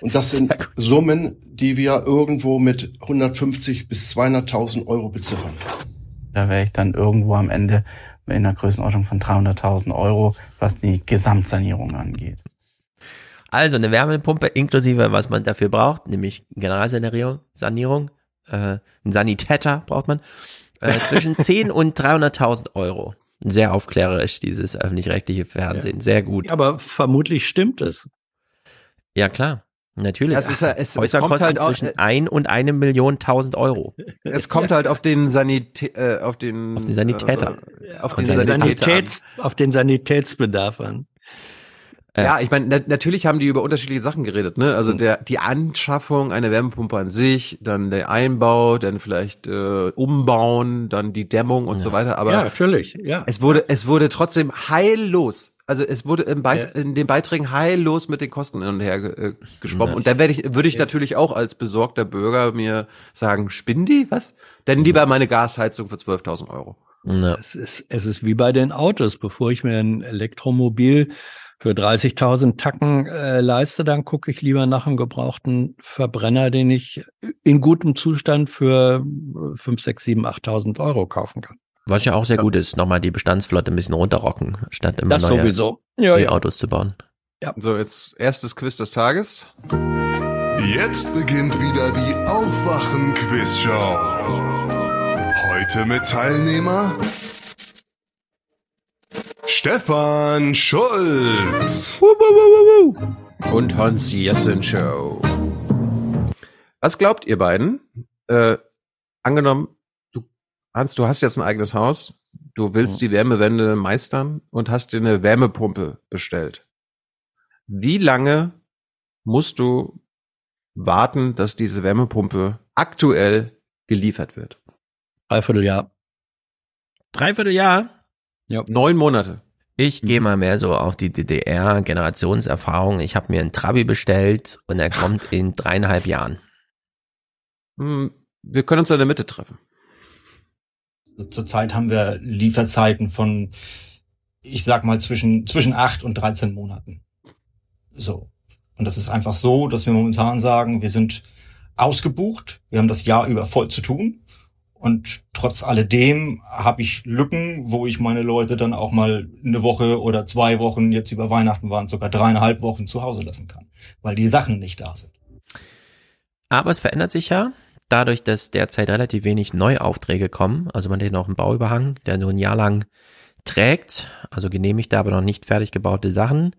Speaker 90: Und das sind Summen, die wir irgendwo mit 150 bis 200.000 Euro beziffern.
Speaker 87: Da wäre ich dann irgendwo am Ende in der Größenordnung von 300.000 Euro, was die Gesamtsanierung angeht.
Speaker 26: Also eine Wärmepumpe inklusive, was man dafür braucht, nämlich Generalsanierung, Sanierung, äh, ein Sanitäter braucht man, äh, zwischen 10 und 300.000 Euro. Sehr aufklärerisch, dieses öffentlich-rechtliche Fernsehen. Sehr gut.
Speaker 27: Aber vermutlich stimmt es.
Speaker 26: Ja, klar. Natürlich.
Speaker 1: Das ist ja- es- es
Speaker 26: Häuser
Speaker 1: kommt
Speaker 26: kosten
Speaker 1: halt auch-
Speaker 26: zwischen ein und eine Million tausend Euro.
Speaker 1: Es kommt halt auf den Sanitä äh, auf den
Speaker 26: Auf den Sanitäter.
Speaker 1: äh, auf den Sanitäter an.
Speaker 27: Sanitäts, auf den Sanitätsbedarf an.
Speaker 1: Ja, ich meine, na, natürlich haben die über unterschiedliche Sachen geredet, ne? Also der die Anschaffung einer Wärmepumpe an sich, dann der Einbau, dann vielleicht äh, umbauen, dann die Dämmung und so weiter. Aber
Speaker 27: Ja, natürlich, ja.
Speaker 1: es wurde es wurde trotzdem heillos. Also es wurde im Beit in den Beiträgen heillos mit den Kosten hin und her äh, geschwommen.
Speaker 26: Ja.
Speaker 1: Und da werde ich würde ich natürlich auch als besorgter Bürger mir sagen, spinnen die was? Denn lieber meine Gasheizung für 12.000 Euro.
Speaker 27: Es ist, es ist wie bei den Autos. Bevor ich mir ein Elektromobil für 30.000 Tacken äh, leiste, dann gucke ich lieber nach einem gebrauchten Verbrenner, den ich in gutem Zustand für 5, 6, 7, 8.000 Euro kaufen kann.
Speaker 26: Was ja auch sehr gut ist, nochmal die Bestandsflotte ein bisschen runterrocken, statt immer
Speaker 27: Das
Speaker 26: neue
Speaker 27: sowieso. Ja, ja.
Speaker 26: E-Autos zu bauen.
Speaker 1: So, jetzt erstes Quiz des Tages.
Speaker 103: Jetzt beginnt wieder die Aufwachen-Quizshow. Heute mit Teilnehmer Stefan Schulz.
Speaker 1: Und Hans Jessen Show. Was glaubt ihr beiden? Äh, angenommen, du, Hans, du hast jetzt ein eigenes Haus, du willst die Wärmewende meistern und hast dir eine Wärmepumpe bestellt. Wie lange musst du warten, dass diese Wärmepumpe aktuell geliefert wird?
Speaker 27: Dreivierteljahr.
Speaker 26: Dreivierteljahr?
Speaker 27: Ja.
Speaker 1: Neun Monate.
Speaker 26: Ich gehe mal mehr so auf die DDR-Generationserfahrung. Ich habe mir einen Trabi bestellt und er kommt in dreieinhalb Jahren.
Speaker 1: Hm, Wir können uns in der Mitte treffen.
Speaker 59: Zurzeit haben wir Lieferzeiten von, ich sag mal, zwischen, zwischen acht und 13 Monaten. So. Und das ist einfach so, dass wir momentan sagen, wir sind ausgebucht, wir haben das Jahr über voll zu tun. Und trotz alledem habe ich Lücken, wo ich meine Leute dann auch mal eine Woche oder zwei Wochen, jetzt über Weihnachten waren sogar dreieinhalb Wochen zu Hause lassen kann, weil die Sachen nicht da sind.
Speaker 26: Aber es verändert sich ja, dadurch, dass derzeit relativ wenig Neuaufträge kommen. Also man hat noch einen Bauüberhang, der nur ein Jahr lang trägt, also genehmigte, aber noch nicht fertig gebaute Sachen,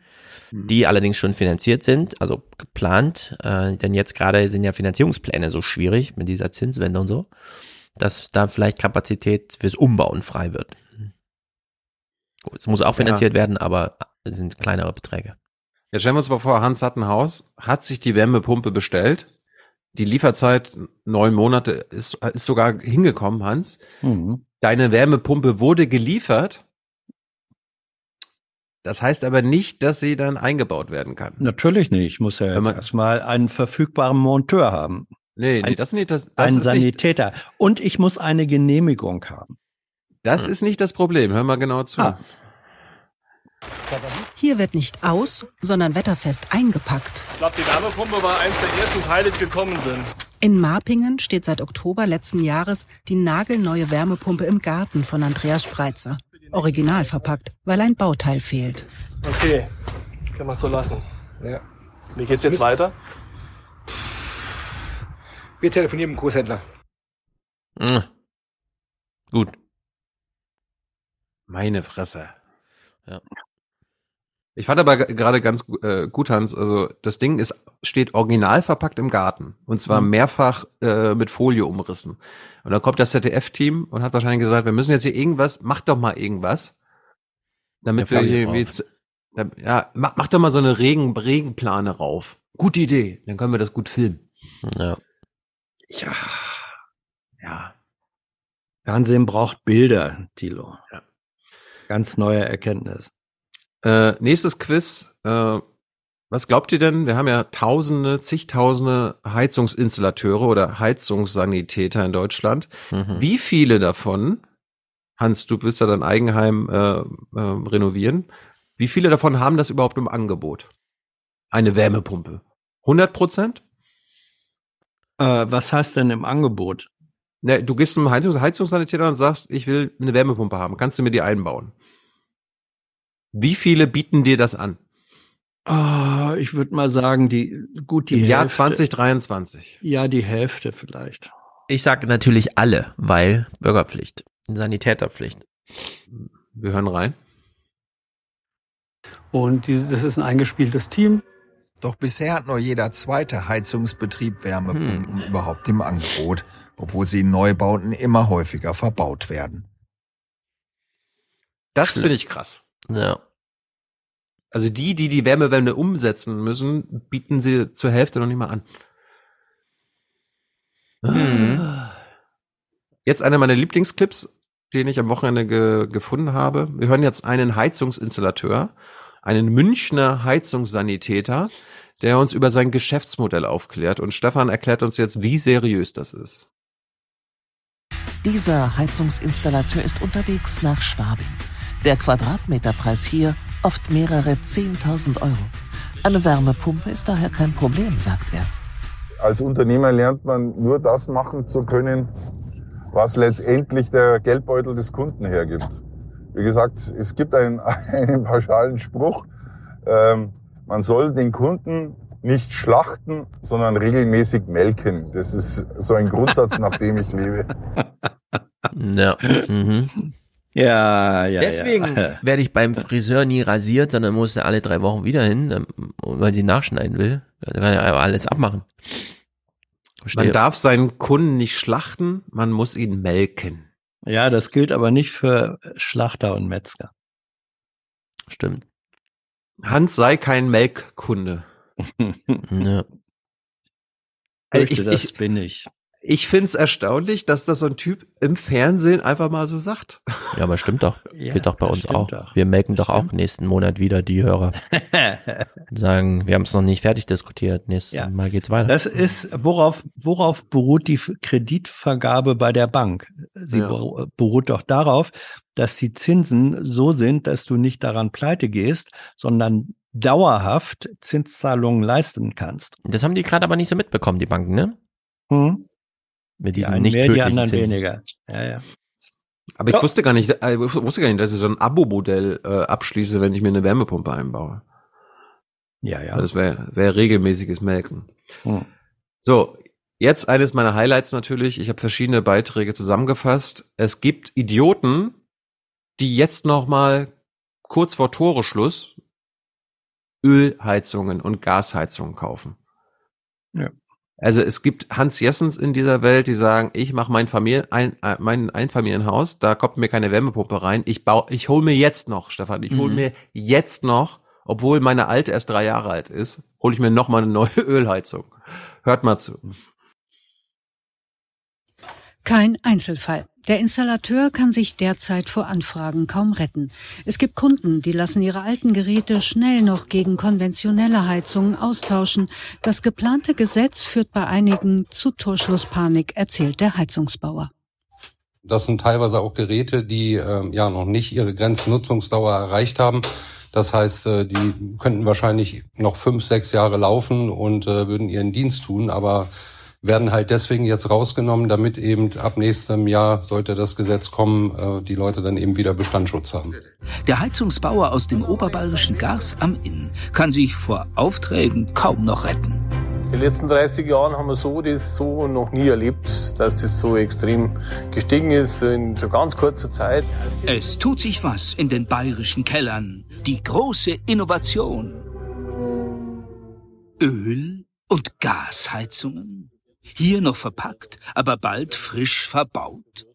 Speaker 26: die allerdings schon finanziert sind, also geplant. Äh, denn jetzt gerade sind ja Finanzierungspläne so schwierig mit dieser Zinswende und so, dass da vielleicht Kapazität fürs Umbauen frei wird. Gut, es muss auch finanziert
Speaker 1: Ja.
Speaker 26: werden, aber es sind kleinere Beträge.
Speaker 1: Jetzt stellen wir uns mal vor, Hans hat ein Haus, hat sich die Wärmepumpe bestellt. Die Lieferzeit neun Monate ist, ist sogar hingekommen, Hans.
Speaker 27: Mhm.
Speaker 1: Deine Wärmepumpe wurde geliefert. Das heißt aber nicht, dass sie dann eingebaut werden kann.
Speaker 27: Natürlich nicht. Ich muss ja jetzt erstmal einen verfügbaren Monteur haben.
Speaker 1: Nee, nee,
Speaker 27: Ein-
Speaker 1: das nicht. Das, das
Speaker 27: einen
Speaker 1: ist nicht,
Speaker 27: Sanitäter. Und ich muss eine Genehmigung haben.
Speaker 1: das ist nicht das Problem. Hör mal genau zu.
Speaker 27: Ah.
Speaker 98: Hier wird nicht aus, sondern wetterfest eingepackt.
Speaker 104: Ich glaube, die Wärmepumpe war eins der ersten Teile, die gekommen sind.
Speaker 98: In Marpingen steht seit Oktober letzten Jahres die nagelneue Wärmepumpe im Garten von Andreas Spreitzer. Original verpackt, weil ein Bauteil fehlt.
Speaker 104: Okay, können wir es so lassen. Ja. Wie geht's jetzt weiter?
Speaker 105: Wir telefonieren mit dem Großhändler.
Speaker 26: Mhm. Gut.
Speaker 1: Meine Fresse.
Speaker 26: Ja.
Speaker 1: Ich fand aber gerade ganz äh, gut, Hans, also das Ding ist, steht original verpackt im Garten. Und zwar
Speaker 27: Mhm.
Speaker 1: mehrfach äh, mit Folie umrissen. Und dann kommt das ZDF-Team und hat wahrscheinlich gesagt, wir müssen jetzt hier irgendwas, mach doch mal irgendwas. Damit
Speaker 26: Ja,
Speaker 1: wir hier irgendwie, da, ja, mach, mach doch mal so eine Regen, Regenplane rauf. Gute Idee, dann können wir das gut filmen.
Speaker 26: Ja.
Speaker 1: Ja. Ja.
Speaker 27: Fernsehen braucht Bilder, Thilo.
Speaker 1: Ja.
Speaker 27: Ganz neue Erkenntnis.
Speaker 1: Äh, nächstes Quiz. Äh, was glaubt ihr denn? Wir haben ja Tausende, zigtausende Heizungsinstallateure oder Heizungssanitäter in Deutschland.
Speaker 26: Mhm.
Speaker 1: Wie viele davon, Hans, du willst ja dein Eigenheim äh, äh, renovieren, wie viele davon haben das überhaupt im Angebot? Eine Wärmepumpe. 100 Prozent?
Speaker 27: Äh, was heißt denn im Angebot?
Speaker 1: Ne, du gehst zum Heizungs Heizungssanitäter und sagst, ich will eine Wärmepumpe haben. Kannst du mir die einbauen? Wie viele bieten dir das an?
Speaker 27: Ah, ich würde mal sagen, die gut die
Speaker 1: Im
Speaker 27: Hälfte.
Speaker 1: Jahr 2023.
Speaker 27: Ja, die Hälfte vielleicht.
Speaker 26: Ich sage natürlich alle, weil Bürgerpflicht, Sanitäterpflicht.
Speaker 1: Wir hören rein.
Speaker 106: Und diese, das ist ein eingespieltes Team.
Speaker 107: Doch bisher hat nur jeder zweite Heizungsbetrieb Wärmepumpen
Speaker 26: Hm.
Speaker 107: überhaupt im Angebot, obwohl sie in Neubauten immer häufiger verbaut werden.
Speaker 1: Das finde ich krass.
Speaker 26: Ja.
Speaker 1: Also die, die die Wärmewende umsetzen müssen, bieten sie zur Hälfte noch nicht mal an. Jetzt einer meiner Lieblingsclips, den ich am Wochenende ge gefunden habe. Wir hören jetzt einen Heizungsinstallateur, einen Münchner Heizungssanitäter, der uns über sein Geschäftsmodell aufklärt. Und Stefan erklärt uns jetzt, wie seriös das ist.
Speaker 79: Dieser Heizungsinstallateur ist unterwegs nach Schwabing. Der Quadratmeterpreis hier oft mehrere 10.000 Euro. Eine Wärmepumpe ist daher kein Problem, sagt er.
Speaker 108: Als Unternehmer lernt man nur das machen zu können, was letztendlich der Geldbeutel des Kunden hergibt. Wie gesagt, es gibt einen, einen pauschalen Spruch, ähm, man soll den Kunden nicht schlachten, sondern regelmäßig melken. Das ist so ein Grundsatz, nach dem ich lebe.
Speaker 26: Ja. Mhm.
Speaker 27: Ja, ja,
Speaker 26: Deswegen
Speaker 27: ja.
Speaker 26: werde ich beim Friseur nie rasiert, sondern muss er alle drei Wochen wieder hin, ähm, weil sie nachschneiden will. Da kann er einfach alles abmachen. Verstehe.
Speaker 1: Man darf seinen Kunden nicht schlachten, man muss ihn melken.
Speaker 27: Ja, das gilt aber nicht für Schlachter und Metzger.
Speaker 26: Stimmt.
Speaker 1: Hans sei kein Melkkunde.
Speaker 26: ja.
Speaker 27: Fürchte,
Speaker 1: ich,
Speaker 27: das
Speaker 1: ich,
Speaker 27: bin ich.
Speaker 1: Ich finde es erstaunlich, dass das so ein Typ im Fernsehen einfach mal so sagt.
Speaker 26: Ja, aber stimmt doch.
Speaker 27: Ja,
Speaker 26: Geht doch bei
Speaker 27: das
Speaker 26: uns
Speaker 27: stimmt
Speaker 26: auch.
Speaker 27: doch.
Speaker 26: Wir melken doch auch nächsten Monat wieder die Hörer. Sagen, wir haben es noch nicht fertig diskutiert. Nächstes
Speaker 27: Ja.
Speaker 26: Mal geht's weiter.
Speaker 27: Das ist, worauf, worauf beruht die Kreditvergabe bei der Bank? Sie
Speaker 1: Ja.
Speaker 27: beru- beruht doch darauf, dass die Zinsen so sind, dass du nicht daran pleite gehst, sondern dauerhaft Zinszahlungen leisten kannst.
Speaker 26: Das haben die gerade aber nicht so mitbekommen, die Banken, ne?
Speaker 27: Hm?
Speaker 26: Mit
Speaker 27: Die
Speaker 26: diesen
Speaker 27: einen
Speaker 26: nicht
Speaker 27: mehr, die anderen
Speaker 26: Zinsen.
Speaker 27: weniger. Ja, ja.
Speaker 1: Aber ich
Speaker 27: Ja.
Speaker 1: wusste gar nicht, äh, ich wusste gar nicht, dass ich so ein Abo-Modell äh, abschließe, wenn ich mir eine Wärmepumpe einbaue.
Speaker 27: Ja, ja.
Speaker 1: Das wäre wär regelmäßiges Melken.
Speaker 27: Hm.
Speaker 1: So, jetzt eines meiner Highlights natürlich. Ich habe verschiedene Beiträge zusammengefasst. Es gibt Idioten, die jetzt noch mal kurz vor Toreschluss Ölheizungen und Gasheizungen kaufen.
Speaker 27: Ja.
Speaker 1: Also es gibt Hans Jessens in dieser Welt, die sagen, ich mache mein, Familien, ein, äh, mein Einfamilienhaus, da kommt mir keine Wärmepumpe rein. Ich baue, ich hole mir jetzt noch, Stefan, ich hole
Speaker 26: Mhm.
Speaker 1: mir jetzt noch, obwohl meine alte erst drei Jahre alt ist, hole ich mir noch mal eine neue Ölheizung. Hört mal zu.
Speaker 109: Kein Einzelfall. Der Installateur kann sich derzeit vor Anfragen kaum retten. Es gibt Kunden, die lassen ihre alten Geräte schnell noch gegen konventionelle Heizungen austauschen. Das geplante Gesetz führt bei einigen zu Torschlusspanik, erzählt der Heizungsbauer.
Speaker 108: Das sind teilweise auch Geräte, die ähm, ja noch nicht ihre Grenznutzungsdauer erreicht haben. Das heißt, äh, die könnten wahrscheinlich noch fünf, sechs Jahre laufen und äh, würden ihren Dienst tun, aber werden halt deswegen jetzt rausgenommen, damit eben ab nächstem Jahr, sollte das Gesetz kommen, äh, die Leute dann eben wieder Bestandsschutz haben.
Speaker 101: Der Heizungsbauer aus dem oberbayerischen Gars am Inn kann sich vor Aufträgen kaum noch retten.
Speaker 97: In den letzten 30 Jahren haben wir so das so noch nie erlebt, dass das so extrem gestiegen ist in so ganz kurzer Zeit.
Speaker 101: Es tut sich was in den bayerischen Kellern. Die große Innovation. Öl- und Gasheizungen. Hier noch verpackt, aber bald frisch verbaut.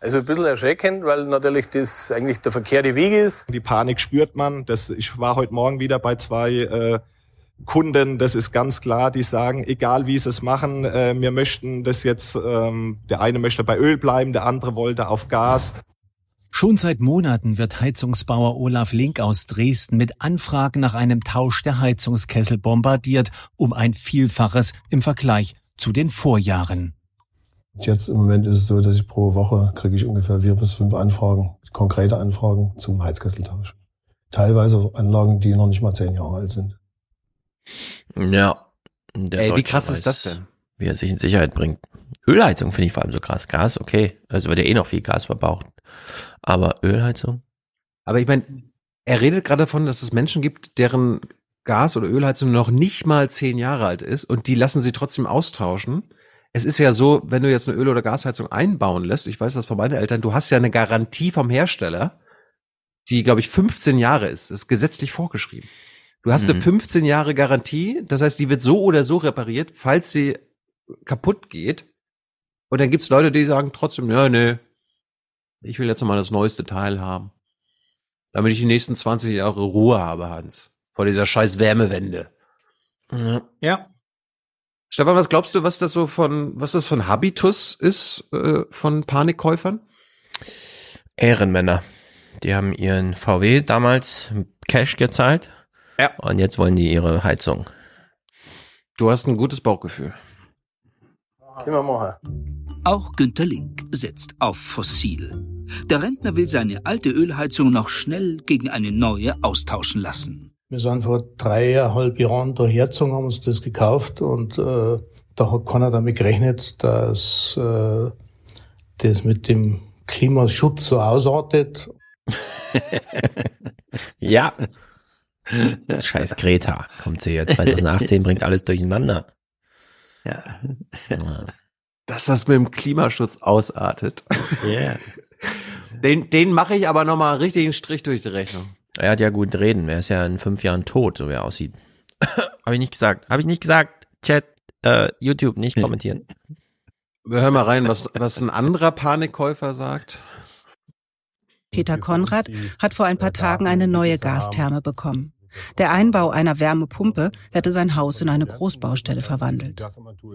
Speaker 97: Also ein bisschen erschreckend, weil natürlich das eigentlich der verkehrte Weg ist.
Speaker 110: Die Panik spürt man. Das, ich war heute Morgen wieder bei zwei äh, Kunden, das ist ganz klar, die sagen, egal wie sie es machen, äh, wir möchten das jetzt, ähm, der eine möchte bei Öl bleiben, der andere wollte auf Gas.
Speaker 111: Schon seit Monaten wird Heizungsbauer Olaf Link aus Dresden mit Anfragen nach einem Tausch der Heizungskessel bombardiert, um ein Vielfaches im Vergleich zu den Vorjahren.
Speaker 112: Jetzt im Moment ist es so, dass ich pro Woche kriege ich ungefähr vier bis fünf Anfragen, konkrete Anfragen zum Heizkesseltausch. Teilweise Anlagen, die noch nicht mal zehn Jahre alt sind.
Speaker 26: Ja. Der
Speaker 1: Ey, wie krass ist das denn?
Speaker 26: Wie er sich in Sicherheit bringt. Ölheizung finde ich vor allem so krass. Gas, okay. Also wird ja eh noch viel Gas verbraucht. Aber Ölheizung?
Speaker 1: Aber ich meine, er redet gerade davon, dass es Menschen gibt, deren Gas- oder Ölheizung noch nicht mal zehn Jahre alt ist und die lassen sie trotzdem austauschen. Es ist ja so, wenn du jetzt eine Öl- oder Gasheizung einbauen lässt, ich weiß das von meinen Eltern, du hast ja eine Garantie vom Hersteller, die, glaube ich, 15 Jahre ist. Das ist gesetzlich vorgeschrieben. Du hast eine
Speaker 26: Mhm.
Speaker 1: 15 Jahre Garantie, das heißt, die wird so oder so repariert, falls sie kaputt geht. Und dann gibt's Leute, die sagen trotzdem, ja, nee, ich will jetzt noch mal das neueste Teil haben. Damit ich die nächsten 20 Jahre Ruhe habe, Hans. Vor dieser scheiß Wärmewende.
Speaker 27: Ja.
Speaker 1: Stefan, was glaubst du, was das so von, was das von Habitus ist, äh, von Panikkäufern?
Speaker 26: Ehrenmänner. Die haben ihren VW damals Cash gezahlt.
Speaker 1: Ja.
Speaker 26: Und jetzt wollen die ihre Heizung.
Speaker 1: Du hast ein gutes Bauchgefühl.
Speaker 97: Wir machen.
Speaker 101: Auch Günter Link setzt auf Fossil. Der Rentner will seine alte Ölheizung noch schnell gegen eine neue austauschen lassen.
Speaker 113: Wir sind vor dreieinhalb Jahren da hergezogen, haben uns das gekauft und äh, da hat keiner damit gerechnet, dass äh, das mit dem Klimaschutz so ausartet.
Speaker 26: Ja. Scheiß Greta kommt sie jetzt 2018, bringt alles durcheinander.
Speaker 27: Ja.
Speaker 1: Dass das mit dem Klimaschutz ausartet.
Speaker 27: Yeah.
Speaker 1: Den, den mache ich aber noch mal richtig einen Strich durch die Rechnung.
Speaker 26: Er hat ja gut reden. Er ist ja in fünf Jahren tot, so wie er aussieht. Habe ich nicht gesagt. Habe ich nicht gesagt. Chat, äh, YouTube nicht kommentieren.
Speaker 1: Wir hören mal rein, was, was ein anderer Panikkäufer sagt.
Speaker 98: Peter Konrad hat vor ein paar Tagen eine neue Gastherme bekommen. Der Einbau einer Wärmepumpe hätte sein Haus in eine Großbaustelle verwandelt.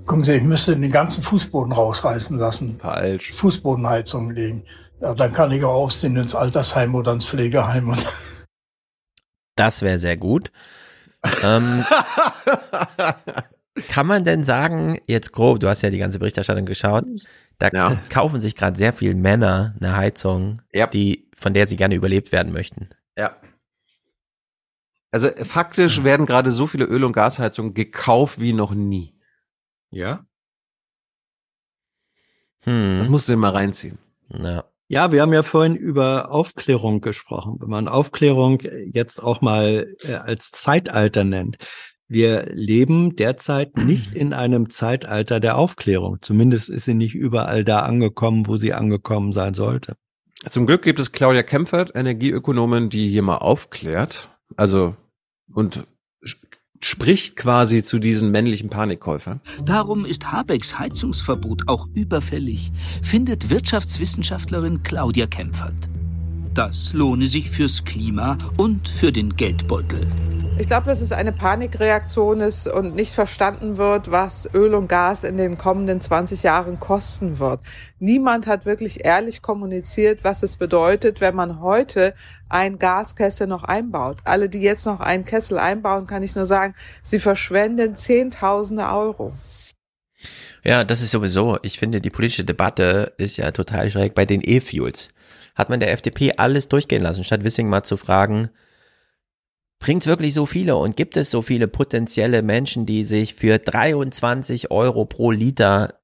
Speaker 114: Gucken Sie, ich müsste den ganzen Fußboden rausreißen lassen.
Speaker 1: Falsch.
Speaker 114: Fußbodenheizung legen. Ja, dann kann ich auch ausziehen ins Altersheim oder ins Pflegeheim. Und
Speaker 26: Das wäre sehr gut. Ähm, kann man denn sagen, jetzt grob, du hast ja die ganze Berichterstattung geschaut, da kaufen sich gerade sehr viele Männer eine Heizung, die, von der sie gerne überlebt werden möchten.
Speaker 1: Ja. Also faktisch werden gerade so viele Öl- und Gasheizungen gekauft wie noch nie.
Speaker 27: Ja?
Speaker 26: Hm.
Speaker 1: Das musst du dir mal reinziehen.
Speaker 26: Ja.
Speaker 27: Ja, wir haben ja vorhin über Aufklärung gesprochen. Wenn man Aufklärung jetzt auch mal äh, als Zeitalter nennt. Wir leben derzeit nicht in einem Zeitalter der Aufklärung. Zumindest ist sie nicht überall da angekommen, wo sie angekommen sein sollte.
Speaker 1: Zum Glück gibt es Claudia Kempfert, Energieökonomin, die hier mal aufklärt. Also, und spricht quasi zu diesen männlichen Panikkäufern.
Speaker 101: Darum ist Habecks Heizungsverbot auch überfällig, findet Wirtschaftswissenschaftlerin Claudia Kempfert. Das lohne sich fürs Klima und für den Geldbeutel.
Speaker 115: Ich glaube, dass es eine Panikreaktion ist und nicht verstanden wird, was Öl und Gas in den kommenden 20 Jahren kosten wird. Niemand hat wirklich ehrlich kommuniziert, was es bedeutet, wenn man heute ein Gaskessel noch einbaut. Alle, die jetzt noch einen Kessel einbauen, kann ich nur sagen, sie verschwenden Zehntausende Euro.
Speaker 26: Ja, das ist sowieso, ich finde, die politische Debatte ist ja total schräg. Bei den E-Fuels hat man der FDP alles durchgehen lassen, statt Wissing mal zu fragen, bringt es wirklich so viele und gibt es so viele potenzielle Menschen, die sich für 23 Euro pro Liter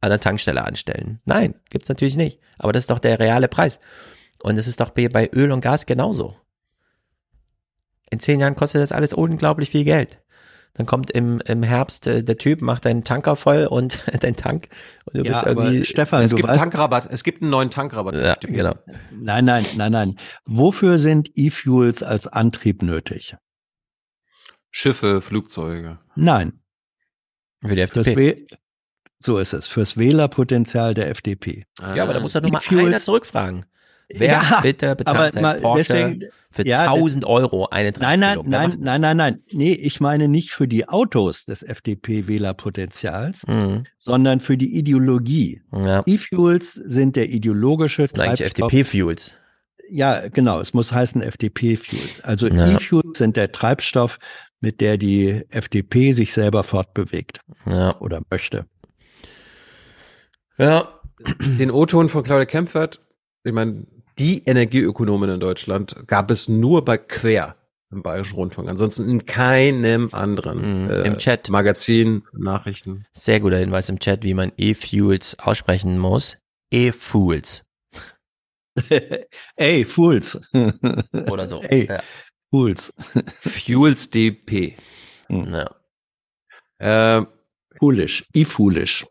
Speaker 26: an der Tankstelle anstellen? Nein, gibt's natürlich nicht. Aber das ist doch der reale Preis. Und es ist doch bei Öl und Gas genauso. In zehn Jahren kostet das alles unglaublich viel Geld. Dann kommt im, im Herbst äh, der Typ, macht deinen Tanker voll und dein Tank. Und du
Speaker 27: Ja,
Speaker 26: bist irgendwie.
Speaker 27: aber Stefan,
Speaker 1: es
Speaker 27: du
Speaker 1: gibt
Speaker 27: weißt-
Speaker 1: Tankrabatt, es gibt einen neuen Tankrabatt.
Speaker 26: Ja, genau.
Speaker 27: Nein, nein, nein, nein. Wofür sind E-Fuels als Antrieb nötig?
Speaker 1: Schiffe, Flugzeuge.
Speaker 27: Nein.
Speaker 26: Für die FDP.
Speaker 27: So ist es. Fürs Wählerpotenzial der FDP.
Speaker 26: Ja, aber da muss doch nur mal
Speaker 27: E-Fuels-
Speaker 26: einer zurückfragen. Wer
Speaker 27: Ja,
Speaker 26: bitte
Speaker 27: aber
Speaker 26: bezahlt sein
Speaker 27: mal
Speaker 26: Porsche
Speaker 27: deswegen-
Speaker 26: für
Speaker 27: ja, das-
Speaker 26: 1000 Euro eine
Speaker 27: Nein, nein, nein, nein, nein, nein. Nee, ich meine nicht für die Autos des FDP-Wählerpotenzials,
Speaker 26: Mhm.
Speaker 27: sondern für die Ideologie.
Speaker 26: Ja.
Speaker 27: E-Fuels sind der ideologische
Speaker 26: Das sind
Speaker 27: Treibstoff.
Speaker 26: FDP-Fuels.
Speaker 27: Ja, genau. Es muss heißen FDP-Fuels. Also
Speaker 26: Ja.
Speaker 27: E-Fuels sind der Treibstoff, mit der die FDP sich selber fortbewegt
Speaker 26: Ja.
Speaker 27: oder möchte.
Speaker 26: Ja.
Speaker 1: Den O-Ton von Claudia Kempfert, ich meine, die Energieökonomin in Deutschland gab es nur bei Quer im Bayerischen Rundfunk. Ansonsten in keinem anderen
Speaker 26: Mhm,
Speaker 1: äh,
Speaker 26: im Chat.
Speaker 1: Magazin, Nachrichten.
Speaker 26: Sehr guter Hinweis im Chat, wie man E-Fuels aussprechen muss. E-Fuels.
Speaker 27: Ey, Fools.
Speaker 26: Oder so.
Speaker 27: Ey,
Speaker 26: Ja.
Speaker 27: Fools.
Speaker 1: Fuels DP.
Speaker 26: Ja.
Speaker 1: Äh,
Speaker 27: Foolish. E-Foolish.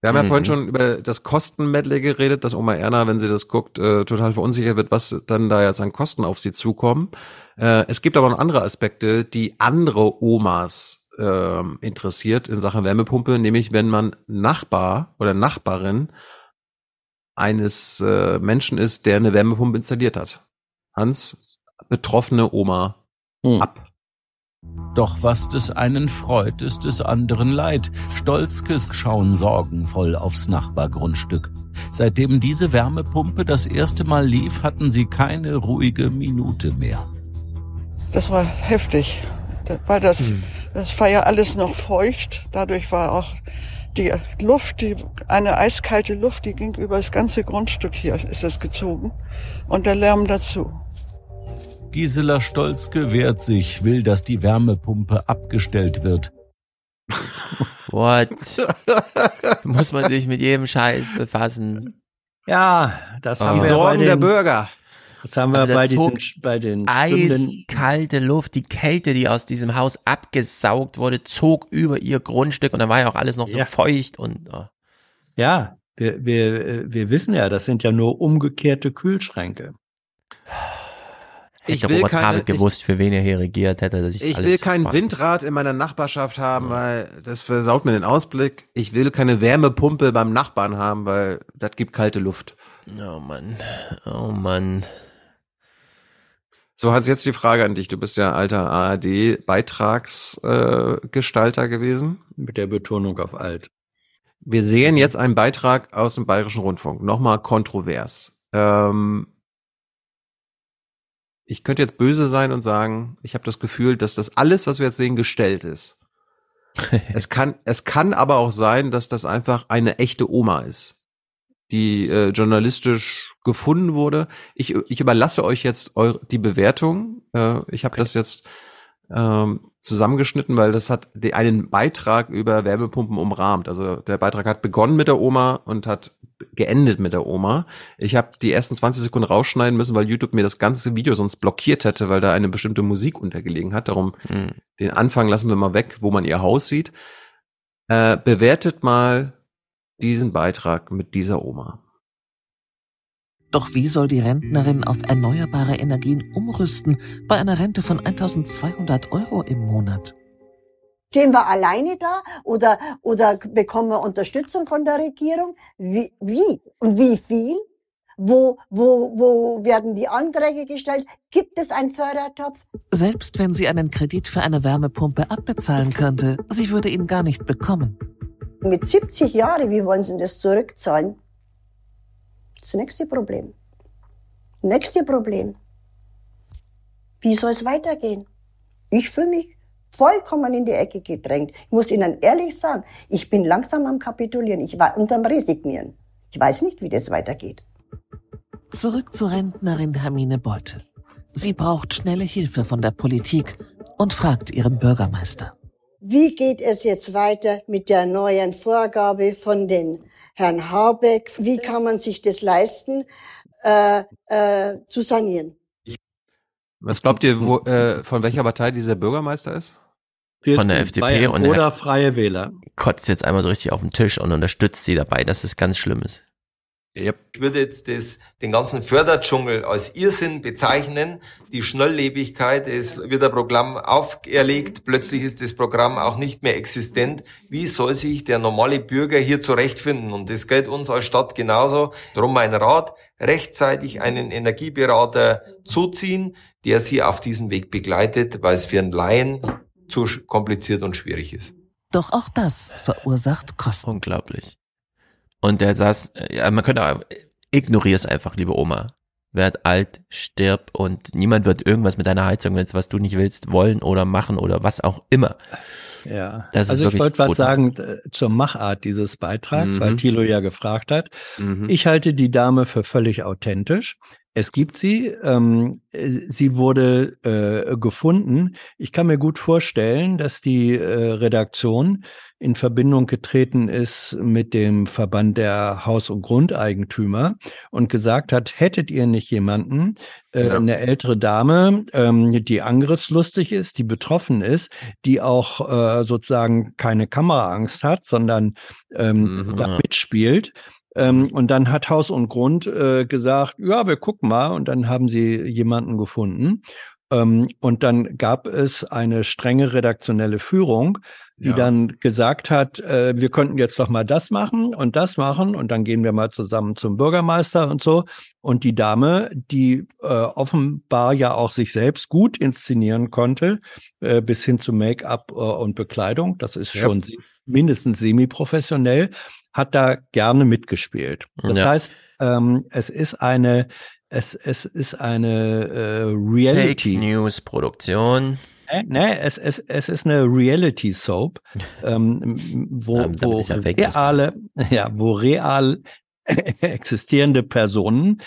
Speaker 1: Wir haben ja
Speaker 26: Mhm.
Speaker 1: vorhin schon über das Kostenmedley geredet, dass Oma Erna, wenn sie das guckt, äh, total verunsichert wird, was dann da jetzt an Kosten auf sie zukommen. Äh, es gibt aber noch andere Aspekte, die andere Omas ähm, interessiert in Sachen Wärmepumpe, nämlich wenn man Nachbar oder Nachbarin eines äh, Menschen ist, der eine Wärmepumpe installiert hat. Hans, betroffene Oma ab.
Speaker 116: Doch was des einen freut, ist des anderen leid. Stolzkes schauen sorgenvoll aufs Nachbargrundstück. Seitdem diese Wärmepumpe das erste Mal lief, hatten sie keine ruhige Minute mehr.
Speaker 117: Das war heftig, weil das, das war ja alles noch feucht. Dadurch war auch die Luft, die, eine eiskalte Luft, die ging über das ganze Grundstück hier, ist es gezogen. Und der Lärm dazu.
Speaker 116: Gisela Stolzke wehrt sich, will, dass die Wärmepumpe abgestellt wird.
Speaker 26: What? Muss man sich mit jedem Scheiß befassen?
Speaker 27: Ja, das haben
Speaker 26: Die
Speaker 27: wir
Speaker 26: Sorgen
Speaker 27: bei den,
Speaker 26: der Bürger.
Speaker 27: Das haben wir
Speaker 26: Also
Speaker 27: bei, diesen, bei den
Speaker 26: Eiskalte Luft, die Kälte, die aus diesem Haus abgesaugt wurde, zog über ihr Grundstück und dann war ja auch alles noch so
Speaker 27: Ja.
Speaker 26: feucht und oh.
Speaker 27: Ja, wir, wir, äh, wir wissen ja, das sind ja nur umgekehrte Kühlschränke.
Speaker 1: Ich will
Speaker 26: Robert
Speaker 1: keine-
Speaker 26: Habeck gewusst, für wen er hier regiert, hätte er sich
Speaker 1: Ich
Speaker 26: alles
Speaker 1: will kein
Speaker 26: sparen.
Speaker 1: Windrad in meiner Nachbarschaft haben, weil das versaut mir den Ausblick. Ich will keine Wärmepumpe beim Nachbarn haben, weil das gibt kalte Luft.
Speaker 26: Oh Mann, oh Mann.
Speaker 1: So, Hans, jetzt die Frage an dich. Du bist ja alter ARD-Beitragsgestalter äh, gewesen.
Speaker 27: Mit der Betonung auf alt.
Speaker 1: Wir sehen jetzt einen Beitrag aus dem Bayerischen Rundfunk. Nochmal kontrovers. Ähm, ich könnte jetzt böse sein und sagen, ich habe das Gefühl, dass das alles, was wir jetzt sehen, gestellt ist. es kann, es kann aber auch sein, dass das einfach eine echte Oma ist, die äh, journalistisch gefunden wurde. Ich, ich überlasse euch jetzt eure, die Bewertung. Äh, ich habe okay. das jetzt ähm, zusammengeschnitten, weil das hat die, einen Beitrag über Wärmepumpen umrahmt. Also der Beitrag hat begonnen mit der Oma und hat geendet mit der Oma. Ich habe die ersten 20 Sekunden rausschneiden müssen, weil YouTube mir das ganze Video sonst blockiert hätte, weil da eine bestimmte Musik untergelegen hat. Darum mhm. den Anfang lassen wir mal weg, wo man ihr Haus sieht. Äh, bewertet mal diesen Beitrag mit dieser Oma.
Speaker 79: Doch wie soll die Rentnerin auf erneuerbare Energien umrüsten bei einer Rente von 1200 Euro im Monat?
Speaker 118: Stehen wir alleine da oder, oder bekommen wir Unterstützung von der Regierung? Wie, wie und wie viel? Wo, wo, wo werden die Anträge gestellt? Gibt es einen Fördertopf?
Speaker 79: Selbst wenn sie einen Kredit für eine Wärmepumpe abbezahlen könnte, sie würde ihn gar nicht bekommen.
Speaker 118: Mit 70 Jahren, wie wollen Sie das zurückzahlen? Das nächste Problem. Nächste Problem. Wie soll es weitergehen? Ich fühle mich vollkommen in die Ecke gedrängt. Ich muss Ihnen ehrlich sagen, ich bin langsam am Kapitulieren, ich war unterm Resignieren. Ich weiß nicht, wie das weitergeht.
Speaker 79: Zurück zur Rentnerin Hermine Bolte. Sie braucht schnelle Hilfe von der Politik und fragt ihren Bürgermeister.
Speaker 118: Wie geht es jetzt weiter mit der neuen Vorgabe von den Herrn Habeck? Wie kann man sich das leisten, äh, äh, zu sanieren?
Speaker 1: Was glaubt ihr, wo, äh, von welcher Partei dieser Bürgermeister ist?
Speaker 26: Von der FDP
Speaker 27: Bayern
Speaker 26: und
Speaker 27: oder Freie Wähler.
Speaker 26: kotzt jetzt einmal so richtig auf den Tisch und unterstützt sie dabei, dass es ganz schlimm ist.
Speaker 119: Yep. Ich würde jetzt das, den ganzen Förderdschungel als Irrsinn bezeichnen. Die Schnelllebigkeit, es wird ein Programm auferlegt, plötzlich ist das Programm auch nicht mehr existent. Wie soll sich der normale Bürger hier zurechtfinden? Und das gilt uns als Stadt genauso. Darum mein Rat, rechtzeitig einen Energieberater zuziehen, der Sie auf diesen Weg begleitet, weil es für einen Laien zu kompliziert und schwierig ist.
Speaker 79: Doch auch das verursacht Kosten.
Speaker 26: Unglaublich. Und der saß, ja, man könnte auch, ignorier es einfach, liebe Oma. Werd alt, stirb und niemand wird irgendwas mit deiner Heizung, wenn es was du nicht willst, wollen oder machen oder was auch immer.
Speaker 27: Ja, das also ich wollte was sagen äh, zur Machart dieses Beitrags, mhm. weil Thilo ja gefragt hat. Mhm. Ich halte die Dame für völlig authentisch. Es gibt sie. Ähm, sie wurde äh, gefunden. Ich kann mir gut vorstellen, dass die äh, Redaktion in Verbindung getreten ist mit dem Verband der Haus- und Grundeigentümer und gesagt hat, hättet ihr nicht jemanden, äh, ja. eine ältere Dame, ähm, die angriffslustig ist, die betroffen ist, die auch äh, sozusagen keine Kameraangst hat, sondern ähm, mhm. da mitspielt, ähm, und dann hat Haus und Grund äh, gesagt, ja, wir gucken mal. Und dann haben sie jemanden gefunden. Ähm, und dann gab es eine strenge redaktionelle Führung, die ja. dann gesagt hat, äh, wir könnten jetzt doch mal das machen und das machen und dann gehen wir mal zusammen zum Bürgermeister und so. Und die Dame, die äh, offenbar ja auch sich selbst gut inszenieren konnte, äh, bis hin zu Make-up äh, und Bekleidung, das ist ja. schon mindestens semi-professionell, hat da gerne mitgespielt. Das ja. heißt, ähm, es ist eine, es, es ist eine äh, Reality.
Speaker 26: Fake News Produktion.
Speaker 27: Nee, nee, es, es, es ist eine Reality Soap, ähm, wo, wo ja reale, ja, wo real existierende Personen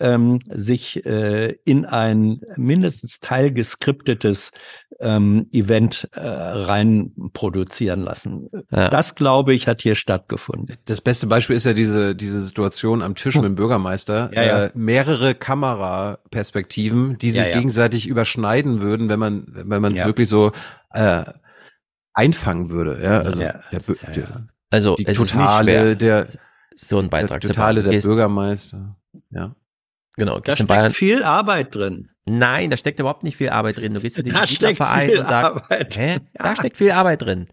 Speaker 27: ähm, sich äh, in ein mindestens teilgeskriptetes ähm, Event äh, rein produzieren lassen. Ja. Das, glaube ich, hat hier stattgefunden.
Speaker 1: Das beste Beispiel ist ja diese, diese Situation am Tisch mit dem Bürgermeister. Ja, ja. Äh, mehrere Kameraperspektiven, die sich gegenseitig überschneiden würden, wenn man wenn man es wirklich so äh, einfangen würde. Ja, also der, der,
Speaker 26: also
Speaker 1: die totale der
Speaker 26: so ein Beitrag.
Speaker 1: Der totale der Bürgermeister. Ja.
Speaker 26: Genau.
Speaker 27: Da steckt Bayern. viel Arbeit drin.
Speaker 26: Nein, da steckt überhaupt nicht viel Arbeit drin. Du gehst zu diesem Siedlerverein und sagst, Arbeit. hä? Da steckt viel Arbeit drin.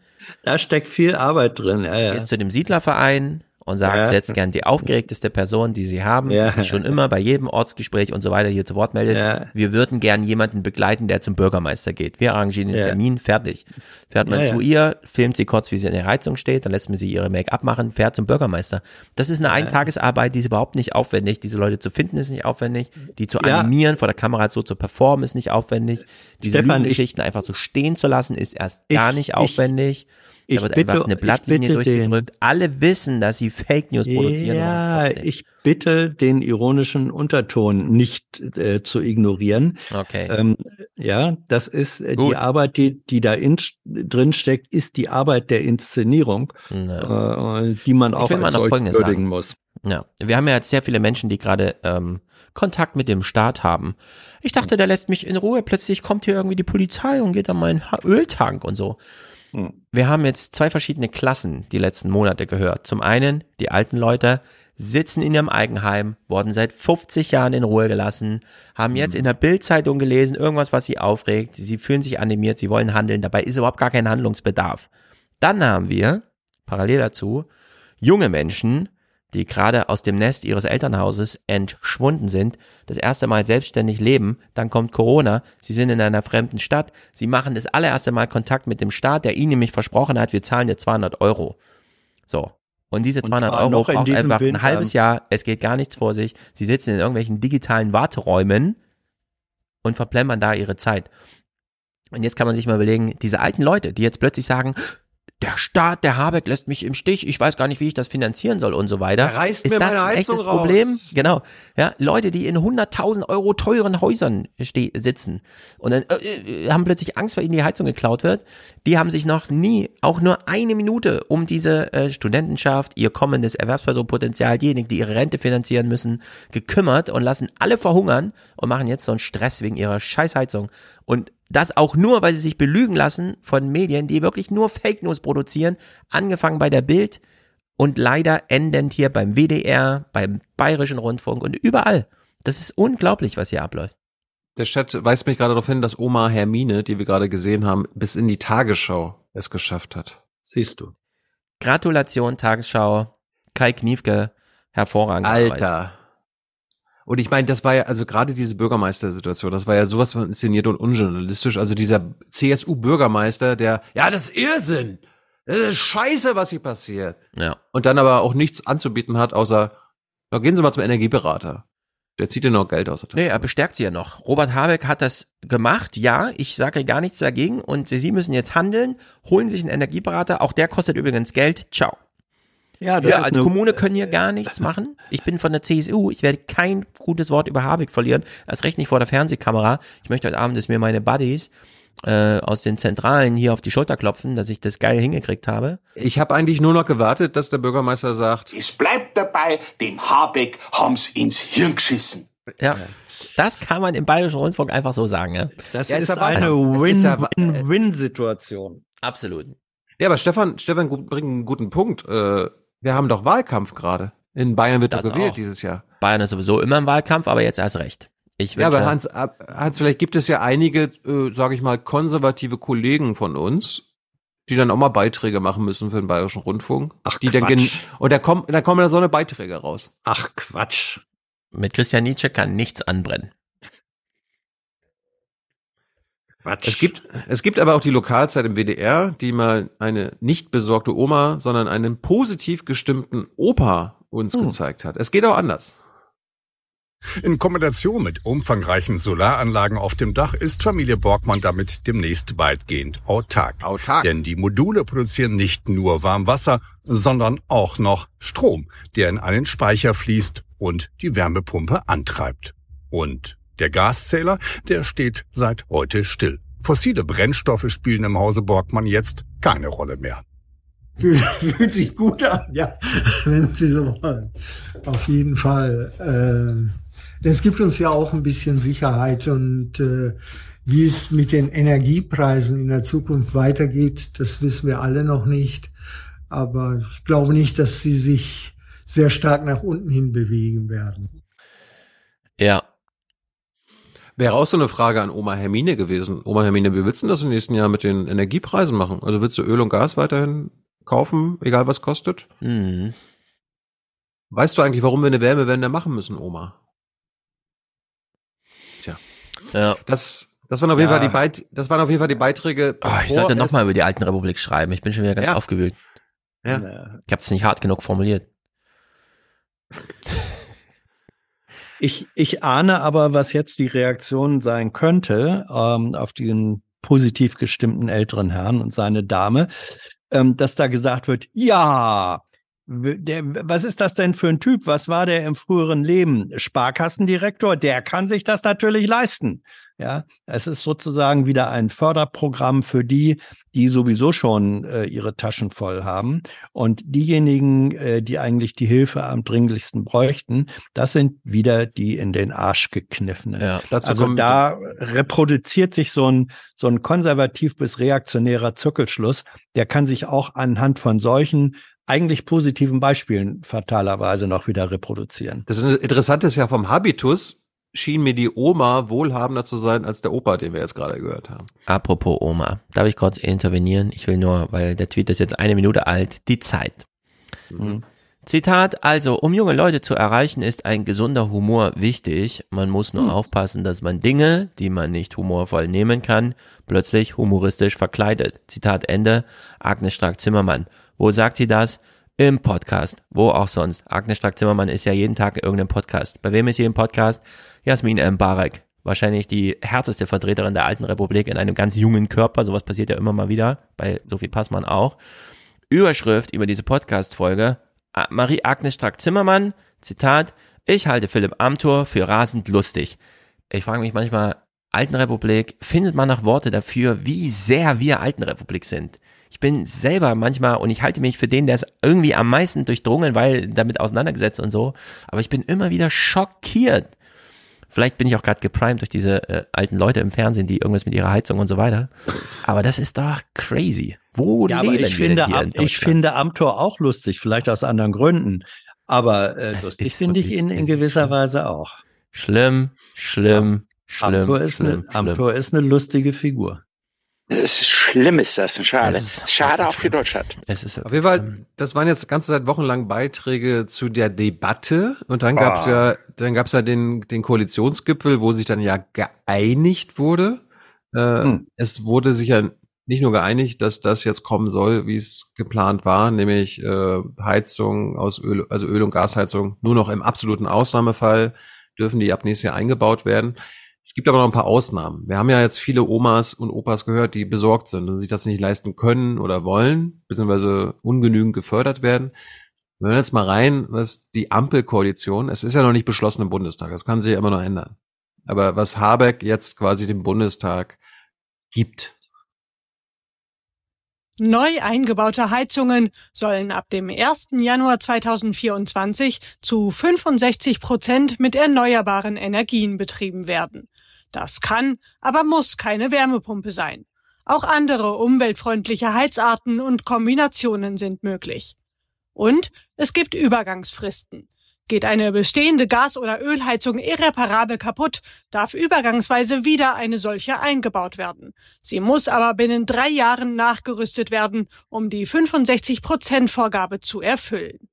Speaker 27: Da steckt viel Arbeit drin, ja, ja.
Speaker 26: Du gehst zu dem Siedlerverein und sagt
Speaker 27: Ja.
Speaker 26: jetzt gern die aufgeregteste Person, die sie haben,
Speaker 27: Ja.
Speaker 26: die sich schon immer bei jedem Ortsgespräch und so weiter hier zu Wort meldet.
Speaker 27: Ja.
Speaker 26: Wir würden gern jemanden begleiten, der zum Bürgermeister geht. Wir arrangieren den. Termin, fertig. Fährt man zu ihr, filmt sie kurz, wie sie in der Heizung steht, dann lässt man sie ihre Make-up machen, fährt zum Bürgermeister. Das ist eine Eintagesarbeit, die ist überhaupt nicht aufwendig. Diese Leute zu finden ist nicht aufwendig. Die zu animieren, vor der Kamera so zu performen ist nicht aufwendig. Diese
Speaker 27: Stefan, ich-
Speaker 26: Lügengeschichten einfach so stehen zu lassen ist erst gar
Speaker 27: Ich-
Speaker 26: nicht
Speaker 27: ich-
Speaker 26: aufwendig.
Speaker 27: ich
Speaker 26: da wird
Speaker 27: bitte-
Speaker 26: einfach eine
Speaker 27: ich
Speaker 26: Blattlinie
Speaker 27: bitte den-
Speaker 26: durchgedrückt. Alle wissen, dass sie Fake News produzieren.
Speaker 27: Ja, ich bitte den ironischen Unterton nicht äh, zu ignorieren.
Speaker 26: Okay.
Speaker 27: Ähm, ja, das ist äh, die Arbeit, die, die da in, drin steckt, ist die Arbeit der Inszenierung, äh, die man
Speaker 26: Ich
Speaker 27: auch als würdigen muss.
Speaker 26: Ja, wir haben ja jetzt sehr viele Menschen, die gerade ähm, Kontakt mit dem Staat haben. Ich dachte, der lässt mich in Ruhe. Plötzlich kommt hier irgendwie die Polizei und geht an meinen Ha- Öltank und so. Wir haben jetzt zwei verschiedene Klassen die letzten Monate gehört. Zum einen, die alten Leute sitzen in ihrem Eigenheim, wurden seit 50 Jahren in Ruhe gelassen, haben jetzt in der Bildzeitung gelesen, irgendwas, was sie aufregt. Sie fühlen sich animiert, sie wollen handeln. Dabei ist überhaupt gar kein Handlungsbedarf. Dann haben wir, parallel dazu, junge Menschen, die gerade aus dem Nest ihres Elternhauses entschwunden sind, das erste Mal selbstständig leben, dann kommt Corona, sie sind in einer fremden Stadt, sie machen das allererste Mal Kontakt mit dem Staat, der ihnen nämlich versprochen hat, wir zahlen dir 200 Euro. So. Und diese
Speaker 27: Und
Speaker 26: 200
Speaker 27: zwar
Speaker 26: Euro braucht einfach ein
Speaker 27: Winter.
Speaker 26: halbes Jahr, es geht gar nichts vor sich, sie sitzen in irgendwelchen digitalen Warteräumen und verplempern da ihre Zeit. Und jetzt kann man sich mal überlegen, diese alten Leute, die jetzt plötzlich sagen, der Staat, der Habeck lässt mich im Stich, ich weiß gar nicht, wie ich das finanzieren soll und so weiter.
Speaker 1: Er reißt
Speaker 26: ist
Speaker 1: mir
Speaker 26: das
Speaker 1: meine
Speaker 26: ein echtes
Speaker 1: raus.
Speaker 26: Problem? Genau. Ja, Leute, die in 100.000 Euro teuren Häusern sitzen und dann äh, äh, haben plötzlich Angst, weil ihnen die Heizung geklaut wird, die haben sich noch nie auch nur eine Minute um diese äh, Studentenschaft, ihr kommendes Erwerbspersonenpotenzial, diejenigen, die ihre Rente finanzieren müssen, gekümmert und lassen alle verhungern und machen jetzt so einen Stress wegen ihrer Scheißheizung. Und das auch nur, weil sie sich belügen lassen von Medien, die wirklich nur Fake News produzieren, angefangen bei der Bild und leider endend hier beim WDR, beim Bayerischen Rundfunk und überall. Das ist unglaublich, was hier abläuft.
Speaker 1: Der Chat weist mich gerade darauf hin, dass Oma Hermine, die wir gerade gesehen haben, bis in die Tagesschau es geschafft hat.
Speaker 27: Siehst du.
Speaker 26: Gratulation, Tagesschau, Kai Kniefke, hervorragend.
Speaker 1: Alter. Und ich meine, das war ja, also gerade diese Bürgermeistersituation, das war ja sowas von inszeniert und unjournalistisch. Also dieser CSU-Bürgermeister, der, ja, das ist Irrsinn. Das ist scheiße, was hier passiert.
Speaker 26: Ja.
Speaker 1: Und dann aber auch nichts anzubieten hat, außer, na, gehen Sie mal zum Energieberater. Der zieht dir noch Geld aus. der.
Speaker 26: Nee, er bestärkt sie ja noch. Robert Habeck hat das gemacht. Ja, ich sage gar nichts dagegen. Und Sie müssen jetzt handeln. Holen sich einen Energieberater. Auch der kostet übrigens Geld. Ciao.
Speaker 27: Ja, das
Speaker 26: Ja,
Speaker 27: ist
Speaker 26: als Kommune können hier gar nichts machen. Ich bin von der CSU. Ich werde kein gutes Wort über Habeck verlieren. Erst recht nicht vor der Fernsehkamera. Ich möchte heute Abend, dass mir meine Buddies äh, aus den Zentralen hier auf die Schulter klopfen, dass ich das geil hingekriegt habe.
Speaker 1: Ich habe eigentlich nur noch gewartet, dass der Bürgermeister sagt,
Speaker 120: Es bleibt dabei, dem Habeck haben's ins Hirn geschissen.
Speaker 26: Ja. Das kann man im Bayerischen Rundfunk einfach so sagen. Ja.
Speaker 27: Das
Speaker 1: Ja, ist
Speaker 27: ist
Speaker 1: aber-
Speaker 27: eine Win-Win-Win-Situation.
Speaker 26: Absolut.
Speaker 1: Ja, aber Stefan, Stefan bringt einen guten Punkt. Äh, wir haben doch Wahlkampf gerade. In Bayern wird doch
Speaker 26: Das
Speaker 1: gewählt
Speaker 26: auch.
Speaker 1: dieses Jahr.
Speaker 26: Bayern ist sowieso immer im Wahlkampf, aber jetzt erst recht. Ich
Speaker 1: Ja, aber Hans, Hans, vielleicht gibt es ja einige, äh, sage ich mal, konservative Kollegen von uns, die dann auch mal Beiträge machen müssen für den Bayerischen Rundfunk.
Speaker 27: Ach,
Speaker 1: die dann
Speaker 27: Quatsch.
Speaker 1: und da kommen, da kommen dann so eine Beiträge raus.
Speaker 27: Ach, Quatsch.
Speaker 26: mit Christian Nietzsche kann nichts anbrennen.
Speaker 27: Quatsch.
Speaker 1: Es gibt, es gibt aber auch die Lokalzeit im WDR, die mal eine nicht besorgte Oma, sondern einen positiv gestimmten Opa uns gezeigt hat. Es geht auch anders.
Speaker 121: In Kombination mit umfangreichen Solaranlagen auf dem Dach ist Familie Borgmann damit demnächst weitgehend autark.
Speaker 1: Autark.
Speaker 121: Denn die Module produzieren nicht nur Warmwasser, sondern auch noch Strom, der in einen Speicher fließt und die Wärmepumpe antreibt. Und der Gaszähler, der steht seit heute still. Fossile Brennstoffe spielen im Hause Borgmann jetzt keine Rolle mehr.
Speaker 114: Fühlt, fühlt sich gut an, ja, wenn Sie so wollen. Auf jeden Fall. Ähm, Das gibt uns ja auch ein bisschen Sicherheit und äh, wie es mit den Energiepreisen in der Zukunft weitergeht, das wissen wir alle noch nicht. Aber ich glaube nicht, dass sie sich sehr stark nach unten hin bewegen werden.
Speaker 26: Ja.
Speaker 1: Wäre auch so eine Frage an Oma Hermine gewesen. Oma Hermine, wie willst du das im nächsten Jahr mit den Energiepreisen machen? Also willst du Öl und Gas weiterhin kaufen, egal was kostet?
Speaker 26: Mhm.
Speaker 1: Weißt du eigentlich, warum wir eine Wärmewende machen müssen, Oma? Tja.
Speaker 26: Ja.
Speaker 1: Das, das waren auf jeden
Speaker 26: Ja.
Speaker 1: Fall die Beit das waren auf jeden Fall die Beiträge.
Speaker 26: Oh, ich sollte nochmal über die alten Republik schreiben. Ich bin schon wieder ganz
Speaker 1: Ja.
Speaker 26: aufgewühlt.
Speaker 1: Ja.
Speaker 26: Ich habe es nicht hart genug formuliert.
Speaker 27: Ich, ich ahne aber, was jetzt die Reaktion sein könnte ähm, auf diesen positiv gestimmten älteren Herrn und seine Dame, ähm, dass da gesagt wird, ja, der, was ist das denn für ein Typ? Was war der im früheren Leben? Sparkassendirektor, der kann sich das natürlich leisten. Ja, es ist sozusagen wieder ein Förderprogramm für die, die sowieso schon äh, ihre Taschen voll haben. Und diejenigen, äh, die eigentlich die Hilfe am dringlichsten bräuchten, das sind wieder die in den Arsch gekniffenen.
Speaker 26: Ja,
Speaker 1: dazu
Speaker 27: also da reproduziert sich so ein, so ein konservativ bis reaktionärer Zirkelschluss. Der kann sich auch anhand von solchen eigentlich positiven Beispielen fatalerweise noch wieder reproduzieren.
Speaker 1: Das Interessante ist ja vom Habitus schien mir die Oma wohlhabender zu sein als der Opa, den wir jetzt gerade gehört haben.
Speaker 26: Apropos Oma, darf ich kurz intervenieren? Ich will nur, weil der Tweet ist jetzt eine Minute alt, die Zeit. Zitat, also, um junge Leute zu erreichen, ist ein gesunder Humor wichtig. Man muss nur aufpassen, dass man Dinge, die man nicht humorvoll nehmen kann, plötzlich humoristisch verkleidet. Zitat Ende, Agnes Strack-Zimmermann. Wo sagt sie das? Im Podcast. Wo auch sonst. Agnes Strack-Zimmermann ist ja jeden Tag in irgendeinem Podcast. Bei wem ist sie im Podcast? Jasmin M. Barek. Wahrscheinlich die härteste Vertreterin der alten Republik in einem ganz jungen Körper. Sowas passiert ja immer mal wieder. Bei Sophie Passmann auch. Überschrift über diese Podcast-Folge. Marie-Agnes Strack-Zimmermann. Zitat. Ich halte Philipp Amthor für rasend lustig. Ich frage mich manchmal, Altenrepublik, findet man noch Worte dafür, wie sehr wir Altenrepublik sind? Ich bin selber manchmal, und ich halte mich für den, der es irgendwie am meisten durchdrungen, weil damit auseinandergesetzt und so, aber ich bin immer wieder schockiert. Vielleicht bin ich auch gerade geprimed durch diese äh, alten Leute im Fernsehen, die irgendwas mit ihrer Heizung und so weiter. Aber das ist doch crazy. Wo
Speaker 27: Ja, aber
Speaker 26: leben
Speaker 27: ich
Speaker 26: wir
Speaker 27: finde,
Speaker 26: denn hier
Speaker 27: ich finde Amtor auch lustig, vielleicht aus anderen Gründen. Aber äh, lustig finde ich ihn in gewisser Weise auch.
Speaker 26: Schlimm, schlimm, schlimm,
Speaker 27: Amtor ist,
Speaker 26: schlimm,
Speaker 27: eine,
Speaker 26: schlimm.
Speaker 27: Amtor ist eine lustige Figur.
Speaker 122: Es ist schlimm, ist das. Schade. Schade auch für Deutschland.
Speaker 26: Es ist
Speaker 1: Auf jeden Fall, das waren jetzt ganze Zeit wochenlang Beiträge zu der Debatte und dann gab's
Speaker 122: Ah.
Speaker 1: ja, dann gab's ja den, den Koalitionsgipfel, wo sich dann ja geeinigt wurde. Äh, Es wurde sich ja nicht nur geeinigt, dass das jetzt kommen soll, wie es geplant war, nämlich äh, Heizung aus Öl, also Öl- und Gasheizung nur noch im absoluten Ausnahmefall dürfen die ab nächstes Jahr eingebaut werden. Es gibt aber noch ein paar Ausnahmen. Wir haben ja jetzt viele Omas und Opas gehört, die besorgt sind und sich das nicht leisten können oder wollen, beziehungsweise ungenügend gefördert werden. Wir hören jetzt mal rein, was die Ampelkoalition, es ist ja noch nicht beschlossen im Bundestag, das kann sich ja immer noch ändern. Aber was Habeck jetzt quasi dem Bundestag gibt.
Speaker 123: Neu eingebaute Heizungen sollen ab dem 1. Januar 2024 zu 65 Prozent mit erneuerbaren Energien betrieben werden. Das kann, aber muss keine Wärmepumpe sein. Auch andere umweltfreundliche Heizarten und Kombinationen sind möglich. Und es gibt Übergangsfristen. Geht eine bestehende Gas- oder Ölheizung irreparabel kaputt, darf übergangsweise wieder eine solche eingebaut werden. Sie muss aber binnen drei Jahren nachgerüstet werden, um die 65-Prozent-Vorgabe zu erfüllen.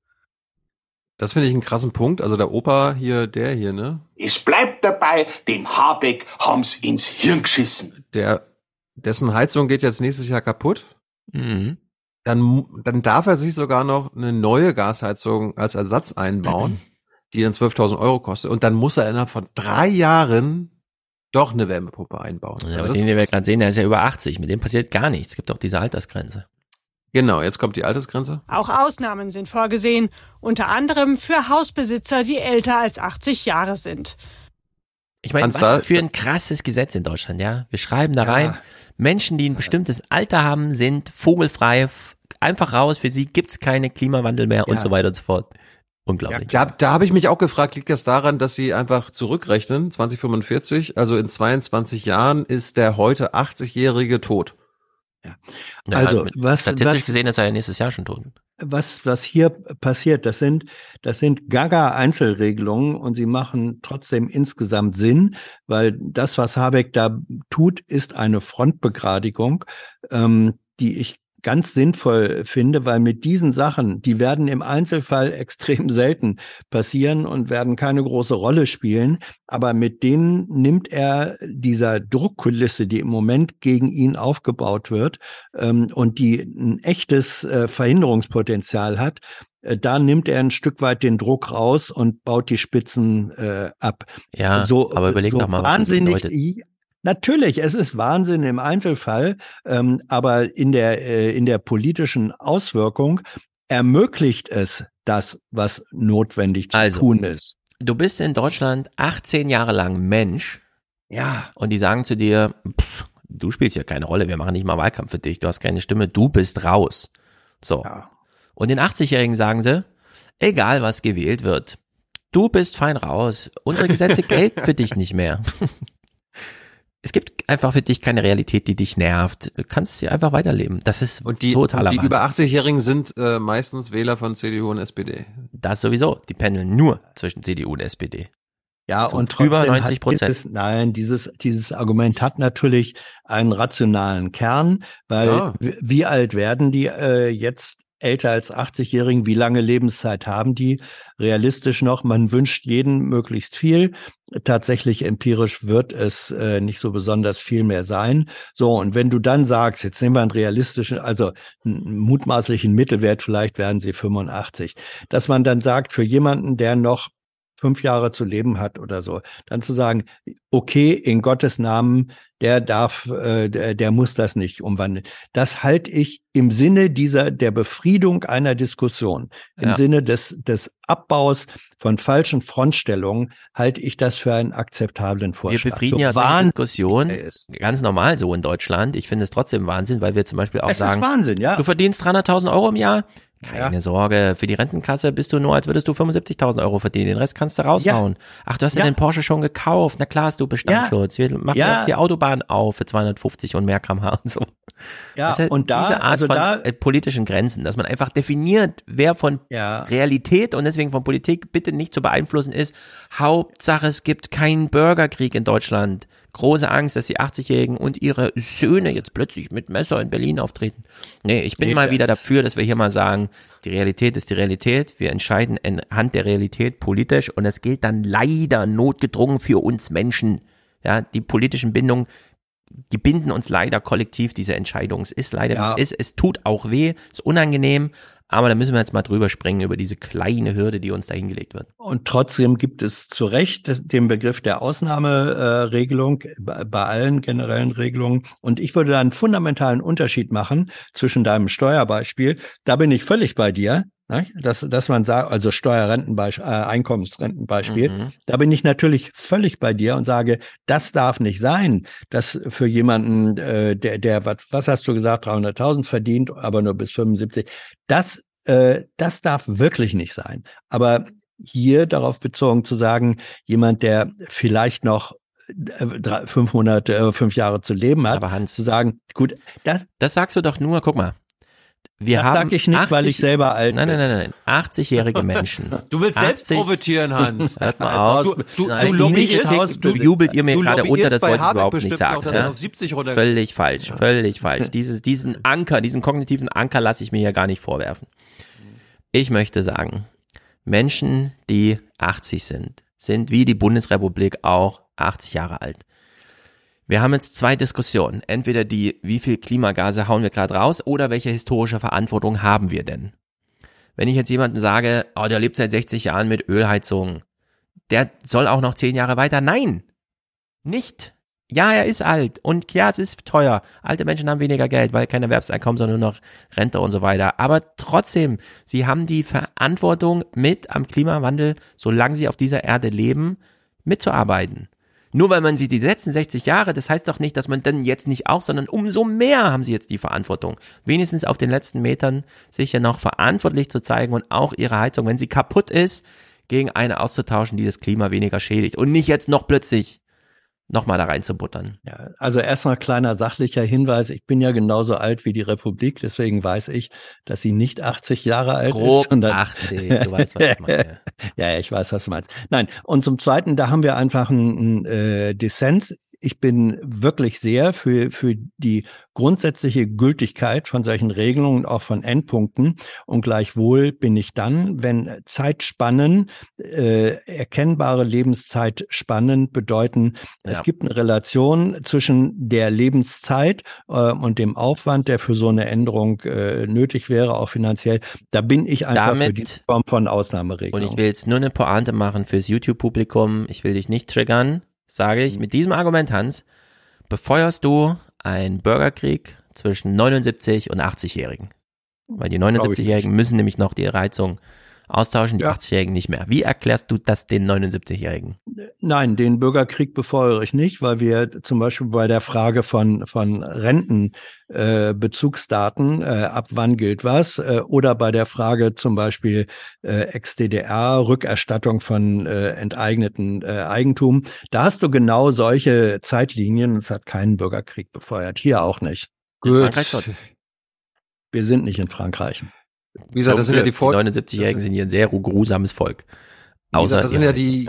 Speaker 1: Das finde ich einen krassen Punkt. Also der Opa hier, der hier, ne?
Speaker 120: Es bleibt dabei, dem Habeck haben's ins Hirn geschissen.
Speaker 1: Der, dessen Heizung geht jetzt nächstes Jahr kaputt.
Speaker 26: Mhm.
Speaker 1: Dann, dann darf er sich sogar noch eine neue Gasheizung als Ersatz einbauen, die dann 12.000 Euro kostet. Und dann muss er innerhalb von drei Jahren doch eine Wärmepumpe einbauen.
Speaker 26: Ja,
Speaker 1: Also
Speaker 26: aber den, den wir gerade sehen, der ist ja über 80. Mit dem passiert gar nichts. Es gibt doch diese Altersgrenze.
Speaker 1: Genau, jetzt kommt die Altersgrenze.
Speaker 123: Auch Ausnahmen sind vorgesehen, unter anderem für Hausbesitzer, die älter als 80 Jahre sind.
Speaker 26: Ich meine, was für ein krasses Gesetz in Deutschland, ja? Wir schreiben da rein, Menschen, die ein bestimmtes Alter haben, sind vogelfrei, einfach raus, für sie gibt's keine Klimawandel mehr und
Speaker 1: Ja.
Speaker 26: so weiter und so fort. Unglaublich.
Speaker 1: Da, da habe ich mich auch gefragt, liegt das daran, dass sie einfach zurückrechnen, 2045, also in 22 Jahren ist der heute 80-Jährige tot.
Speaker 26: Ja,
Speaker 27: Also,
Speaker 26: mit-
Speaker 27: was-
Speaker 26: Statistisch
Speaker 27: was-
Speaker 26: gesehen ist er ja nächstes Jahr schon tot.
Speaker 27: was, was hier passiert, das sind, das sind Gaga-Einzelregelungen und sie machen trotzdem insgesamt Sinn, weil das, was Habeck da tut, ist eine Frontbegradigung, ähm, die ich ganz sinnvoll finde, weil mit diesen Sachen, die werden im Einzelfall extrem selten passieren und werden keine große Rolle spielen. Aber mit denen nimmt er dieser Druckkulisse, die im Moment gegen ihn aufgebaut wird ähm, und die ein echtes äh, Verhinderungspotenzial hat, äh, da nimmt er ein Stück weit den Druck raus und baut die Spitzen äh, ab.
Speaker 26: Ja, so, aber überleg
Speaker 27: so
Speaker 26: doch mal, was
Speaker 27: wahnsinnig,
Speaker 26: das bedeutet.
Speaker 27: Natürlich, es ist Wahnsinn im Einzelfall, ähm, aber in der, äh, in der politischen Auswirkung ermöglicht es das, was notwendig zu
Speaker 26: Also,
Speaker 27: tun ist.
Speaker 26: Du bist in Deutschland 18 Jahre lang Mensch.
Speaker 27: Ja.
Speaker 26: Und die sagen zu dir, pff, du spielst ja keine Rolle, wir machen nicht mal Wahlkampf für dich, du hast keine Stimme, du bist raus. So. Und den 80-Jährigen sagen sie, egal was gewählt wird, du bist fein raus. Unsere Gesetze gelten für dich nicht mehr. Es gibt einfach für dich keine Realität, die dich nervt. Du kannst hier einfach weiterleben. Das ist
Speaker 1: Und die,
Speaker 26: totaler
Speaker 1: und die
Speaker 26: Wahnsinn.
Speaker 1: über 80-Jährigen sind äh, meistens Wähler von CDU und SPD.
Speaker 26: Das sowieso. Die pendeln nur zwischen CDU und SPD.
Speaker 27: Ja,
Speaker 26: So
Speaker 27: und trotzdem
Speaker 26: über
Speaker 27: hat
Speaker 26: 90 Prozent.
Speaker 27: Dieses, nein, dieses, dieses Argument hat natürlich einen rationalen Kern, weil
Speaker 1: Ja.
Speaker 27: wie, wie alt werden die äh, jetzt älter als 80-Jährigen? Wie lange Lebenszeit haben die? Realistisch noch, man wünscht jeden möglichst viel. Tatsächlich empirisch wird es äh, nicht so besonders viel mehr sein. So, und wenn du dann sagst, jetzt nehmen wir einen realistischen, also einen mutmaßlichen Mittelwert, vielleicht werden sie 85, dass man dann sagt, für jemanden, der noch fünf Jahre zu leben hat oder so, dann zu sagen, okay, in Gottes Namen, der darf, äh, der, der muss das nicht umwandeln. Das halte ich im Sinne dieser der Befriedung einer Diskussion, im
Speaker 26: Ja.
Speaker 27: Sinne des des Abbaus von falschen Frontstellungen, halte ich das für einen akzeptablen
Speaker 26: Wir
Speaker 27: Vorschlag.
Speaker 26: befrieden
Speaker 27: So
Speaker 26: ja
Speaker 27: er ist.
Speaker 26: ganz normal so in Deutschland. Ich finde es trotzdem Wahnsinn, weil wir zum Beispiel auch
Speaker 27: Es ist
Speaker 26: sagen,
Speaker 27: Wahnsinn, ja.
Speaker 26: du verdienst 300.000 Euro im Jahr. Keine Sorge, für die Rentenkasse bist du nur, als würdest du 75.000 Euro verdienen. Den Rest kannst du raushauen. Ach, du hast ja,
Speaker 27: Ja.
Speaker 26: den Porsche schon gekauft. Na klar hast du Bestandsschutz. Wir machen
Speaker 27: Ja.
Speaker 26: ja auch die Autobahn auf für 250 und mehr kmh und so.
Speaker 27: Ja,
Speaker 26: Das ist
Speaker 27: und da-
Speaker 26: diese Art
Speaker 27: also
Speaker 26: von
Speaker 27: da-
Speaker 26: äh, politischen Grenzen, dass man einfach definiert, wer von Realität und deswegen von Politik bitte nicht zu beeinflussen ist. Hauptsache, es gibt keinen Bürgerkrieg in Deutschland. Große Angst, dass die 80-Jährigen und ihre Söhne jetzt plötzlich mit Messer in Berlin auftreten. Nee, ich bin
Speaker 27: Nee,
Speaker 26: mal wieder
Speaker 27: das-
Speaker 26: dafür, dass wir hier mal sagen, die Realität ist die Realität. Wir entscheiden anhand der Realität politisch und es gilt dann leider notgedrungen für uns Menschen. Ja, die politischen Bindungen, die binden uns leider kollektiv diese Entscheidung. Es ist leider,
Speaker 27: Ja.
Speaker 26: es ist. Es tut auch weh, ist unangenehm, aber da müssen wir jetzt mal drüber springen über diese kleine Hürde, die uns da hingelegt wird.
Speaker 27: Und trotzdem gibt es zu Recht den Begriff der Ausnahmeregelung bei, bei allen generellen Regelungen. Und ich würde da einen fundamentalen Unterschied machen zwischen deinem Steuerbeispiel. Da bin ich völlig bei dir. Ne? Dass, dass man sagt, also Steuerrentenbeispiel, äh, Einkommensrentenbeispiel,
Speaker 26: Mhm.
Speaker 27: da bin ich natürlich völlig bei dir und sage, das darf nicht sein, dass für jemanden, äh, der, der, was, was hast du gesagt, 300.000 verdient, aber nur bis 75, das, äh, das darf wirklich nicht sein. Aber hier darauf bezogen zu sagen, jemand, der vielleicht noch äh, drei, fünf Monate, äh, fünf Jahre zu leben hat,
Speaker 26: Aber Hans,
Speaker 27: zu sagen, gut, das,
Speaker 26: das sagst du doch nur, guck mal. Wir
Speaker 27: das
Speaker 26: haben
Speaker 27: sag ich nicht, weil ich selber alt
Speaker 26: Nein,
Speaker 27: bin.
Speaker 26: nein, nein, nein. 80-jährige Menschen.
Speaker 1: Du willst selbst profitieren, Hans.
Speaker 26: Hört mal
Speaker 1: Als
Speaker 26: auf.
Speaker 1: ob du- du-
Speaker 26: Nein,
Speaker 1: du
Speaker 26: nicht
Speaker 1: du-
Speaker 26: jubelt ihr mir gerade unter, das wollte ich überhaupt nicht sagen.
Speaker 1: er
Speaker 26: ja?
Speaker 1: auf 70 runter-
Speaker 26: Völlig falsch, völlig falsch. Dieses, diesen Anker, diesen kognitiven Anker lasse ich mir hier gar nicht vorwerfen. Ich möchte sagen, Menschen, die 80 sind, sind wie die Bundesrepublik auch 80 Jahre alt. Wir haben jetzt zwei Diskussionen. Entweder die, wie viel Klimagase hauen wir gerade raus oder welche historische Verantwortung haben wir denn? Wenn ich jetzt jemandem sage, oh, der lebt seit 60 Jahren mit Ölheizung, der soll auch noch 10 Jahre weiter. Nein, nicht. Ja, er ist alt und ja, es ist teuer. Alte Menschen haben weniger Geld, weil kein Erwerbseinkommen, sondern nur noch Rente und so weiter. Aber trotzdem, sie haben die Verantwortung mit am Klimawandel, solange sie auf dieser Erde leben, mitzuarbeiten. Nur weil man sie die letzten 60 Jahre, das heißt doch nicht, dass man dann jetzt nicht auch, sondern umso mehr haben sie jetzt die Verantwortung. Wenigstens auf den letzten Metern sich ja noch verantwortlich zu zeigen und auch ihre Heizung, wenn sie kaputt ist, gegen eine auszutauschen, die das Klima weniger schädigt. Und nicht jetzt noch plötzlich nochmal da reinzubuttern.
Speaker 27: Ja, also erstmal kleiner sachlicher Hinweis. Ich bin ja genauso alt wie die Republik, deswegen weiß ich, dass sie nicht 80 Jahre alt
Speaker 26: Grob
Speaker 27: ist. Sondern
Speaker 26: 80, du weißt, was ich meine.
Speaker 27: ja, ich weiß, was du meinst. Nein, und zum Zweiten, da haben wir einfach einen, einen äh, Dissens. Ich bin wirklich sehr für, für die grundsätzliche Gültigkeit von solchen Regelungen, auch von Endpunkten. Und gleichwohl bin ich dann, wenn Zeitspannen, äh, erkennbare Lebenszeitspannen bedeuten,
Speaker 26: Ja.
Speaker 27: es gibt eine Relation zwischen der Lebenszeit äh, und dem Aufwand, der für so eine Änderung äh, nötig wäre, auch finanziell. Da bin ich einfach für
Speaker 26: Damit-
Speaker 27: diese Form von
Speaker 26: Und
Speaker 27: Ausnahmeregelung.
Speaker 26: ich will jetzt nur eine Pointe machen fürs YouTube-Publikum. Ich will dich nicht triggern, sage
Speaker 27: Mhm.
Speaker 26: ich. Mit diesem Argument, Hans, befeuerst du einen Bürgerkrieg zwischen 79 und 80-Jährigen. Weil die
Speaker 27: Glaub ich
Speaker 26: 79-Jährigen müssen nämlich noch die Reizung austauschen, die
Speaker 27: Ja.
Speaker 26: 80-Jährigen nicht mehr. Wie erklärst du das den 79-Jährigen?
Speaker 27: Nein, den Bürgerkrieg befeuere ich nicht, weil wir zum Beispiel bei der Frage von, von Rentenbezugsdaten, äh, Bezugsdaten, äh, ab wann gilt was, äh, oder bei der Frage zum Beispiel äh, Ex-DDR, Rückerstattung von äh, enteigneten äh, Eigentum, da hast du genau solche Zeitlinien und es hat keinen Bürgerkrieg befeuert. Hier auch nicht.
Speaker 26: Schon.
Speaker 27: Wir sind nicht in Frankreich.
Speaker 1: Wie gesagt, das sind ja die Vor-
Speaker 26: 79-Jährigen sind hier ein sehr grusames Volk. Außer
Speaker 1: gesagt, das sind ja die,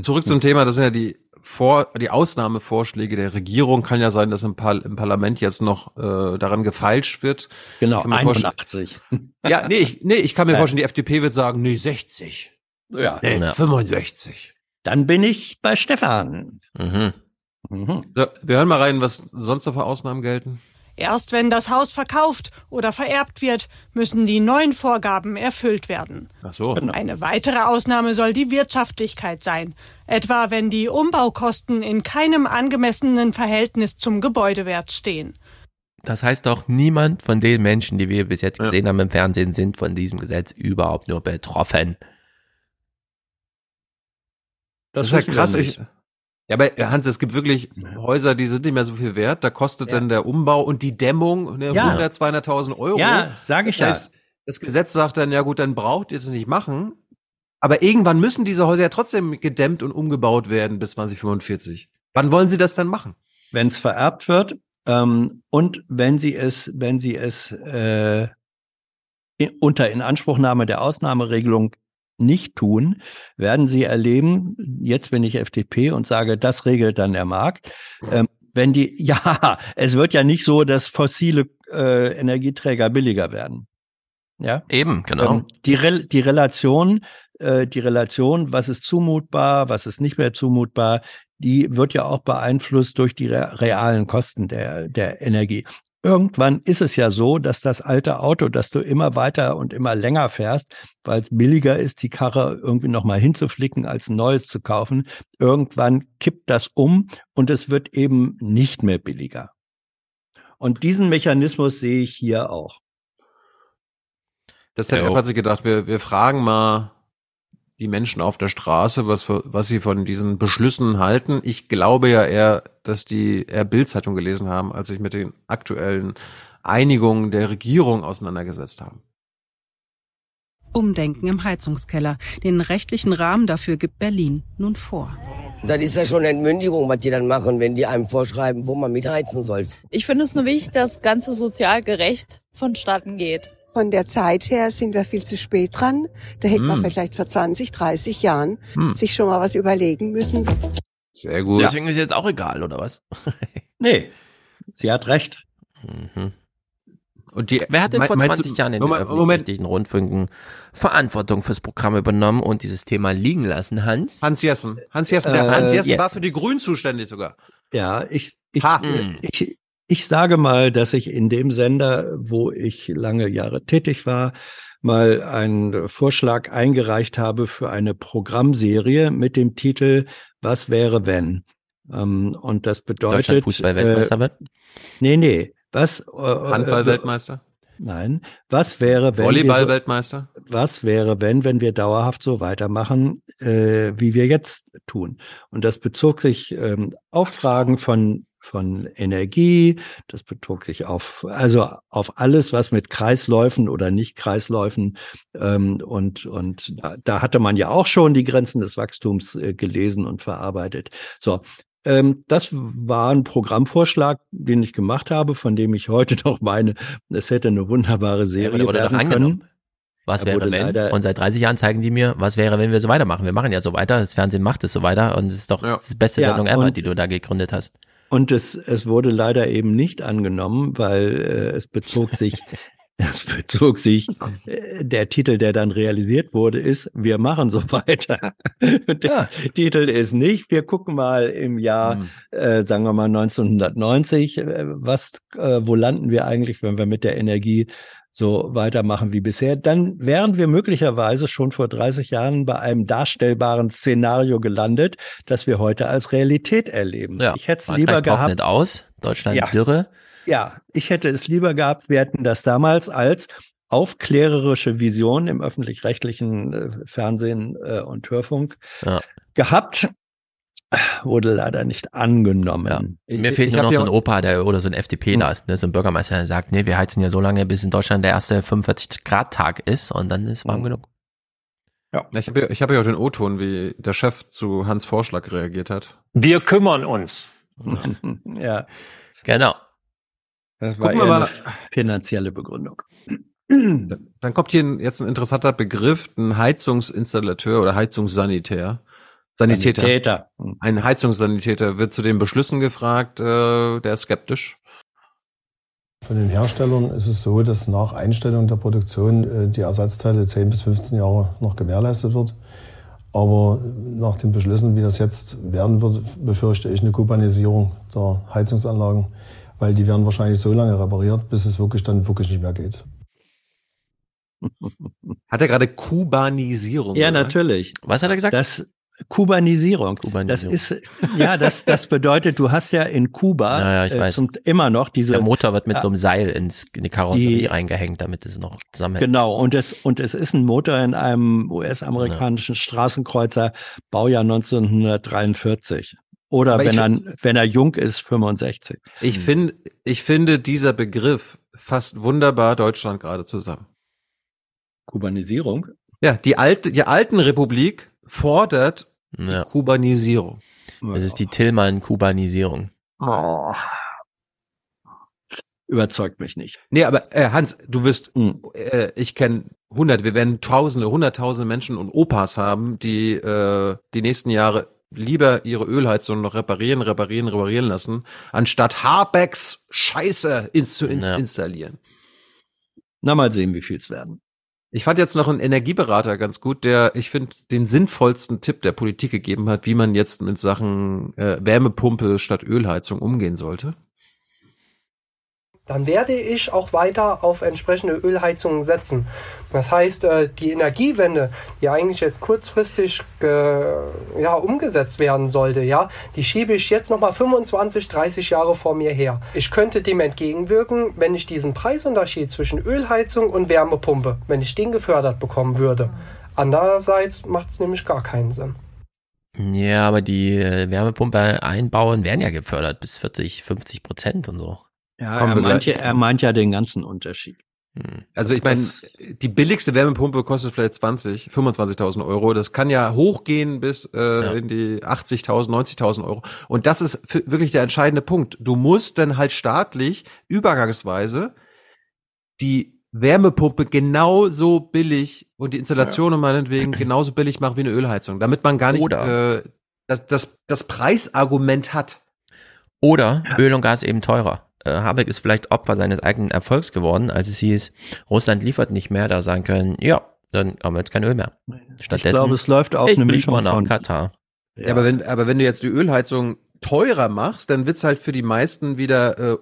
Speaker 1: zurück zum Thema, das sind ja die Vor, die Ausnahmevorschläge der Regierung. Kann ja sein, dass im, Par im Parlament jetzt noch äh, daran gefeilscht wird.
Speaker 27: Genau,
Speaker 1: Ich kann mir vorstellen-
Speaker 27: 81.
Speaker 1: Ja, nee, ich, nee, ich kann mir
Speaker 27: Ja.
Speaker 1: vorstellen, die FDP wird sagen, nee, 60.
Speaker 27: Ja.
Speaker 1: Nee,
Speaker 27: Ja.
Speaker 1: 65.
Speaker 27: Dann bin ich bei Stefan.
Speaker 26: Mhm.
Speaker 27: Mhm.
Speaker 1: So, wir hören mal rein, was sonst noch für Ausnahmen gelten.
Speaker 123: Erst wenn das Haus verkauft oder vererbt wird, müssen die neuen Vorgaben erfüllt werden.
Speaker 1: Ach so.
Speaker 123: Eine weitere Ausnahme soll die Wirtschaftlichkeit sein, etwa wenn die Umbaukosten in keinem angemessenen Verhältnis zum Gebäudewert stehen.
Speaker 26: Das heißt doch, niemand von den Menschen, die wir bis jetzt gesehen haben im Fernsehen, sind von diesem Gesetz überhaupt nur betroffen.
Speaker 1: Das, ist ja krass. Ich, ja, aber Hans, es gibt wirklich Häuser, die sind nicht mehr so viel wert. Da kostet dann der Umbau und die Dämmung ne,
Speaker 27: Ja.
Speaker 1: 100, 200.000 Euro.
Speaker 27: Ja, sag ich
Speaker 1: das heißt, Das Gesetz sagt dann, ja gut, dann braucht ihr es nicht machen. Aber irgendwann müssen diese Häuser ja trotzdem gedämmt und umgebaut werden bis 2045. Wann wollen Sie das dann machen?
Speaker 27: wenn es vererbt wird ähm, und wenn sie es, wenn sie es äh, in, unter Inanspruchnahme der Ausnahmeregelung nicht tun, werden sie erleben, jetzt bin ich FDP und sage, das regelt dann der Markt. Ähm, wenn die, ja, es wird ja nicht so, dass fossile äh, Energieträger billiger werden. Ja.
Speaker 26: Eben, genau.
Speaker 27: Ähm, die, Rel die Relation, äh, die Relation, was ist zumutbar, was ist nicht mehr zumutbar, die wird ja auch beeinflusst durch die re realen Kosten der, der Energie. Irgendwann ist es ja so, dass das alte Auto, das du immer weiter und immer länger fährst, weil es billiger ist, die Karre irgendwie nochmal hinzuflicken, als ein neues zu kaufen, irgendwann kippt das um und es wird eben nicht mehr billiger. Und diesen Mechanismus sehe ich hier auch.
Speaker 1: Das hat,
Speaker 26: Ja.
Speaker 1: hat sich gedacht, wir, wir fragen mal die Menschen auf der Straße, was, für, was sie von diesen Beschlüssen halten. Ich glaube ja eher, dass die eher Bildzeitung gelesen haben, als sich mit den aktuellen Einigungen der Regierung auseinandergesetzt haben.
Speaker 98: Umdenken im Heizungskeller. Den rechtlichen Rahmen dafür gibt Berlin nun vor.
Speaker 124: Das ist ja schon Entmündigung, was die dann machen, wenn die einem vorschreiben, wo man mitheizen soll.
Speaker 125: Ich finde es nur wichtig, dass das Ganze sozial gerecht vonstatten geht.
Speaker 126: Von der Zeit her sind wir viel zu spät dran. Da hätte man
Speaker 26: Hm.
Speaker 126: vielleicht vor 20, 30 Jahren
Speaker 26: Hm.
Speaker 126: sich schon mal was überlegen müssen.
Speaker 1: Sehr gut.
Speaker 26: Deswegen ist jetzt auch egal, oder was?
Speaker 27: Nee, sie hat recht.
Speaker 26: Mhm.
Speaker 1: Und die,
Speaker 26: Wer hat denn vor
Speaker 1: meinst
Speaker 26: 20
Speaker 1: du-
Speaker 26: Jahren in den
Speaker 1: Moment,
Speaker 26: öffentlich-rechtlichen Rundfunken Verantwortung fürs Programm übernommen und dieses Thema liegen lassen, Hans?
Speaker 1: Hans Jessen. Hans Jessen, der
Speaker 27: Äh,
Speaker 1: Hans Jessen
Speaker 26: yes.
Speaker 1: war für die Grünen zuständig sogar.
Speaker 27: Ja, ich, ich,
Speaker 1: Ha.
Speaker 27: äh, ich, ich sage mal, dass ich in dem Sender, wo ich lange Jahre tätig war, mal einen Vorschlag eingereicht habe für eine Programmserie mit dem Titel Was wäre wenn? Ähm, und das bedeutet.
Speaker 26: Deutschland Fußball-Weltmeister
Speaker 27: äh,
Speaker 26: wird?
Speaker 27: Nee, nee. Was? Äh,
Speaker 1: Handball-Weltmeister?
Speaker 27: Nein. Was wäre, wenn so,
Speaker 1: Volleyball-Weltmeister?
Speaker 27: was wäre, wenn, wenn wir dauerhaft so weitermachen, äh, wie wir jetzt tun? Und das bezog sich ähm, auf Fragen von von Energie, das bezog sich auf also auf alles, was mit Kreisläufen oder nicht Kreisläufen ähm, und und da, da hatte man ja auch schon die Grenzen des Wachstums äh, gelesen und verarbeitet. So Ähm, das war ein Programmvorschlag, den ich gemacht habe, von dem ich heute noch meine, es hätte eine wunderbare Serie
Speaker 26: Ja,
Speaker 27: werden
Speaker 26: angenommen.
Speaker 27: können.
Speaker 26: Was wäre, wenn? Und seit 30 Jahren zeigen die mir, was wäre, wenn wir so weitermachen. Wir machen ja so weiter. Das Fernsehen macht es so weiter und es ist doch die beste
Speaker 27: Ja,
Speaker 26: Sendung ever, die du da gegründet hast.
Speaker 27: Und es, es wurde leider eben nicht angenommen, weil äh, es bezog sich, es bezog sich, äh, der Titel, der dann realisiert wurde, ist, wir machen so weiter. der Titel ist nicht, wir gucken mal im Jahr, äh, sagen wir mal 1990, äh, was, äh, wo landen wir eigentlich, wenn wir mit der Energie so weitermachen wie bisher, dann wären wir möglicherweise schon vor 30 Jahren bei einem darstellbaren Szenario gelandet, das wir heute als Realität erleben.
Speaker 26: Ja,
Speaker 27: ich hätte es lieber gehabt.
Speaker 26: aus, Deutschland
Speaker 27: Ja.
Speaker 26: Dürre.
Speaker 27: Ja, ich hätte es lieber gehabt, wir hätten das damals als aufklärerische Vision im öffentlich-rechtlichen äh, Fernsehen äh, und Hörfunk
Speaker 26: Ja.
Speaker 27: gehabt. Wurde leider nicht angenommen.
Speaker 26: Mir fehlt nur noch so ein Opa der, oder so ein FDPler, ne, so ein Bürgermeister, der sagt, nee, wir heizen ja so lange, bis in Deutschland der erste 45-Grad-Tag ist und dann ist warm genug.
Speaker 1: Ja. Ich habe ja, ich hab ja auch den O-Ton, wie der Chef zu Hans Vorschlag reagiert hat.
Speaker 127: Wir kümmern uns.
Speaker 27: ja.
Speaker 26: Genau.
Speaker 27: Das war
Speaker 1: Gucken wir
Speaker 27: eher
Speaker 1: mal.
Speaker 27: eine finanzielle Begründung.
Speaker 1: Dann kommt hier jetzt ein interessanter Begriff, ein Heizungsinstallateur oder Heizungssanitär. Sanitäter.
Speaker 27: Sanitäter.
Speaker 1: Ein Heizungssanitäter wird zu den Beschlüssen gefragt, äh, der ist skeptisch.
Speaker 128: Von den Herstellern ist es so, dass nach Einstellung der Produktion äh, die Ersatzteile 10 bis 15 Jahre noch gewährleistet wird. Aber nach den Beschlüssen, wie das jetzt werden wird, befürchte ich eine Kubanisierung der Heizungsanlagen, weil die werden wahrscheinlich so lange repariert, bis es wirklich dann wirklich nicht mehr geht.
Speaker 1: Hat er gerade Kubanisierung
Speaker 27: Ja,
Speaker 1: gesagt?
Speaker 27: natürlich.
Speaker 26: Was hat er gesagt?
Speaker 27: Das Kubanisierung. Das ist, ja, das, das bedeutet, du hast ja in Kuba
Speaker 26: Ja, ja, ich
Speaker 27: äh,
Speaker 26: weiß.
Speaker 27: Zum, immer noch diese.
Speaker 26: Der Motor wird mit
Speaker 27: Ja.
Speaker 26: so einem Seil ins, in die Karosserie
Speaker 27: Die-
Speaker 26: reingehängt, damit es noch zusammenhält.
Speaker 27: Genau, und es, und es ist ein Motor in einem US-amerikanischen Straßenkreuzer, Baujahr 1943. Oder
Speaker 1: Aber ich
Speaker 27: wenn er, wenn er jung ist, 65.
Speaker 1: Ich finde, ich finde, dieser Begriff fasst wunderbar Deutschland gerade zusammen.
Speaker 27: Kubanisierung?
Speaker 1: Ja, die alte, die alten Republik fordert
Speaker 26: Ja.
Speaker 1: Kubanisierung.
Speaker 26: Es ist die Tillmann-Kubanisierung.
Speaker 27: Oh. Überzeugt mich nicht.
Speaker 1: Nee, aber äh, Hans, du wirst, äh, ich kenne hundert, wir werden tausende, hunderttausende Menschen und Opas haben, die äh, die nächsten Jahre lieber ihre Ölheizung noch reparieren, reparieren, reparieren lassen, anstatt Habecks Scheiße ins, zu ins,
Speaker 27: Ja.
Speaker 1: installieren.
Speaker 27: Na, mal sehen, wie viel es werden.
Speaker 1: Ich fand jetzt noch einen Energieberater ganz gut, der, ich finde, den sinnvollsten Tipp der Politik gegeben hat, wie man jetzt mit Sachen äh, Wärmepumpe statt Ölheizung umgehen sollte.
Speaker 129: Dann werde ich auch weiter auf entsprechende Ölheizungen setzen. Das heißt, äh, die Energiewende, die eigentlich jetzt kurzfristig ge, ja, umgesetzt werden sollte, ja, die schiebe ich jetzt nochmal 25, 30 Jahre vor mir her. Ich könnte dem entgegenwirken, wenn ich diesen Preisunterschied zwischen Ölheizung und Wärmepumpe, wenn ich den gefördert bekommen würde. Andererseits macht es nämlich gar keinen Sinn.
Speaker 26: Ja, aber die äh, Wärmepumpe einbauen werden ja gefördert bis 40, 50 Prozent und so.
Speaker 27: Ja,
Speaker 1: Kommen
Speaker 27: er meint, ja, er meint ja den ganzen Unterschied.
Speaker 1: Also ich meine, die billigste Wärmepumpe kostet vielleicht 20, 25.000 Euro. Das kann ja hochgehen bis äh, in die 80.000, 90.000 Euro. Und das ist für, wirklich der entscheidende Punkt. Du musst dann halt staatlich übergangsweise die Wärmepumpe genauso billig und die Installation meinetwegen genauso billig machen wie eine Ölheizung, damit man gar nicht
Speaker 26: Oder-
Speaker 1: äh, das, das, das Preisargument hat.
Speaker 26: Oder Öl und Gas eben teurer. Äh, Habeck ist vielleicht Opfer seines eigenen Erfolgs geworden, als es hieß, Russland liefert nicht mehr, da sagen können, ja, dann haben wir jetzt kein Öl mehr. Stattdessen,
Speaker 27: glaube, es läuft auf
Speaker 26: ich
Speaker 27: eine Mischung
Speaker 26: mal nach
Speaker 27: von-
Speaker 26: Katar.
Speaker 1: Ja. aber wenn, aber wenn du jetzt die Ölheizung teurer machst, dann wird's halt für die meisten wieder, äh,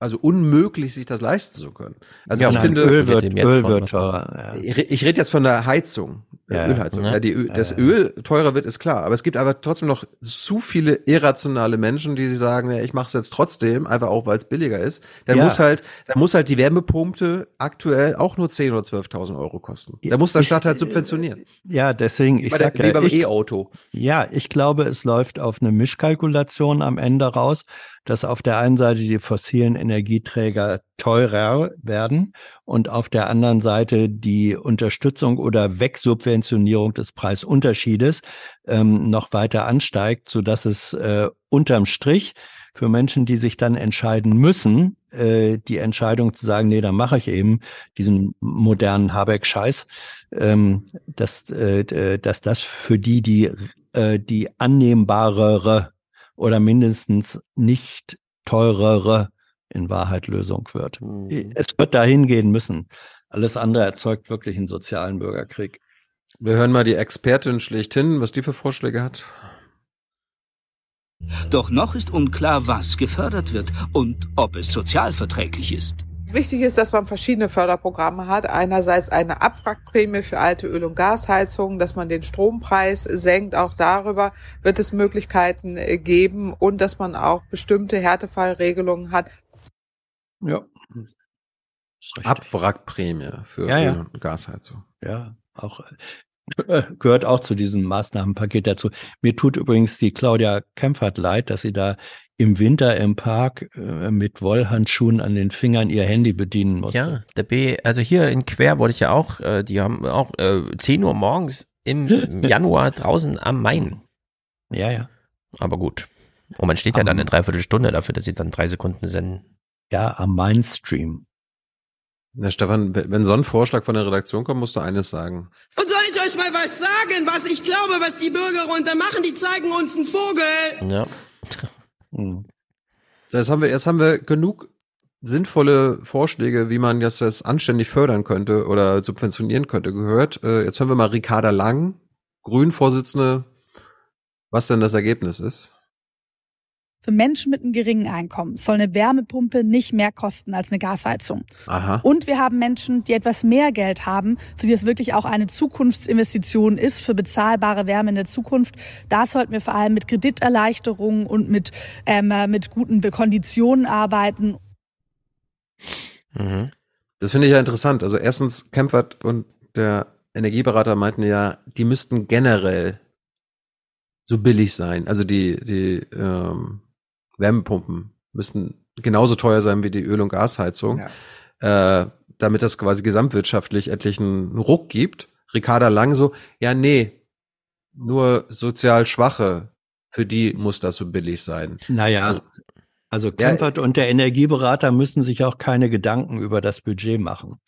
Speaker 1: also unmöglich, sich das leisten zu können. Also
Speaker 27: Ja,
Speaker 1: ich finde,
Speaker 27: Öl wird- Öl wird teurer, ja.
Speaker 1: Ich, re- ich rede jetzt von der Heizung, der
Speaker 27: Ja,
Speaker 1: Ölheizung.
Speaker 27: Ja,
Speaker 1: die, Ö-
Speaker 27: Ja,
Speaker 1: das
Speaker 27: ja.
Speaker 1: Öl teurer wird, ist klar. Aber es gibt aber trotzdem noch zu viele irrationale Menschen, die sie sagen, ja, ich mache es jetzt trotzdem, einfach auch, weil es billiger ist. Dann
Speaker 27: Ja.
Speaker 1: muss halt, dann muss halt die Wärmepumpe aktuell auch nur 10.000 oder 12.000 Euro kosten. Da muss der Staat halt subventionieren.
Speaker 27: Ja, deswegen, ich
Speaker 1: Bei der-
Speaker 27: sag
Speaker 1: wie
Speaker 27: ja,
Speaker 1: beim E-Auto.
Speaker 27: Ja, ich glaube, es läuft auf eine Mischkalkulation am Ende raus. Dass auf der einen Seite die fossilen Energieträger teurer werden und auf der anderen Seite die Unterstützung oder Wegsubventionierung des Preisunterschiedes ähm, noch weiter ansteigt, so dass es äh, unterm Strich für Menschen, die sich dann entscheiden müssen, äh, die Entscheidung zu sagen, nee, dann mache ich eben diesen modernen Habeck-Scheiß, ähm, dass, äh, dass das für die die, äh, die annehmbarere oder mindestens nicht teurere in Wahrheit Lösung wird.
Speaker 1: Mhm.
Speaker 27: Es wird dahin gehen müssen. Alles andere erzeugt wirklich einen sozialen Bürgerkrieg.
Speaker 1: Wir hören mal die Expertin schlechthin, was die für Vorschläge hat.
Speaker 127: Doch noch ist unklar, was gefördert wird und ob es sozialverträglich ist.
Speaker 130: Wichtig ist, dass man verschiedene Förderprogramme hat. Einerseits eine Abwrackprämie für alte Öl- und Gasheizungen, dass man den Strompreis senkt. Auch darüber wird es Möglichkeiten äh, geben und dass man auch bestimmte Härtefallregelungen hat.
Speaker 27: Ja.
Speaker 1: Abwrackprämie für
Speaker 27: Ja, ja.
Speaker 1: Öl- und Gasheizung.
Speaker 27: Ja, auch äh, gehört auch zu diesem Maßnahmenpaket dazu. Mir tut übrigens die Claudia Kempfert leid, dass sie da im Winter im Park äh, mit Wollhandschuhen an den Fingern ihr Handy bedienen musste.
Speaker 26: Ja, der B, also hier in Quer wurde ich ja auch, äh, die haben auch äh, 10 Uhr morgens im Januar draußen am Main.
Speaker 27: Ja, ja.
Speaker 26: Aber gut. Und man steht ja
Speaker 27: Am-
Speaker 26: dann eine Dreiviertelstunde dafür, dass sie dann drei Sekunden senden.
Speaker 27: Ja, am Mainstream.
Speaker 1: Na, Stefan, wenn wenn so ein Vorschlag von der Redaktion kommt, musst du eines sagen.
Speaker 131: Und soll ich euch mal was sagen, was ich glaube, was die Bürger runter machen? Die zeigen uns einen Vogel.
Speaker 26: Ja.
Speaker 1: So, Jetzt haben wir, jetzt haben wir genug sinnvolle Vorschläge, wie man das, das anständig fördern könnte oder subventionieren könnte, gehört. Äh, jetzt hören wir mal Ricarda Lang, Grünen-Vorsitzende, was denn das Ergebnis ist.
Speaker 132: Für Menschen mit einem geringen Einkommen soll eine Wärmepumpe nicht mehr kosten als eine Gasheizung.
Speaker 1: Aha.
Speaker 132: Und wir haben Menschen, die etwas mehr Geld haben, für die es wirklich auch eine Zukunftsinvestition ist, für bezahlbare Wärme in der Zukunft. Da sollten wir vor allem mit Krediterleichterungen und mit, ähm, äh, mit guten Konditionen arbeiten.
Speaker 26: Mhm.
Speaker 1: Das finde ich ja interessant. Also erstens, Kempfert und der Energieberater meinten ja, die müssten generell so billig sein. Also die, die ähm, Wärmepumpen müssten genauso teuer sein wie die Öl- und Gasheizung, äh, damit das quasi gesamtwirtschaftlich etlichen Ruck gibt. Ricarda Lang so, ja, nee, nur sozial Schwache, für die muss das so billig sein.
Speaker 27: Naja, also Kempfert und der Energieberater müssen sich auch keine Gedanken über das Budget machen.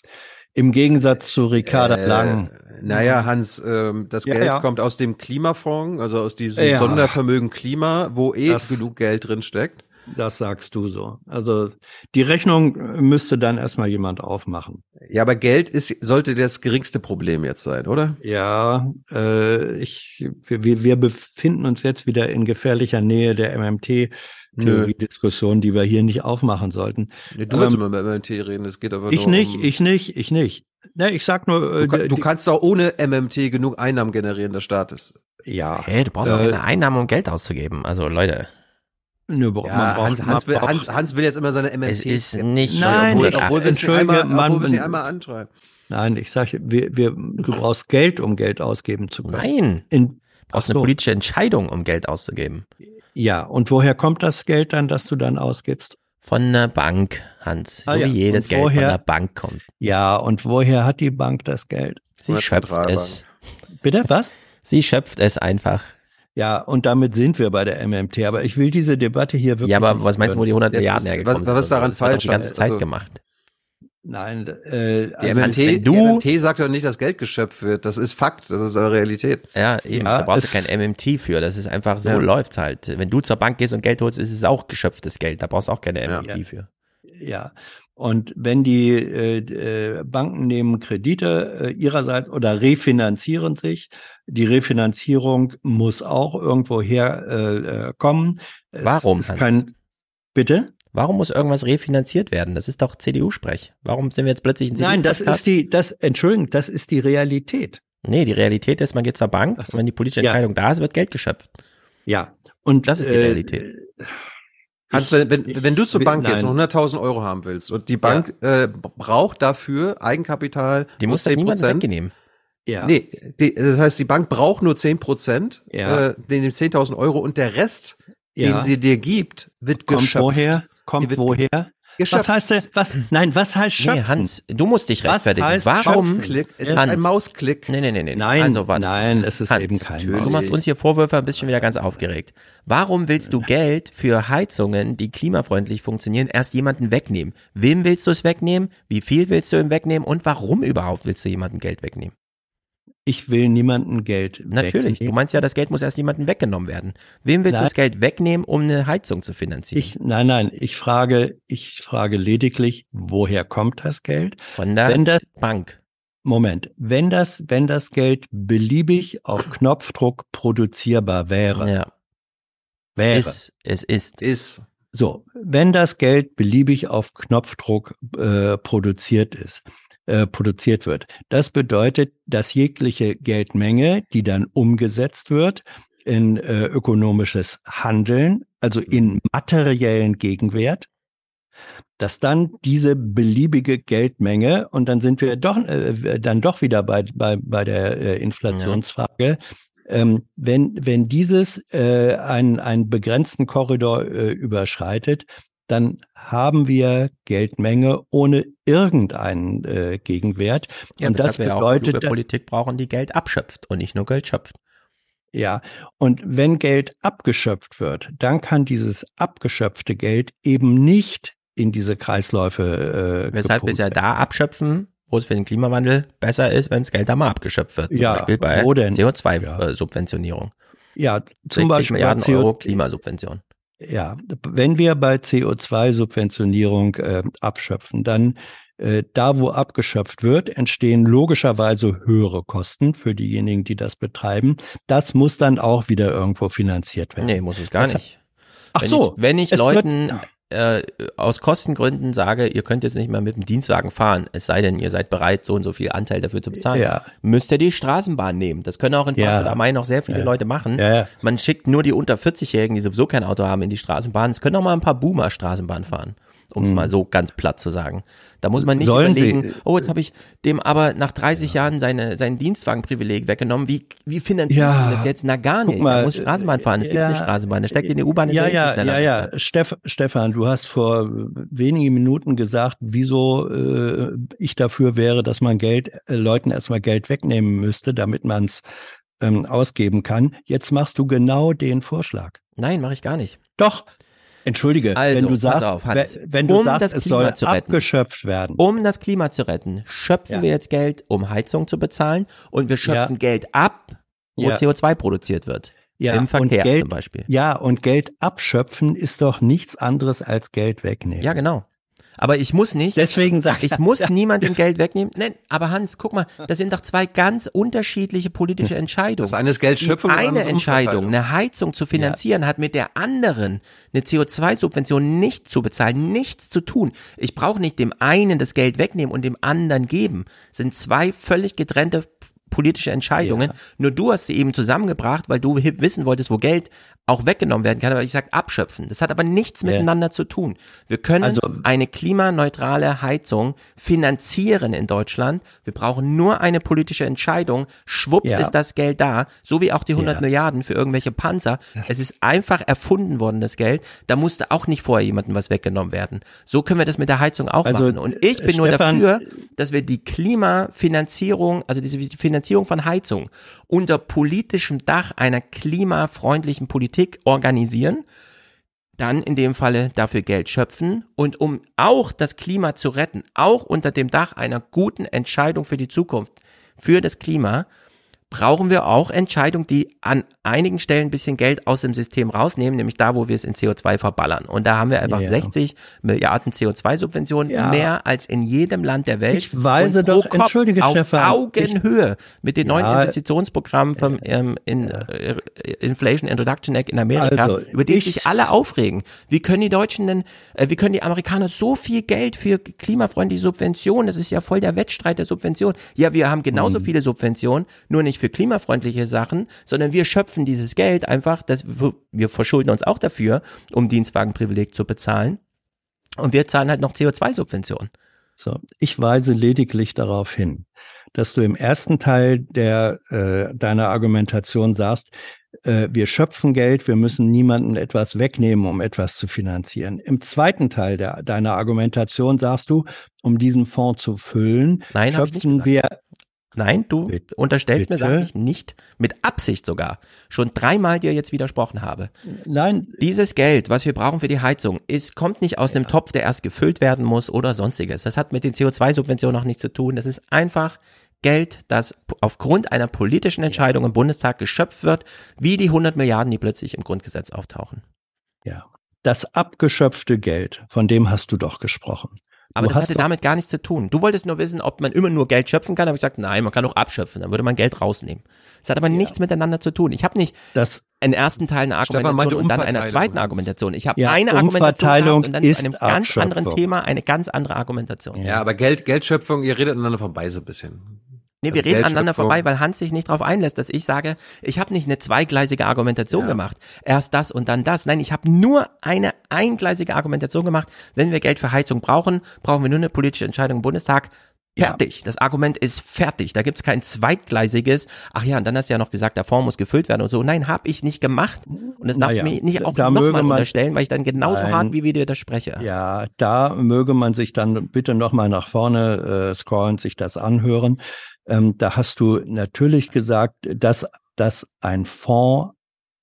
Speaker 27: Im Gegensatz zu Ricarda
Speaker 1: Äh,
Speaker 27: Lang.
Speaker 1: Naja, Hans, ähm, das
Speaker 27: Ja,
Speaker 1: Geld
Speaker 27: ja.
Speaker 1: kommt aus dem Klimafonds, also aus diesem
Speaker 27: Ja.
Speaker 1: Sondervermögen Klima, wo eh
Speaker 27: Das-
Speaker 1: genug Geld drin steckt.
Speaker 27: Das sagst du so. Also die Rechnung müsste dann erstmal jemand aufmachen.
Speaker 1: Ja, aber Geld ist, sollte das geringste Problem jetzt sein, oder?
Speaker 27: Ja, äh, ich, wir, wir befinden uns jetzt wieder in gefährlicher Nähe der MMT-Theorie-Diskussion, die wir hier nicht aufmachen sollten.
Speaker 1: Nee, du willst
Speaker 27: Ähm,
Speaker 1: immer über MMT reden, es geht aber
Speaker 27: ich
Speaker 1: nur
Speaker 27: nicht,
Speaker 1: um,
Speaker 27: ich nicht, ich nicht. Ne, ich sag nur, äh,
Speaker 1: du, kann, du kannst auch ohne MMT genug Einnahmen generieren des Staates.
Speaker 27: Ja.
Speaker 26: Hey, du brauchst auch
Speaker 27: Äh,
Speaker 26: keine Einnahmen, um Geld auszugeben. Also Leute.
Speaker 27: Nö,
Speaker 1: Ja,
Speaker 27: man braucht-
Speaker 1: Hans, Hans, will, Hans, Hans will jetzt immer seine MMT.
Speaker 26: Es ist nicht
Speaker 27: Nein,
Speaker 1: obwohl,
Speaker 27: ich-
Speaker 1: obwohl wir
Speaker 27: entschuldige,
Speaker 1: einmal,
Speaker 27: man-
Speaker 1: nicht einmal antreiben.
Speaker 27: Nein, ich sage, wir, wir, du brauchst Geld, um Geld ausgeben zu können.
Speaker 26: Nein.
Speaker 27: In,
Speaker 26: Du brauchst
Speaker 27: Ach
Speaker 26: eine
Speaker 27: so.
Speaker 26: politische Entscheidung, um Geld auszugeben.
Speaker 27: Ja, und woher kommt das Geld dann, das du dann ausgibst?
Speaker 26: Von der Bank, Hans. So
Speaker 27: Ah ja,
Speaker 26: wie jedes
Speaker 27: und
Speaker 26: Geld
Speaker 27: woher-
Speaker 26: von der Bank kommt.
Speaker 27: Ja, und woher hat die Bank das Geld?
Speaker 26: Sie schöpft es.
Speaker 27: Bitte, was?
Speaker 26: Sie schöpft es einfach.
Speaker 27: Ja, und damit sind wir bei der MMT. Aber ich will diese Debatte hier wirklich.
Speaker 26: Ja, aber was meinst du, wo die 100
Speaker 1: Jetzt
Speaker 26: Milliarden hergekommen
Speaker 1: was-
Speaker 26: sind?
Speaker 1: was ist daran
Speaker 26: Also, das
Speaker 1: falsch,
Speaker 26: die ganze? Zeit
Speaker 1: Also-
Speaker 26: gemacht.
Speaker 27: Nein, äh, also
Speaker 1: MMT,
Speaker 26: wenn du-
Speaker 1: MMT sagt doch nicht, dass Geld geschöpft wird. Das ist Fakt, das ist aber Realität.
Speaker 26: Ja, eben.
Speaker 27: Ja,
Speaker 26: da brauchst du kein MMT für. Das ist einfach so
Speaker 1: Ja.
Speaker 26: läuft's halt. Wenn du zur Bank gehst und Geld holst, ist es auch geschöpftes Geld. Da brauchst du auch keine MMT
Speaker 27: Ja.
Speaker 26: für.
Speaker 27: Ja, und wenn die äh, äh, Banken nehmen Kredite äh, ihrerseits oder refinanzieren sich, die Refinanzierung muss auch irgendwo her äh, äh, kommen. Es
Speaker 26: Warum,
Speaker 27: Ist kein, bitte?
Speaker 26: Warum muss irgendwas refinanziert werden? Das ist doch CDU-Sprech. Warum sind wir jetzt plötzlich ein
Speaker 27: Nein, das ist die, das, Entschuldigung, das ist die Realität.
Speaker 26: Nee, die Realität ist, man geht zur Bank
Speaker 27: Ach so.
Speaker 26: und wenn die politische
Speaker 27: Ja.
Speaker 26: Entscheidung da ist, wird Geld geschöpft.
Speaker 27: Ja, und
Speaker 26: Das ist die
Speaker 27: äh,
Speaker 26: Realität.
Speaker 1: Hans, wenn, wenn, wenn du zur Bank gehst und 100.000 Euro haben willst und die Bank äh, braucht dafür Eigenkapital
Speaker 26: Die muss dann niemand
Speaker 1: 10%.
Speaker 26: wegnehmen.
Speaker 27: Ja.
Speaker 1: Nee, die, das heißt, die Bank braucht nur 10 Prozent,
Speaker 27: Ja.
Speaker 1: äh, den 10.000 Euro und der Rest
Speaker 27: Ja.
Speaker 1: den sie dir gibt, wird
Speaker 27: Kommt
Speaker 1: geschöpft.
Speaker 27: woher? Kommt woher?
Speaker 1: geschöpft.
Speaker 27: Was heißt denn, was, nein, was heißt schöpfen?
Speaker 26: Nee, Hans, du musst dich
Speaker 27: Was
Speaker 26: rechtfertigen.
Speaker 27: heißt
Speaker 26: Warum?
Speaker 1: Schöpfklick? Es ist
Speaker 26: Hans.
Speaker 1: ein Mausklick.
Speaker 26: Nee, nee, nee, nee.
Speaker 27: Nein,
Speaker 26: also, warte.
Speaker 27: nein, es ist
Speaker 26: Hans,
Speaker 27: eben kein
Speaker 26: Du
Speaker 27: Maus.
Speaker 26: machst uns hier Vorwürfe, bist schon wieder ganz aufgeregt. Warum willst du Geld für Heizungen, die klimafreundlich funktionieren, erst jemanden wegnehmen? Wem willst du es wegnehmen? Wie viel willst du ihm wegnehmen? Und warum überhaupt willst du jemanden Geld wegnehmen?
Speaker 27: Ich will niemanden Geld
Speaker 26: Natürlich. Du
Speaker 27: wegnehmen.
Speaker 26: meinst ja, das Geld muss erst jemandem weggenommen werden. Wem willst du
Speaker 27: Nein.
Speaker 26: das Geld wegnehmen, um eine Heizung zu finanzieren?
Speaker 27: Ich, nein, nein, ich frage, ich frage lediglich, woher kommt das Geld?
Speaker 26: Von der
Speaker 27: Wenn das,
Speaker 26: Bank.
Speaker 27: Moment, wenn das, wenn das Geld beliebig auf Knopfdruck produzierbar wäre,
Speaker 26: Ja.
Speaker 27: wäre,
Speaker 26: Ist, es ist.
Speaker 1: Ist.
Speaker 27: so, wenn das Geld beliebig auf Knopfdruck äh, produziert ist, äh, produziert wird, das bedeutet, dass jegliche Geldmenge, die dann umgesetzt wird in äh, ökonomisches Handeln, also in materiellen Gegenwert, dass dann diese beliebige Geldmenge und dann sind wir doch äh, dann doch wieder bei bei bei der äh, Inflationsfrage. Ähm, wenn wenn dieses äh, einen einen begrenzten Korridor äh, überschreitet, dann haben wir Geldmenge ohne irgendeinen äh, Gegenwert
Speaker 26: Ja,
Speaker 27: und das
Speaker 26: weshalb wir ja
Speaker 27: bedeutet
Speaker 26: Politik brauchen, die Geld abschöpft und nicht nur Geld schöpft.
Speaker 27: Ja, und wenn Geld abgeschöpft wird, dann kann dieses abgeschöpfte Geld eben nicht in diese Kreisläufe äh,
Speaker 26: Weshalb wir es ja da abschöpfen, wo es für den Klimawandel besser ist, wenn das Geld da mal abgeschöpft wird. Zum
Speaker 27: Ja,
Speaker 26: Beispiel bei
Speaker 27: wo denn?
Speaker 26: CO2-Subventionierung.
Speaker 27: Ja, zum
Speaker 26: 60
Speaker 27: Beispiel bei
Speaker 26: Milliarden
Speaker 27: CO
Speaker 26: Euro Klimasubvention.
Speaker 27: Ja, wenn wir bei CO2-Subventionierung äh, abschöpfen, dann äh, da, wo abgeschöpft wird, entstehen logischerweise höhere Kosten für diejenigen, die das betreiben. Das muss dann auch wieder irgendwo finanziert werden.
Speaker 26: Nee, muss es gar
Speaker 27: Das-
Speaker 26: nicht.
Speaker 27: Ach
Speaker 26: wenn
Speaker 27: so,
Speaker 26: Ich, wenn ich
Speaker 27: es wird-
Speaker 26: Leuten äh, aus Kostengründen sage, ihr könnt jetzt nicht mehr mit dem Dienstwagen fahren, es sei denn, ihr seid bereit, so und so viel Anteil dafür zu bezahlen,
Speaker 27: Ja.
Speaker 26: müsst ihr die Straßenbahn nehmen. Das können auch in
Speaker 27: Ja.
Speaker 26: Frankfurt am Main noch sehr viele
Speaker 27: Ja.
Speaker 26: Leute machen.
Speaker 27: Ja.
Speaker 26: Man schickt nur die unter 40-Jährigen, die sowieso kein Auto haben, in die Straßenbahn. Es können auch mal ein paar Boomer Straßenbahn fahren. Um es mal so ganz platt zu sagen. Da muss man nicht.
Speaker 27: Sollen
Speaker 26: überlegen,
Speaker 27: sie-
Speaker 26: oh, jetzt habe ich dem aber nach 30 Jahren seine, sein Dienstwagenprivileg weggenommen. Wie, wie finanzieren
Speaker 27: Ja,
Speaker 26: wir das jetzt? Na gar nicht.
Speaker 27: mal,
Speaker 26: Man muss Straßenbahn fahren. Es gibt
Speaker 27: ja,
Speaker 26: eine Straßenbahn. Da steckt in die U-Bahn
Speaker 27: Ja, ja,
Speaker 26: schneller
Speaker 27: ja, ja. Steff, Stefan, du hast vor wenigen Minuten gesagt, wieso äh, ich dafür wäre, dass man Geld, äh, Leuten erstmal Geld wegnehmen müsste, damit man es ähm, ausgeben kann. Jetzt machst du genau den Vorschlag.
Speaker 26: Nein, mache ich gar nicht.
Speaker 27: Doch. Entschuldige,
Speaker 26: Also,
Speaker 27: wenn du sagst,
Speaker 26: auf, Hans.
Speaker 27: wenn, du
Speaker 26: Um
Speaker 27: sagst,
Speaker 26: das
Speaker 27: es
Speaker 26: Klima
Speaker 27: soll
Speaker 26: zu retten.
Speaker 27: abgeschöpft werden.
Speaker 26: Um das Klima zu retten, schöpfen
Speaker 27: Ja.
Speaker 26: wir jetzt Geld, um Heizung zu bezahlen und wir schöpfen Geld ab, wo
Speaker 27: Ja.
Speaker 26: CO2 produziert wird.
Speaker 27: Ja,
Speaker 26: Im Verkehr
Speaker 27: Geld,
Speaker 26: zum Beispiel.
Speaker 27: Ja, und Geld abschöpfen ist doch nichts anderes als Geld wegnehmen.
Speaker 26: Ja, genau. Aber ich muss nicht.
Speaker 27: Deswegen sag
Speaker 26: ich muss niemandem Geld wegnehmen. Nein, aber Hans, guck mal, das sind doch zwei ganz unterschiedliche politische Entscheidungen.
Speaker 1: Das eine ist Geldschöpfung,
Speaker 26: Die eine Entscheidung, eine Heizung zu finanzieren, hat mit der anderen eine CO2-Subvention nicht zu bezahlen, nichts zu tun. Ich brauche nicht dem einen das Geld wegnehmen und dem anderen geben. Das sind zwei völlig getrennte politische Entscheidungen. Nur du hast sie eben zusammengebracht, weil du wissen wolltest, wo Geld auch weggenommen werden kann. Aber ich sag abschöpfen. Das hat aber nichts
Speaker 27: Ja.
Speaker 26: miteinander zu tun. Wir können
Speaker 27: Also-
Speaker 26: eine klimaneutrale Heizung finanzieren in Deutschland. Wir brauchen nur eine politische Entscheidung. Schwupps
Speaker 27: Ja.
Speaker 26: ist das Geld da, so wie auch die 100
Speaker 27: Ja.
Speaker 26: Milliarden für irgendwelche Panzer. Es ist einfach erfunden worden, das Geld. Da musste auch nicht vorher jemandem was weggenommen werden. So können wir das mit der Heizung auch
Speaker 27: Also,
Speaker 26: machen. Und ich bin nur
Speaker 27: Stefan-
Speaker 26: dafür, dass wir die Klimafinanzierung, also diese Finanzierung von Heizung unter politischem Dach einer klimafreundlichen Politik organisieren dann in dem Falle dafür Geld schöpfen und um auch das Klima zu retten, auch unter dem Dach einer guten Entscheidung für die Zukunft, für das Klima, brauchen wir auch Entscheidungen, die an einigen Stellen ein bisschen Geld aus dem System rausnehmen, nämlich da, wo wir es in CO2 verballern. Und da haben wir einfach
Speaker 27: Ja.
Speaker 26: 60 Milliarden CO2-Subventionen,
Speaker 27: Ja.
Speaker 26: mehr als in jedem Land der Welt.
Speaker 27: Ich weise doch-
Speaker 26: Kopf
Speaker 27: entschuldige,
Speaker 26: auf
Speaker 27: Stefan,
Speaker 26: Augenhöhe mit den neuen
Speaker 27: Ja.
Speaker 26: Investitionsprogrammen vom ähm, in, äh, Inflation Introduction Act in Amerika,
Speaker 27: Also,
Speaker 26: über die
Speaker 27: ich-
Speaker 26: sich alle aufregen. Wie können die Deutschen denn, äh, wie können die Amerikaner so viel Geld für klimafreundliche Subventionen, das ist ja voll der Wettstreit der Subventionen. Ja, wir haben genauso
Speaker 27: Hm.
Speaker 26: viele Subventionen, nur nicht für klimafreundliche Sachen, sondern wir schöpfen dieses Geld einfach, dass wir, verschulden uns auch dafür, um Dienstwagenprivileg zu bezahlen. Und wir zahlen halt noch CO2-Subventionen.
Speaker 27: So, ich weise lediglich darauf hin, dass du im ersten Teil der äh, deiner Argumentation sagst, äh, wir schöpfen Geld, wir müssen niemandem etwas wegnehmen, um etwas zu finanzieren. Im zweiten Teil der, deiner Argumentation sagst du, um diesen Fonds zu füllen,
Speaker 26: Nein,
Speaker 27: schöpfen wir
Speaker 26: Nein, du
Speaker 27: Bitte?
Speaker 26: unterstellst mir,
Speaker 27: Bitte?
Speaker 26: sag ich nicht, mit Absicht sogar, schon dreimal dir jetzt widersprochen habe.
Speaker 27: Nein,
Speaker 26: Dieses Geld, was wir brauchen für die Heizung, ist, kommt nicht aus einem Topf, der erst gefüllt werden muss oder sonstiges. Das hat mit den CO2-Subventionen noch nichts zu tun. Das ist einfach Geld, das aufgrund einer politischen Entscheidung im Bundestag geschöpft wird, wie die 100 Milliarden, die plötzlich im Grundgesetz auftauchen.
Speaker 27: Ja. Das abgeschöpfte Geld, von dem hast du doch gesprochen.
Speaker 26: Aber
Speaker 27: du
Speaker 26: das
Speaker 27: hast
Speaker 26: hatte damit gar nichts zu tun. Du wolltest nur wissen, ob man immer nur Geld schöpfen kann. Aber ich gesagt, nein, man kann auch abschöpfen. Dann würde man Geld rausnehmen. Das hat aber nichts miteinander zu tun. Ich habe nicht
Speaker 27: das,
Speaker 26: einen ersten Teil eine
Speaker 1: Stefan meinte
Speaker 26: Argumentation und dann eine
Speaker 1: Umverteilung
Speaker 26: zweiten. Argumentation. Ich habe
Speaker 27: Ja,
Speaker 26: eine Argumentation und dann
Speaker 27: ist
Speaker 26: einem ganz anderen. Thema eine ganz andere Argumentation.
Speaker 1: Ja, aber Geld, Geldschöpfung, ihr redet aneinander vorbei so ein bisschen.
Speaker 26: Nee, wir
Speaker 1: Also
Speaker 26: reden aneinander vorbei, weil Hans sich nicht darauf einlässt, dass ich sage, ich habe nicht eine zweigleisige Argumentation gemacht. Erst das und dann das. Nein, ich habe nur eine eingleisige Argumentation gemacht. Wenn wir Geld für Heizung brauchen, brauchen wir nur eine politische Entscheidung im Bundestag. Fertig. Das Argument ist fertig. Da gibt's kein zweitgleisiges. Ach ja, und dann hast du ja noch gesagt, der Fonds muss gefüllt werden und so. Nein, habe ich nicht gemacht. Und das darf
Speaker 27: Naja,
Speaker 26: ich mir nicht auch nochmal unterstellen, weil ich dann genauso
Speaker 27: Nein.
Speaker 26: hart wie wir dir das spreche.
Speaker 27: Ja, da möge man sich dann bitte nochmal nach vorne äh, scrollen, sich das anhören. Ähm, da hast du natürlich gesagt, dass, dass ein Fonds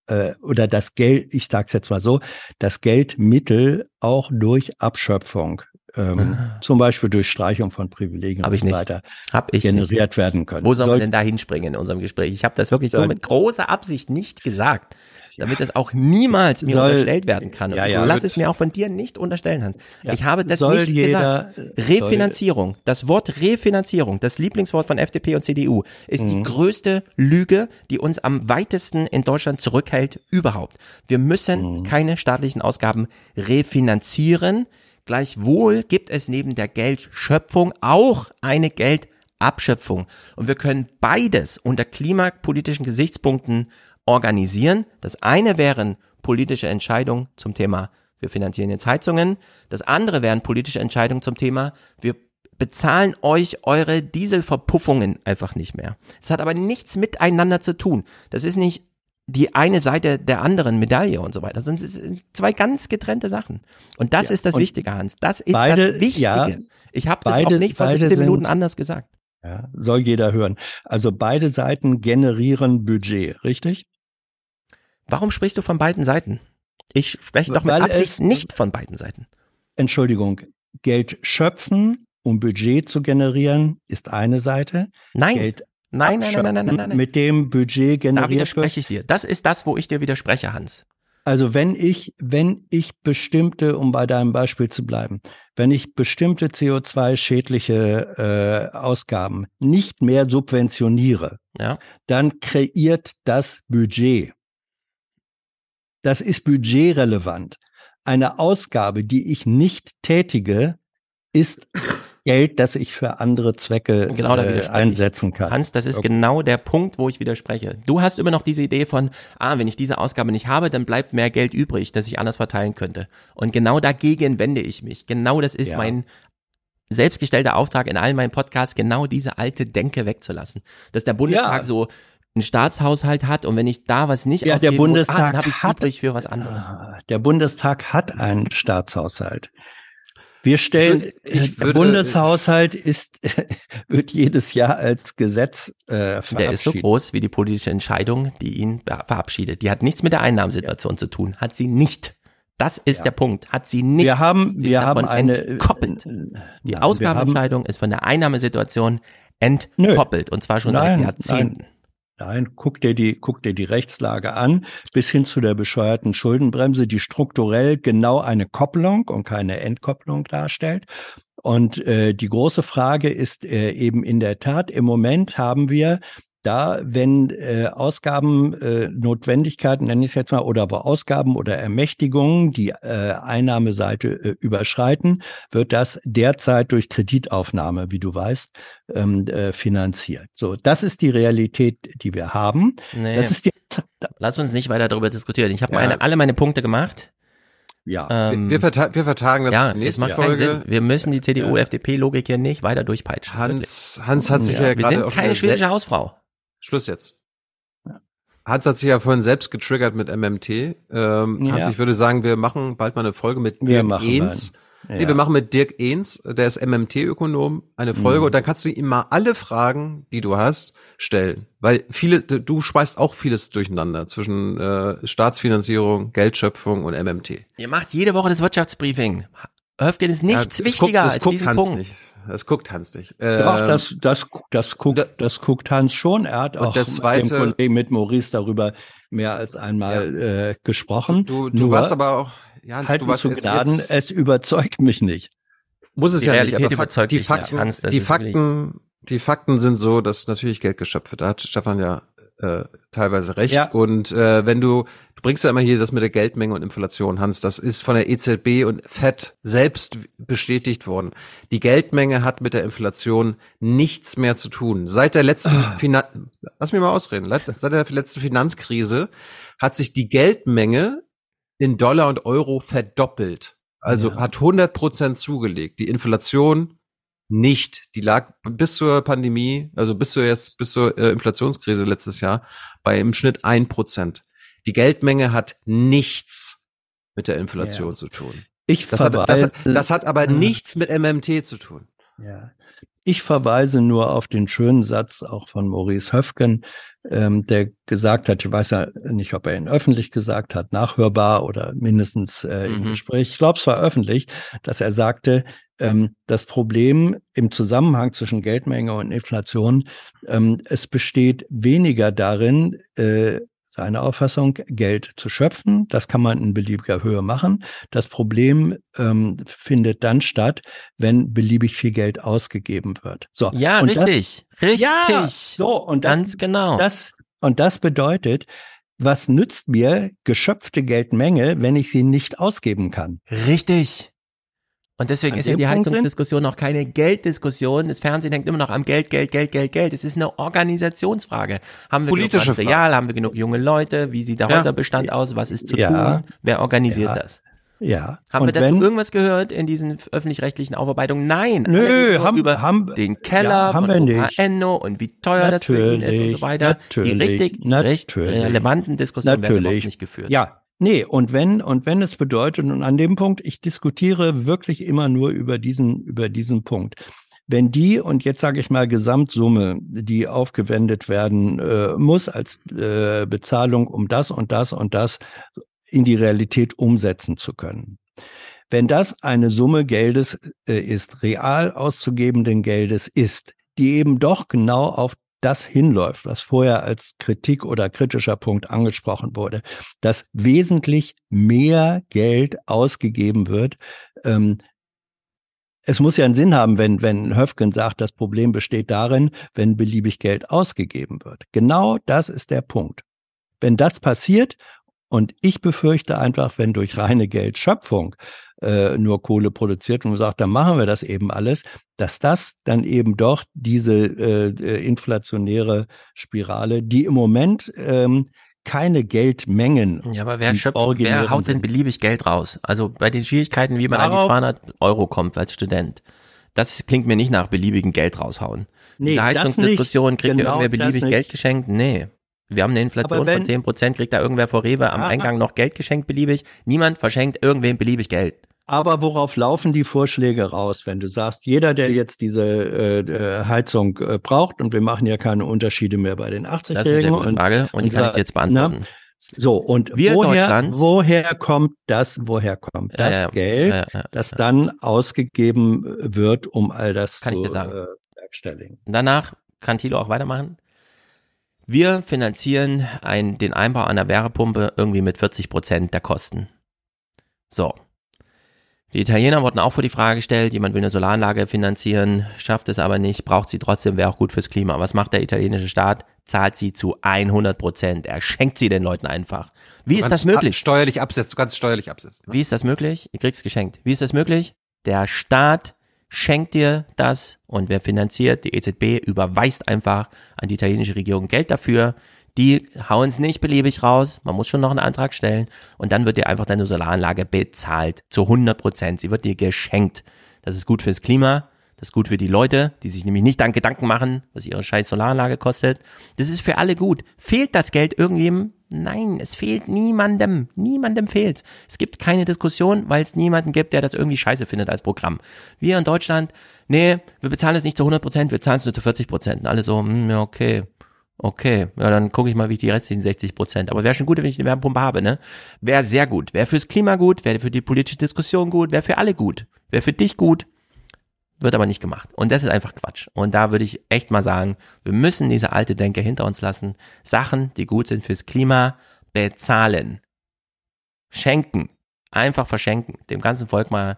Speaker 27: äh, oder das Geld, ich sage es jetzt mal so, das Geldmittel auch durch Abschöpfung, ähm, zum Beispiel durch Streichung von Privilegien
Speaker 26: Hab ich
Speaker 27: und so
Speaker 26: nicht.
Speaker 27: weiter,
Speaker 26: Hab ich
Speaker 27: generiert werden können.
Speaker 26: Wo sollen wir
Speaker 27: Soll-
Speaker 26: denn da hinspringen in unserem Gespräch? Ich habe das wirklich so mit großer Absicht nicht gesagt, damit es auch niemals mir
Speaker 27: Soll-
Speaker 26: unterstellt werden kann.
Speaker 27: Ja, ja.
Speaker 26: lass es mir auch von dir nicht unterstellen, Hans.
Speaker 27: Ja.
Speaker 26: Ich habe das
Speaker 27: Soll
Speaker 26: nicht
Speaker 27: jeder-
Speaker 26: gesagt. Refinanzierung, das Wort Refinanzierung, das Lieblingswort von FDP und CDU, ist
Speaker 27: Mhm.
Speaker 26: die größte Lüge, die uns am weitesten in Deutschland zurückhält überhaupt. Wir müssen
Speaker 27: Mhm.
Speaker 26: keine staatlichen Ausgaben refinanzieren. Gleichwohl gibt es neben der Geldschöpfung auch eine Geldabschöpfung. Und wir können beides unter klimapolitischen Gesichtspunkten organisieren. Das eine wären politische Entscheidungen zum Thema, wir finanzieren jetzt Heizungen. Das andere wären politische Entscheidungen zum Thema, wir bezahlen euch eure Dieselverpuffungen einfach nicht mehr. Das hat aber nichts miteinander zu tun. Das ist nicht die eine Seite der anderen Medaille und so weiter. Das sind, das sind zwei ganz getrennte Sachen. Und das
Speaker 27: Ja,
Speaker 26: ist das Wichtige, Hans. Das ist
Speaker 27: beide-
Speaker 26: das Wichtige.
Speaker 27: ja,
Speaker 26: ich habe das auch nicht vor
Speaker 27: beide
Speaker 26: 17 Minuten anders gesagt.
Speaker 27: Ja, soll jeder hören. Also beide Seiten generieren Budget, richtig?
Speaker 26: Warum sprichst du von beiden Seiten? Ich spreche doch mit
Speaker 27: Weil
Speaker 26: Absicht
Speaker 27: es-
Speaker 26: nicht von beiden Seiten.
Speaker 27: Entschuldigung, Geld schöpfen, um Budget zu generieren, ist eine Seite.
Speaker 26: Nein.
Speaker 27: Geld
Speaker 26: Nein, nein, nein, nein, nein, nein,
Speaker 27: abschöpfen,
Speaker 26: nein.
Speaker 27: Mit dem Budget
Speaker 26: Da
Speaker 27: generiert wird.
Speaker 26: widerspreche ich dir. Das ist das, wo ich dir widerspreche, Hans.
Speaker 27: Also wenn ich, wenn ich bestimmte, um bei deinem Beispiel zu bleiben, wenn ich bestimmte CO2-schädliche äh, Ausgaben nicht mehr subventioniere,
Speaker 26: Ja.
Speaker 27: dann kreiert das Budget. Das ist budgetrelevant. Eine Ausgabe, die ich nicht tätige, ist Geld, das ich für andere Zwecke
Speaker 26: Genau,
Speaker 27: äh, einsetzen kann.
Speaker 26: Hans, das ist
Speaker 27: Okay.
Speaker 26: genau der Punkt, wo ich widerspreche. Du hast immer noch diese Idee von, ah, wenn ich diese Ausgabe nicht habe, dann bleibt mehr Geld übrig, das ich anders verteilen könnte. Und genau dagegen wende ich mich. Genau das ist
Speaker 27: Ja.
Speaker 26: mein selbstgestellter Auftrag in allen meinen Podcasts, genau diese alte Denke wegzulassen. Dass der Bundestag
Speaker 27: Ja.
Speaker 26: so einen Staatshaushalt hat und wenn ich da was nicht
Speaker 27: Ja, der
Speaker 26: ausgebe,
Speaker 27: Bundestag
Speaker 26: ah, dann habe ich
Speaker 27: hat-
Speaker 26: übrig für was anderes.
Speaker 27: Der Bundestag hat einen Staatshaushalt. Wir stellen,
Speaker 1: Ich würd- ich
Speaker 27: der
Speaker 1: würde-
Speaker 27: Bundeshaushalt ist, wird jedes Jahr als Gesetz äh, verabschiedet.
Speaker 26: Der ist so groß wie die politische Entscheidung, die ihn verabschiedet. Die hat nichts mit der Einnahmensituation zu tun. Hat sie nicht. Das ist der Punkt. Hat sie nicht.
Speaker 27: Wir haben,
Speaker 26: Sie
Speaker 27: wir haben
Speaker 26: davon
Speaker 27: eine,
Speaker 26: entkoppelt. Die
Speaker 27: Nein, wir
Speaker 26: Ausgabenentscheidung ist von der Einnahmesituation entkoppelt. Und zwar schon seit
Speaker 27: Nein,
Speaker 26: Jahrzehnten.
Speaker 27: Nein, nein, guck dir die, guck dir die Rechtslage an, bis hin zu der bescheuerten Schuldenbremse, die strukturell genau eine Kopplung und keine Entkopplung darstellt. Und äh, die große Frage ist äh, eben in der Tat, im Moment haben wir da, wenn äh, Ausgaben, äh, Notwendigkeiten, nenne ich es jetzt mal, oder aber Ausgaben oder Ermächtigungen die äh, Einnahmeseite äh, überschreiten, wird das derzeit durch Kreditaufnahme, wie du weißt, ähm, äh, finanziert. So, das ist die Realität, die wir haben.
Speaker 26: Nee.
Speaker 27: Das ist die,
Speaker 26: Lass uns nicht weiter darüber diskutieren. Ich habe
Speaker 1: Ja.
Speaker 26: meine, alle meine Punkte gemacht.
Speaker 27: ja.
Speaker 26: Ähm,
Speaker 1: wir, wir, verta wir vertagen das
Speaker 26: ja,
Speaker 1: die
Speaker 26: das
Speaker 1: nächste
Speaker 26: macht keinen Sinn.
Speaker 1: Folge.
Speaker 26: Wir müssen die CDU-FDP-Logik hier nicht weiter durchpeitschen.
Speaker 1: Hans, Hans hat sich ja,
Speaker 26: wir
Speaker 1: gerade
Speaker 26: sind
Speaker 1: auch
Speaker 26: keine schwedische Hausfrau.
Speaker 1: Schluss jetzt. Hans hat sich ja vorhin selbst getriggert mit MMT. Ähm, Hans,
Speaker 27: Ja.
Speaker 1: ich würde sagen, wir machen bald mal eine Folge mit
Speaker 27: Wir
Speaker 1: Dirk Ehns.
Speaker 27: mal.
Speaker 1: Nee,
Speaker 27: Ja.
Speaker 1: wir machen mit Dirk Ehns, der ist MMT-Ökonom, eine Folge
Speaker 27: Mhm.
Speaker 1: und dann kannst du ihm mal alle Fragen, die du hast, stellen. Weil viele, du du schmeißt auch vieles durcheinander zwischen äh, Staatsfinanzierung, Geldschöpfung und MMT.
Speaker 26: Ihr macht jede Woche das Wirtschaftsbriefing. Höfgen ist nichts
Speaker 1: Ja, das
Speaker 26: wichtiger
Speaker 1: guckt, das
Speaker 26: als
Speaker 1: guckt
Speaker 26: diesen
Speaker 1: Hans
Speaker 26: Punkt.
Speaker 1: nicht. Das guckt Hans nicht.
Speaker 27: Doch,
Speaker 1: Ähm,
Speaker 27: das, das, das, guckt, das guckt Hans schon. Er hat auch
Speaker 1: das Zweite-
Speaker 27: mit dem Kollegen mit Maurice darüber mehr als einmal äh, gesprochen.
Speaker 1: Du, du
Speaker 27: Nur
Speaker 1: warst aber auch, ja, Hans,
Speaker 27: halt
Speaker 1: du warst
Speaker 27: zu
Speaker 1: jetzt,
Speaker 27: Gnaden,
Speaker 1: jetzt,
Speaker 27: es überzeugt mich nicht.
Speaker 1: muss es
Speaker 26: Die
Speaker 1: ja
Speaker 26: Realität
Speaker 1: nicht, aber
Speaker 26: überzeugt
Speaker 1: die
Speaker 26: dich nicht,
Speaker 1: Fakten,
Speaker 26: Hans, das
Speaker 1: die Fakten, die Fakten sind so, dass natürlich Geld geschöpft wird. Da hat Stefan ja äh, teilweise recht.
Speaker 27: Ja.
Speaker 1: Und äh, wenn du, du bringst ja immer hier das mit der Geldmenge und Inflation, Hans, das ist von der EZB und FED selbst bestätigt worden. Die Geldmenge hat mit der Inflation nichts mehr zu tun. Seit der letzten
Speaker 27: Ah.
Speaker 1: Finan lass mich mal ausreden, seit der letzten Finanzkrise hat sich die Geldmenge in Dollar und Euro verdoppelt. Also hat 100 Prozent zugelegt. Die Inflation nicht. Die lag bis zur Pandemie, also bis zur jetzt, bis zur äh, Inflationskrise letztes Jahr bei im Schnitt ein Prozent. Die Geldmenge hat nichts mit der Inflation
Speaker 27: Ja.
Speaker 1: zu tun.
Speaker 27: Ich
Speaker 1: Das hat, das, das hat aber
Speaker 27: Ja.
Speaker 1: nichts mit MMT zu tun.
Speaker 27: Ja. Ich verweise nur auf den schönen Satz auch von Maurice Höfgen, ähm, der gesagt hat, ich weiß ja nicht, ob er ihn öffentlich gesagt hat, nachhörbar oder mindestens äh, im
Speaker 26: Mhm.
Speaker 27: Gespräch, ich glaube es war öffentlich, dass er sagte, ähm, das Problem im Zusammenhang zwischen Geldmenge und Inflation, ähm, es besteht weniger darin, äh, seine Auffassung, Geld zu schöpfen. Das kann man in beliebiger Höhe machen. Das Problem ähm, findet dann statt, wenn beliebig viel Geld ausgegeben wird. So.
Speaker 26: Ja,
Speaker 27: und das-
Speaker 26: richtig. Richtig.
Speaker 27: Ja, so, und das,
Speaker 26: Ganz genau.
Speaker 27: Das, und das bedeutet, was nützt mir geschöpfte Geldmenge, wenn ich sie nicht ausgeben kann?
Speaker 26: Richtig. Und deswegen ist ja die
Speaker 27: Punkt sind-
Speaker 26: Heizungsdiskussion noch keine Gelddiskussion. Das Fernsehen hängt immer noch am Geld, Geld, Geld, Geld, Geld. Es ist eine Organisationsfrage. Haben wir
Speaker 1: Politische
Speaker 26: genug Material? Haben wir genug junge Leute? Wie sieht der
Speaker 27: Ja.
Speaker 26: Häuserbestand aus? Was ist zu
Speaker 27: Ja.
Speaker 26: tun? Wer organisiert
Speaker 27: Ja.
Speaker 26: das?
Speaker 27: Ja.
Speaker 26: Haben
Speaker 27: und
Speaker 26: wir dazu
Speaker 27: wenn,
Speaker 26: irgendwas gehört in diesen öffentlich-rechtlichen Aufarbeitungen? Nein.
Speaker 27: Nö, haben-
Speaker 26: über
Speaker 27: haben-
Speaker 26: den Keller
Speaker 27: ja, haben wir nicht.
Speaker 26: Enno und wie teuer das für ihn ist und so
Speaker 27: Natürlich,
Speaker 26: weiter. Die
Speaker 27: natürlich,
Speaker 26: richtig,
Speaker 27: natürlich.
Speaker 26: relevanten Diskussionen werden
Speaker 27: Natürlich.
Speaker 26: nicht geführt.
Speaker 27: Ja, nee, und wenn, und wenn es bedeutet, und an dem Punkt, ich diskutiere wirklich immer nur über diesen, über diesen Punkt. Wenn die, und jetzt sage ich mal Gesamtsumme, die aufgewendet werden äh, muss als äh, Bezahlung, um das und das und das in die Realität umsetzen zu können. Wenn das eine Summe Geldes äh, ist, real auszugebenden Geldes ist, die eben doch genau auf das hinläuft, was vorher als Kritik oder kritischer Punkt angesprochen wurde, dass wesentlich mehr Geld ausgegeben wird. Ähm, es muss ja einen Sinn haben, wenn, wenn Höfgen sagt, das Problem besteht darin, wenn beliebig Geld ausgegeben wird. Genau das ist der Punkt. Wenn das passiert, und ich befürchte einfach, wenn durch reine Geldschöpfung äh, nur Kohle produziert und sagt, dann machen wir das eben alles, dass das dann eben doch diese äh, äh, inflationäre Spirale, die im Moment ähm, keine Geldmengen.
Speaker 26: Ja, aber wer schöpft, wer haut denn beliebig Geld raus? Also bei den Schwierigkeiten, wie man an die
Speaker 27: Darauf-
Speaker 26: 200 Euro kommt als Student. Das klingt mir nicht nach beliebigen Geld raushauen.
Speaker 27: Nee,
Speaker 26: Diese
Speaker 27: das
Speaker 26: Heizungsdiskussion,
Speaker 27: nicht.
Speaker 26: kriegt
Speaker 27: Genau
Speaker 26: ihr irgendwer beliebig. Geld geschenkt? Nee. Wir haben eine Inflation
Speaker 27: wenn-
Speaker 26: von 10 Prozent, kriegt da irgendwer vor Rewe am
Speaker 27: Ah,
Speaker 26: Eingang noch Geld geschenkt beliebig? Niemand verschenkt irgendwem beliebig Geld.
Speaker 27: Aber worauf laufen die Vorschläge raus, wenn du sagst, jeder, der jetzt diese äh, äh, Heizung äh, braucht, und wir machen ja keine Unterschiede mehr bei den 80-Jährigen.
Speaker 26: Das ist eine Frage und die kann ich dir jetzt beantworten.
Speaker 27: So, und
Speaker 26: Wir
Speaker 27: woher, woher kommt das, woher kommt
Speaker 26: Ja,
Speaker 27: das
Speaker 26: ja,
Speaker 27: Geld,
Speaker 26: ja, ja,
Speaker 27: das dann ausgegeben wird, um all das
Speaker 26: Kann ich
Speaker 27: zu
Speaker 26: dir sagen.
Speaker 27: Äh?
Speaker 26: Und danach kann Thilo auch weitermachen. Wir finanzieren ein, den Einbau einer Wärmepumpe irgendwie mit 40 Prozent der Kosten. So. Die Italiener wurden auch vor die Frage gestellt, jemand will eine Solaranlage finanzieren, schafft es aber nicht, braucht sie trotzdem, wäre auch gut fürs Klima. Was macht der italienische Staat? Zahlt sie zu 100 Prozent. Er schenkt sie den Leuten einfach. Wie
Speaker 1: Du
Speaker 26: ist das möglich?
Speaker 1: ab- Steuerlich absetzen, du kannst steuerlich absetzen.
Speaker 26: Wie ist das möglich? Ihr kriegt's geschenkt. Wie ist das möglich? Der Staat schenkt dir das und wer finanziert? Die EZB überweist einfach an die italienische Regierung Geld dafür. Die hauen es nicht beliebig raus. Man muss schon noch einen Antrag stellen und dann wird dir einfach deine Solaranlage bezahlt zu 100 Prozent. Sie wird dir geschenkt. Das ist gut fürs Klima. Das ist gut für die Leute, die sich nämlich nicht dann Gedanken machen, was ihre scheiß Solaranlage kostet. Das ist für alle gut. Fehlt das Geld irgendjemandem? Nein, es fehlt niemandem. Niemandem fehlt's. Es gibt keine Diskussion, weil es niemanden gibt, der das irgendwie scheiße findet als Programm. Wir in Deutschland, nee, wir bezahlen es nicht zu 100 Prozent, wir zahlen es nur zu 40 Prozent. Alle so, hm, ja, okay. Okay, ja, dann gucke ich mal, wie ich die restlichen 60 Prozent. Aber wäre schon gut, wenn ich eine Wärmepumpe habe, ne? Wäre sehr gut. Wäre fürs Klima gut, wäre für die politische Diskussion gut, wäre für alle gut. Wäre für dich gut, wird aber nicht gemacht. Und das ist einfach Quatsch. Und da würde ich echt mal sagen, wir müssen diese alte Denke hinter uns lassen. Sachen, die gut sind fürs Klima, bezahlen. Schenken. Einfach verschenken. Dem ganzen Volk mal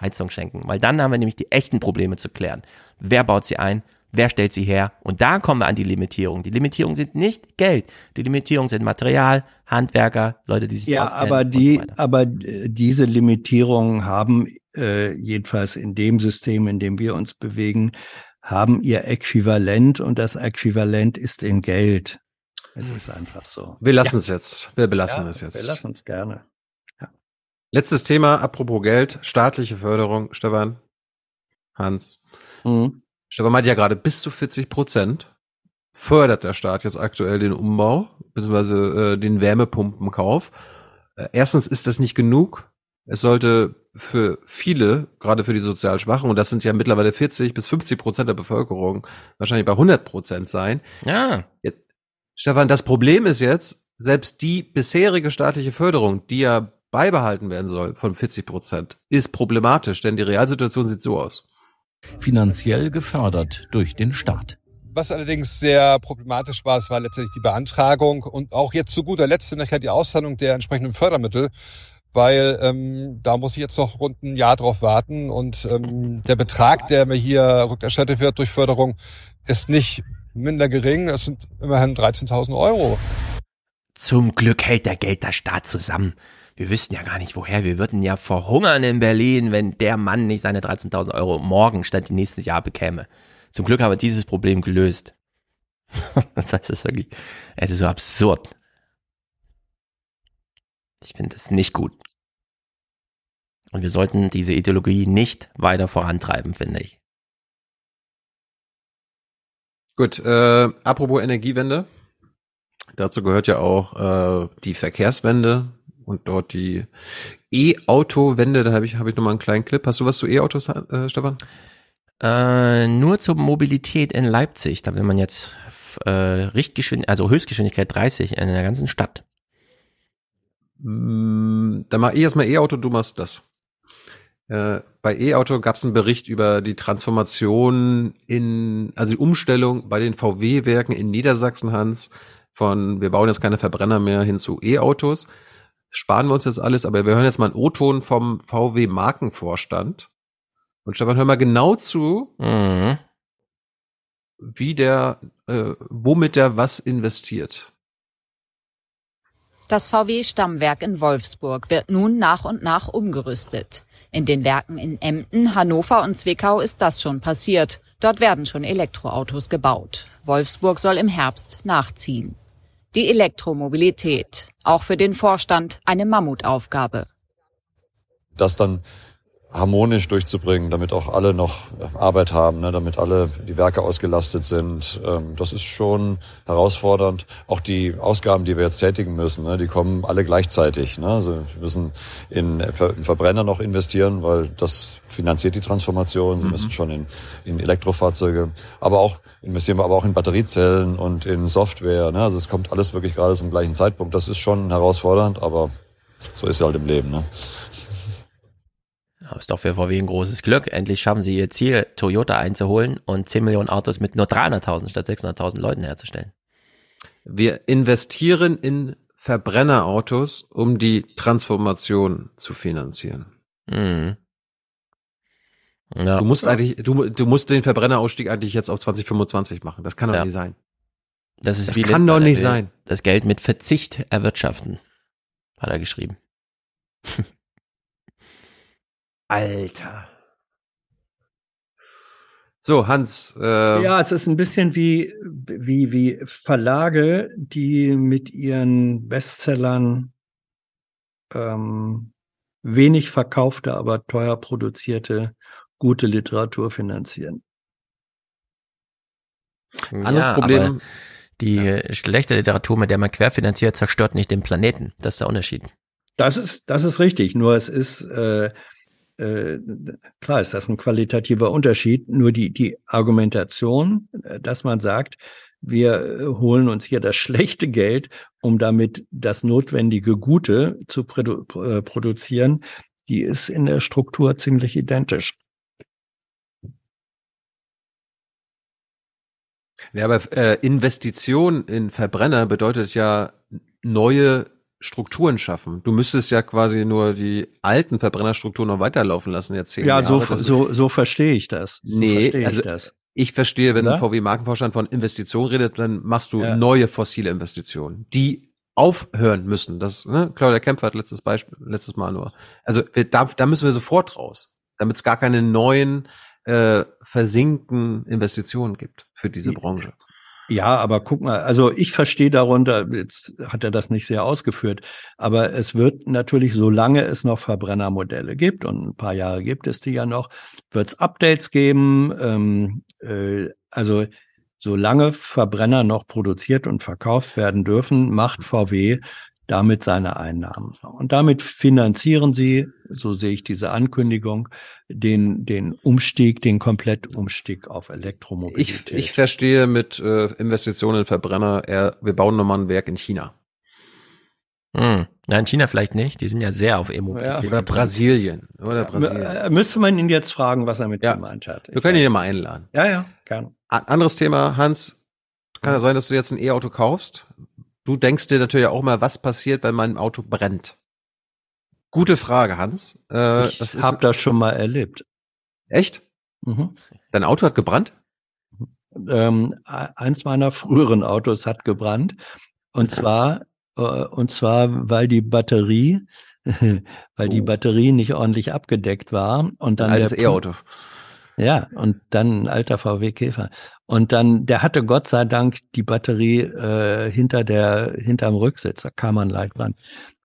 Speaker 26: Heizung schenken. Weil dann haben wir nämlich die echten Probleme zu klären. Wer baut sie ein? Wer stellt sie her? Und da kommen wir an die Limitierung. Die Limitierungen sind nicht Geld. Die Limitierungen sind Material, Handwerker, Leute, die sich
Speaker 27: Ja,
Speaker 26: auskennen
Speaker 27: aber
Speaker 26: und so
Speaker 27: die,
Speaker 26: weiter.
Speaker 27: aber äh, diese Limitierungen haben äh, jedenfalls in dem System, in dem wir uns bewegen, haben ihr Äquivalent und das Äquivalent ist in Geld. Es ist einfach so.
Speaker 1: Wir lassen
Speaker 27: Ja.
Speaker 1: es jetzt. Wir belassen
Speaker 27: Ja,
Speaker 1: es jetzt.
Speaker 27: Wir lassen es gerne.
Speaker 1: Letztes Thema, apropos Geld, staatliche Förderung. Stefan, Hans.
Speaker 27: Mhm.
Speaker 1: Stefan meinte ja gerade, bis zu 40 Prozent fördert der Staat jetzt aktuell den Umbau, beziehungsweise äh, den Wärmepumpenkauf. Äh, erstens ist das nicht genug. Es sollte für viele, gerade für die sozial Schwachen, und das sind ja mittlerweile 40 bis 50 Prozent der Bevölkerung, wahrscheinlich bei 100 Prozent sein.
Speaker 26: Ja.
Speaker 1: Jetzt, Stefan, das Problem ist jetzt, selbst die bisherige staatliche Förderung, die ja beibehalten werden soll von 40 Prozent, ist problematisch, denn die Realsituation sieht so aus.
Speaker 133: Finanziell gefördert durch den Staat.
Speaker 134: Was allerdings sehr problematisch war, es war letztendlich die Beantragung und auch jetzt zu guter Letzt nachher die Auszahlung der entsprechenden Fördermittel, weil ähm, da muss ich jetzt noch rund ein Jahr drauf warten und ähm, der Betrag, der mir hier rückerstattet wird durch Förderung, ist nicht minder gering. Es sind immerhin 13.000 Euro.
Speaker 26: Zum Glück hält der Geld der Staat zusammen. Wir wüssten ja gar nicht woher. Wir würden ja verhungern in Berlin, wenn der Mann nicht seine 13.000 Euro morgen statt nächstes Jahr bekäme. Zum Glück haben wir dieses Problem gelöst. das ist wirklich, es ist so absurd. Ich finde es nicht gut. Und wir sollten diese Ideologie nicht weiter vorantreiben, finde ich.
Speaker 1: Gut, äh, apropos Energiewende. Dazu gehört ja auch äh, die Verkehrswende und dort die E-Auto-Wende. Da habe ich, hab ich nochmal einen kleinen Clip. Hast du was zu E-Autos, äh, Stefan?
Speaker 26: Äh, nur zur Mobilität in Leipzig. Da will man jetzt äh, Richtgeschwindigkeit, also Höchstgeschwindigkeit 30 in der ganzen Stadt.
Speaker 1: Mm, Dann mach ich erstmal E-Auto, du machst das. Äh, bei E-Auto gab es einen Bericht über die Transformation in, also die Umstellung bei den VW-Werken in Niedersachsen, Hans, von wir bauen jetzt keine Verbrenner mehr hin zu E-Autos. Sparen wir uns jetzt alles, aber wir hören jetzt mal einen O-Ton vom VW-Markenvorstand. Und Stefan, hör mal genau zu,
Speaker 26: Mhm.
Speaker 1: wie der, äh, womit der was investiert.
Speaker 135: Das VW-Stammwerk in Wolfsburg wird nun nach und nach umgerüstet. In den Werken in Emden, Hannover und Zwickau ist das schon passiert. Dort werden schon Elektroautos gebaut. Wolfsburg soll im Herbst nachziehen. Die Elektromobilität, auch für den Vorstand eine Mammutaufgabe.
Speaker 136: das dann harmonisch durchzubringen, damit auch alle noch Arbeit haben, ne, damit alle die Werke ausgelastet sind. Ähm, das ist schon herausfordernd. Auch die Ausgaben, die wir jetzt tätigen müssen, ne, die kommen alle gleichzeitig. Ne? Also wir müssen in in Verbrenner noch investieren, weil das finanziert die Transformation. Sie
Speaker 137: Mhm.
Speaker 136: müssen schon in, in Elektrofahrzeuge, aber auch investieren wir aber auch in Batteriezellen und in Software. Ne? Also es kommt alles wirklich gerade zum gleichen Zeitpunkt. Das ist schon herausfordernd, aber so ist es halt im Leben. Ne?
Speaker 26: Ist doch für VW ein großes Glück. Endlich schaffen sie ihr Ziel, Toyota einzuholen und 10 Millionen Autos mit nur 300.000 statt 600.000 Leuten herzustellen.
Speaker 1: Wir investieren in Verbrennerautos, um die Transformation zu finanzieren.
Speaker 26: Mhm. Ja.
Speaker 1: Du musst eigentlich, du, du musst den Verbrennerausstieg eigentlich jetzt auf 2025 machen. Das kann doch
Speaker 26: Ja.
Speaker 1: nicht sein.
Speaker 26: Das ist
Speaker 1: Das kann
Speaker 26: Lindner,
Speaker 1: doch nicht sein.
Speaker 26: Das Geld mit Verzicht erwirtschaften, hat er geschrieben.
Speaker 1: Alter. So, Hans. Äh,
Speaker 27: Ja, es ist ein bisschen wie, wie, wie Verlage, die mit ihren Bestsellern ähm, wenig verkaufte, aber teuer produzierte gute Literatur finanzieren.
Speaker 26: Anderes ja, Problem. die ja. schlechte Literatur, mit der man querfinanziert, zerstört nicht den Planeten. Das ist der Unterschied.
Speaker 27: Das ist, das ist richtig. Nur es ist, äh, äh, klar ist das ein qualitativer Unterschied. Nur die, die Argumentation, äh, dass man sagt, wir äh, holen uns hier das schlechte Geld, um damit das notwendige Gute zu produ äh, produzieren, die ist in der Struktur ziemlich identisch.
Speaker 1: Ja, aber äh, Investition in Verbrenner bedeutet ja neue Strukturen schaffen. Du müsstest ja quasi nur die alten Verbrennerstrukturen noch weiterlaufen lassen jetzt
Speaker 27: zehn Ja, Jahre. so, so, so verstehe ich das. So
Speaker 1: nee, verstehe also, das. Ich verstehe, wenn Oder? VW Markenvorstand von Investitionen redet, dann machst du ja. neue fossile Investitionen, die aufhören müssen. Das, ne, Claudia Kempfer hat letztes Beispiel, letztes Mal nur. Also da, da müssen wir sofort raus, damit es gar keine neuen äh, versinken Investitionen gibt für diese Branche.
Speaker 27: Ja, aber guck mal, also ich verstehe darunter, jetzt hat er das nicht sehr ausgeführt, aber es wird natürlich, solange es noch Verbrennermodelle gibt, und ein paar Jahre gibt es die ja noch, wird es Updates geben. Ähm, äh, also solange Verbrenner noch produziert und verkauft werden dürfen, macht VW damit seine Einnahmen. Und damit finanzieren sie, so sehe ich diese Ankündigung, den, den Umstieg, den Komplettumstieg auf Elektromobilität.
Speaker 1: Ich, ich verstehe mit äh, Investitionen in Verbrenner eher, wir bauen nochmal ein Werk in China.
Speaker 26: Hm. Nein, in China vielleicht nicht. Die sind ja sehr auf E-Mobilität.
Speaker 1: Ja, oder Brasilien. Oder Brasilien.
Speaker 27: Äh, müsste man ihn jetzt fragen, was er mit ja. gemeint hat.
Speaker 1: Ich wir können ihn ja mal einladen.
Speaker 27: Ja, ja, gern.
Speaker 1: Anderes Thema, Hans. Kann ja sein, dass du jetzt ein E-Auto kaufst? Du denkst dir natürlich auch mal, was passiert, wenn mein Auto brennt. Gute Frage, Hans.
Speaker 27: Äh, ich das habe das schon mal erlebt.
Speaker 1: Echt? Mhm. Dein Auto hat gebrannt?
Speaker 27: Ähm, eins meiner früheren Autos hat gebrannt. Und zwar, äh, und zwar, weil die Batterie, weil oh. die Batterie nicht ordentlich abgedeckt war und dann
Speaker 1: ein altes E-Auto.
Speaker 27: Ja, und dann ein alter VW Käfer. Und dann, der hatte Gott sei Dank die Batterie äh, hinter der, hinterm Rücksitz, da kam man leicht dran.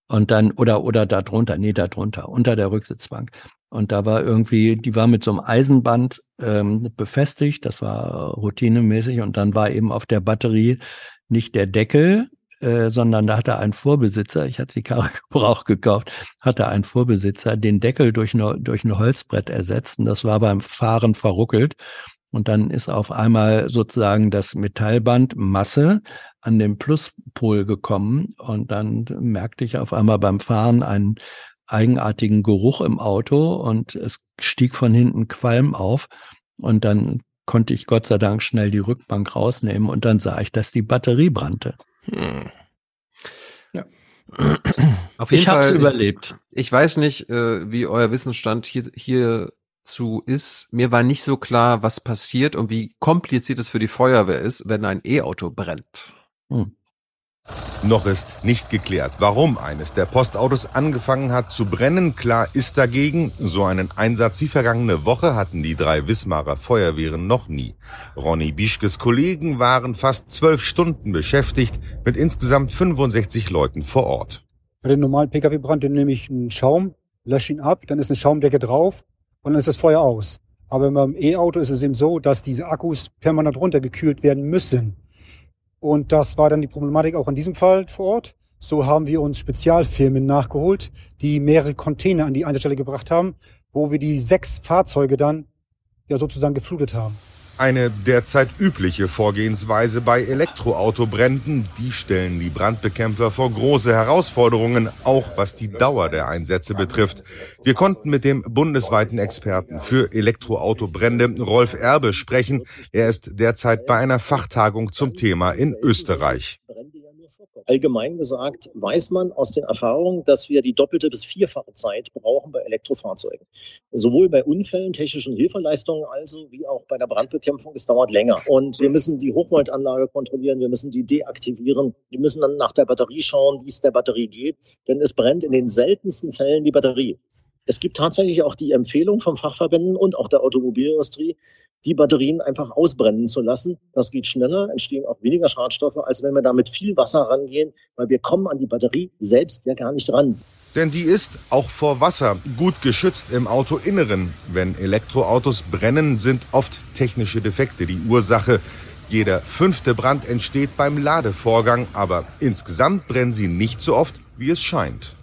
Speaker 27: Und dann, oder, oder da drunter, nee, da drunter, unter der Rücksitzbank. Und da war irgendwie, die war mit so einem Eisenband ähm, befestigt, das war routinemäßig. Und dann war eben auf der Batterie nicht der Deckel, äh, sondern da hatte ein Vorbesitzer, ich hatte die Karre Gebrauch gekauft, hatte ein Vorbesitzer den Deckel durch, eine, durch ein Holzbrett ersetzt und das war beim Fahren verruckelt. Und dann ist auf einmal sozusagen das Metallband Masse an den Pluspol gekommen und dann merkte ich auf einmal beim Fahren einen eigenartigen Geruch im Auto und es stieg von hinten Qualm auf und dann konnte ich Gott sei Dank schnell die Rückbank rausnehmen und dann sah ich, dass die Batterie brannte. Hm.
Speaker 1: Ja. Auf jeden ich habe es überlebt. Ich weiß nicht, äh, wie euer Wissensstand hier, hierzu ist. Mir war nicht so klar, was passiert und wie kompliziert es für die Feuerwehr ist, wenn ein E-Auto brennt. Hm.
Speaker 138: Noch ist nicht geklärt, warum eines der Postautos angefangen hat zu brennen. Klar ist dagegen, so einen Einsatz wie vergangene Woche hatten die drei Wismarer Feuerwehren noch nie. Ronny Bischkes Kollegen waren fast zwölf Stunden beschäftigt mit insgesamt 65 Leuten vor Ort.
Speaker 139: Bei dem normalen Pkw-Brand nehme ich einen Schaum, lösche ihn ab, dann ist eine Schaumdecke drauf und dann ist das Feuer aus. Aber beim E-Auto ist es eben so, dass diese Akkus permanent runtergekühlt werden müssen. Und das war dann die Problematik auch in diesem Fall vor Ort. So haben wir uns Spezialfirmen nachgeholt, die mehrere Container an die Einsatzstelle gebracht haben, wo wir die sechs Fahrzeuge dann ja sozusagen geflutet haben.
Speaker 138: Eine derzeit übliche Vorgehensweise bei Elektroautobränden, die stellen die Brandbekämpfer vor große Herausforderungen, auch was die Dauer der Einsätze betrifft. Wir konnten mit dem bundesweiten Experten für Elektroautobrände Rolf Erbe sprechen. Er ist derzeit bei einer Fachtagung zum Thema in Österreich.
Speaker 140: Allgemein gesagt weiß man aus den Erfahrungen, dass wir die doppelte bis vierfache Zeit brauchen bei Elektrofahrzeugen. Sowohl bei Unfällen, technischen Hilfeleistungen also, wie auch bei der Brandbekämpfung. Es dauert länger. Und wir müssen die Hochvoltanlage kontrollieren, wir müssen die deaktivieren. Wir müssen dann nach der Batterie schauen, wie es der Batterie geht. Denn es brennt in den seltensten Fällen die Batterie. es gibt tatsächlich auch die Empfehlung vom Fachverbänden und auch der Automobilindustrie, die Batterien einfach ausbrennen zu lassen. Das geht schneller, entstehen auch weniger Schadstoffe, als wenn wir da mit viel Wasser rangehen, weil wir kommen an die Batterie selbst ja gar nicht ran.
Speaker 138: Denn die ist auch vor Wasser gut geschützt im Autoinneren. Wenn Elektroautos brennen, sind oft technische Defekte die Ursache. Jeder fünfte Brand entsteht beim Ladevorgang, aber insgesamt brennen sie nicht so oft, wie es scheint.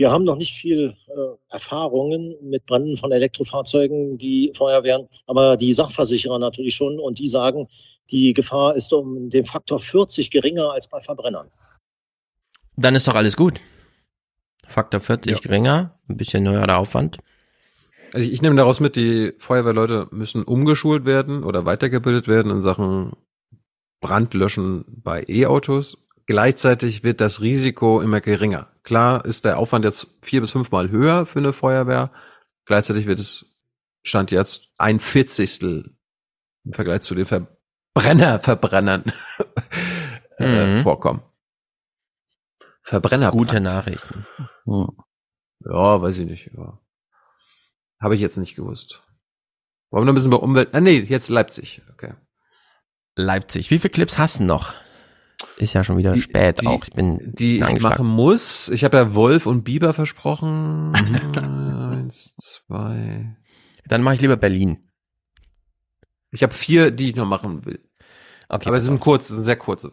Speaker 140: Wir haben noch nicht viel äh, Erfahrungen mit Bränden von Elektrofahrzeugen, die Feuerwehren, aber die Sachversicherer natürlich schon und die sagen, die Gefahr ist um den Faktor 40 geringer als bei Verbrennern.
Speaker 26: Dann ist doch alles gut. Faktor 40 geringer, ein bisschen höherer Aufwand.
Speaker 1: Also ich, ich nehme daraus mit, die Feuerwehrleute müssen umgeschult werden oder weitergebildet werden in Sachen Brandlöschen bei E-Autos. Gleichzeitig wird das Risiko immer geringer. Klar ist der Aufwand jetzt vier bis fünfmal höher für eine Feuerwehr. Gleichzeitig wird es Stand jetzt ein Vierzigstel im Vergleich zu den Verbrenner-Verbrennern äh,
Speaker 26: Mhm.
Speaker 1: vorkommen. Verbrenner.
Speaker 26: Gute Nachrichten.
Speaker 1: Ja, weiß ich nicht. Ja. Habe ich jetzt nicht gewusst. Wollen wir noch ein bisschen bei Umwelt? Ah, nee, jetzt Leipzig. Okay.
Speaker 26: Leipzig. Wie viele Clips hast du noch? Ist ja schon wieder spät
Speaker 1: die-
Speaker 26: auch. Ich bin
Speaker 1: Die ich machen muss. Ich habe ja Wolf und Biber versprochen. Eins, zwei.
Speaker 26: Dann mache ich lieber Berlin.
Speaker 1: Ich habe vier, die ich noch machen will.
Speaker 26: Okay,
Speaker 1: Aber es sind kurz, es sind sehr kurze.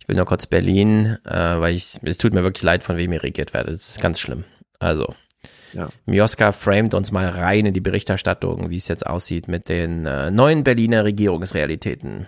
Speaker 26: Ich will nur kurz Berlin, äh, weil ich, es tut mir wirklich leid, von wem ihr regiert werdet. Das ist ganz schlimm. Also,
Speaker 1: Ja.
Speaker 26: Mioska framet uns mal rein in die Berichterstattung, wie es jetzt aussieht mit den äh, neuen Berliner Regierungsrealitäten.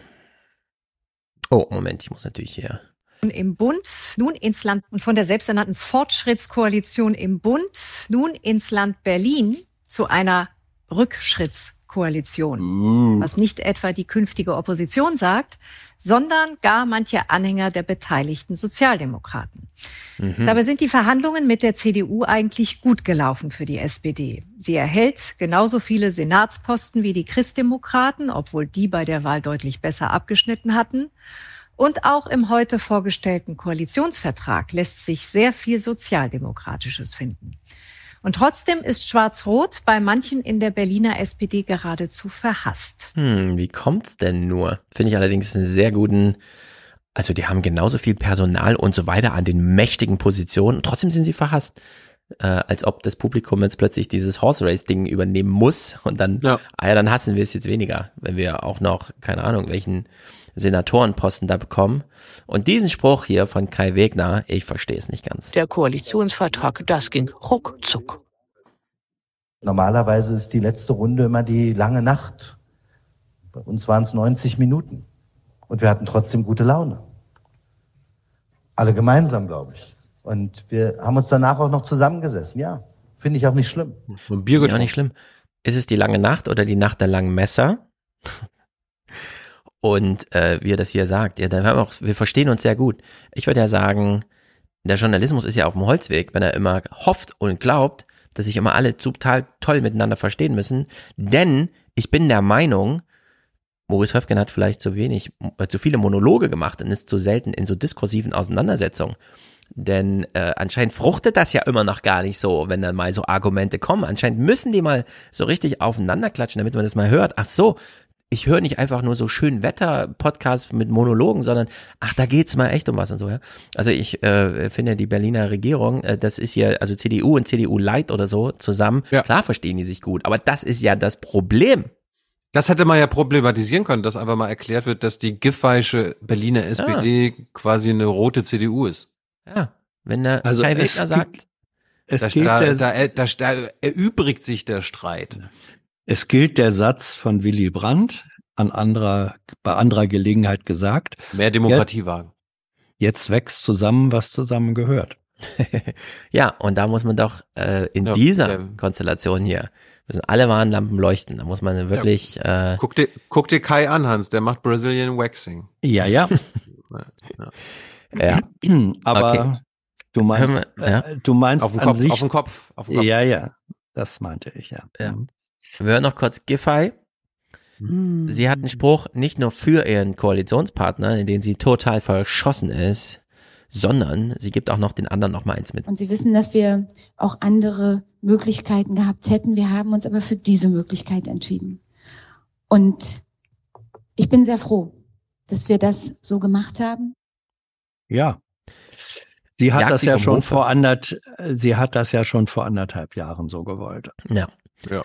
Speaker 26: Oh, Moment, ich muss natürlich hier.
Speaker 46: im Bund, nun ins Land und von der selbsternannten Fortschrittskoalition im Bund, nun ins Land Berlin zu einer Rückschrittskoalition. Was nicht etwa die künftige Opposition sagt, sondern gar manche Anhänger der beteiligten Sozialdemokraten.
Speaker 26: Mhm.
Speaker 46: Dabei sind die Verhandlungen mit der CDU eigentlich gut gelaufen für die SPD. Sie erhält genauso viele Senatsposten wie die Christdemokraten, obwohl die bei der Wahl deutlich besser abgeschnitten hatten. Und auch im heute vorgestellten Koalitionsvertrag lässt sich sehr viel Sozialdemokratisches finden. Und trotzdem ist Schwarz-Rot bei manchen in der Berliner SPD geradezu verhasst.
Speaker 26: Hm, wie kommt's denn nur? Finde ich allerdings einen sehr guten, also die haben genauso viel Personal und so weiter an den mächtigen Positionen und trotzdem sind sie verhasst. Äh, als ob das Publikum jetzt plötzlich dieses Horse Race Ding übernehmen muss und dann, ah ja, dann hassen wir es jetzt weniger, wenn wir auch noch, keine Ahnung, welchen Senatorenposten da bekommen. Und diesen Spruch hier von Kai Wegner, ich verstehe es nicht ganz.
Speaker 141: Der Koalitionsvertrag, das ging ruckzuck.
Speaker 142: Normalerweise ist die letzte Runde immer die lange Nacht. Bei uns waren es 90 Minuten. Und wir hatten trotzdem gute Laune. Alle gemeinsam, glaube ich. Und wir haben uns danach auch noch zusammengesessen. Ja, finde ich auch nicht schlimm.
Speaker 1: Und Bier
Speaker 26: Ja, nicht schlimm. Ist es die lange Nacht oder die Nacht der langen Messer? Und äh, wie er das hier sagt, ja, wir, auch, wir verstehen uns sehr gut. Ich würde ja sagen, der Journalismus ist ja auf dem Holzweg, wenn er immer hofft und glaubt, dass sich immer alle total toll miteinander verstehen müssen. Denn ich bin der Meinung, Maurice Höfgen hat vielleicht zu wenig, äh, zu viele Monologe gemacht und ist zu selten in so diskursiven Auseinandersetzungen. Denn äh, anscheinend fruchtet das ja immer noch gar nicht so, wenn dann mal so Argumente kommen. Anscheinend müssen die mal so richtig aufeinander klatschen, damit man das mal hört. Ach so, ich höre nicht einfach nur so schön Wetter-Podcasts mit Monologen, sondern ach, da geht's mal echt um was und so, ja. Also ich äh, finde die Berliner Regierung, äh, das ist ja, also CDU und CDU Light oder so zusammen, klar verstehen die sich gut, aber das ist ja das Problem.
Speaker 1: Das hätte man ja problematisieren können, dass einfach mal erklärt wird, dass die giffweische Berliner SPD quasi eine rote CDU ist.
Speaker 26: Ja, wenn der
Speaker 1: Also
Speaker 26: Kai Wegner sagt,
Speaker 27: Es
Speaker 1: da,
Speaker 27: gilt
Speaker 1: da, da, da, da erübrigt sich der Streit.
Speaker 27: Es gilt der Satz von Willy Brandt, an anderer, bei anderer Gelegenheit gesagt.
Speaker 1: Mehr Demokratie wagen.
Speaker 27: Jetzt wächst zusammen, was zusammen gehört.
Speaker 26: ja, und da muss man doch äh, in
Speaker 1: Ja,
Speaker 26: dieser
Speaker 1: ja.
Speaker 26: Konstellation hier, müssen alle Warnlampen leuchten, da muss man wirklich, äh,
Speaker 1: Guck dir, guck dir Kai an, Hans, der macht Brazilian Waxing.
Speaker 27: Ja, ja.
Speaker 1: ja.
Speaker 26: Ja.
Speaker 27: Aber
Speaker 26: Okay.
Speaker 27: du meinst,
Speaker 26: wir- ja.
Speaker 27: äh, du meinst
Speaker 1: Auf den
Speaker 27: an
Speaker 1: Kopf,
Speaker 27: sich,
Speaker 1: auf den Kopf, auf den Kopf.
Speaker 27: Ja, ja, das meinte ich, ja.
Speaker 26: Ja. Wir hören noch kurz Giffey. Sie hat einen Spruch nicht nur für ihren Koalitionspartner, in den sie total verschossen ist, sondern sie gibt auch noch den anderen noch mal eins mit.
Speaker 143: Und Sie wissen, dass wir auch andere Möglichkeiten gehabt hätten. Wir haben uns aber für diese Möglichkeit entschieden. Und ich bin sehr froh, dass wir das so gemacht haben.
Speaker 27: Ja. Sie hat
Speaker 26: Jagt
Speaker 27: das ja schon
Speaker 26: Hofe.
Speaker 27: vor andert, sie hat das ja schon vor anderthalb Jahren so gewollt.
Speaker 26: Ja.
Speaker 1: Ja.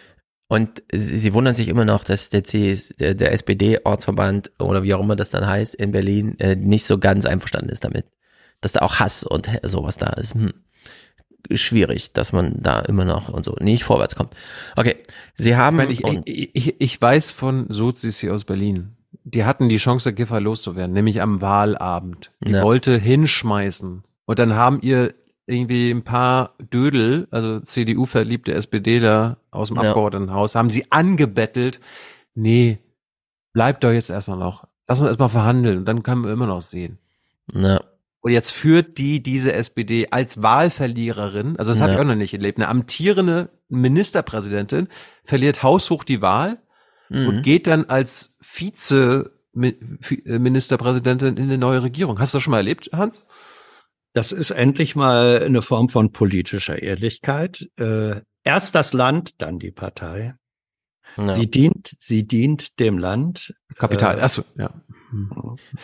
Speaker 26: Und sie, sie wundern sich immer noch, dass der, CS, der, der SPD-Ortsverband oder wie auch immer das dann heißt in Berlin äh, nicht so ganz einverstanden ist damit. Dass da auch Hass und sowas da ist. Hm. Schwierig, dass man da immer noch und so nicht vorwärts kommt. Okay, sie haben
Speaker 1: Ich, meine, ich, ich, ich, ich weiß von Sozis hier aus Berlin. Die hatten die Chance, Giffer loszuwerden, nämlich am Wahlabend. Die
Speaker 26: Ja.
Speaker 1: wollte hinschmeißen. Und dann haben ihr irgendwie ein paar Dödel, also CDU-verliebte SPDler aus dem
Speaker 26: Ja.
Speaker 1: Abgeordnetenhaus, haben sie angebettelt. Nee, bleibt doch jetzt erstmal noch. Lass uns erstmal verhandeln und dann können wir immer noch sehen.
Speaker 26: Ja.
Speaker 1: Und jetzt führt die diese SPD als Wahlverliererin, also das habe
Speaker 26: Ja.
Speaker 1: ich auch noch nicht erlebt, eine amtierende Ministerpräsidentin verliert haushoch die Wahl
Speaker 26: Mhm.
Speaker 1: und geht dann als Vize-Ministerpräsidentin in eine neue Regierung. Hast du das schon mal erlebt, Hans?
Speaker 27: Das ist endlich mal eine Form von politischer Ehrlichkeit. Äh, erst das Land, dann die Partei.
Speaker 26: Ja.
Speaker 27: Sie dient, sie dient dem Land.
Speaker 1: Kapital,
Speaker 27: Äh,
Speaker 1: achso, ja.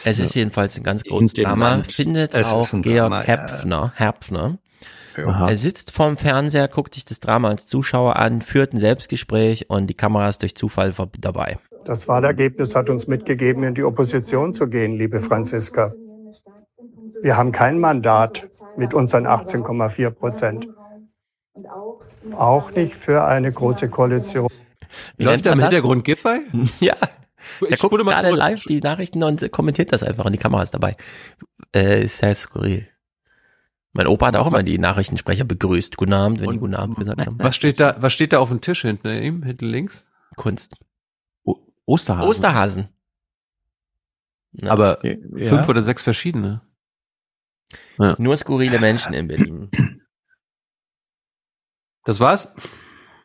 Speaker 26: Es ist jedenfalls ein ganz großes Drama, findet
Speaker 27: Es
Speaker 26: auch Georg
Speaker 27: Drama, ja.
Speaker 26: Herpfner. Er sitzt vorm Fernseher, guckt sich das Drama als Zuschauer an, führt ein Selbstgespräch und die Kamera ist durch Zufall dabei.
Speaker 144: Das Wahlergebnis hat uns mitgegeben, in die Opposition zu gehen, liebe Franziska. Wir haben kein Mandat mit unseren 18,4 Prozent. Auch nicht für eine große Koalition.
Speaker 26: Wie
Speaker 1: Läuft da im? Hintergrund Giffey?
Speaker 26: Ja.
Speaker 1: Ich
Speaker 26: Er guckt gerade
Speaker 1: zurück.
Speaker 26: live die Nachrichten und kommentiert das einfach und die Kamera ist dabei. Äh, ist sehr skurril. Mein Opa hat auch immer die Nachrichtensprecher begrüßt. Guten Abend, wenn die guten Abend gesagt haben.
Speaker 1: Was steht da, was steht da auf dem Tisch hinten ihm, hinten links?
Speaker 26: Kunst.
Speaker 1: O Osterhasen.
Speaker 26: Osterhasen. Ja.
Speaker 1: Aber
Speaker 27: Ja.
Speaker 1: fünf oder sechs verschiedene. Ja.
Speaker 26: Nur skurrile Menschen in Berlin.
Speaker 1: Das war's?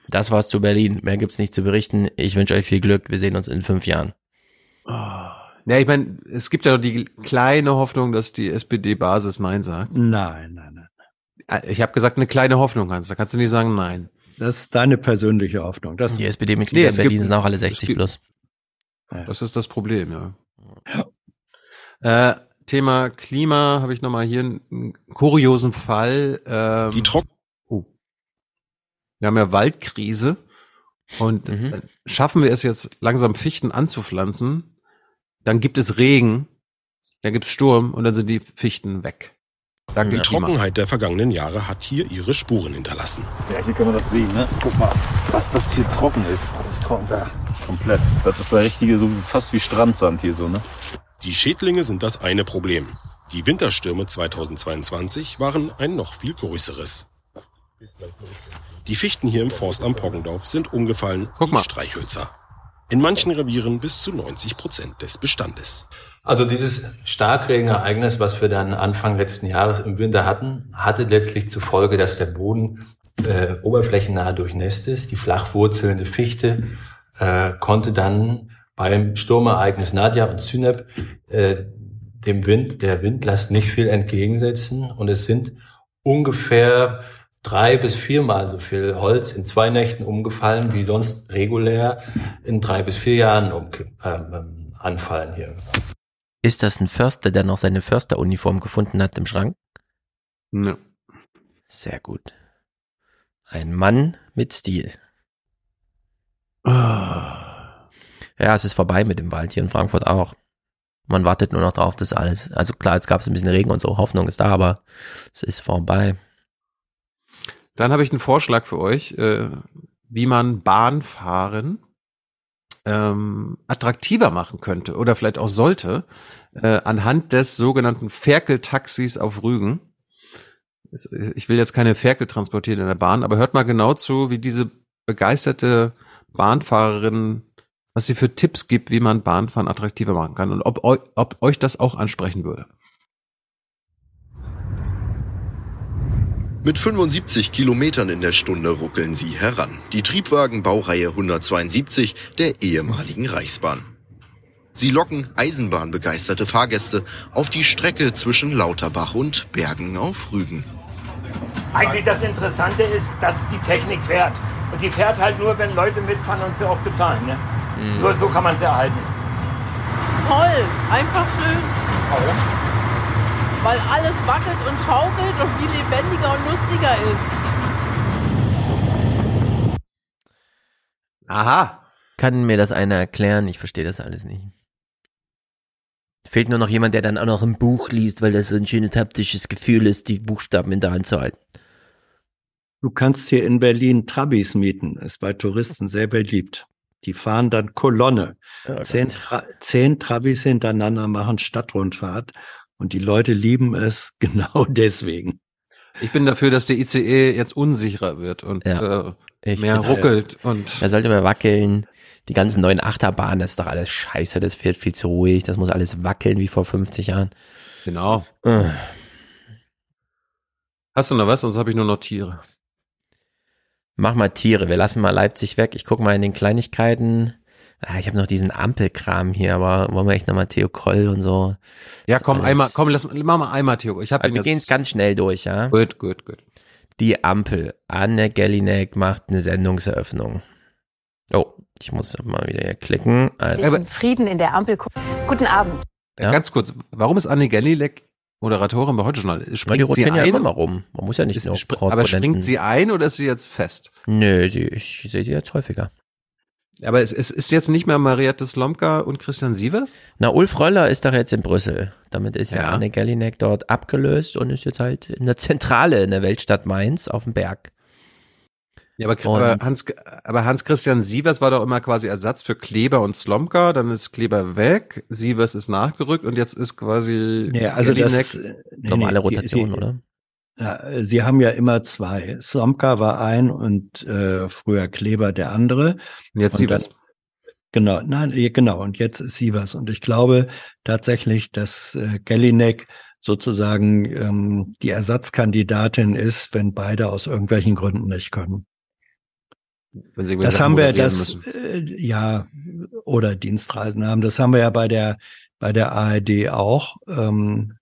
Speaker 26: Das war's zu Berlin. Mehr gibt's nicht zu berichten. Ich wünsche euch viel Glück. Wir sehen uns in fünf Jahren.
Speaker 1: Ja, ich meine, es gibt ja noch die kleine Hoffnung, dass die SPD-Basis Nein sagt.
Speaker 27: Nein, nein, nein.
Speaker 1: Äh, Ich habe gesagt, eine kleine Hoffnung, Hans. Da kannst du nicht sagen Nein.
Speaker 27: Das ist deine persönliche Hoffnung. Das,
Speaker 26: Die SPD-Mitglieder
Speaker 1: Nee,
Speaker 26: in Berlin
Speaker 1: gibt-
Speaker 26: sind auch alle
Speaker 1: es
Speaker 26: 60
Speaker 1: gibt-
Speaker 26: plus.
Speaker 1: Das ist das Problem, ja. Äh, Thema Klima habe ich nochmal hier einen kuriosen Fall. Ähm,
Speaker 145: Die Trocken.
Speaker 1: Wir haben ja Waldkrise und
Speaker 26: Mhm.
Speaker 1: äh, schaffen wir es jetzt langsam Fichten anzupflanzen, dann gibt es Regen, dann gibt es Sturm und dann sind die Fichten weg. Danke,
Speaker 145: Die. Trockenheit der vergangenen Jahre hat hier ihre Spuren hinterlassen.
Speaker 146: Ja, hier kann man das sehen, ne? Guck mal, was das hier trocken ist. Das trocken da. Komplett. Das ist der richtige, so fast wie Strandsand hier so, ne?
Speaker 145: Die Schädlinge sind das eine Problem. Die Winterstürme 2022 waren ein noch viel größeres. Die Fichten hier im Forst am Poggendorf sind umgefallen wie Streichhölzer. In manchen Revieren bis zu 90 Prozent des Bestandes.
Speaker 137: Also dieses Starkregenereignis, was wir dann Anfang letzten Jahres im Winter hatten, hatte letztlich zur Folge, dass der Boden äh, oberflächennah durchnässt ist. Die flachwurzelnde Fichte äh, konnte dann beim Sturmereignis Nadja und Synep äh, dem Wind, der Windlast nicht viel entgegensetzen. Und es sind ungefähr drei bis viermal so viel Holz in zwei Nächten umgefallen, wie sonst regulär in drei bis vier Jahren umkipp, ähm, anfallen hier.
Speaker 26: Ist das ein Förster, der noch seine Försteruniform gefunden hat im Schrank?
Speaker 1: Ja.
Speaker 26: Sehr gut. Ein Mann mit Stil. Ja, es ist vorbei mit dem Wald hier in Frankfurt auch. Man wartet nur noch drauf, dass alles. Also klar, jetzt gab es ein bisschen Regen und so, Hoffnung ist da, aber es ist vorbei.
Speaker 1: Dann habe ich einen Vorschlag für euch, äh, wie man Bahnfahren ähm, attraktiver machen könnte oder vielleicht auch sollte, äh, anhand des sogenannten Ferkel-Taxis auf Rügen. Ich will jetzt keine Ferkel transportieren in der Bahn, aber hört mal genau zu, wie diese begeisterte Bahnfahrerin, was sie für Tipps gibt, wie man Bahnfahren attraktiver machen kann und ob, ob euch das auch ansprechen würde.
Speaker 147: Mit 75 Kilometern in der Stunde ruckeln sie heran. Die Triebwagen Baureihe 172 der ehemaligen Reichsbahn. Sie locken eisenbahnbegeisterte Fahrgäste auf die Strecke zwischen Lauterbach und Bergen auf Rügen.
Speaker 148: Eigentlich das Interessante ist, dass die Technik fährt. Und die fährt halt nur, wenn Leute mitfahren und sie auch bezahlen. Ne?
Speaker 149: Mhm.
Speaker 148: Nur so kann man sie erhalten.
Speaker 149: Toll, einfach schön. Weil alles wackelt und schaukelt und viel lebendiger und lustiger ist.
Speaker 1: Aha.
Speaker 26: Kann mir das einer erklären? Ich verstehe das alles nicht. Fehlt nur noch jemand, der dann auch noch ein Buch liest, weil das so ein schönes haptisches Gefühl ist, die Buchstaben in der Hand zu halten.
Speaker 27: Du kannst hier in Berlin Trabis mieten, ist bei Touristen sehr beliebt. Die fahren dann Kolonne.
Speaker 26: Oh
Speaker 27: zehn, Tra zehn Trabis hintereinander machen Stadtrundfahrt und die Leute lieben es genau deswegen.
Speaker 1: Ich bin dafür, dass der ICE jetzt unsicherer wird und
Speaker 26: Ja.
Speaker 1: äh,
Speaker 26: Ich
Speaker 1: mehr ruckelt und
Speaker 26: Da sollte man wackeln. Die ganzen neuen Achterbahnen, das ist doch alles scheiße, das fährt viel zu ruhig, das muss alles wackeln wie vor 50 Jahren.
Speaker 1: genau.
Speaker 26: Äh.
Speaker 1: Hast du noch was? Sonst habe ich nur noch Tiere.
Speaker 26: Mach mal Tiere, wir lassen mal Leipzig weg. Ich guck mal in den Kleinigkeiten. Ah, ich habe noch diesen Ampelkram hier, aber wollen wir echt nochmal Theo Koll und so.
Speaker 1: Ja, komm,
Speaker 26: alles-
Speaker 1: einmal, komm, lass mach mal einmal, Theo. Ich habe
Speaker 26: Also wir gehen es ganz schnell durch, ja?
Speaker 1: Gut, gut, gut.
Speaker 26: Die Ampel. Anne Gellinek macht eine Sendungseröffnung. Oh, ich muss mal wieder hier klicken. Also,
Speaker 150: Den Frieden in der Ampel. Guten Abend.
Speaker 1: Ja. Ganz kurz, warum ist Anne Gellilek Moderatorin bei Heute Journal?
Speaker 26: Weil die
Speaker 1: Springt sie
Speaker 26: rotieren ja
Speaker 1: ein?
Speaker 26: immer rum. Man muss ja nicht
Speaker 1: Ist-
Speaker 26: nur
Speaker 1: aber springt sie ein oder ist sie jetzt fest?
Speaker 26: Nö, sie, ich sehe sie jetzt häufiger.
Speaker 1: Aber es, es ist jetzt nicht mehr Mariette Slomka und Christian Sievers?
Speaker 26: Na, Ulf Röller ist doch jetzt in Brüssel. Damit ist ja,
Speaker 1: Ja.
Speaker 26: Anne Gellinek dort abgelöst und ist jetzt halt in der Zentrale in der Weltstadt Mainz auf dem Berg.
Speaker 1: Ja, aber, aber Hans, aber Hans-Christian Sievers war doch immer quasi Ersatz für Kleber und Slomka, dann ist Kleber weg, Sievers ist nachgerückt und jetzt ist quasi
Speaker 27: Nee, also das, äh, nee,
Speaker 26: Normale
Speaker 27: nee,
Speaker 26: Rotation,
Speaker 27: sie,
Speaker 26: oder?
Speaker 27: Ja, sie haben ja immer zwei. Slomka war ein und äh, früher Kleber der andere.
Speaker 1: Und jetzt
Speaker 27: Und
Speaker 1: Sievers.
Speaker 27: dann- Genau, nein, ja, genau. Und jetzt ist Sievers. Und ich glaube tatsächlich, dass äh, Gellinek sozusagen ähm, die Ersatzkandidatin ist, wenn beide aus irgendwelchen Gründen nicht können.
Speaker 1: Wenn sie
Speaker 27: Das
Speaker 1: Sachen
Speaker 27: haben wir, das, äh, ja, oder Dienstreisen haben. Das haben wir ja bei der, bei der ARD auch. Ähm,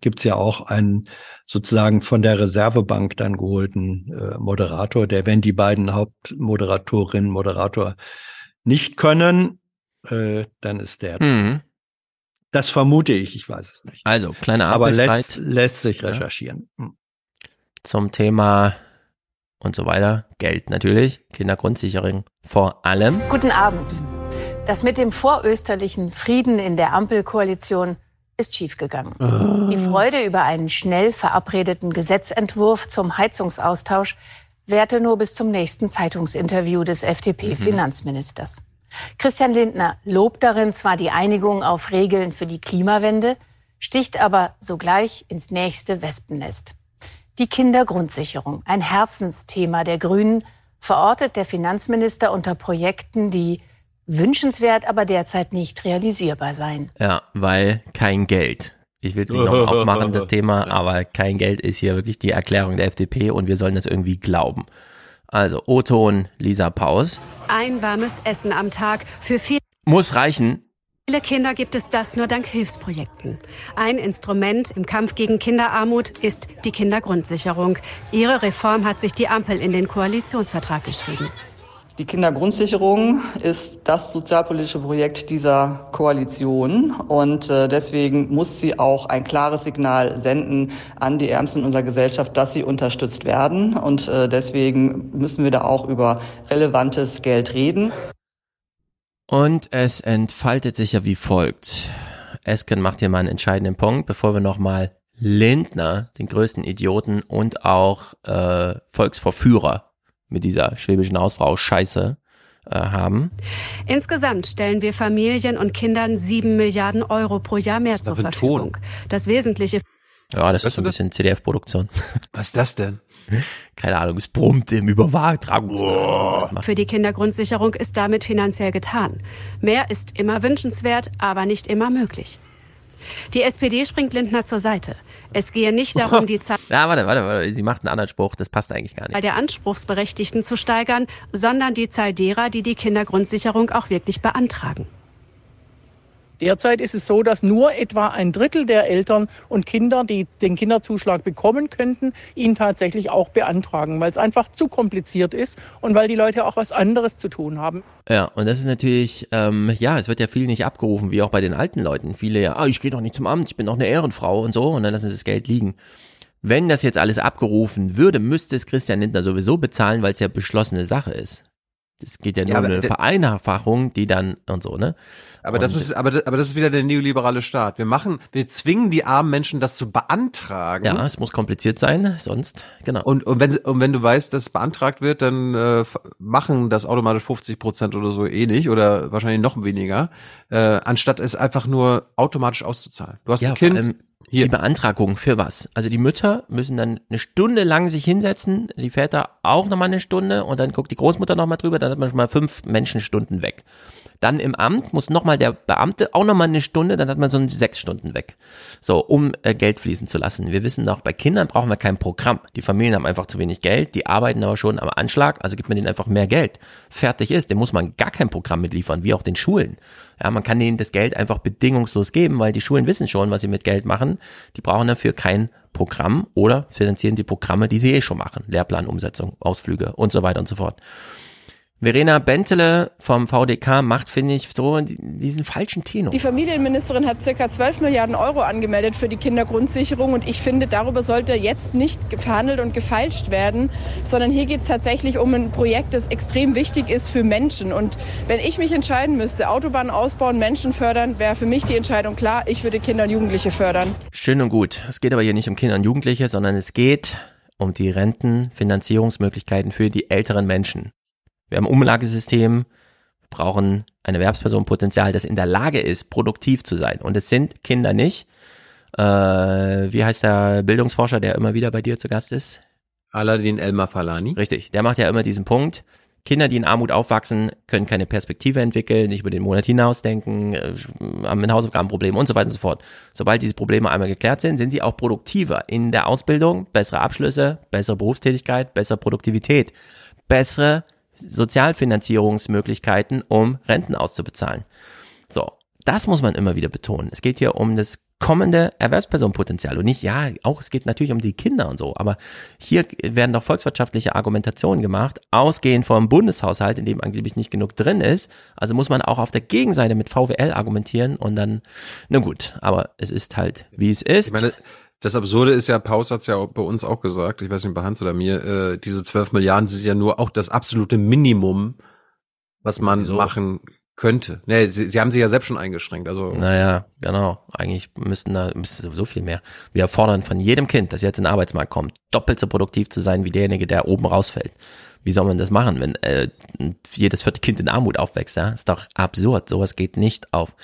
Speaker 27: gibt's ja auch einen sozusagen von der Reservebank dann geholten äh, Moderator, der, wenn die beiden Hauptmoderatorinnen, Moderator nicht können, äh, dann ist der.
Speaker 26: Mhm.
Speaker 27: Das vermute ich, ich weiß es nicht.
Speaker 26: Also, kleiner
Speaker 27: Aber
Speaker 26: Ampelstreit
Speaker 27: lässt, lässt sich
Speaker 26: Ja.
Speaker 27: recherchieren. Hm.
Speaker 26: zum Thema und so weiter. Geld natürlich, Kindergrundsicherung vor allem.
Speaker 150: Guten Abend. Das mit dem vorösterlichen Frieden in der Ampelkoalition ist schiefgegangen.
Speaker 26: Ah.
Speaker 150: Die Freude über einen schnell verabredeten Gesetzentwurf zum Heizungsaustausch währte nur bis zum nächsten Zeitungsinterview des FDP-Finanzministers. Christian Lindner lobt darin zwar die Einigung auf Regeln für die Klimawende, sticht aber sogleich ins nächste Wespennest. Die Kindergrundsicherung, ein Herzensthema der Grünen, verortet der Finanzminister unter Projekten, die wünschenswert, aber derzeit nicht realisierbar seien.
Speaker 26: Ja, weil kein Geld. Ich will es nicht nochmal aufmachen, das Thema, aber kein Geld ist hier wirklich die Erklärung der FDP und wir sollen das irgendwie glauben. Also, O-Ton, Lisa Paus.
Speaker 151: Ein warmes Essen am Tag. Für viele
Speaker 26: Muss reichen.
Speaker 151: Kinder gibt es das nur dank Hilfsprojekten. Ein Instrument im Kampf gegen Kinderarmut ist die Kindergrundsicherung. Ihre Reform hat sich die Ampel in den Koalitionsvertrag geschrieben.
Speaker 152: Die Kindergrundsicherung ist das sozialpolitische Projekt dieser Koalition und äh, deswegen muss sie auch ein klares Signal senden an die Ärmsten unserer Gesellschaft, dass sie unterstützt werden und äh, deswegen müssen wir da auch über relevantes Geld reden.
Speaker 26: Und es entfaltet sich ja wie folgt. Esken macht hier mal einen entscheidenden Punkt, bevor wir nochmal Lindner, den größten Idioten und auch äh, Volksverführer mit dieser schwäbischen Hausfrau Scheiße äh, haben.
Speaker 151: Insgesamt stellen wir Familien und Kindern sieben Milliarden Euro pro Jahr mehr zur Verfügung. Das Wesentliche
Speaker 26: Ja, das ist so ein bisschen CDF-Produktion.
Speaker 1: Was ist das denn?
Speaker 26: Keine Ahnung, es brummt im Übertragungsraum.
Speaker 151: für die Kindergrundsicherung ist damit finanziell getan. Mehr ist immer wünschenswert, aber nicht immer möglich. Die SPD springt Lindner zur Seite. Es gehe nicht darum, die Zahl
Speaker 26: Ja, warte, warte, warte, sie macht einen anderen Spruch, das passt eigentlich gar nicht.
Speaker 151: der Anspruchsberechtigten zu steigern, sondern die Zahl derer, die die Kindergrundsicherung auch wirklich beantragen.
Speaker 153: Derzeit ist es so, dass nur etwa ein Drittel der Eltern und Kinder, die den Kinderzuschlag bekommen könnten, ihn tatsächlich auch beantragen, weil es einfach zu kompliziert ist und weil die Leute auch was anderes zu tun haben.
Speaker 26: Ja, und das ist natürlich, ähm, ja, es wird ja viel nicht abgerufen, wie auch bei den alten Leuten. Viele ja, ah, ich gehe doch nicht zum Amt, ich bin doch eine Ehrenfrau und so, und dann lassen sie das Geld liegen. Wenn das jetzt alles abgerufen würde, müsste es Christian Lindner sowieso bezahlen, weil es ja beschlossene Sache ist. Es geht ja nur
Speaker 1: Ja,
Speaker 26: um eine Vereinfachung, die dann und so, ne?
Speaker 1: Aber das ist, aber, das- aber das ist wieder der neoliberale Staat. Wir machen, wir zwingen die armen Menschen, das zu beantragen.
Speaker 26: Ja, es muss kompliziert sein, sonst, genau.
Speaker 1: Und, und, wenn, und wenn du weißt, dass es beantragt wird, dann äh, machen das automatisch 50 Prozent oder so eh nicht oder wahrscheinlich noch weniger, äh, anstatt es einfach nur automatisch auszuzahlen. Du hast
Speaker 26: ja,
Speaker 1: ein Kind,
Speaker 26: allem die Beantragung für was? Also die Mütter müssen dann eine Stunde lang sich hinsetzen, die Väter auch nochmal eine Stunde und dann guckt die Großmutter nochmal drüber, dann hat man schon mal fünf Menschenstunden weg. Dann im Amt muss nochmal der Beamte auch nochmal eine Stunde, dann hat man so sechs Stunden weg. So, um äh, Geld fließen zu lassen. Wir wissen auch, bei Kindern brauchen wir kein Programm. Die Familien haben einfach zu wenig Geld, die arbeiten aber schon am Anschlag, also gibt man denen einfach mehr Geld. Fertig ist, dem muss man gar kein Programm mitliefern, wie auch den Schulen. Ja, man kann denen das Geld einfach bedingungslos geben, weil die Schulen wissen schon, was sie mit Geld machen. Die brauchen dafür kein Programm oder finanzieren die Programme, die sie eh schon machen. Lehrplan, Umsetzung, Ausflüge und so weiter und so fort. Verena Bentele vom VDK macht, finde ich, so diesen falschen Tenor.
Speaker 154: Die Familienministerin hat circa 12 Milliarden Euro angemeldet für die Kindergrundsicherung und ich finde, darüber sollte jetzt nicht verhandelt und gefeilscht werden, sondern hier geht es tatsächlich um ein Projekt, das extrem wichtig ist für Menschen. Und wenn ich mich entscheiden müsste, Autobahnen ausbauen, Menschen fördern, wäre für mich die Entscheidung klar, ich würde Kinder und Jugendliche fördern.
Speaker 26: Schön und gut. Es geht aber hier nicht um Kinder und Jugendliche, sondern es geht um die Rentenfinanzierungsmöglichkeiten für die älteren Menschen. Wir haben ein Umlagesystem, brauchen ein Erwerbspersonenpotenzial, das in der Lage ist, produktiv zu sein. Und es sind Kinder nicht. Äh, wie heißt der Bildungsforscher, der immer wieder bei dir zu Gast ist?
Speaker 1: Aladin Elmar Falani.
Speaker 26: Richtig, der macht ja immer diesen Punkt. Kinder, die in Armut aufwachsen, können keine Perspektive entwickeln, nicht über den Monat hinausdenken, äh, haben ein Hausaufgabenproblem und so weiter und so fort. Sobald diese Probleme einmal geklärt sind, sind sie auch produktiver in der Ausbildung, bessere Abschlüsse, bessere Berufstätigkeit, bessere Produktivität, bessere Sozialfinanzierungsmöglichkeiten, um Renten auszubezahlen. So, das muss man immer wieder betonen. Es geht hier um das kommende Erwerbspersonenpotenzial und nicht, ja, auch es geht natürlich um die Kinder und so, aber hier werden doch volkswirtschaftliche Argumentationen gemacht, ausgehend vom Bundeshaushalt, in dem angeblich nicht genug drin ist. Also muss man auch auf der Gegenseite mit VWL argumentieren und dann, na gut, aber es ist halt, wie es ist.
Speaker 1: Meine, das Absurde ist ja, Paus hat's ja bei uns auch gesagt, ich weiß nicht, bei Hans oder mir, äh, diese 12 Milliarden sind ja nur auch das absolute Minimum, was man
Speaker 26: Wieso?
Speaker 1: machen könnte. Nee, sie, sie haben sich ja selbst schon eingeschränkt. Also
Speaker 26: Naja, genau. Eigentlich müssten da müsste sowieso viel mehr. Wir fordern von jedem Kind, das jetzt in den Arbeitsmarkt kommt, doppelt so produktiv zu sein wie derjenige, der oben rausfällt. Wie soll man das machen, wenn äh, jedes vierte Kind in Armut aufwächst? Ja? Ist doch absurd. Sowas geht nicht auf.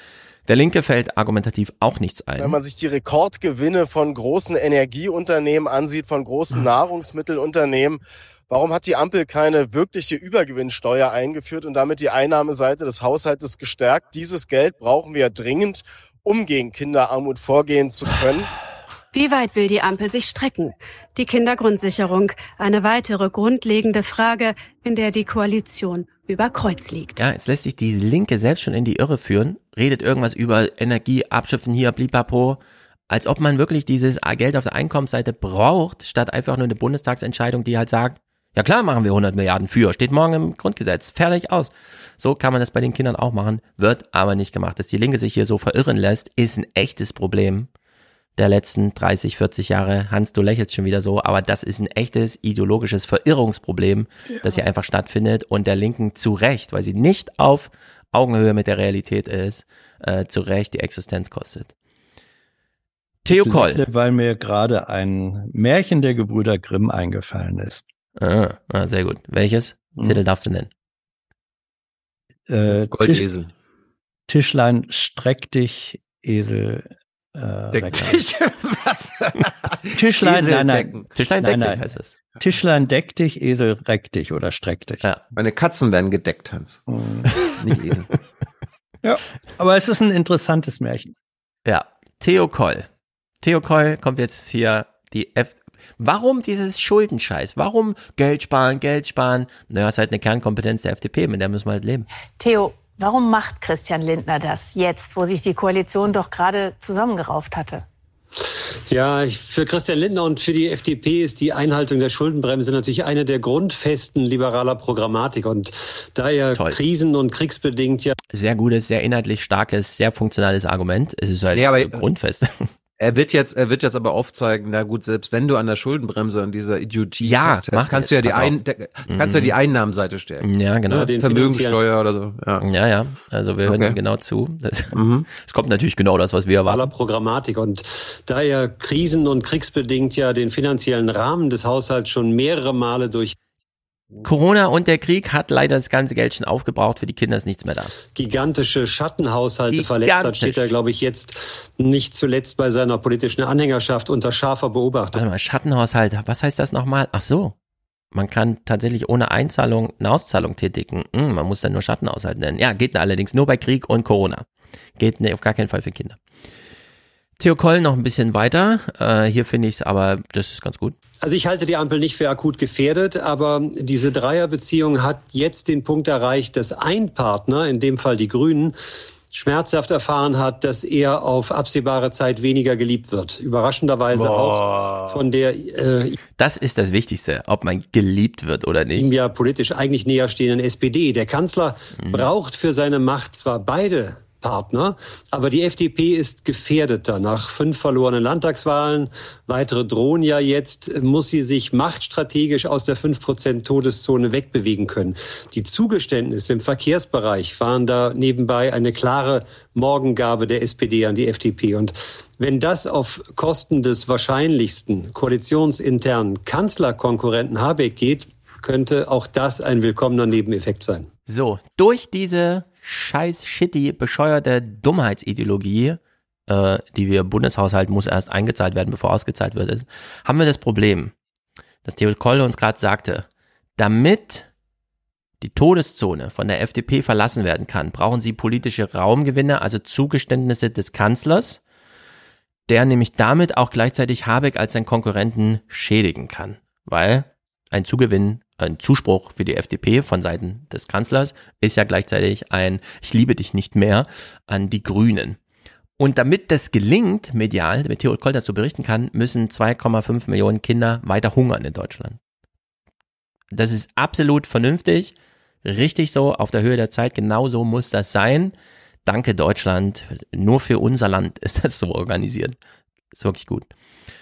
Speaker 26: Der Linke fällt argumentativ auch nichts
Speaker 155: Wenn
Speaker 26: ein.
Speaker 155: man sich die Rekordgewinne von großen Energieunternehmen ansieht, von großen Nahrungsmittelunternehmen, warum hat die Ampel keine wirkliche Übergewinnsteuer eingeführt und damit die Einnahmeseite des Haushaltes gestärkt? Dieses Geld brauchen wir dringend, um gegen Kinderarmut vorgehen zu können.
Speaker 151: Wie weit will die Ampel sich strecken? Die Kindergrundsicherung, eine weitere grundlegende Frage, in der die Koalition über Kreuz liegt.
Speaker 26: Ja, jetzt lässt sich die Linke selbst schon in die Irre führen, redet irgendwas über Energie abschöpfen hier, blipapo, als ob man wirklich dieses Geld auf der Einkommensseite braucht, statt einfach nur eine Bundestagsentscheidung, die halt sagt, ja klar machen wir 100 Milliarden für, steht morgen im Grundgesetz, fertig aus. So kann man das bei den Kindern auch machen, wird aber nicht gemacht. Dass die Linke sich hier so verirren lässt, ist ein echtes Problem der letzten 30, 40 Jahre. Hans, du lächelst schon wieder so, aber das ist ein echtes ideologisches Verirrungsproblem, das hier einfach stattfindet und der Linken zu Recht, weil sie nicht auf Augenhöhe mit der Realität ist, äh, zu Recht die Existenz kostet. Theo
Speaker 27: Ich
Speaker 26: Koll.
Speaker 27: lächle, Weil mir gerade ein Märchen der Gebrüder Grimm eingefallen ist.
Speaker 26: Ah, ah, sehr gut. Welches?
Speaker 27: Hm.
Speaker 26: Titel darfst du nennen.
Speaker 27: Äh,
Speaker 1: Goldesel.
Speaker 27: Tisch, Tischlein, streck dich, Esel. Äh,
Speaker 1: Deck dich. Was?
Speaker 27: Tischlein,
Speaker 1: Esel
Speaker 27: nein, nein.
Speaker 1: decken.
Speaker 26: Tischlein
Speaker 27: nein,
Speaker 26: deck dich heißt es.
Speaker 27: Tischlein, deck dich, Esel, reck dich oder streck dich.
Speaker 26: Ja.
Speaker 1: Meine Katzen werden gedeckt, Hans.
Speaker 27: Hm.
Speaker 1: Nicht Esel.
Speaker 27: Ja, aber es ist ein interessantes Märchen.
Speaker 26: Ja, Theo Koll. Theo Koll kommt jetzt hier die F. Warum dieses Schuldenscheiß? Warum Geld sparen, Geld sparen? Naja, ist halt eine Kernkompetenz der FDP, mit der müssen wir halt leben.
Speaker 150: Theo, Warum macht Christian Lindner das jetzt, wo sich die Koalition doch gerade zusammengerauft hatte?
Speaker 156: Ja, für Christian Lindner und für die FDP ist die Einhaltung der Schuldenbremse natürlich eine der Grundfesten liberaler Programmatik. Und da ja
Speaker 26: Toll.
Speaker 156: krisen- und kriegsbedingt ja
Speaker 26: Sehr gutes, sehr inhaltlich starkes, sehr funktionales Argument. Es ist halt
Speaker 1: Ja, aber-
Speaker 26: grundfest.
Speaker 1: Er wird jetzt, er wird jetzt aber aufzeigen, na gut, selbst wenn du an der Schuldenbremse und dieser Idiotie
Speaker 26: Ja, mach
Speaker 1: kannst du ja die ein, der, kannst du ja die
Speaker 26: Mhm.
Speaker 1: Einnahmenseite stärken.
Speaker 26: Ja, genau.
Speaker 1: Ne,
Speaker 26: Den
Speaker 1: Vermögensteuer oder so. Ja.
Speaker 26: Ja, ja. Also wir hören
Speaker 1: Okay.
Speaker 26: genau zu.
Speaker 1: Mhm.
Speaker 26: es kommt natürlich genau das, was wir erwarten.
Speaker 156: aller Programmatik. Und da ja krisen- und kriegsbedingt ja den finanziellen Rahmen des Haushalts schon mehrere Male durch
Speaker 26: Corona und der Krieg hat leider das ganze Geld schon aufgebraucht. Für die Kinder ist nichts mehr da.
Speaker 156: gigantische Schattenhaushalte verletzt hat,
Speaker 26: Gigantisch.
Speaker 156: steht er, glaube ich, jetzt nicht zuletzt bei seiner politischen Anhängerschaft unter scharfer Beobachtung.
Speaker 26: Warte mal, Schattenhaushalt, was heißt das nochmal? Ach so. Man kann tatsächlich ohne Einzahlung eine Auszahlung tätigen. Hm, man muss dann nur Schattenhaushalt nennen. Ja, geht allerdings nur bei Krieg und Corona. Geht nee, auf gar keinen Fall für Kinder. Theo Koll noch ein bisschen weiter. Äh, hier finde ich es aber, das ist ganz gut.
Speaker 156: Also ich halte die Ampel nicht für akut gefährdet, aber diese Dreierbeziehung hat jetzt den Punkt erreicht, dass ein Partner, in dem Fall die Grünen, schmerzhaft erfahren hat, dass er auf absehbare Zeit weniger geliebt wird. Überraschenderweise auch von der äh,
Speaker 26: Das ist das Wichtigste, ob man geliebt wird oder nicht.
Speaker 156: ihm ja politisch eigentlich näher stehenden SPD. Der Kanzler braucht für seine Macht zwar beide Partner, aber die FDP ist gefährdeter. Nach fünf verlorenen Landtagswahlen, weitere drohen ja jetzt, muss sie sich machtstrategisch aus der 5% Todeszone wegbewegen können. Die Zugeständnisse im Verkehrsbereich waren da nebenbei eine klare Morgengabe der SPD an die FDP. Und wenn das auf Kosten des wahrscheinlichsten koalitionsinternen Kanzlerkonkurrenten Habeck geht, könnte auch das ein willkommener Nebeneffekt sein.
Speaker 26: So, durch diese scheiß shitty, bescheuerte Dummheitsideologie, äh, die wir Bundeshaushalt muss erst eingezahlt werden, bevor ausgezahlt wird, ist, haben wir das Problem, dass Theo Koll uns gerade sagte, damit die Todeszone von der FDP verlassen werden kann, brauchen sie politische Raumgewinne, also Zugeständnisse des Kanzlers, der nämlich damit auch gleichzeitig Habeck als seinen Konkurrenten schädigen kann, weil ein Zugewinn, ein Zuspruch für die FDP von Seiten des Kanzlers ist ja gleichzeitig ein Ich liebe dich nicht mehr an die Grünen. Und damit das gelingt, medial, damit Theo Koll dazu berichten kann, müssen 2,5 Millionen Kinder weiter hungern in Deutschland. Das ist absolut vernünftig, richtig so, auf der Höhe der Zeit, genau so muss das sein. Danke Deutschland, nur für unser Land ist das so organisiert. Ist wirklich gut.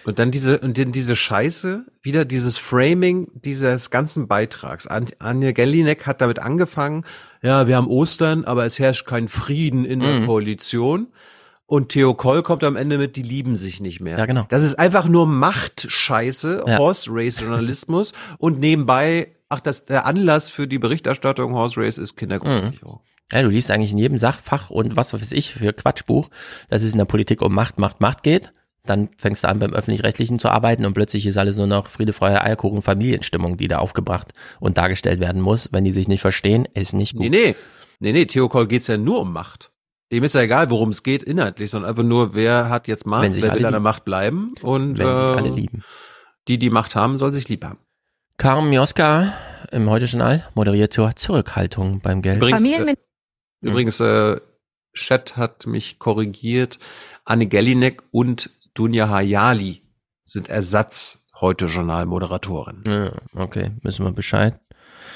Speaker 1: Und dann diese, und dann diese Scheiße, wieder dieses Framing dieses ganzen Beitrags. An- Anja Gellinek hat damit angefangen, ja, wir haben Ostern, aber es herrscht kein Frieden in der
Speaker 26: Mhm.
Speaker 1: Koalition. Und Theo Koll kommt am Ende mit, die lieben sich nicht mehr.
Speaker 26: Ja, genau.
Speaker 1: Das ist einfach nur Machtscheiße,
Speaker 26: Ja.
Speaker 1: Horse Race Journalismus und nebenbei, ach, das, der Anlass für die Berichterstattung Horse Race ist Kindergrundsicherung.
Speaker 26: Ja, du liest eigentlich in jedem Sachfach und was weiß ich für Quatschbuch, dass es in der Politik um Macht, Macht, Macht geht. Dann fängst du an, beim Öffentlich-Rechtlichen zu arbeiten und plötzlich ist alles nur noch Friede, Freude, Eierkuchen, Familienstimmung, die da aufgebracht und dargestellt werden muss. Wenn die sich nicht verstehen, ist nicht gut.
Speaker 1: Nee, nee. Nee, nee, Theo Koll geht's ja nur um Macht. Dem ist ja egal, worum es geht inhaltlich, sondern einfach nur, wer hat jetzt Macht,
Speaker 26: Wenn
Speaker 1: wer
Speaker 26: alle
Speaker 1: will an der. Macht bleiben und
Speaker 26: Wenn sich
Speaker 1: äh,
Speaker 26: alle lieben.
Speaker 1: die, die Macht haben, soll sich lieb haben.
Speaker 26: Carmen Mioska im Heute-Journal moderiert zur Zurückhaltung beim Geld.
Speaker 1: Übrigens, äh, übrigens äh, Chat hat mich korrigiert. Anne Gellinek und Dunja Hayali sind Ersatz heute Journalmoderatorin.
Speaker 26: Ja, okay, wissen wir Bescheid.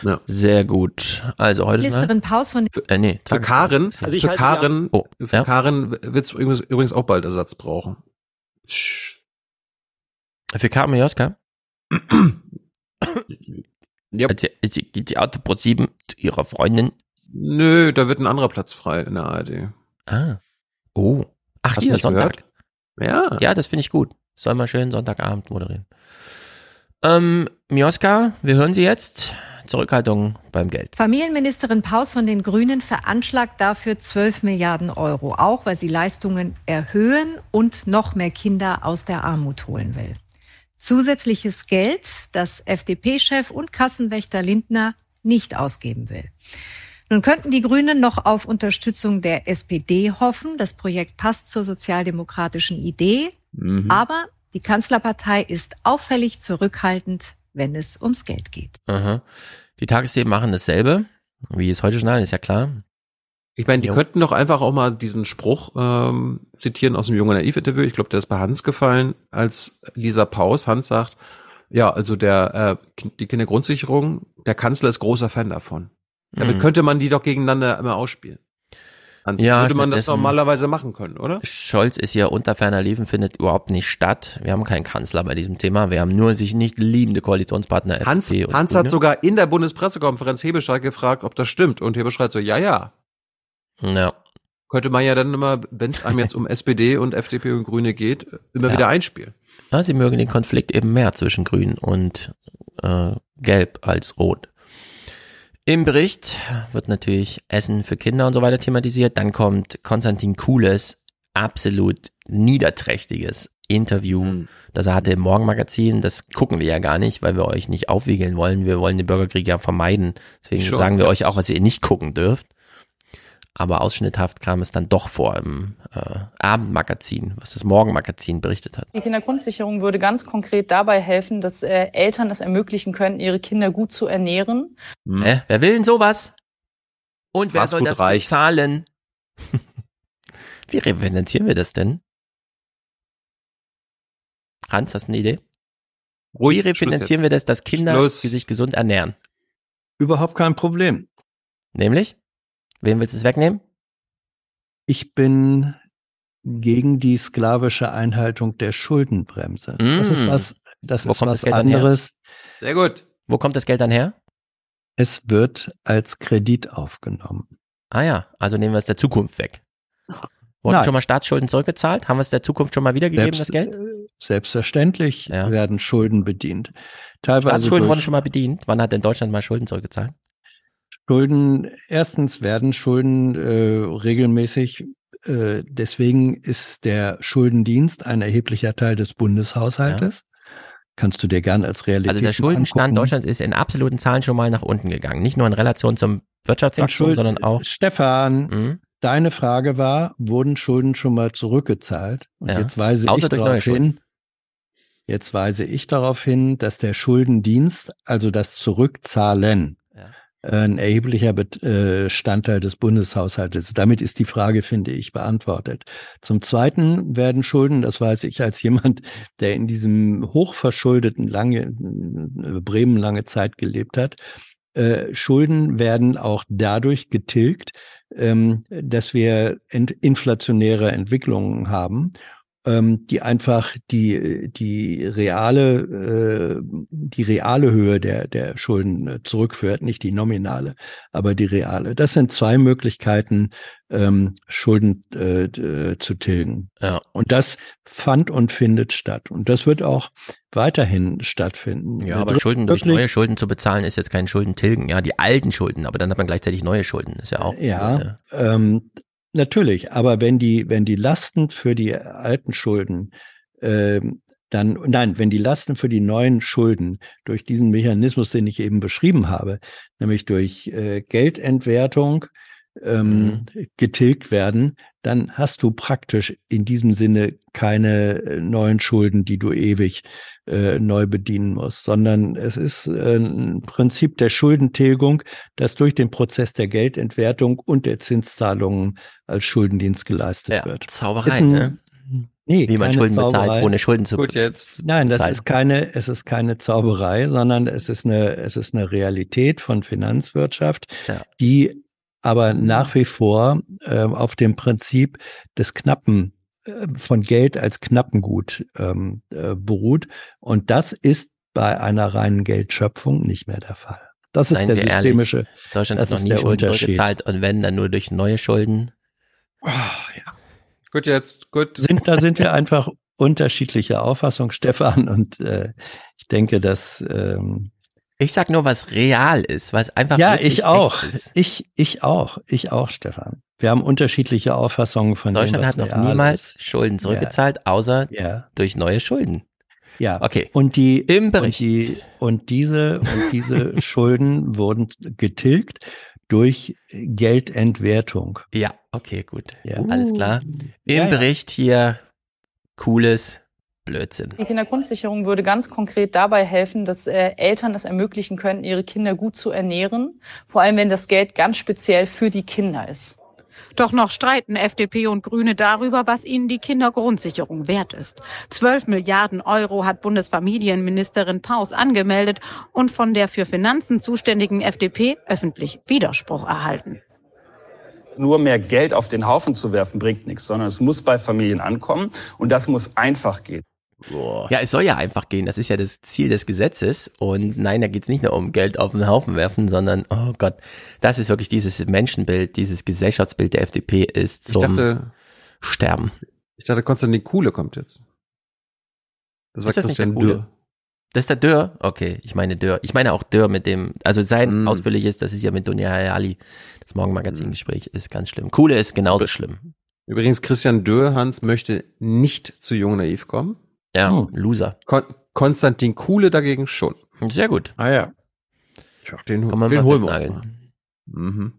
Speaker 1: Ja.
Speaker 26: Sehr gut. Also heute
Speaker 46: Ministerin Paus von
Speaker 26: Für, äh, nee,
Speaker 1: Für Karen,
Speaker 156: Also ich
Speaker 1: für
Speaker 156: halte
Speaker 1: Karen,
Speaker 26: Oh,
Speaker 1: für
Speaker 26: ja.
Speaker 1: Karen wird's übrigens, übrigens auch bald Ersatz brauchen.
Speaker 26: Für Carmen Mioska.
Speaker 1: Ja.
Speaker 26: Als sie, geht sie Auto Pro 7 zu ihrer Freundin.
Speaker 1: Nö, da wird ein anderer Platz frei in der ARD.
Speaker 26: Ah. Oh. Ach,
Speaker 1: Hast nicht
Speaker 26: Sonntag.
Speaker 1: Ja.
Speaker 26: Ja, das finde ich gut. Soll mal schön Sonntagabend moderieren. Ähm, Mioska, wir hören Sie jetzt. Zurückhaltung beim Geld.
Speaker 46: Familienministerin Paus von den Grünen veranschlagt dafür 12 Milliarden Euro, auch weil sie Leistungen erhöhen und noch mehr Kinder aus der Armut holen will. Zusätzliches Geld, das FDP-Chef und Kassenwächter Lindner nicht ausgeben will. Nun könnten die Grünen noch auf Unterstützung der SPD hoffen. Das Projekt passt zur sozialdemokratischen Idee.
Speaker 1: Mhm.
Speaker 46: Aber die Kanzlerpartei ist auffällig zurückhaltend, wenn es ums Geld geht.
Speaker 26: Aha. Die Tagesthemen machen dasselbe, wie es heute Journal ist ja klar.
Speaker 1: Ich meine, die
Speaker 26: Jo.
Speaker 1: könnten doch einfach auch mal diesen Spruch ähm, zitieren aus dem Junge Naiv-Interview. Ich glaube, der ist bei Hans gefallen, als Lisa Paus, Hans sagt, ja, also der äh, die Kindergrundsicherung, der Kanzler ist großer Fan davon. Damit
Speaker 26: Mhm.
Speaker 1: könnte man die doch gegeneinander immer ausspielen. Hans,
Speaker 26: Ja,
Speaker 1: würde man das normalerweise machen können, oder?
Speaker 26: Scholz ist ja unter ferner Liefen, findet überhaupt nicht statt. Wir haben keinen Kanzler bei diesem Thema. Wir haben nur sich nicht liebende Koalitionspartner
Speaker 1: Hans, Hans hat sogar in der Bundespressekonferenz Hebestreit gefragt, ob das stimmt. Und Hebestreit so, ja, ja.
Speaker 26: Ja.
Speaker 1: Könnte man ja dann immer, wenn es einem jetzt um SPD und FDP und Grüne geht, immer
Speaker 26: Ja.
Speaker 1: wieder einspielen.
Speaker 26: Ja, sie mögen den Konflikt eben mehr zwischen Grün und äh, Gelb als Rot. Im Bericht wird natürlich Essen für Kinder und so weiter thematisiert. Dann kommt Konstantin Kuhles absolut niederträchtiges Interview,
Speaker 1: Hm.
Speaker 26: das er hatte im Morgenmagazin. Das gucken wir ja gar nicht, weil wir euch nicht aufwiegeln wollen. Wir wollen den Bürgerkrieg ja vermeiden. Deswegen
Speaker 1: Schon,
Speaker 26: sagen wir
Speaker 1: ja.
Speaker 26: euch auch, was ihr nicht gucken dürft. Aber ausschnitthaft kam es dann doch vor im äh, Abendmagazin, was das Morgenmagazin berichtet hat.
Speaker 157: Die Kindergrundsicherung würde ganz konkret dabei helfen, dass äh, Eltern es ermöglichen können, ihre Kinder gut zu ernähren.
Speaker 26: Äh, wer will denn sowas? Und wer
Speaker 1: Was
Speaker 26: soll das
Speaker 1: reicht.
Speaker 26: bezahlen? Wie refinanzieren wir das denn? Hans, hast du eine Idee?
Speaker 1: Ruhig,
Speaker 26: Wie refinanzieren wir das, dass Kinder
Speaker 1: Schluss.
Speaker 26: die sich gesund ernähren?
Speaker 27: Überhaupt kein Problem.
Speaker 26: Nämlich? Wem willst du es wegnehmen?
Speaker 27: Ich bin gegen die sklavische Einhaltung der Schuldenbremse. Das ist
Speaker 26: Mm.
Speaker 27: was, das
Speaker 26: Wo
Speaker 27: ist
Speaker 26: das
Speaker 27: was
Speaker 26: her?
Speaker 27: anderes.
Speaker 1: Sehr gut.
Speaker 26: Wo kommt das Geld dann her?
Speaker 27: Es wird als Kredit aufgenommen.
Speaker 26: Ah ja, also nehmen wir es der Zukunft weg. Wurden
Speaker 27: Nein.
Speaker 26: schon mal Staatsschulden zurückgezahlt? Haben wir es der Zukunft schon mal wiedergegeben, das Geld?
Speaker 27: äh, Selbstverständlich
Speaker 26: Ja.
Speaker 27: werden Schulden bedient. Teilweise
Speaker 26: Staatsschulden wurden schon mal bedient. Wann hat denn Deutschland mal Schulden zurückgezahlt?
Speaker 27: Schulden. Erstens werden Schulden äh, regelmäßig. Äh, deswegen ist der Schuldendienst ein erheblicher Teil des Bundeshaushaltes. Kannst du dir gern als Realität
Speaker 26: Also der Schuldenstand
Speaker 27: angucken.
Speaker 26: Deutschlands ist in absoluten Zahlen schon mal nach unten gegangen. Nicht nur in Relation zum Wirtschaftswachstum, sondern auch.
Speaker 27: Stefan,
Speaker 26: Mhm.
Speaker 27: deine Frage war, wurden Schulden schon mal zurückgezahlt? Und
Speaker 26: Ja.
Speaker 27: jetzt weise
Speaker 26: Außer
Speaker 27: ich darauf hin, jetzt weise ich darauf hin, dass der Schuldendienst, also das Zurückzahlen, ein erheblicher äh, Bestandteil des Bundeshaushaltes. Damit ist die Frage, finde ich, beantwortet. Zum Zweiten werden Schulden, das weiß ich als jemand, der in diesem hochverschuldeten lange, äh, Bremen lange Zeit gelebt hat, äh, Schulden werden auch dadurch getilgt, ähm, dass wir inflationäre Entwicklungen haben, ähm, die einfach die, die reale, äh, die reale Höhe der, der Schulden äh, zurückführt, nicht die nominale, aber die reale. Das sind zwei Möglichkeiten, ähm, Schulden äh, äh, zu tilgen.
Speaker 26: Ja.
Speaker 27: Und das fand und findet statt. Und das wird auch weiterhin stattfinden.
Speaker 26: Ja, aber Schulden durch neue Schulden zu bezahlen ist jetzt kein Schuldentilgen. Ja, die alten Schulden, aber dann hat man gleichzeitig neue Schulden. Ist ja auch.
Speaker 27: Ja,
Speaker 26: äh,
Speaker 27: ähm, natürlich. Aber wenn die, wenn die Lasten für die alten Schulden ähm, dann, nein, wenn die Lasten für die neuen Schulden durch diesen Mechanismus, den ich eben beschrieben habe, nämlich durch äh, Geldentwertung ähm, getilgt werden, dann hast du praktisch in diesem Sinne keine äh, neuen Schulden, die du ewig äh, neu bedienen musst, sondern es ist äh, ein Prinzip der Schuldentilgung, das durch den Prozess der Geldentwertung und der Zinszahlungen als Schuldendienst geleistet wird.
Speaker 26: Zauberei,
Speaker 27: Ist ein-
Speaker 26: ne?
Speaker 27: Nee,
Speaker 26: Wie man Schulden bezahlt,
Speaker 27: Zauberei.
Speaker 26: ohne Schulden zu
Speaker 1: Gut, jetzt.
Speaker 27: Nein, das
Speaker 26: bezahlen.
Speaker 27: ist keine, es ist keine Zauberei, sondern es ist eine, es ist eine Realität von Finanzwirtschaft,
Speaker 26: Ja.
Speaker 27: die aber nach wie vor ähm, auf dem Prinzip des knappen äh, von Geld als Knappengut ähm, äh, beruht. Und das ist bei einer reinen Geldschöpfung nicht mehr der Fall. Das ist
Speaker 26: Seien
Speaker 27: der
Speaker 26: wir ehrlich,
Speaker 27: systemische.
Speaker 26: Deutschland
Speaker 27: das
Speaker 26: hat noch
Speaker 27: ist
Speaker 26: nie
Speaker 27: der
Speaker 26: Schulden
Speaker 27: Unterschied.
Speaker 26: zurückgezahlt und wenn, dann nur durch neue Schulden.
Speaker 1: Gut, jetzt, gut.
Speaker 27: Sind, da sind wir einfach unterschiedlicher Auffassung, Stefan. Und äh, ich denke, dass ähm,
Speaker 26: Ich sag nur, was real ist, was einfach
Speaker 27: ja,
Speaker 26: wirklich
Speaker 27: ich auch.
Speaker 26: echt ist.
Speaker 27: Ich, ich auch. Ich auch, Stefan. Wir haben unterschiedliche Auffassungen von
Speaker 26: Deutschland
Speaker 27: dem,
Speaker 26: hat
Speaker 27: was
Speaker 26: noch
Speaker 27: real
Speaker 26: niemals
Speaker 27: ist.
Speaker 26: Schulden zurückgezahlt, außer
Speaker 27: Ja.
Speaker 26: durch neue Schulden.
Speaker 27: Ja.
Speaker 26: Okay.
Speaker 27: Und die
Speaker 26: Im Bericht.
Speaker 27: Und, die, und diese und diese Schulden wurden getilgt durch Geldentwertung.
Speaker 26: Ja, okay, gut.
Speaker 27: Ja.
Speaker 26: Alles klar. Im
Speaker 157: Ja, ja.
Speaker 26: Bericht hier cooles Blödsinn.
Speaker 157: Die Kindergrundsicherung würde ganz konkret dabei helfen, dass äh, Eltern es ermöglichen können, ihre Kinder gut zu ernähren. Vor allem, wenn das Geld ganz speziell für die Kinder ist.
Speaker 158: Doch noch streiten FDP und Grüne darüber, was ihnen die Kindergrundsicherung wert ist. 12 Milliarden Euro hat Bundesfamilienministerin Paus angemeldet und von der für Finanzen zuständigen FDP öffentlich Widerspruch erhalten.
Speaker 159: Nur mehr Geld auf den Haufen zu werfen bringt nichts, sondern es muss bei Familien ankommen und das muss einfach gehen.
Speaker 26: Boah. Ja, es soll ja einfach gehen. Das ist ja das Ziel des Gesetzes. Und nein, da geht es nicht nur um Geld auf den Haufen werfen, sondern, oh Gott, das ist wirklich dieses Menschenbild, dieses Gesellschaftsbild der FDP ist zum
Speaker 1: ich dachte,
Speaker 26: Sterben.
Speaker 1: Ich dachte, Konstantin Kuhle kommt jetzt.
Speaker 26: Das war ist das Christian Dürr. Das ist der Dürr? Okay, ich meine Dürr. Ich meine auch Dürr mit dem, also sein mm. ausführliches, das ist ja mit Dunja Hayali, das Morgenmagazin-Gespräch, ist ganz schlimm. Kuhle ist genauso schlimm.
Speaker 1: Übrigens, Christian Dürr, Hans, möchte nicht zu Jung Naiv kommen.
Speaker 26: Ja, oh. Loser.
Speaker 1: Kon Konstantin Kuhle dagegen schon.
Speaker 26: Sehr gut.
Speaker 1: Ah ja.
Speaker 26: Tja, den, den holen wir uns mhm.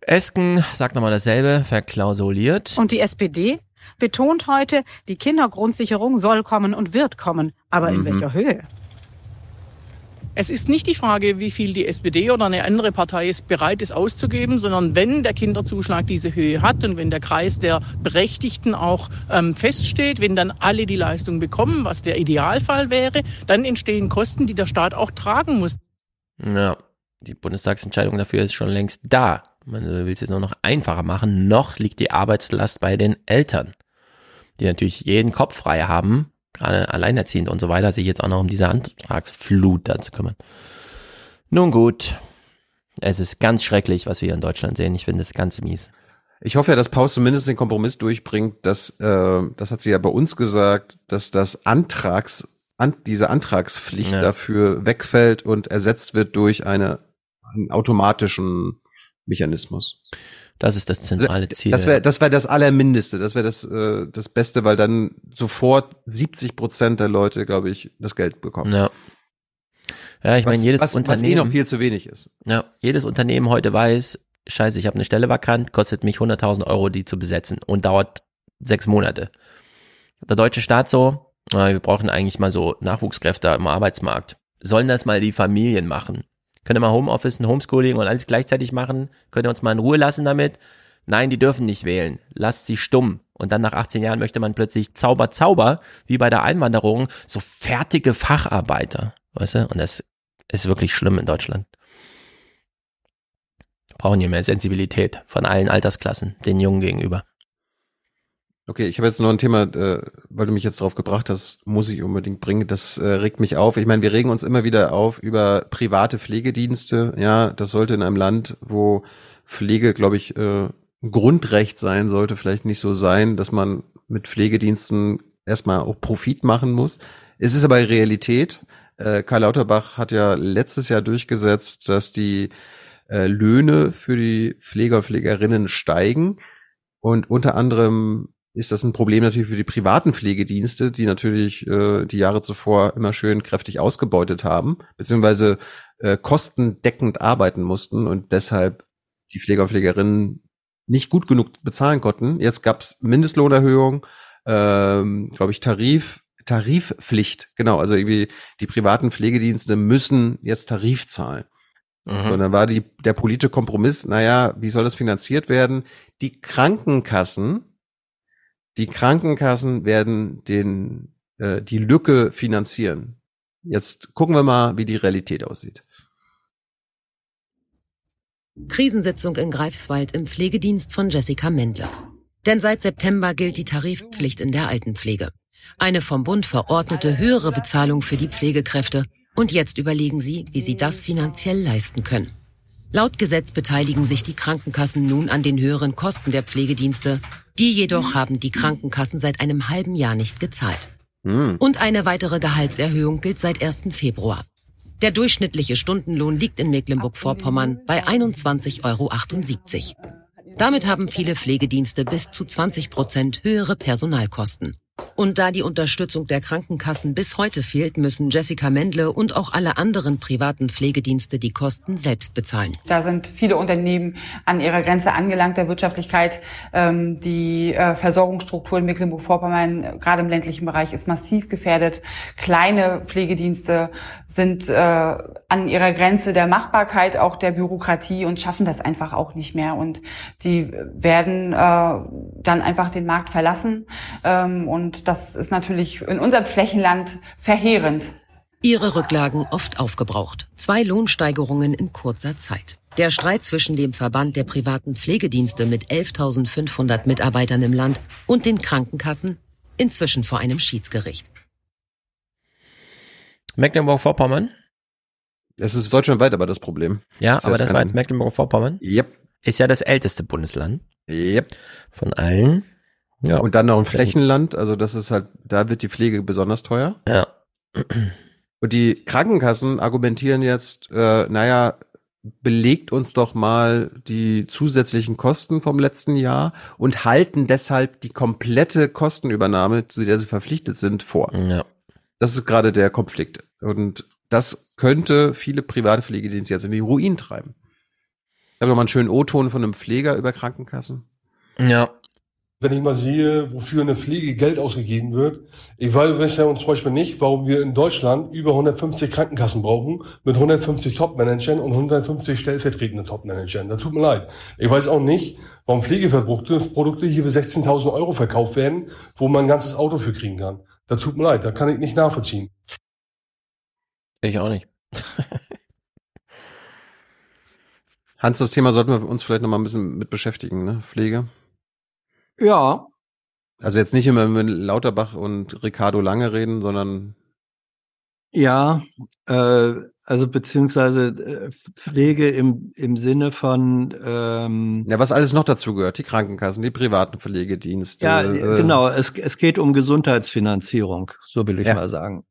Speaker 26: Esken sagt nochmal dasselbe, verklausuliert.
Speaker 158: Und die SPD betont heute, die Kindergrundsicherung soll kommen und wird kommen. Aber in mhm. welcher Höhe?
Speaker 153: Es ist nicht die Frage, wie viel die SPD oder eine andere Partei ist, bereit ist auszugeben, sondern wenn der Kinderzuschlag diese Höhe hat und wenn der Kreis der Berechtigten auch ähm, feststeht, wenn dann alle die Leistung bekommen, was der Idealfall wäre, dann entstehen Kosten, die der Staat auch tragen muss.
Speaker 26: Ja, die Bundestagsentscheidung dafür ist schon längst da. Man will es jetzt nur noch einfacher machen. Noch liegt die Arbeitslast bei den Eltern, die natürlich jeden Kopf frei haben, gerade alleinerziehend und so weiter, sich jetzt auch noch um diese Antragsflut dann zu kümmern. Nun gut, es ist ganz schrecklich, was wir hier in Deutschland sehen. Ich finde es ganz mies.
Speaker 1: Ich hoffe ja, dass Paus zumindest den Kompromiss durchbringt, dass, äh, das hat sie ja bei uns gesagt, dass das Antrags, an, diese Antragspflicht ja. dafür wegfällt und ersetzt wird durch eine, einen automatischen Mechanismus.
Speaker 26: Das ist das zentrale Ziel.
Speaker 1: Das wäre das, wär das Allermindeste, das wäre das, äh, das Beste, weil dann sofort 70 Prozent der Leute, glaube ich, das Geld bekommen.
Speaker 26: Ja. Ja, ich meine, jedes
Speaker 1: was,
Speaker 26: Unternehmen.
Speaker 1: Was eh noch viel zu wenig ist.
Speaker 26: Ja, jedes Unternehmen heute weiß, scheiße, ich habe eine Stelle vakant, kostet mich 100.000 Euro, die zu besetzen und dauert sechs Monate. Der deutsche Staat so, wir brauchen eigentlich mal so Nachwuchskräfte im Arbeitsmarkt. Sollen das mal die Familien machen? Könnt ihr mal Homeoffice und Homeschooling und alles gleichzeitig machen? Könnt ihr uns mal in Ruhe lassen damit? Nein, die dürfen nicht wählen. Lasst sie stumm. Und dann nach 18 Jahren möchte man plötzlich Zauber, Zauber, wie bei der Einwanderung, so fertige Facharbeiter. Weißt du? Und das ist wirklich schlimm in Deutschland. Brauchen hier mehr Sensibilität von allen Altersklassen, den Jungen gegenüber.
Speaker 1: Okay, ich habe jetzt noch ein Thema, äh, weil du mich jetzt drauf gebracht hast, muss ich unbedingt bringen. Das äh, regt mich auf. Ich meine, wir regen uns immer wieder auf über private Pflegedienste. Ja, das sollte in einem Land, wo Pflege, glaube ich, äh, Grundrecht sein sollte, vielleicht nicht so sein, dass man mit Pflegediensten erstmal auch Profit machen muss. Es ist aber Realität. Äh, Karl Lauterbach hat ja letztes Jahr durchgesetzt, dass die äh, Löhne für die Pfleger, Pflegerinnen steigen. Und unter anderem ist das ein Problem natürlich für die privaten Pflegedienste, die natürlich äh, die Jahre zuvor immer schön kräftig ausgebeutet haben, beziehungsweise äh, kostendeckend arbeiten mussten und deshalb die Pfleger und Pflegerinnen nicht gut genug bezahlen konnten. Jetzt gab's Mindestlohnerhöhung, ähm, glaube ich, Tarif, Tarifpflicht, genau, also irgendwie die privaten Pflegedienste müssen jetzt Tarif zahlen. Mhm. Und dann war die, der politische Kompromiss, naja, wie soll das finanziert werden? Die Krankenkassen die Krankenkassen werden den, äh, die Lücke finanzieren. Jetzt gucken wir mal, wie die Realität aussieht.
Speaker 160: Krisensitzung in Greifswald im Pflegedienst von Jessica Mendler. Denn seit September gilt die Tarifpflicht in der Altenpflege. Eine vom Bund verordnete höhere Bezahlung für die Pflegekräfte. Und jetzt überlegen sie, wie sie das finanziell leisten können. Laut Gesetz beteiligen sich die Krankenkassen nun an den höheren Kosten der Pflegedienste. Die jedoch haben die Krankenkassen seit einem halben Jahr nicht gezahlt. Mhm. Und eine weitere Gehaltserhöhung gilt seit 1. Februar. Der durchschnittliche Stundenlohn liegt in Mecklenburg-Vorpommern bei 21,78 Euro. Damit haben viele Pflegedienste bis zu 20 Prozent höhere Personalkosten. Und da die Unterstützung der Krankenkassen bis heute fehlt, müssen Jessica Mendle und auch alle anderen privaten Pflegedienste die Kosten selbst bezahlen.
Speaker 161: Da sind viele Unternehmen an ihrer Grenze angelangt der Wirtschaftlichkeit. Ähm, die äh, Versorgungsstruktur in Mecklenburg-Vorpommern, gerade im ländlichen Bereich, ist massiv gefährdet. Kleine Pflegedienste sind äh, an ihrer Grenze der Machbarkeit, auch der Bürokratie und schaffen das einfach auch nicht mehr. Und die werden äh, dann einfach den Markt verlassen. Ähm, und und das ist natürlich in unserem Flächenland verheerend.
Speaker 160: Ihre Rücklagen oft aufgebraucht. Zwei Lohnsteigerungen in kurzer Zeit. Der Streit zwischen dem Verband der privaten Pflegedienste mit 11.500 Mitarbeitern im Land und den Krankenkassen inzwischen vor einem Schiedsgericht.
Speaker 26: Mecklenburg-Vorpommern?
Speaker 1: Es ist deutschlandweit aber das Problem.
Speaker 26: Ja,
Speaker 1: Das
Speaker 26: aber das war jetzt Mecklenburg-Vorpommern.
Speaker 1: Yep.
Speaker 26: Ist ja das älteste Bundesland.
Speaker 1: Yep.
Speaker 26: Von allen. Ja.
Speaker 1: Und dann noch ein Flächenland, also das ist halt, da wird die Pflege besonders teuer.
Speaker 26: Ja.
Speaker 1: Und die Krankenkassen argumentieren jetzt, äh, naja, belegt uns doch mal die zusätzlichen Kosten vom letzten Jahr und halten deshalb die komplette Kostenübernahme, zu der sie verpflichtet sind, vor.
Speaker 26: Ja.
Speaker 1: Das ist gerade der Konflikt. Und das könnte viele private Pflegedienste jetzt in die Ruin treiben. Ich habe noch mal einen schönen O-Ton von einem Pfleger über Krankenkassen.
Speaker 26: Ja.
Speaker 162: Wenn ich mal sehe, wofür eine Pflege Geld ausgegeben wird, ich weiß ja zum Beispiel nicht, warum wir in Deutschland über 150 Krankenkassen brauchen, mit 150 Top-Managern und 150 stellvertretenden Top-Managern. Das tut mir leid. Ich weiß auch nicht, warum Pflegeprodukte Produkte hier für 16.000 Euro verkauft werden, wo man ein ganzes Auto für kriegen kann. Das tut mir leid, da kann ich nicht nachvollziehen.
Speaker 26: Ich auch nicht.
Speaker 1: Hans, das Thema sollten wir uns vielleicht noch mal ein bisschen mit beschäftigen, ne? Pflege.
Speaker 27: Ja,
Speaker 1: Also jetzt nicht immer mit Lauterbach und Ricardo Lange reden, sondern
Speaker 27: Ja, äh, also beziehungsweise äh, Pflege im, im Sinne von ähm,
Speaker 1: ja, was alles noch dazu gehört, die Krankenkassen, die privaten Pflegedienste.
Speaker 27: ja,
Speaker 1: äh,
Speaker 27: genau, es, es geht um Gesundheitsfinanzierung, so will ich
Speaker 1: Ja.
Speaker 27: mal sagen.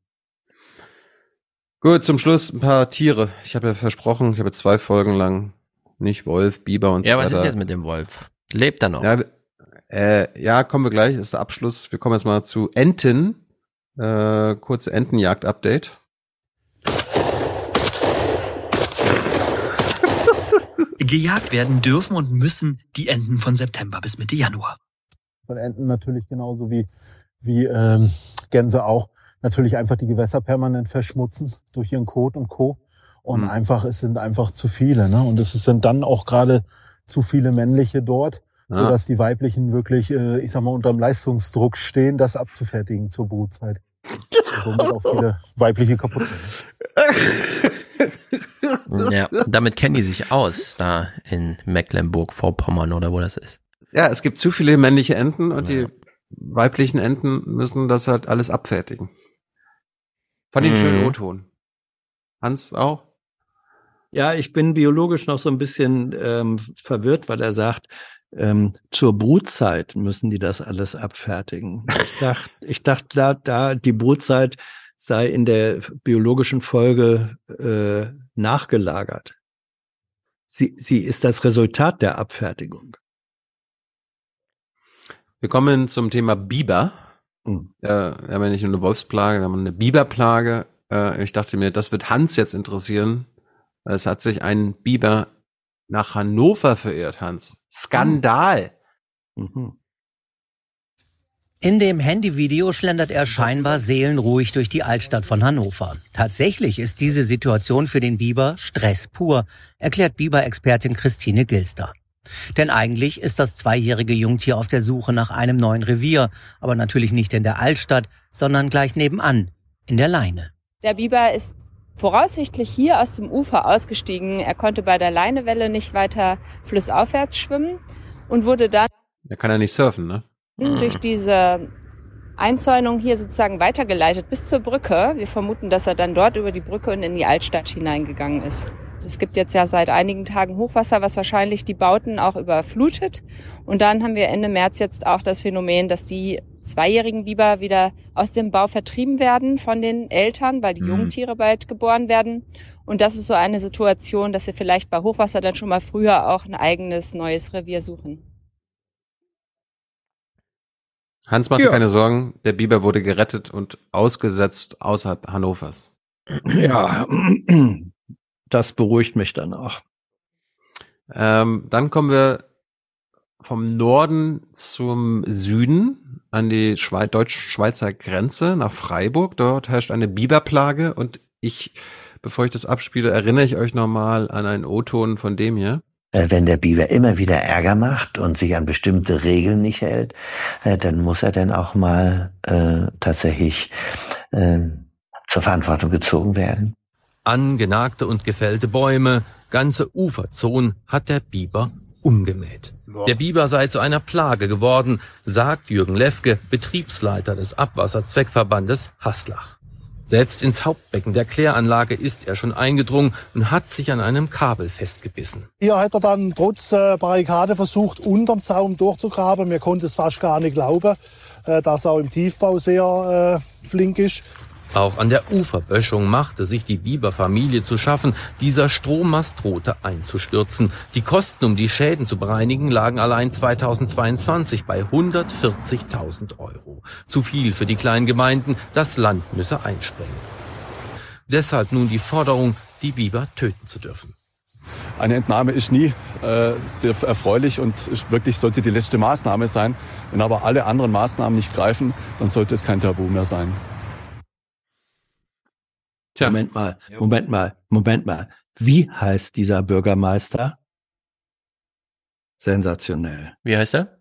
Speaker 1: Gut, zum Schluss ein paar Tiere. Ich habe ja versprochen, ich habe zwei Folgen lang nicht Wolf, Biber und
Speaker 26: Ja,
Speaker 1: so
Speaker 26: was
Speaker 1: weiter.
Speaker 26: ist jetzt mit dem Wolf? Lebt er noch?
Speaker 1: Ja, äh, ja, kommen wir gleich. Das ist der Abschluss. Wir kommen jetzt mal zu Enten. Äh, kurze Entenjagd-Update.
Speaker 163: Gejagt werden dürfen und müssen die Enten von September bis Mitte Januar.
Speaker 158: von Enten natürlich genauso wie, wie ähm, Gänse auch natürlich einfach die Gewässer permanent verschmutzen durch ihren Kot und Co. Und
Speaker 1: Mhm.
Speaker 158: einfach, es sind einfach zu viele. Ne? Und es sind dann auch gerade zu viele männliche dort,
Speaker 1: Ja.
Speaker 158: sodass die weiblichen wirklich, äh, ich sag mal, unter dem Leistungsdruck stehen, das abzufertigen zur Brutzeit. Und somit auch viele weibliche kaputt.
Speaker 26: Ja, damit kennen die sich aus, da in Mecklenburg-Vorpommern oder wo das ist.
Speaker 1: Ja, es gibt zu viele männliche Enten und die weiblichen Enten müssen das halt alles abfertigen. Fand ich einen schönen
Speaker 27: Mhm.
Speaker 1: O-Ton. Hans auch?
Speaker 27: Ja, ich bin biologisch noch so ein bisschen ähm, verwirrt, weil er sagt, ähm, zur Brutzeit müssen die das alles abfertigen. Ich dachte, ich dachte da, da die Brutzeit sei in der biologischen Folge äh, nachgelagert. Sie, sie ist das Resultat der Abfertigung.
Speaker 1: Wir kommen zum Thema Biber.
Speaker 27: Mhm.
Speaker 1: Äh, wir haben ja nicht nur eine Wolfsplage, wir haben eine Biberplage. Äh, ich dachte mir, das wird Hans jetzt interessieren. Es hat sich ein Biber nach Hannover verirrt, Hans. Skandal.
Speaker 27: Mhm.
Speaker 164: In dem Handyvideo schlendert er scheinbar seelenruhig durch die Altstadt von Hannover. Tatsächlich ist diese Situation für den Biber Stress pur, erklärt Biber-Expertin Christine Gilster. Denn eigentlich ist das zweijährige Jungtier auf der Suche nach einem neuen Revier, aber natürlich nicht in der Altstadt, sondern gleich nebenan, in der Leine.
Speaker 165: Der Biber ist voraussichtlich hier aus dem Ufer ausgestiegen. Er konnte bei der Leinewelle nicht weiter flussaufwärts schwimmen und wurde dann
Speaker 1: Da kann er nicht surfen, ne?
Speaker 165: durch diese Einzäunung hier sozusagen weitergeleitet bis zur Brücke. Wir vermuten, dass er dann dort über die Brücke und in die Altstadt hineingegangen ist. Es gibt jetzt ja seit einigen Tagen Hochwasser, was wahrscheinlich die Bauten auch überflutet. Und dann haben wir Ende März jetzt auch das Phänomen, dass die zweijährigen Biber wieder aus dem Bau vertrieben werden von den Eltern, weil die
Speaker 166: Mhm.
Speaker 165: Jungtiere bald geboren werden. Und das ist so eine Situation, dass sie vielleicht bei Hochwasser dann schon mal früher auch ein eigenes neues Revier suchen.
Speaker 1: Hans macht dir
Speaker 27: Ja.
Speaker 1: keine Sorgen, der Biber wurde gerettet und ausgesetzt außerhalb Hannovers.
Speaker 27: Ja, das beruhigt mich dann auch.
Speaker 1: Ähm, dann kommen wir vom Norden zum Süden an die Schwei deutsch-schweizer Grenze nach Freiburg. Dort herrscht eine Biberplage und ich, bevor ich das abspiele, erinnere ich euch nochmal an einen O-Ton von dem hier.
Speaker 167: Äh, Wenn der Biber immer wieder Ärger macht und sich an bestimmte Regeln nicht hält, äh, dann muss er dann auch mal äh, tatsächlich äh, zur Verantwortung gezogen werden.
Speaker 168: Angenagte und gefällte Bäume, ganze Uferzonen hat der Biber umgemäht. Der Biber sei zu einer Plage geworden, sagt Jürgen Lefke, Betriebsleiter des Abwasserzweckverbandes Haslach. Selbst ins Hauptbecken der Kläranlage ist er schon eingedrungen und hat sich an einem Kabel festgebissen.
Speaker 169: Hier hat er dann trotz äh, Barrikade versucht, unterm Zaun durchzugraben. Mir konnte es fast gar nicht glauben, äh, dass er auch im Tiefbau sehr äh, flink ist.
Speaker 168: Auch an der Uferböschung machte sich die Biberfamilie zu schaffen. Dieser Strommast drohte einzustürzen. Die Kosten, um die Schäden zu bereinigen, lagen allein 2022 bei 140.000 Euro. Zu viel für die kleinen Gemeinden. Das Land müsse einspringen. Deshalb nun die Forderung, die Biber töten zu dürfen.
Speaker 170: Eine Entnahme ist nie äh, sehr erfreulich und wirklich sollte die letzte Maßnahme sein. Wenn aber alle anderen Maßnahmen nicht greifen, dann sollte es kein Tabu mehr sein.
Speaker 27: Moment mal, Moment mal, Moment mal. Wie heißt dieser Bürgermeister? Sensationell.
Speaker 26: Wie heißt er?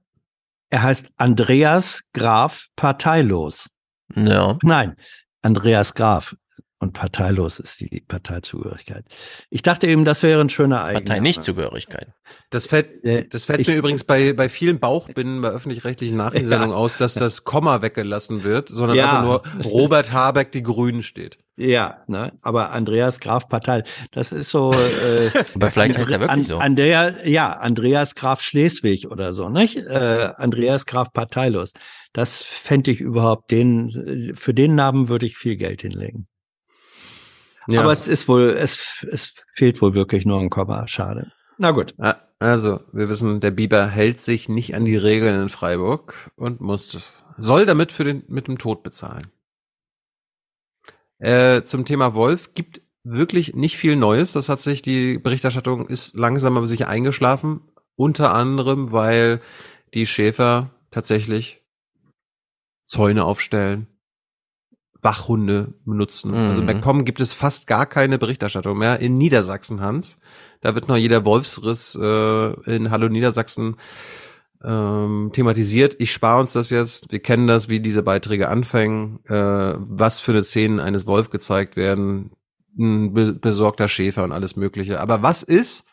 Speaker 27: Er heißt Andreas Graf Parteilos.
Speaker 26: Ja.
Speaker 27: Nein, Andreas Graf. Und parteilos ist die Parteizugehörigkeit. Ich dachte eben, das wäre ein schöner Eigenname.
Speaker 26: Partei-Nichtzugehörigkeit.
Speaker 1: Das fällt, das fällt mir übrigens bei, bei vielen Bauchbinden bei öffentlich-rechtlichen Nachrichtensendungen
Speaker 27: Ja.
Speaker 1: aus, dass das Komma weggelassen wird, sondern
Speaker 27: Ja.
Speaker 1: einfach nur Robert Habeck, die Grünen steht.
Speaker 27: Ja, ne, aber Andreas Graf Partei, das ist so. Äh,
Speaker 26: Aber vielleicht heißt er wirklich so.
Speaker 27: Andrea, ja, Andreas Graf Schleswig oder so, nicht? Äh, Andreas Graf Parteilos. Das fände ich überhaupt den. Für den Namen würde ich viel Geld hinlegen.
Speaker 1: Ja.
Speaker 27: Aber es ist wohl, es, es fehlt wohl wirklich nur ein Komma. Schade. Na gut.
Speaker 1: Also, wir wissen, der Biber hält sich nicht an die Regeln in Freiburg und muss, soll damit für den, mit dem Tod bezahlen. Äh, zum Thema Wolf gibt wirklich nicht viel Neues. Das hat sich, die Berichterstattung ist langsam aber sicher eingeschlafen. Unter anderem, weil die Schäfer tatsächlich Zäune aufstellen, Wachhunde benutzen. Also
Speaker 26: Mhm.
Speaker 1: bei Com gibt es fast gar keine Berichterstattung mehr. In Niedersachsen, Hans, da wird noch jeder Wolfsriss äh, in Hallo Niedersachsen ähm, thematisiert. Ich spare uns das jetzt. Wir kennen das, wie diese Beiträge anfangen, äh, was für eine Szenen eines Wolf gezeigt werden, ein be besorgter Schäfer und alles Mögliche. Aber was ist,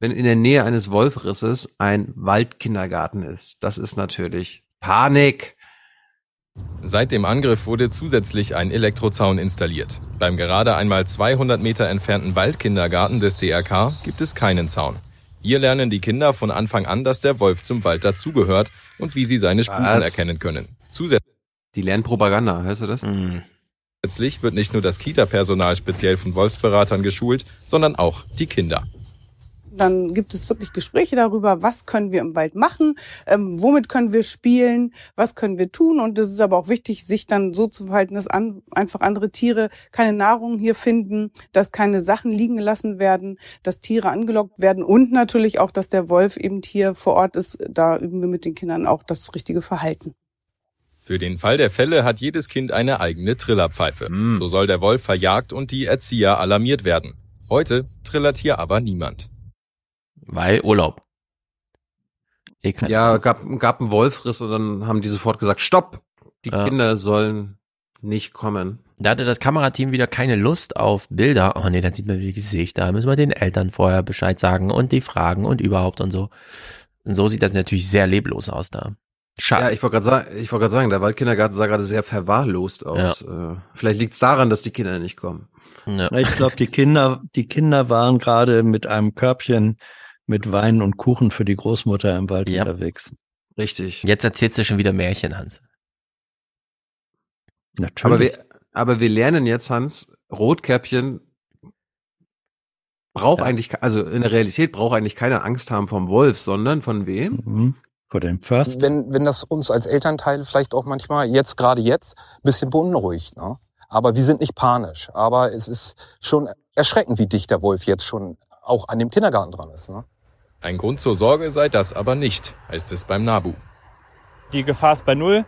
Speaker 1: wenn in der Nähe eines Wolfrisses ein Waldkindergarten ist? Das ist natürlich Panik.
Speaker 161: Seit dem Angriff wurde zusätzlich ein Elektrozaun installiert. Beim gerade einmal 200 Meter entfernten Waldkindergarten des DRK gibt es keinen Zaun. Hier lernen die Kinder von Anfang an, dass der Wolf zum Wald dazugehört und wie sie seine Spuren
Speaker 1: Was?
Speaker 161: erkennen können. Zusätzlich
Speaker 1: Die lernen Propaganda, hörst du das?
Speaker 161: Zusätzlich wird nicht nur das Kita-Personal speziell von Wolfsberatern geschult, sondern auch die Kinder.
Speaker 171: Dann gibt es wirklich Gespräche darüber, was können wir im Wald machen, ähm, womit können wir spielen, was können wir tun. Und es ist aber auch wichtig, sich dann so zu verhalten, dass an, einfach andere Tiere keine Nahrung hier finden, dass keine Sachen liegen gelassen werden, dass Tiere angelockt werden und natürlich auch, dass der Wolf eben hier vor Ort ist. Da üben wir mit den Kindern auch das richtige Verhalten.
Speaker 161: Für den Fall der Fälle hat jedes Kind eine eigene Trillerpfeife. So soll der Wolf verjagt und die Erzieher alarmiert werden. Heute trillert hier aber niemand.
Speaker 26: Weil Urlaub.
Speaker 1: Ja, gab, gab einen Wolfriss und dann haben die sofort gesagt, stopp, die
Speaker 26: Ja.
Speaker 1: Kinder sollen nicht kommen.
Speaker 26: Da hatte das Kamerateam wieder keine Lust auf Bilder. Oh nee, dann sieht man die Gesichter. Da müssen wir den Eltern vorher Bescheid sagen und die fragen und überhaupt und so. Und so sieht das natürlich sehr leblos aus da. Schade.
Speaker 1: Ja, ich wollte gerade sagen, ich wollte gerade sagen, der Waldkindergarten sah gerade sehr verwahrlost aus. Äh, vielleicht liegt es daran, dass die Kinder nicht kommen.
Speaker 26: Ja.
Speaker 27: Ich glaube, die Kinder, die Kinder waren gerade mit einem Körbchen mit Wein und Kuchen für die Großmutter im Wald
Speaker 26: Ja.
Speaker 27: unterwegs.
Speaker 1: Richtig.
Speaker 26: Jetzt erzählst du schon wieder Märchen, Hans.
Speaker 27: Natürlich.
Speaker 1: Aber wir, aber wir lernen jetzt, Hans, Rotkäppchen braucht eigentlich, ke- also in der Realität braucht eigentlich keiner Angst haben vom Wolf, sondern von wem?
Speaker 27: Mhm. Vor dem First.
Speaker 167: Wenn, wenn das uns als Elternteil vielleicht auch manchmal, jetzt gerade jetzt, ein bisschen beunruhigt. Ne? Aber wir sind nicht panisch. Aber es ist schon erschreckend, wie dicht der Wolf jetzt schon auch an dem Kindergarten dran ist. Ne?
Speaker 172: Ein Grund zur Sorge sei das aber nicht, heißt es beim NABU.
Speaker 165: Die Gefahr ist bei Null.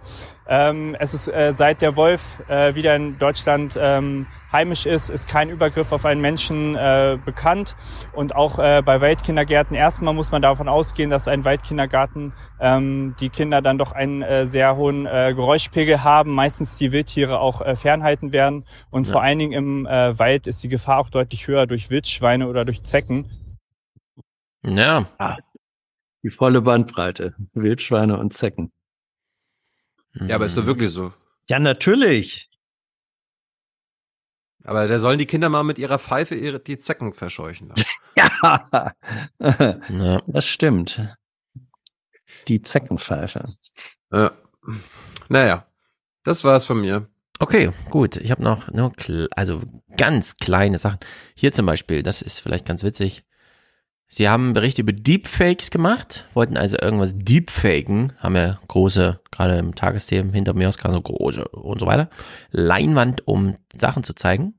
Speaker 165: Ähm, es ist äh, seit der Wolf äh, wieder in Deutschland ähm, heimisch ist, ist kein Übergriff auf einen Menschen äh, bekannt. Und auch äh, bei Waldkindergärten erstmal muss man davon ausgehen, dass ein Waldkindergarten ähm, die Kinder dann doch einen äh, sehr hohen äh, Geräuschpegel haben, meistens die Wildtiere auch äh, fernhalten werden. Und
Speaker 26: Ja.
Speaker 165: vor allen Dingen im äh, Wald ist die Gefahr auch deutlich höher durch Wildschweine oder durch Zecken.
Speaker 26: Ja.
Speaker 27: Ah, die volle Bandbreite. Wildschweine und Zecken.
Speaker 1: Ja, aber ist doch wirklich so.
Speaker 27: Ja, natürlich.
Speaker 1: Aber da sollen die Kinder mal mit ihrer Pfeife ihre, die Zecken verscheuchen.
Speaker 27: Ja.
Speaker 26: Ja.
Speaker 27: Das stimmt. Die Zeckenpfeife.
Speaker 1: Ja. Naja, das war's von mir.
Speaker 26: Okay, gut. Ich habe noch nur also ganz kleine Sachen. Hier zum Beispiel, das ist vielleicht ganz witzig. Sie haben einen Bericht über Deepfakes gemacht, wollten also irgendwas deepfaken, haben ja große, gerade im Tagesthemen hinter mir aus so große und so weiter, Leinwand, um Sachen zu zeigen.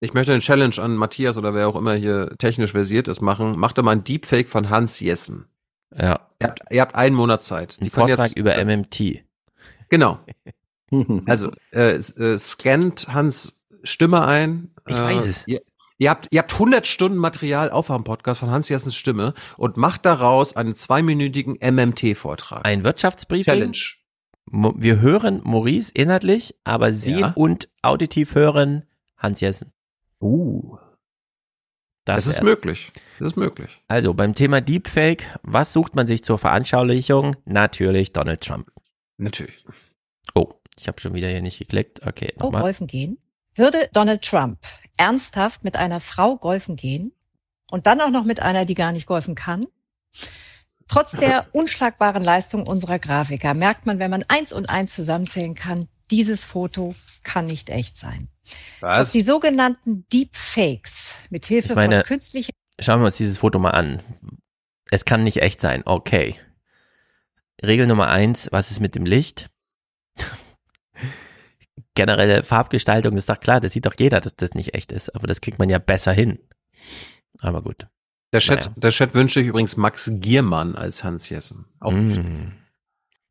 Speaker 1: Ich möchte eine Challenge an Matthias oder wer auch immer hier technisch versiert ist machen. Macht doch mal ein Deepfake von Hans Jessen.
Speaker 26: Ja.
Speaker 1: Ihr habt, ihr habt einen Monat Zeit.
Speaker 26: Ein Vortrag über MMT.
Speaker 1: Genau. Also äh, äh, scannt Hans Stimme ein.
Speaker 26: Ich
Speaker 1: äh,
Speaker 26: weiß es.
Speaker 1: Ihr, ihr habt ihr habt 100 Stunden Material auf am Podcast von Hans Jessens Stimme und macht daraus einen zweiminütigen MMT-Vortrag.
Speaker 26: Ein Wirtschaftsbriefing.
Speaker 1: Challenge.
Speaker 26: Mo- Wir hören Maurice inhaltlich, aber sehen
Speaker 1: Ja.
Speaker 26: und auditiv hören Hans Jessen.
Speaker 1: Uh. Das, ist
Speaker 26: wär's.
Speaker 1: möglich. Das ist möglich.
Speaker 26: Also beim Thema Deepfake, was sucht man sich zur Veranschaulichung? Natürlich Donald Trump.
Speaker 1: Natürlich.
Speaker 26: Oh, ich habe schon wieder hier nicht geklickt. Okay,
Speaker 46: Oh,
Speaker 26: nochmal.
Speaker 46: golfen gehen? Würde Donald Trump ernsthaft mit einer Frau golfen gehen und dann auch noch mit einer, die gar nicht golfen kann? Trotz der unschlagbaren Leistung unserer Grafiker merkt man, wenn man eins und eins zusammenzählen kann, dieses Foto kann nicht echt sein.
Speaker 1: Was?
Speaker 46: Auf die sogenannten Deepfakes mit Hilfe von künstlicher
Speaker 26: Schauen wir uns dieses Foto mal an. Es kann nicht echt sein. Okay. Regel Nummer eins, was ist mit dem Licht? Generelle Farbgestaltung, das ist doch klar, das sieht doch jeder, dass das nicht echt ist, aber das kriegt man ja besser hin. Aber gut.
Speaker 1: Der Chat,
Speaker 26: Naja.
Speaker 1: der Chat wünscht sich übrigens Max Giermann als Hans Jessen. Auch.
Speaker 26: Mm.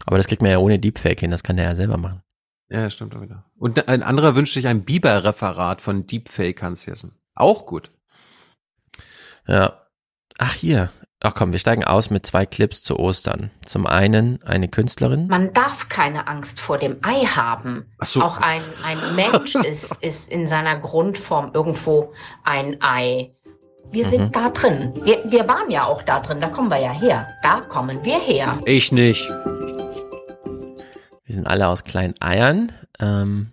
Speaker 26: Aber das kriegt man ja ohne Deepfake hin, das kann der ja selber machen.
Speaker 1: Ja, stimmt auch wieder. Und ein anderer wünscht sich ein Biber-Referat von Deepfake Hans Jessen. Auch gut.
Speaker 26: Ja. Ach hier. Ach komm, wir steigen aus mit zwei Clips zu Ostern. Zum einen eine Künstlerin.
Speaker 161: Man darf keine Angst vor dem Ei haben.
Speaker 26: Ach so.
Speaker 161: Auch ein, ein Mensch ist, ist in seiner Grundform irgendwo ein Ei. Wir sind
Speaker 26: Mhm.
Speaker 161: da drin. Wir, wir waren ja auch da drin, da kommen wir ja her. Da kommen wir her.
Speaker 1: Ich nicht.
Speaker 26: Wir sind alle aus kleinen Eiern. Ähm,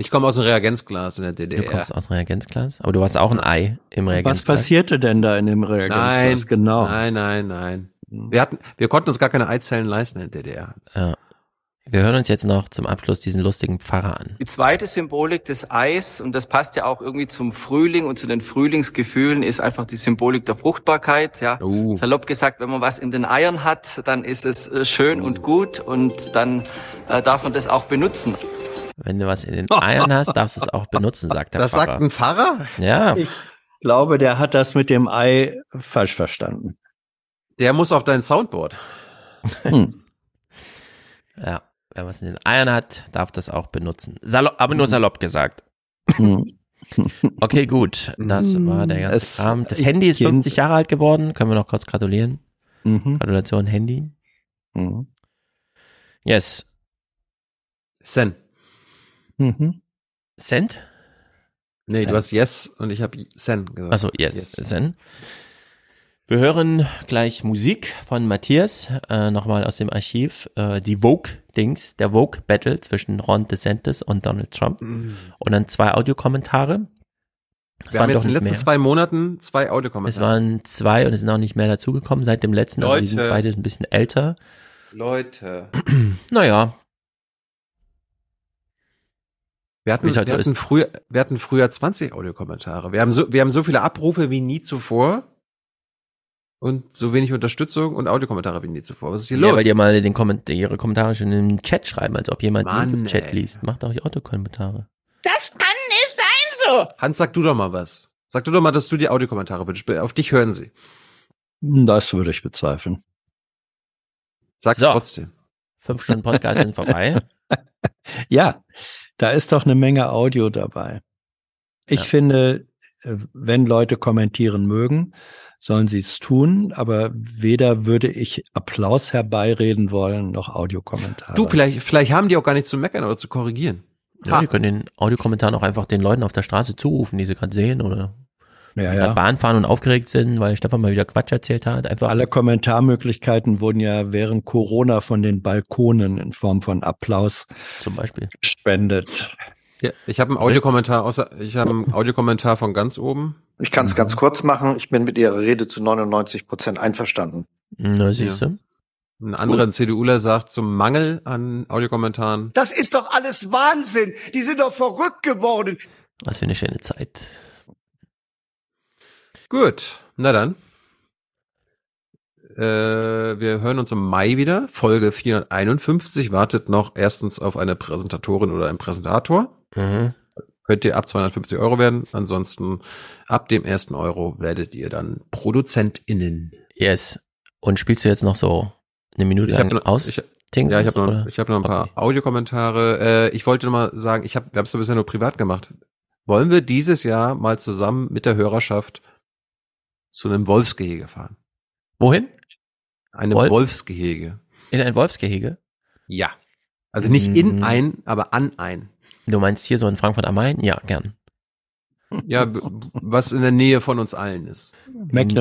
Speaker 1: Ich komme aus dem Reagenzglas in der
Speaker 26: du
Speaker 1: DDR.
Speaker 26: kommst aus dem Reagenzglas, aber du warst auch ein Ei im
Speaker 27: Was
Speaker 26: Reagenzglas.
Speaker 27: passierte denn da in dem Reagenzglas?
Speaker 1: Nein,
Speaker 27: Genau.
Speaker 1: Nein, nein, nein. Wir hatten, wir konnten uns gar keine Eizellen leisten in der DDR.
Speaker 26: Ja. Wir hören uns jetzt noch zum Abschluss diesen lustigen Pfarrer an.
Speaker 173: Die zweite Symbolik des Eis, und das passt ja auch irgendwie zum Frühling und zu den Frühlingsgefühlen, ist einfach die Symbolik der Fruchtbarkeit. Ja, salopp gesagt, wenn man was in den Eiern hat, dann ist es äh, schön und gut und dann äh, darf man das auch benutzen.
Speaker 26: Wenn du was in den Eiern hast, darfst du es auch benutzen, sagt der
Speaker 1: Das
Speaker 26: Pfarrer.
Speaker 1: sagt ein Pfarrer?
Speaker 26: Ja.
Speaker 27: Ich glaube, der hat das mit dem Ei falsch verstanden.
Speaker 1: Der muss auf dein Soundboard.
Speaker 27: Hm.
Speaker 26: Ja. Wer was in den Eiern hat, darf das auch benutzen. Salopp, aber nur salopp gesagt.
Speaker 27: Hm.
Speaker 26: Okay, gut. Das war der ganze
Speaker 27: Es-
Speaker 26: Kram. Das Handy ist
Speaker 27: Kind-
Speaker 26: 50 Jahre alt geworden. Können wir noch kurz gratulieren.
Speaker 27: Mhm.
Speaker 26: Gratulation, Handy.
Speaker 27: Mhm.
Speaker 26: Yes.
Speaker 1: Sen.
Speaker 27: Mhm.
Speaker 26: Cent?
Speaker 1: Nee,
Speaker 26: Sen.
Speaker 1: du hast Yes und ich habe Sen gesagt.
Speaker 26: Also yes, Sen. Wir hören gleich Musik von Matthias, äh, nochmal aus dem Archiv, äh, die Vogue-Dings, der Vogue-Battle zwischen Ron DeSantis und Donald Trump.
Speaker 1: Mhm.
Speaker 26: Und dann zwei Audiokommentare. Es
Speaker 1: Wir haben
Speaker 26: waren
Speaker 1: jetzt in den letzten
Speaker 26: mehr.
Speaker 1: zwei Monaten zwei
Speaker 26: Es
Speaker 1: Audiokommentare.
Speaker 26: waren zwei und es sind auch nicht mehr dazugekommen seit dem letzten, aber die sind
Speaker 1: Leute.
Speaker 26: beide ein bisschen älter.
Speaker 1: Leute.
Speaker 26: Naja,
Speaker 1: Wir hatten,
Speaker 26: halt
Speaker 1: wir,
Speaker 26: so
Speaker 1: hatten früher, wir hatten früher 20 Audiokommentare. Wir haben so, wir haben so viele Abrufe wie nie zuvor. und so wenig Unterstützung und Audiokommentare wie nie zuvor. Was ist hier
Speaker 26: Ja,
Speaker 1: los?
Speaker 26: weil die mal den Komment ihre Kommentare schon im Chat schreiben, als ob jemand
Speaker 1: Mann,
Speaker 26: im Chat
Speaker 1: ey.
Speaker 26: liest. Macht doch die Autokommentare.
Speaker 174: Das kann nicht sein so.
Speaker 1: Hans, sag du doch mal was. Sag du doch mal, dass du die Audiokommentare wünschst. Auf dich hören sie.
Speaker 27: Das würde ich bezweifeln.
Speaker 1: Sag's
Speaker 26: So.
Speaker 1: trotzdem.
Speaker 26: Fünf Stunden Podcast sind vorbei.
Speaker 27: Ja, da ist doch eine Menge Audio dabei. Ich
Speaker 26: Ja.
Speaker 27: finde, äh, wenn Leute kommentieren mögen, sollen sie es tun, aber weder würde ich Applaus herbeireden wollen, noch Audiokommentare.
Speaker 1: Du, vielleicht, vielleicht haben die auch gar nichts zu meckern oder zu korrigieren.
Speaker 26: Ja,
Speaker 1: Ha.
Speaker 26: die können den Audiokommentaren auch einfach den Leuten auf der Straße zurufen, die sie gerade sehen oder
Speaker 27: ja, ja.
Speaker 26: Bahn fahren und aufgeregt sind, weil Stefan mal wieder Quatsch erzählt hat. Einfach
Speaker 27: Alle Kommentarmöglichkeiten wurden ja während Corona von den Balkonen in Form von Applaus
Speaker 26: zum Beispiel
Speaker 27: gespendet.
Speaker 1: Ja, ich habe einen Audiokommentar außer, ich habe einen Audiokommentar von ganz oben.
Speaker 175: Ich kann es ganz kurz machen. Ich bin mit Ihrer Rede zu 99 Prozent einverstanden.
Speaker 26: Na, siehst du?
Speaker 1: Ein anderer CDUler sagt zum Mangel an Audiokommentaren.
Speaker 176: Das ist doch alles Wahnsinn. Die sind doch verrückt geworden.
Speaker 26: Was für eine schöne Zeit.
Speaker 1: Gut, na dann. Äh, wir hören uns im Mai wieder. Folge 451 wartet noch erstens auf eine Präsentatorin oder einen Präsentator.
Speaker 26: Mhm.
Speaker 1: Könnt ihr ab 250 Euro werden. Ansonsten ab dem ersten Euro werdet ihr dann ProduzentInnen.
Speaker 26: Yes. Und spielst du jetzt noch so eine Minute lang
Speaker 1: noch-
Speaker 26: aus?
Speaker 1: ich-
Speaker 26: Dings
Speaker 1: Ja, ich habe noch, ich hab noch ein paar Audiokommentare. Äh, ich wollte noch mal sagen, ich hab, wir haben es bisher nur privat gemacht. Wollen wir dieses Jahr mal zusammen mit der Hörerschaft zu einem Wolfsgehege fahren?
Speaker 26: Wohin?
Speaker 1: Einem
Speaker 26: Wolf?
Speaker 1: Wolfsgehege.
Speaker 26: In ein Wolfsgehege?
Speaker 1: Ja. Also nicht in
Speaker 26: Mhm.
Speaker 1: ein, aber an ein.
Speaker 26: Du meinst hier so in Frankfurt am Main? Ja, gern.
Speaker 1: Ja, was in der Nähe von uns allen ist.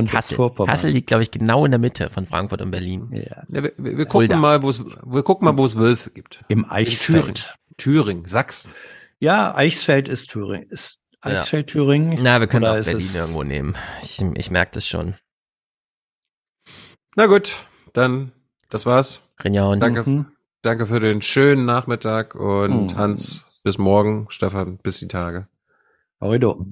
Speaker 26: Kassel. Kassel liegt, glaube ich, genau in der Mitte von Frankfurt und Berlin.
Speaker 27: Ja.
Speaker 1: Ja, wir, wir,
Speaker 26: Fulda.
Speaker 1: gucken mal, wo es, wir gucken mal, wo es Wölfe gibt.
Speaker 27: Im
Speaker 1: In
Speaker 27: Eichsfeld.
Speaker 1: Thüringen. Thüringen, Sachsen.
Speaker 27: Ja, Eichsfeld ist Thüringen. Ist. Eichsfeld Thüringen?
Speaker 26: Na, wir können auch Berlin irgendwo nehmen. Ich, ich merke das schon.
Speaker 1: Na gut, dann, das war's.
Speaker 26: Rinjauen.
Speaker 1: Danke,
Speaker 27: Mhm.
Speaker 1: danke für den schönen Nachmittag und
Speaker 27: Mhm.
Speaker 1: Hans, bis morgen. Stefan, bis die Tage.
Speaker 27: Horrido.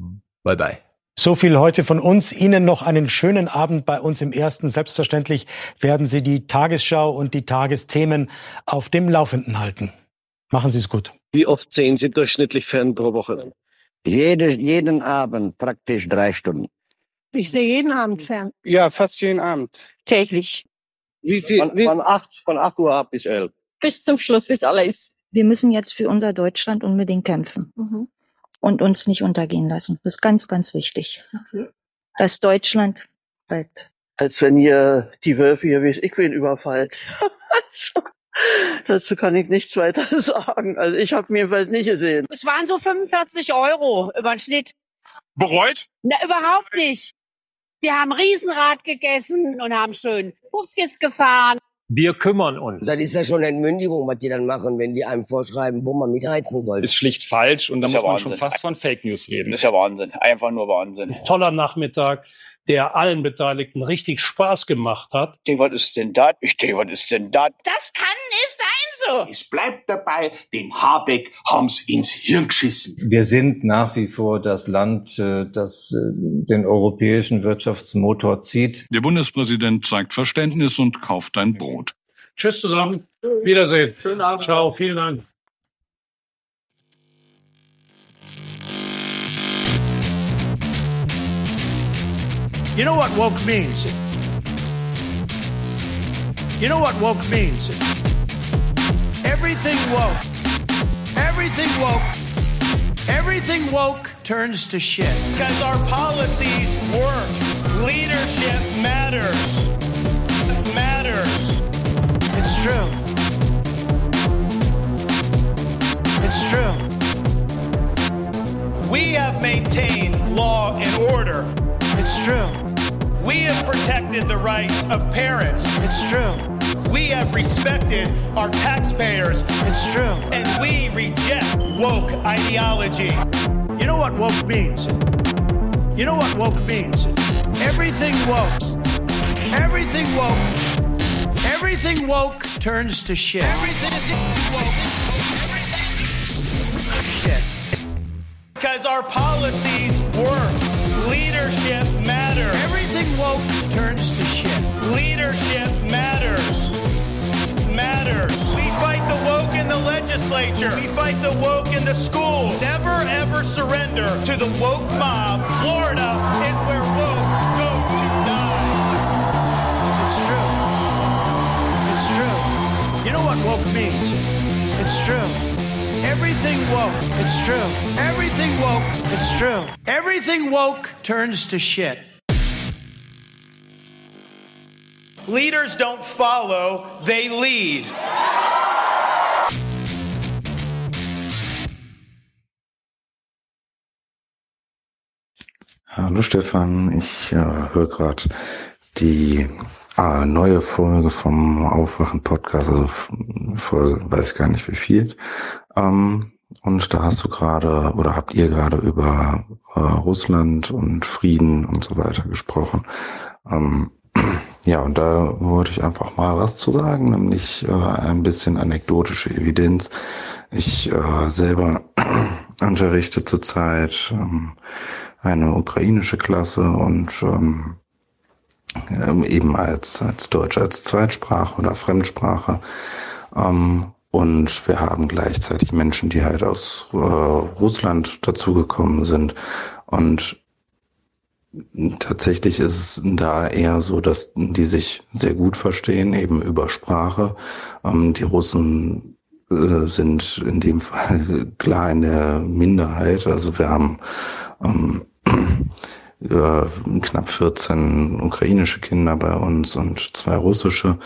Speaker 1: Bye bye.
Speaker 177: So viel heute von uns. Ihnen noch einen schönen Abend bei uns im Ersten. Selbstverständlich werden Sie die Tagesschau und die Tagesthemen auf dem Laufenden halten. Machen Sie es gut.
Speaker 176: Wie oft sehen Sie durchschnittlich fern pro Woche?
Speaker 167: Jede, jeden Abend praktisch drei Stunden.
Speaker 174: Ich sehe jeden Abend fern.
Speaker 176: Ja, fast jeden Abend.
Speaker 174: Täglich.
Speaker 176: Wie viel? Von, von, 8, von 8 Uhr ab bis 11.
Speaker 174: Bis zum Schluss, bis alles. Wir müssen jetzt für unser Deutschland unbedingt kämpfen. Und uns nicht untergehen lassen. Das ist ganz, ganz wichtig. Dass Deutschland bleibt.
Speaker 176: Als wenn ihr die Wölfe hier, wie es ich bin, überfallt. Dazu kann ich nichts weiter sagen. Also ich habe mir jedenfalls nicht gesehen.
Speaker 174: Es waren so 45 Euro über den Schnitt.
Speaker 176: Bereut?
Speaker 174: Na, überhaupt nicht. Wir haben Riesenrad gegessen und haben schön Puffkis gefahren.
Speaker 178: Wir kümmern uns.
Speaker 179: Das ist ja schon eine Entmündigung, was die dann machen, wenn die einem vorschreiben, wo man mitheizen soll.
Speaker 180: Ist schlicht falsch und da muss
Speaker 179: ja
Speaker 180: man schon
Speaker 179: Wahnsinn.
Speaker 180: fast von Fake News reden.
Speaker 179: ist ja
Speaker 180: Wahnsinn. Einfach nur Wahnsinn.
Speaker 177: Toller Nachmittag, der allen Beteiligten richtig Spaß gemacht hat.
Speaker 180: denke, was ist denn da? Ich denke, was ist denn da?
Speaker 174: Das kann nicht sein so.
Speaker 180: Es bleibt dabei, dem Habeck haben's ins Hirn geschissen.
Speaker 181: Wir sind nach wie vor das Land, äh, das äh, den europäischen Wirtschaftsmotor zieht.
Speaker 182: Der Bundespräsident zeigt Verständnis und kauft ein Brot.
Speaker 177: Tschüss zusammen. Wiedersehen. Schönen Abend. Ciao. Vielen Dank.
Speaker 176: You know what woke means? You know what woke means? Everything woke. Everything woke. Everything woke turns to shit. Because our policies work. Leadership matters. Matters. It's true. It's true. We have maintained law and order. It's true. We have protected the rights of parents. It's true. We have respected our taxpayers. It's true. And we reject woke ideology. You know what woke means? You know what woke means? Everything woke. Everything woke. Everything woke turns to shit. Everything woke. Shit. Because our policies work. Leadership matters. Everything woke turns to shit. Leadership matters. Matters. We fight the woke in the legislature. We fight the woke in the schools. Never ever surrender to the woke mob. Florida is where
Speaker 183: what woke means? It's true. Everything woke. It's true. Everything woke. It's true. Everything woke turns to shit.
Speaker 176: Leaders don't follow, they lead.
Speaker 178: Hallo Stefan, ich äh, höre gerade die äh, neue Folge vom Aufwachen Podcast, also Folge, weiß ich gar nicht wie viel. Ähm, und da hast du gerade oder habt ihr gerade über äh, Russland und Frieden und so weiter gesprochen. Ähm, ja, und da wollte ich einfach mal was zu sagen, nämlich äh, ein bisschen anekdotische Evidenz. Ich äh, selber unterrichte zurzeit ähm, eine ukrainische Klasse und ähm, ähm, eben als, als Deutsch als Zweitsprache oder Fremdsprache. Ähm, und wir haben gleichzeitig Menschen, die halt aus äh, Russland dazugekommen sind. Und tatsächlich ist es da eher so, dass die sich sehr gut verstehen, eben über Sprache. Ähm, die Russen äh, sind in dem Fall klar in der Minderheit. Also wir haben ähm, äh, knapp 14 ukrainische Kinder bei uns und zwei russische.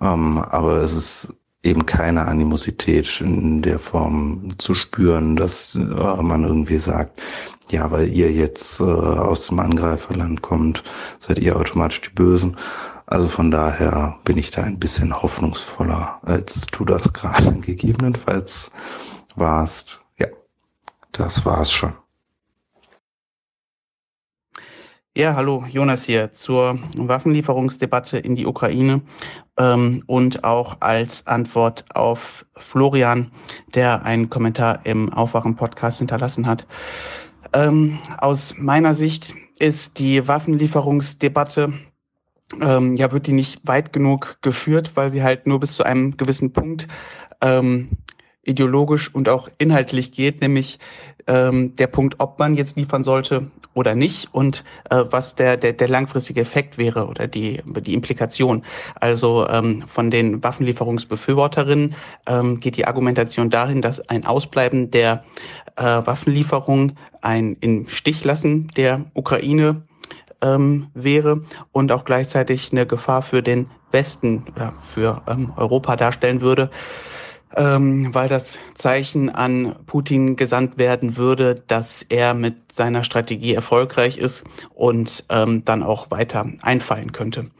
Speaker 178: Ähm, aber es ist eben keine Animosität in der Form zu spüren, dass äh, man irgendwie sagt, ja, weil ihr jetzt äh, aus dem Angreiferland kommt, seid ihr automatisch die Bösen. Also von daher bin ich da ein bisschen hoffnungsvoller, als du das gerade gegebenenfalls warst. Ja, das war's schon.
Speaker 184: Ja, hallo, Jonas hier zur Waffenlieferungsdebatte in die Ukraine ähm, und auch als Antwort auf Florian, der einen Kommentar im Aufwachen-Podcast hinterlassen hat. Ähm, aus meiner Sicht ist die Waffenlieferungsdebatte ähm, ja wird die nicht weit genug geführt, weil sie halt nur bis zu einem gewissen Punkt ähm, ideologisch und auch inhaltlich geht, nämlich ähm, der Punkt, ob man jetzt liefern sollte oder nicht und äh, was der, der, der langfristige Effekt wäre oder die, die Implikation. Also ähm, von den Waffenlieferungsbefürworterinnen ähm, geht die Argumentation dahin, dass ein Ausbleiben der äh, Waffenlieferung ein im Stich lassen der Ukraine ähm, wäre und auch gleichzeitig eine Gefahr für den Westen oder für ähm, Europa darstellen würde ähm, weil das Zeichen an Putin gesandt werden würde, dass er mit seiner Strategie erfolgreich ist und ähm, dann auch weiter einfallen könnte.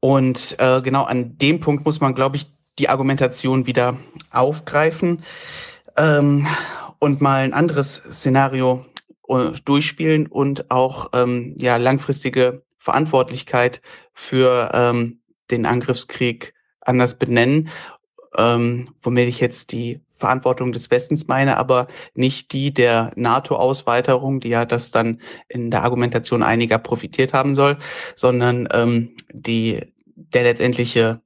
Speaker 184: Und äh, genau an dem Punkt muss man, glaube ich, die Argumentation wieder aufgreifen ähm, und mal ein anderes Szenario äh, durchspielen und auch ähm, ja langfristige Verantwortlichkeit für ähm, den Angriffskrieg anders benennen ähm, womit ich jetzt die Verantwortung des Westens meine, aber nicht die der NATO-Ausweiterung, die ja das dann in der Argumentation einiger profitiert haben soll, sondern ähm, die der letztendliche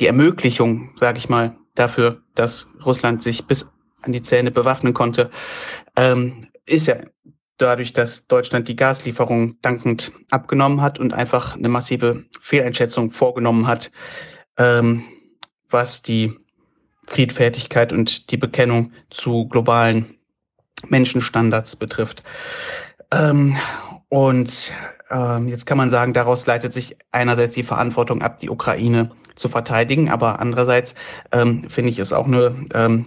Speaker 184: die Ermöglichung, sage ich mal, dafür, dass Russland sich bis an die Zähne bewaffnen konnte, ähm, ist ja dadurch, dass Deutschland die Gaslieferung dankend abgenommen hat und einfach eine massive Fehleinschätzung vorgenommen hat. Ähm, was die Friedfertigkeit und die Bekennung zu globalen Menschenstandards betrifft. Ähm, und ähm, jetzt kann man sagen, daraus leitet sich einerseits die Verantwortung ab, die Ukraine zu verteidigen, aber andererseits ähm, finde ich es auch eine ähm,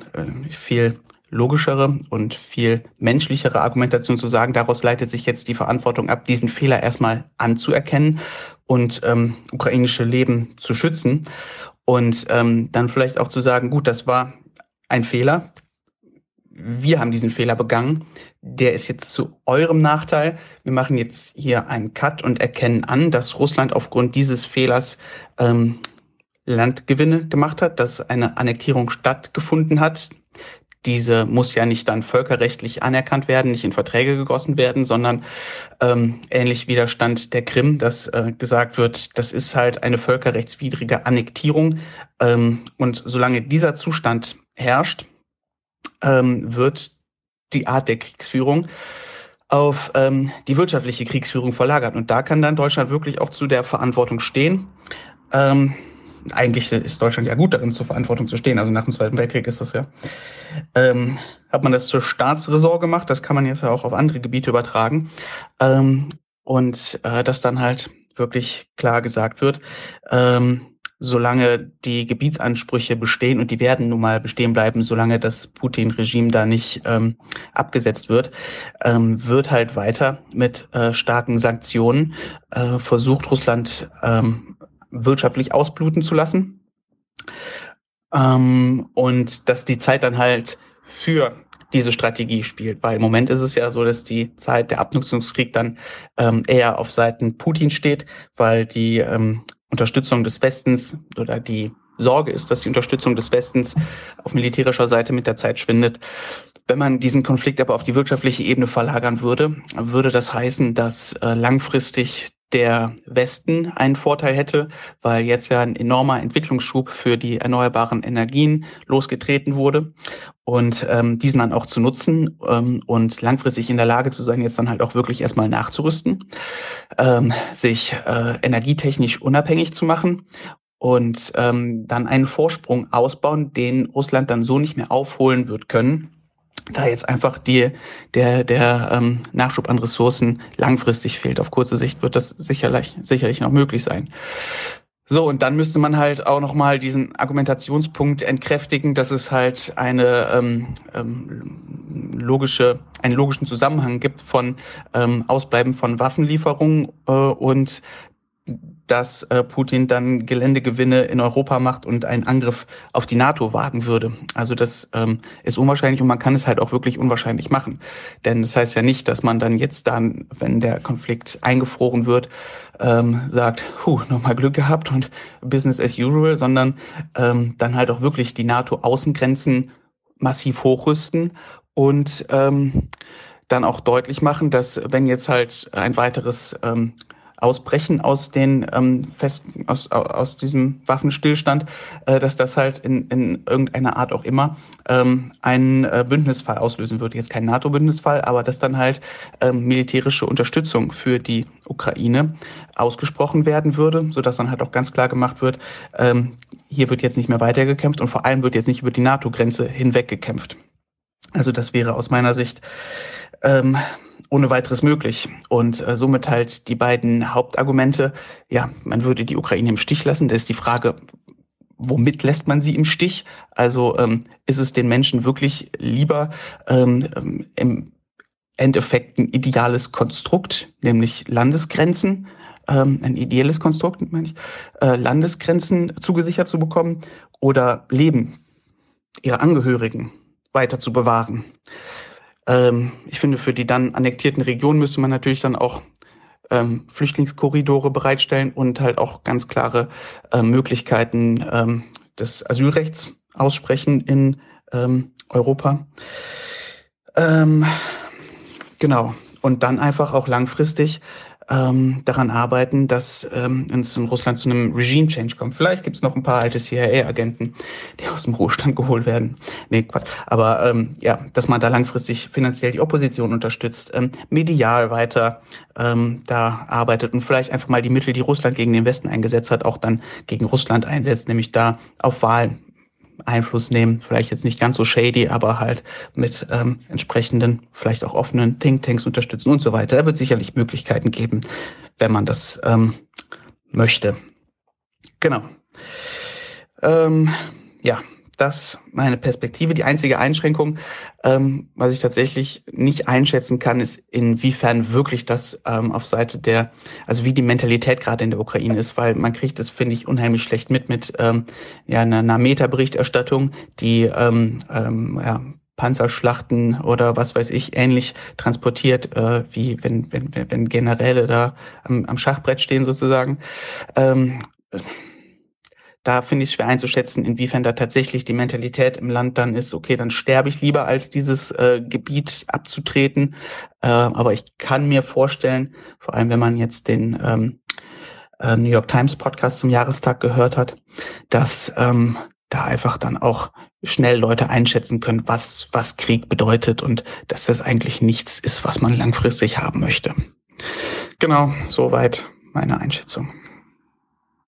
Speaker 184: viel logischere und viel menschlichere Argumentation zu sagen, daraus leitet sich jetzt die Verantwortung ab, diesen Fehler erstmal anzuerkennen und ähm, ukrainische Leben zu schützen und ähm, dann vielleicht auch zu sagen, gut, das war ein Fehler. Wir haben diesen Fehler begangen. Der ist jetzt zu eurem Nachteil. Wir machen jetzt hier einen Cut und erkennen an, dass Russland aufgrund dieses Fehlers ähm, Landgewinne gemacht hat, dass eine Annektierung stattgefunden hat, diese muss ja nicht dann völkerrechtlich anerkannt werden, nicht in Verträge gegossen werden, sondern ähm, ähnlich wie der Stand der Krim, dass äh, gesagt wird, das ist halt eine völkerrechtswidrige Annektierung. Ähm, und solange dieser Zustand herrscht, ähm, wird die Art der Kriegsführung auf ähm, die wirtschaftliche Kriegsführung verlagert. Und da kann dann Deutschland wirklich auch zu der Verantwortung stehen. Ähm, eigentlich ist Deutschland ja gut darin, zur Verantwortung zu stehen. Also nach dem Zweiten Weltkrieg ist das ja. Ähm, hat man das zur Staatsräson gemacht. Das kann man jetzt ja auch auf andere Gebiete übertragen. Ähm, und äh, dass dann halt wirklich klar gesagt wird, ähm, solange die Gebietsansprüche bestehen und die werden nun mal bestehen bleiben, solange das Putin-Regime da nicht ähm, abgesetzt wird, ähm, wird halt weiter mit äh, starken Sanktionen äh, versucht, Russland ähm, wirtschaftlich ausbluten zu lassen. Ähm, und dass die Zeit dann halt für diese Strategie spielt. Weil im Moment ist es ja so, dass die Zeit der Abnutzungskrieg dann ähm, eher auf Seiten Putin steht, weil die ähm, Unterstützung des Westens oder die Sorge ist, dass die Unterstützung des Westens auf militärischer Seite mit der Zeit schwindet. Wenn man diesen Konflikt aber auf die wirtschaftliche Ebene verlagern würde, würde das heißen, dass äh, langfristig der Westen einen Vorteil hätte, weil jetzt ja ein enormer Entwicklungsschub für die erneuerbaren Energien losgetreten wurde und ähm, diesen dann auch zu nutzen ähm, und langfristig in der Lage zu sein, jetzt dann halt auch wirklich erstmal nachzurüsten, ähm, sich äh, energietechnisch unabhängig zu machen und ähm, dann einen Vorsprung ausbauen, den Russland dann so nicht mehr aufholen wird können da jetzt einfach die, der, der ähm, Nachschub an Ressourcen langfristig fehlt. Auf kurze Sicht wird das sicherlich, sicherlich noch möglich sein. So, und dann müsste man halt auch nochmal diesen Argumentationspunkt entkräftigen, dass es halt eine ähm, ähm, logische, einen logischen Zusammenhang gibt von ähm, Ausbleiben von Waffenlieferungen äh, und dass äh, Putin dann Geländegewinne in Europa macht und einen Angriff auf die NATO wagen würde. Also das ähm, ist unwahrscheinlich und man kann es halt auch wirklich unwahrscheinlich machen. Denn das heißt ja nicht, dass man dann jetzt dann, wenn der Konflikt eingefroren wird, ähm, sagt, huh, nochmal Glück gehabt und Business as usual, sondern ähm, dann halt auch wirklich die NATO-Außengrenzen massiv hochrüsten und ähm, dann auch deutlich machen, dass wenn jetzt halt ein weiteres ähm, ausbrechen aus den ähm, fest aus, aus diesem Waffenstillstand, äh, dass das halt in, in irgendeiner Art auch immer ähm, einen äh, Bündnisfall auslösen würde. Jetzt kein NATO-Bündnisfall, aber dass dann halt ähm, militärische Unterstützung für die Ukraine ausgesprochen werden würde, sodass dann halt auch ganz klar gemacht wird, ähm, hier wird jetzt nicht mehr weitergekämpft und vor allem wird jetzt nicht über die NATO-Grenze hinweg gekämpft. Also das wäre aus meiner Sicht ähm, ohne weiteres möglich. Und äh, somit halt die beiden Hauptargumente, ja, man würde die Ukraine im Stich lassen. Da ist die Frage, womit lässt man sie im Stich? Also ähm, ist es den Menschen wirklich lieber ähm, ähm im Endeffekt ein ideales Konstrukt, nämlich Landesgrenzen, ähm, ein ideelles Konstrukt, meine ich, äh, Landesgrenzen zugesichert zu bekommen oder Leben ihrer Angehörigen weiter zu bewahren? Ähm, ich finde, für die dann annektierten Regionen müsste man natürlich dann auch ähm, Flüchtlingskorridore bereitstellen und halt auch ganz klare äh, Möglichkeiten ähm, des Asylrechts aussprechen in ähm, Europa. Ähm, genau. Und dann einfach auch langfristig ähm, daran arbeiten, dass ähm, es in Russland zu einem Regime-Change kommt. Vielleicht gibt es noch ein paar alte CIA-Agenten, die aus dem Ruhestand geholt werden. Nee, Quatsch. Aber ähm, ja, dass man da langfristig finanziell die Opposition unterstützt, ähm, medial weiter ähm, da arbeitet und vielleicht einfach mal die Mittel, die Russland gegen den Westen eingesetzt hat, auch dann gegen Russland einsetzt, nämlich da auf Wahlen Einfluss nehmen. Vielleicht jetzt nicht ganz so shady, aber halt mit ähm, entsprechenden, vielleicht auch offenen Thinktanks unterstützen und so weiter. Da wird sicherlich Möglichkeiten geben, wenn man das ähm, möchte. Genau. Ähm, ja, das meine Perspektive. Die einzige Einschränkung, ähm, was ich tatsächlich nicht einschätzen kann, ist, inwiefern wirklich das ähm, auf Seite der, also wie die Mentalität gerade in der Ukraine ist, weil man kriegt das, finde ich, unheimlich schlecht mit, mit ähm, ja, einer, einer Meta-Berichterstattung, die ähm, ähm, ja, Panzerschlachten oder was weiß ich ähnlich transportiert, äh, wie wenn, wenn, wenn Generäle da am, am Schachbrett stehen sozusagen. Ähm, da finde ich es schwer einzuschätzen, inwiefern da tatsächlich die Mentalität im Land dann ist, okay, dann sterbe ich lieber, als dieses äh, Gebiet abzutreten. Äh, aber ich kann mir vorstellen, vor allem wenn man jetzt den ähm, äh, New York Times Podcast zum Jahrestag gehört hat, dass ähm, da einfach dann auch schnell Leute einschätzen können, was, was Krieg bedeutet und dass das eigentlich nichts ist, was man langfristig haben möchte. Genau, soweit meine Einschätzung.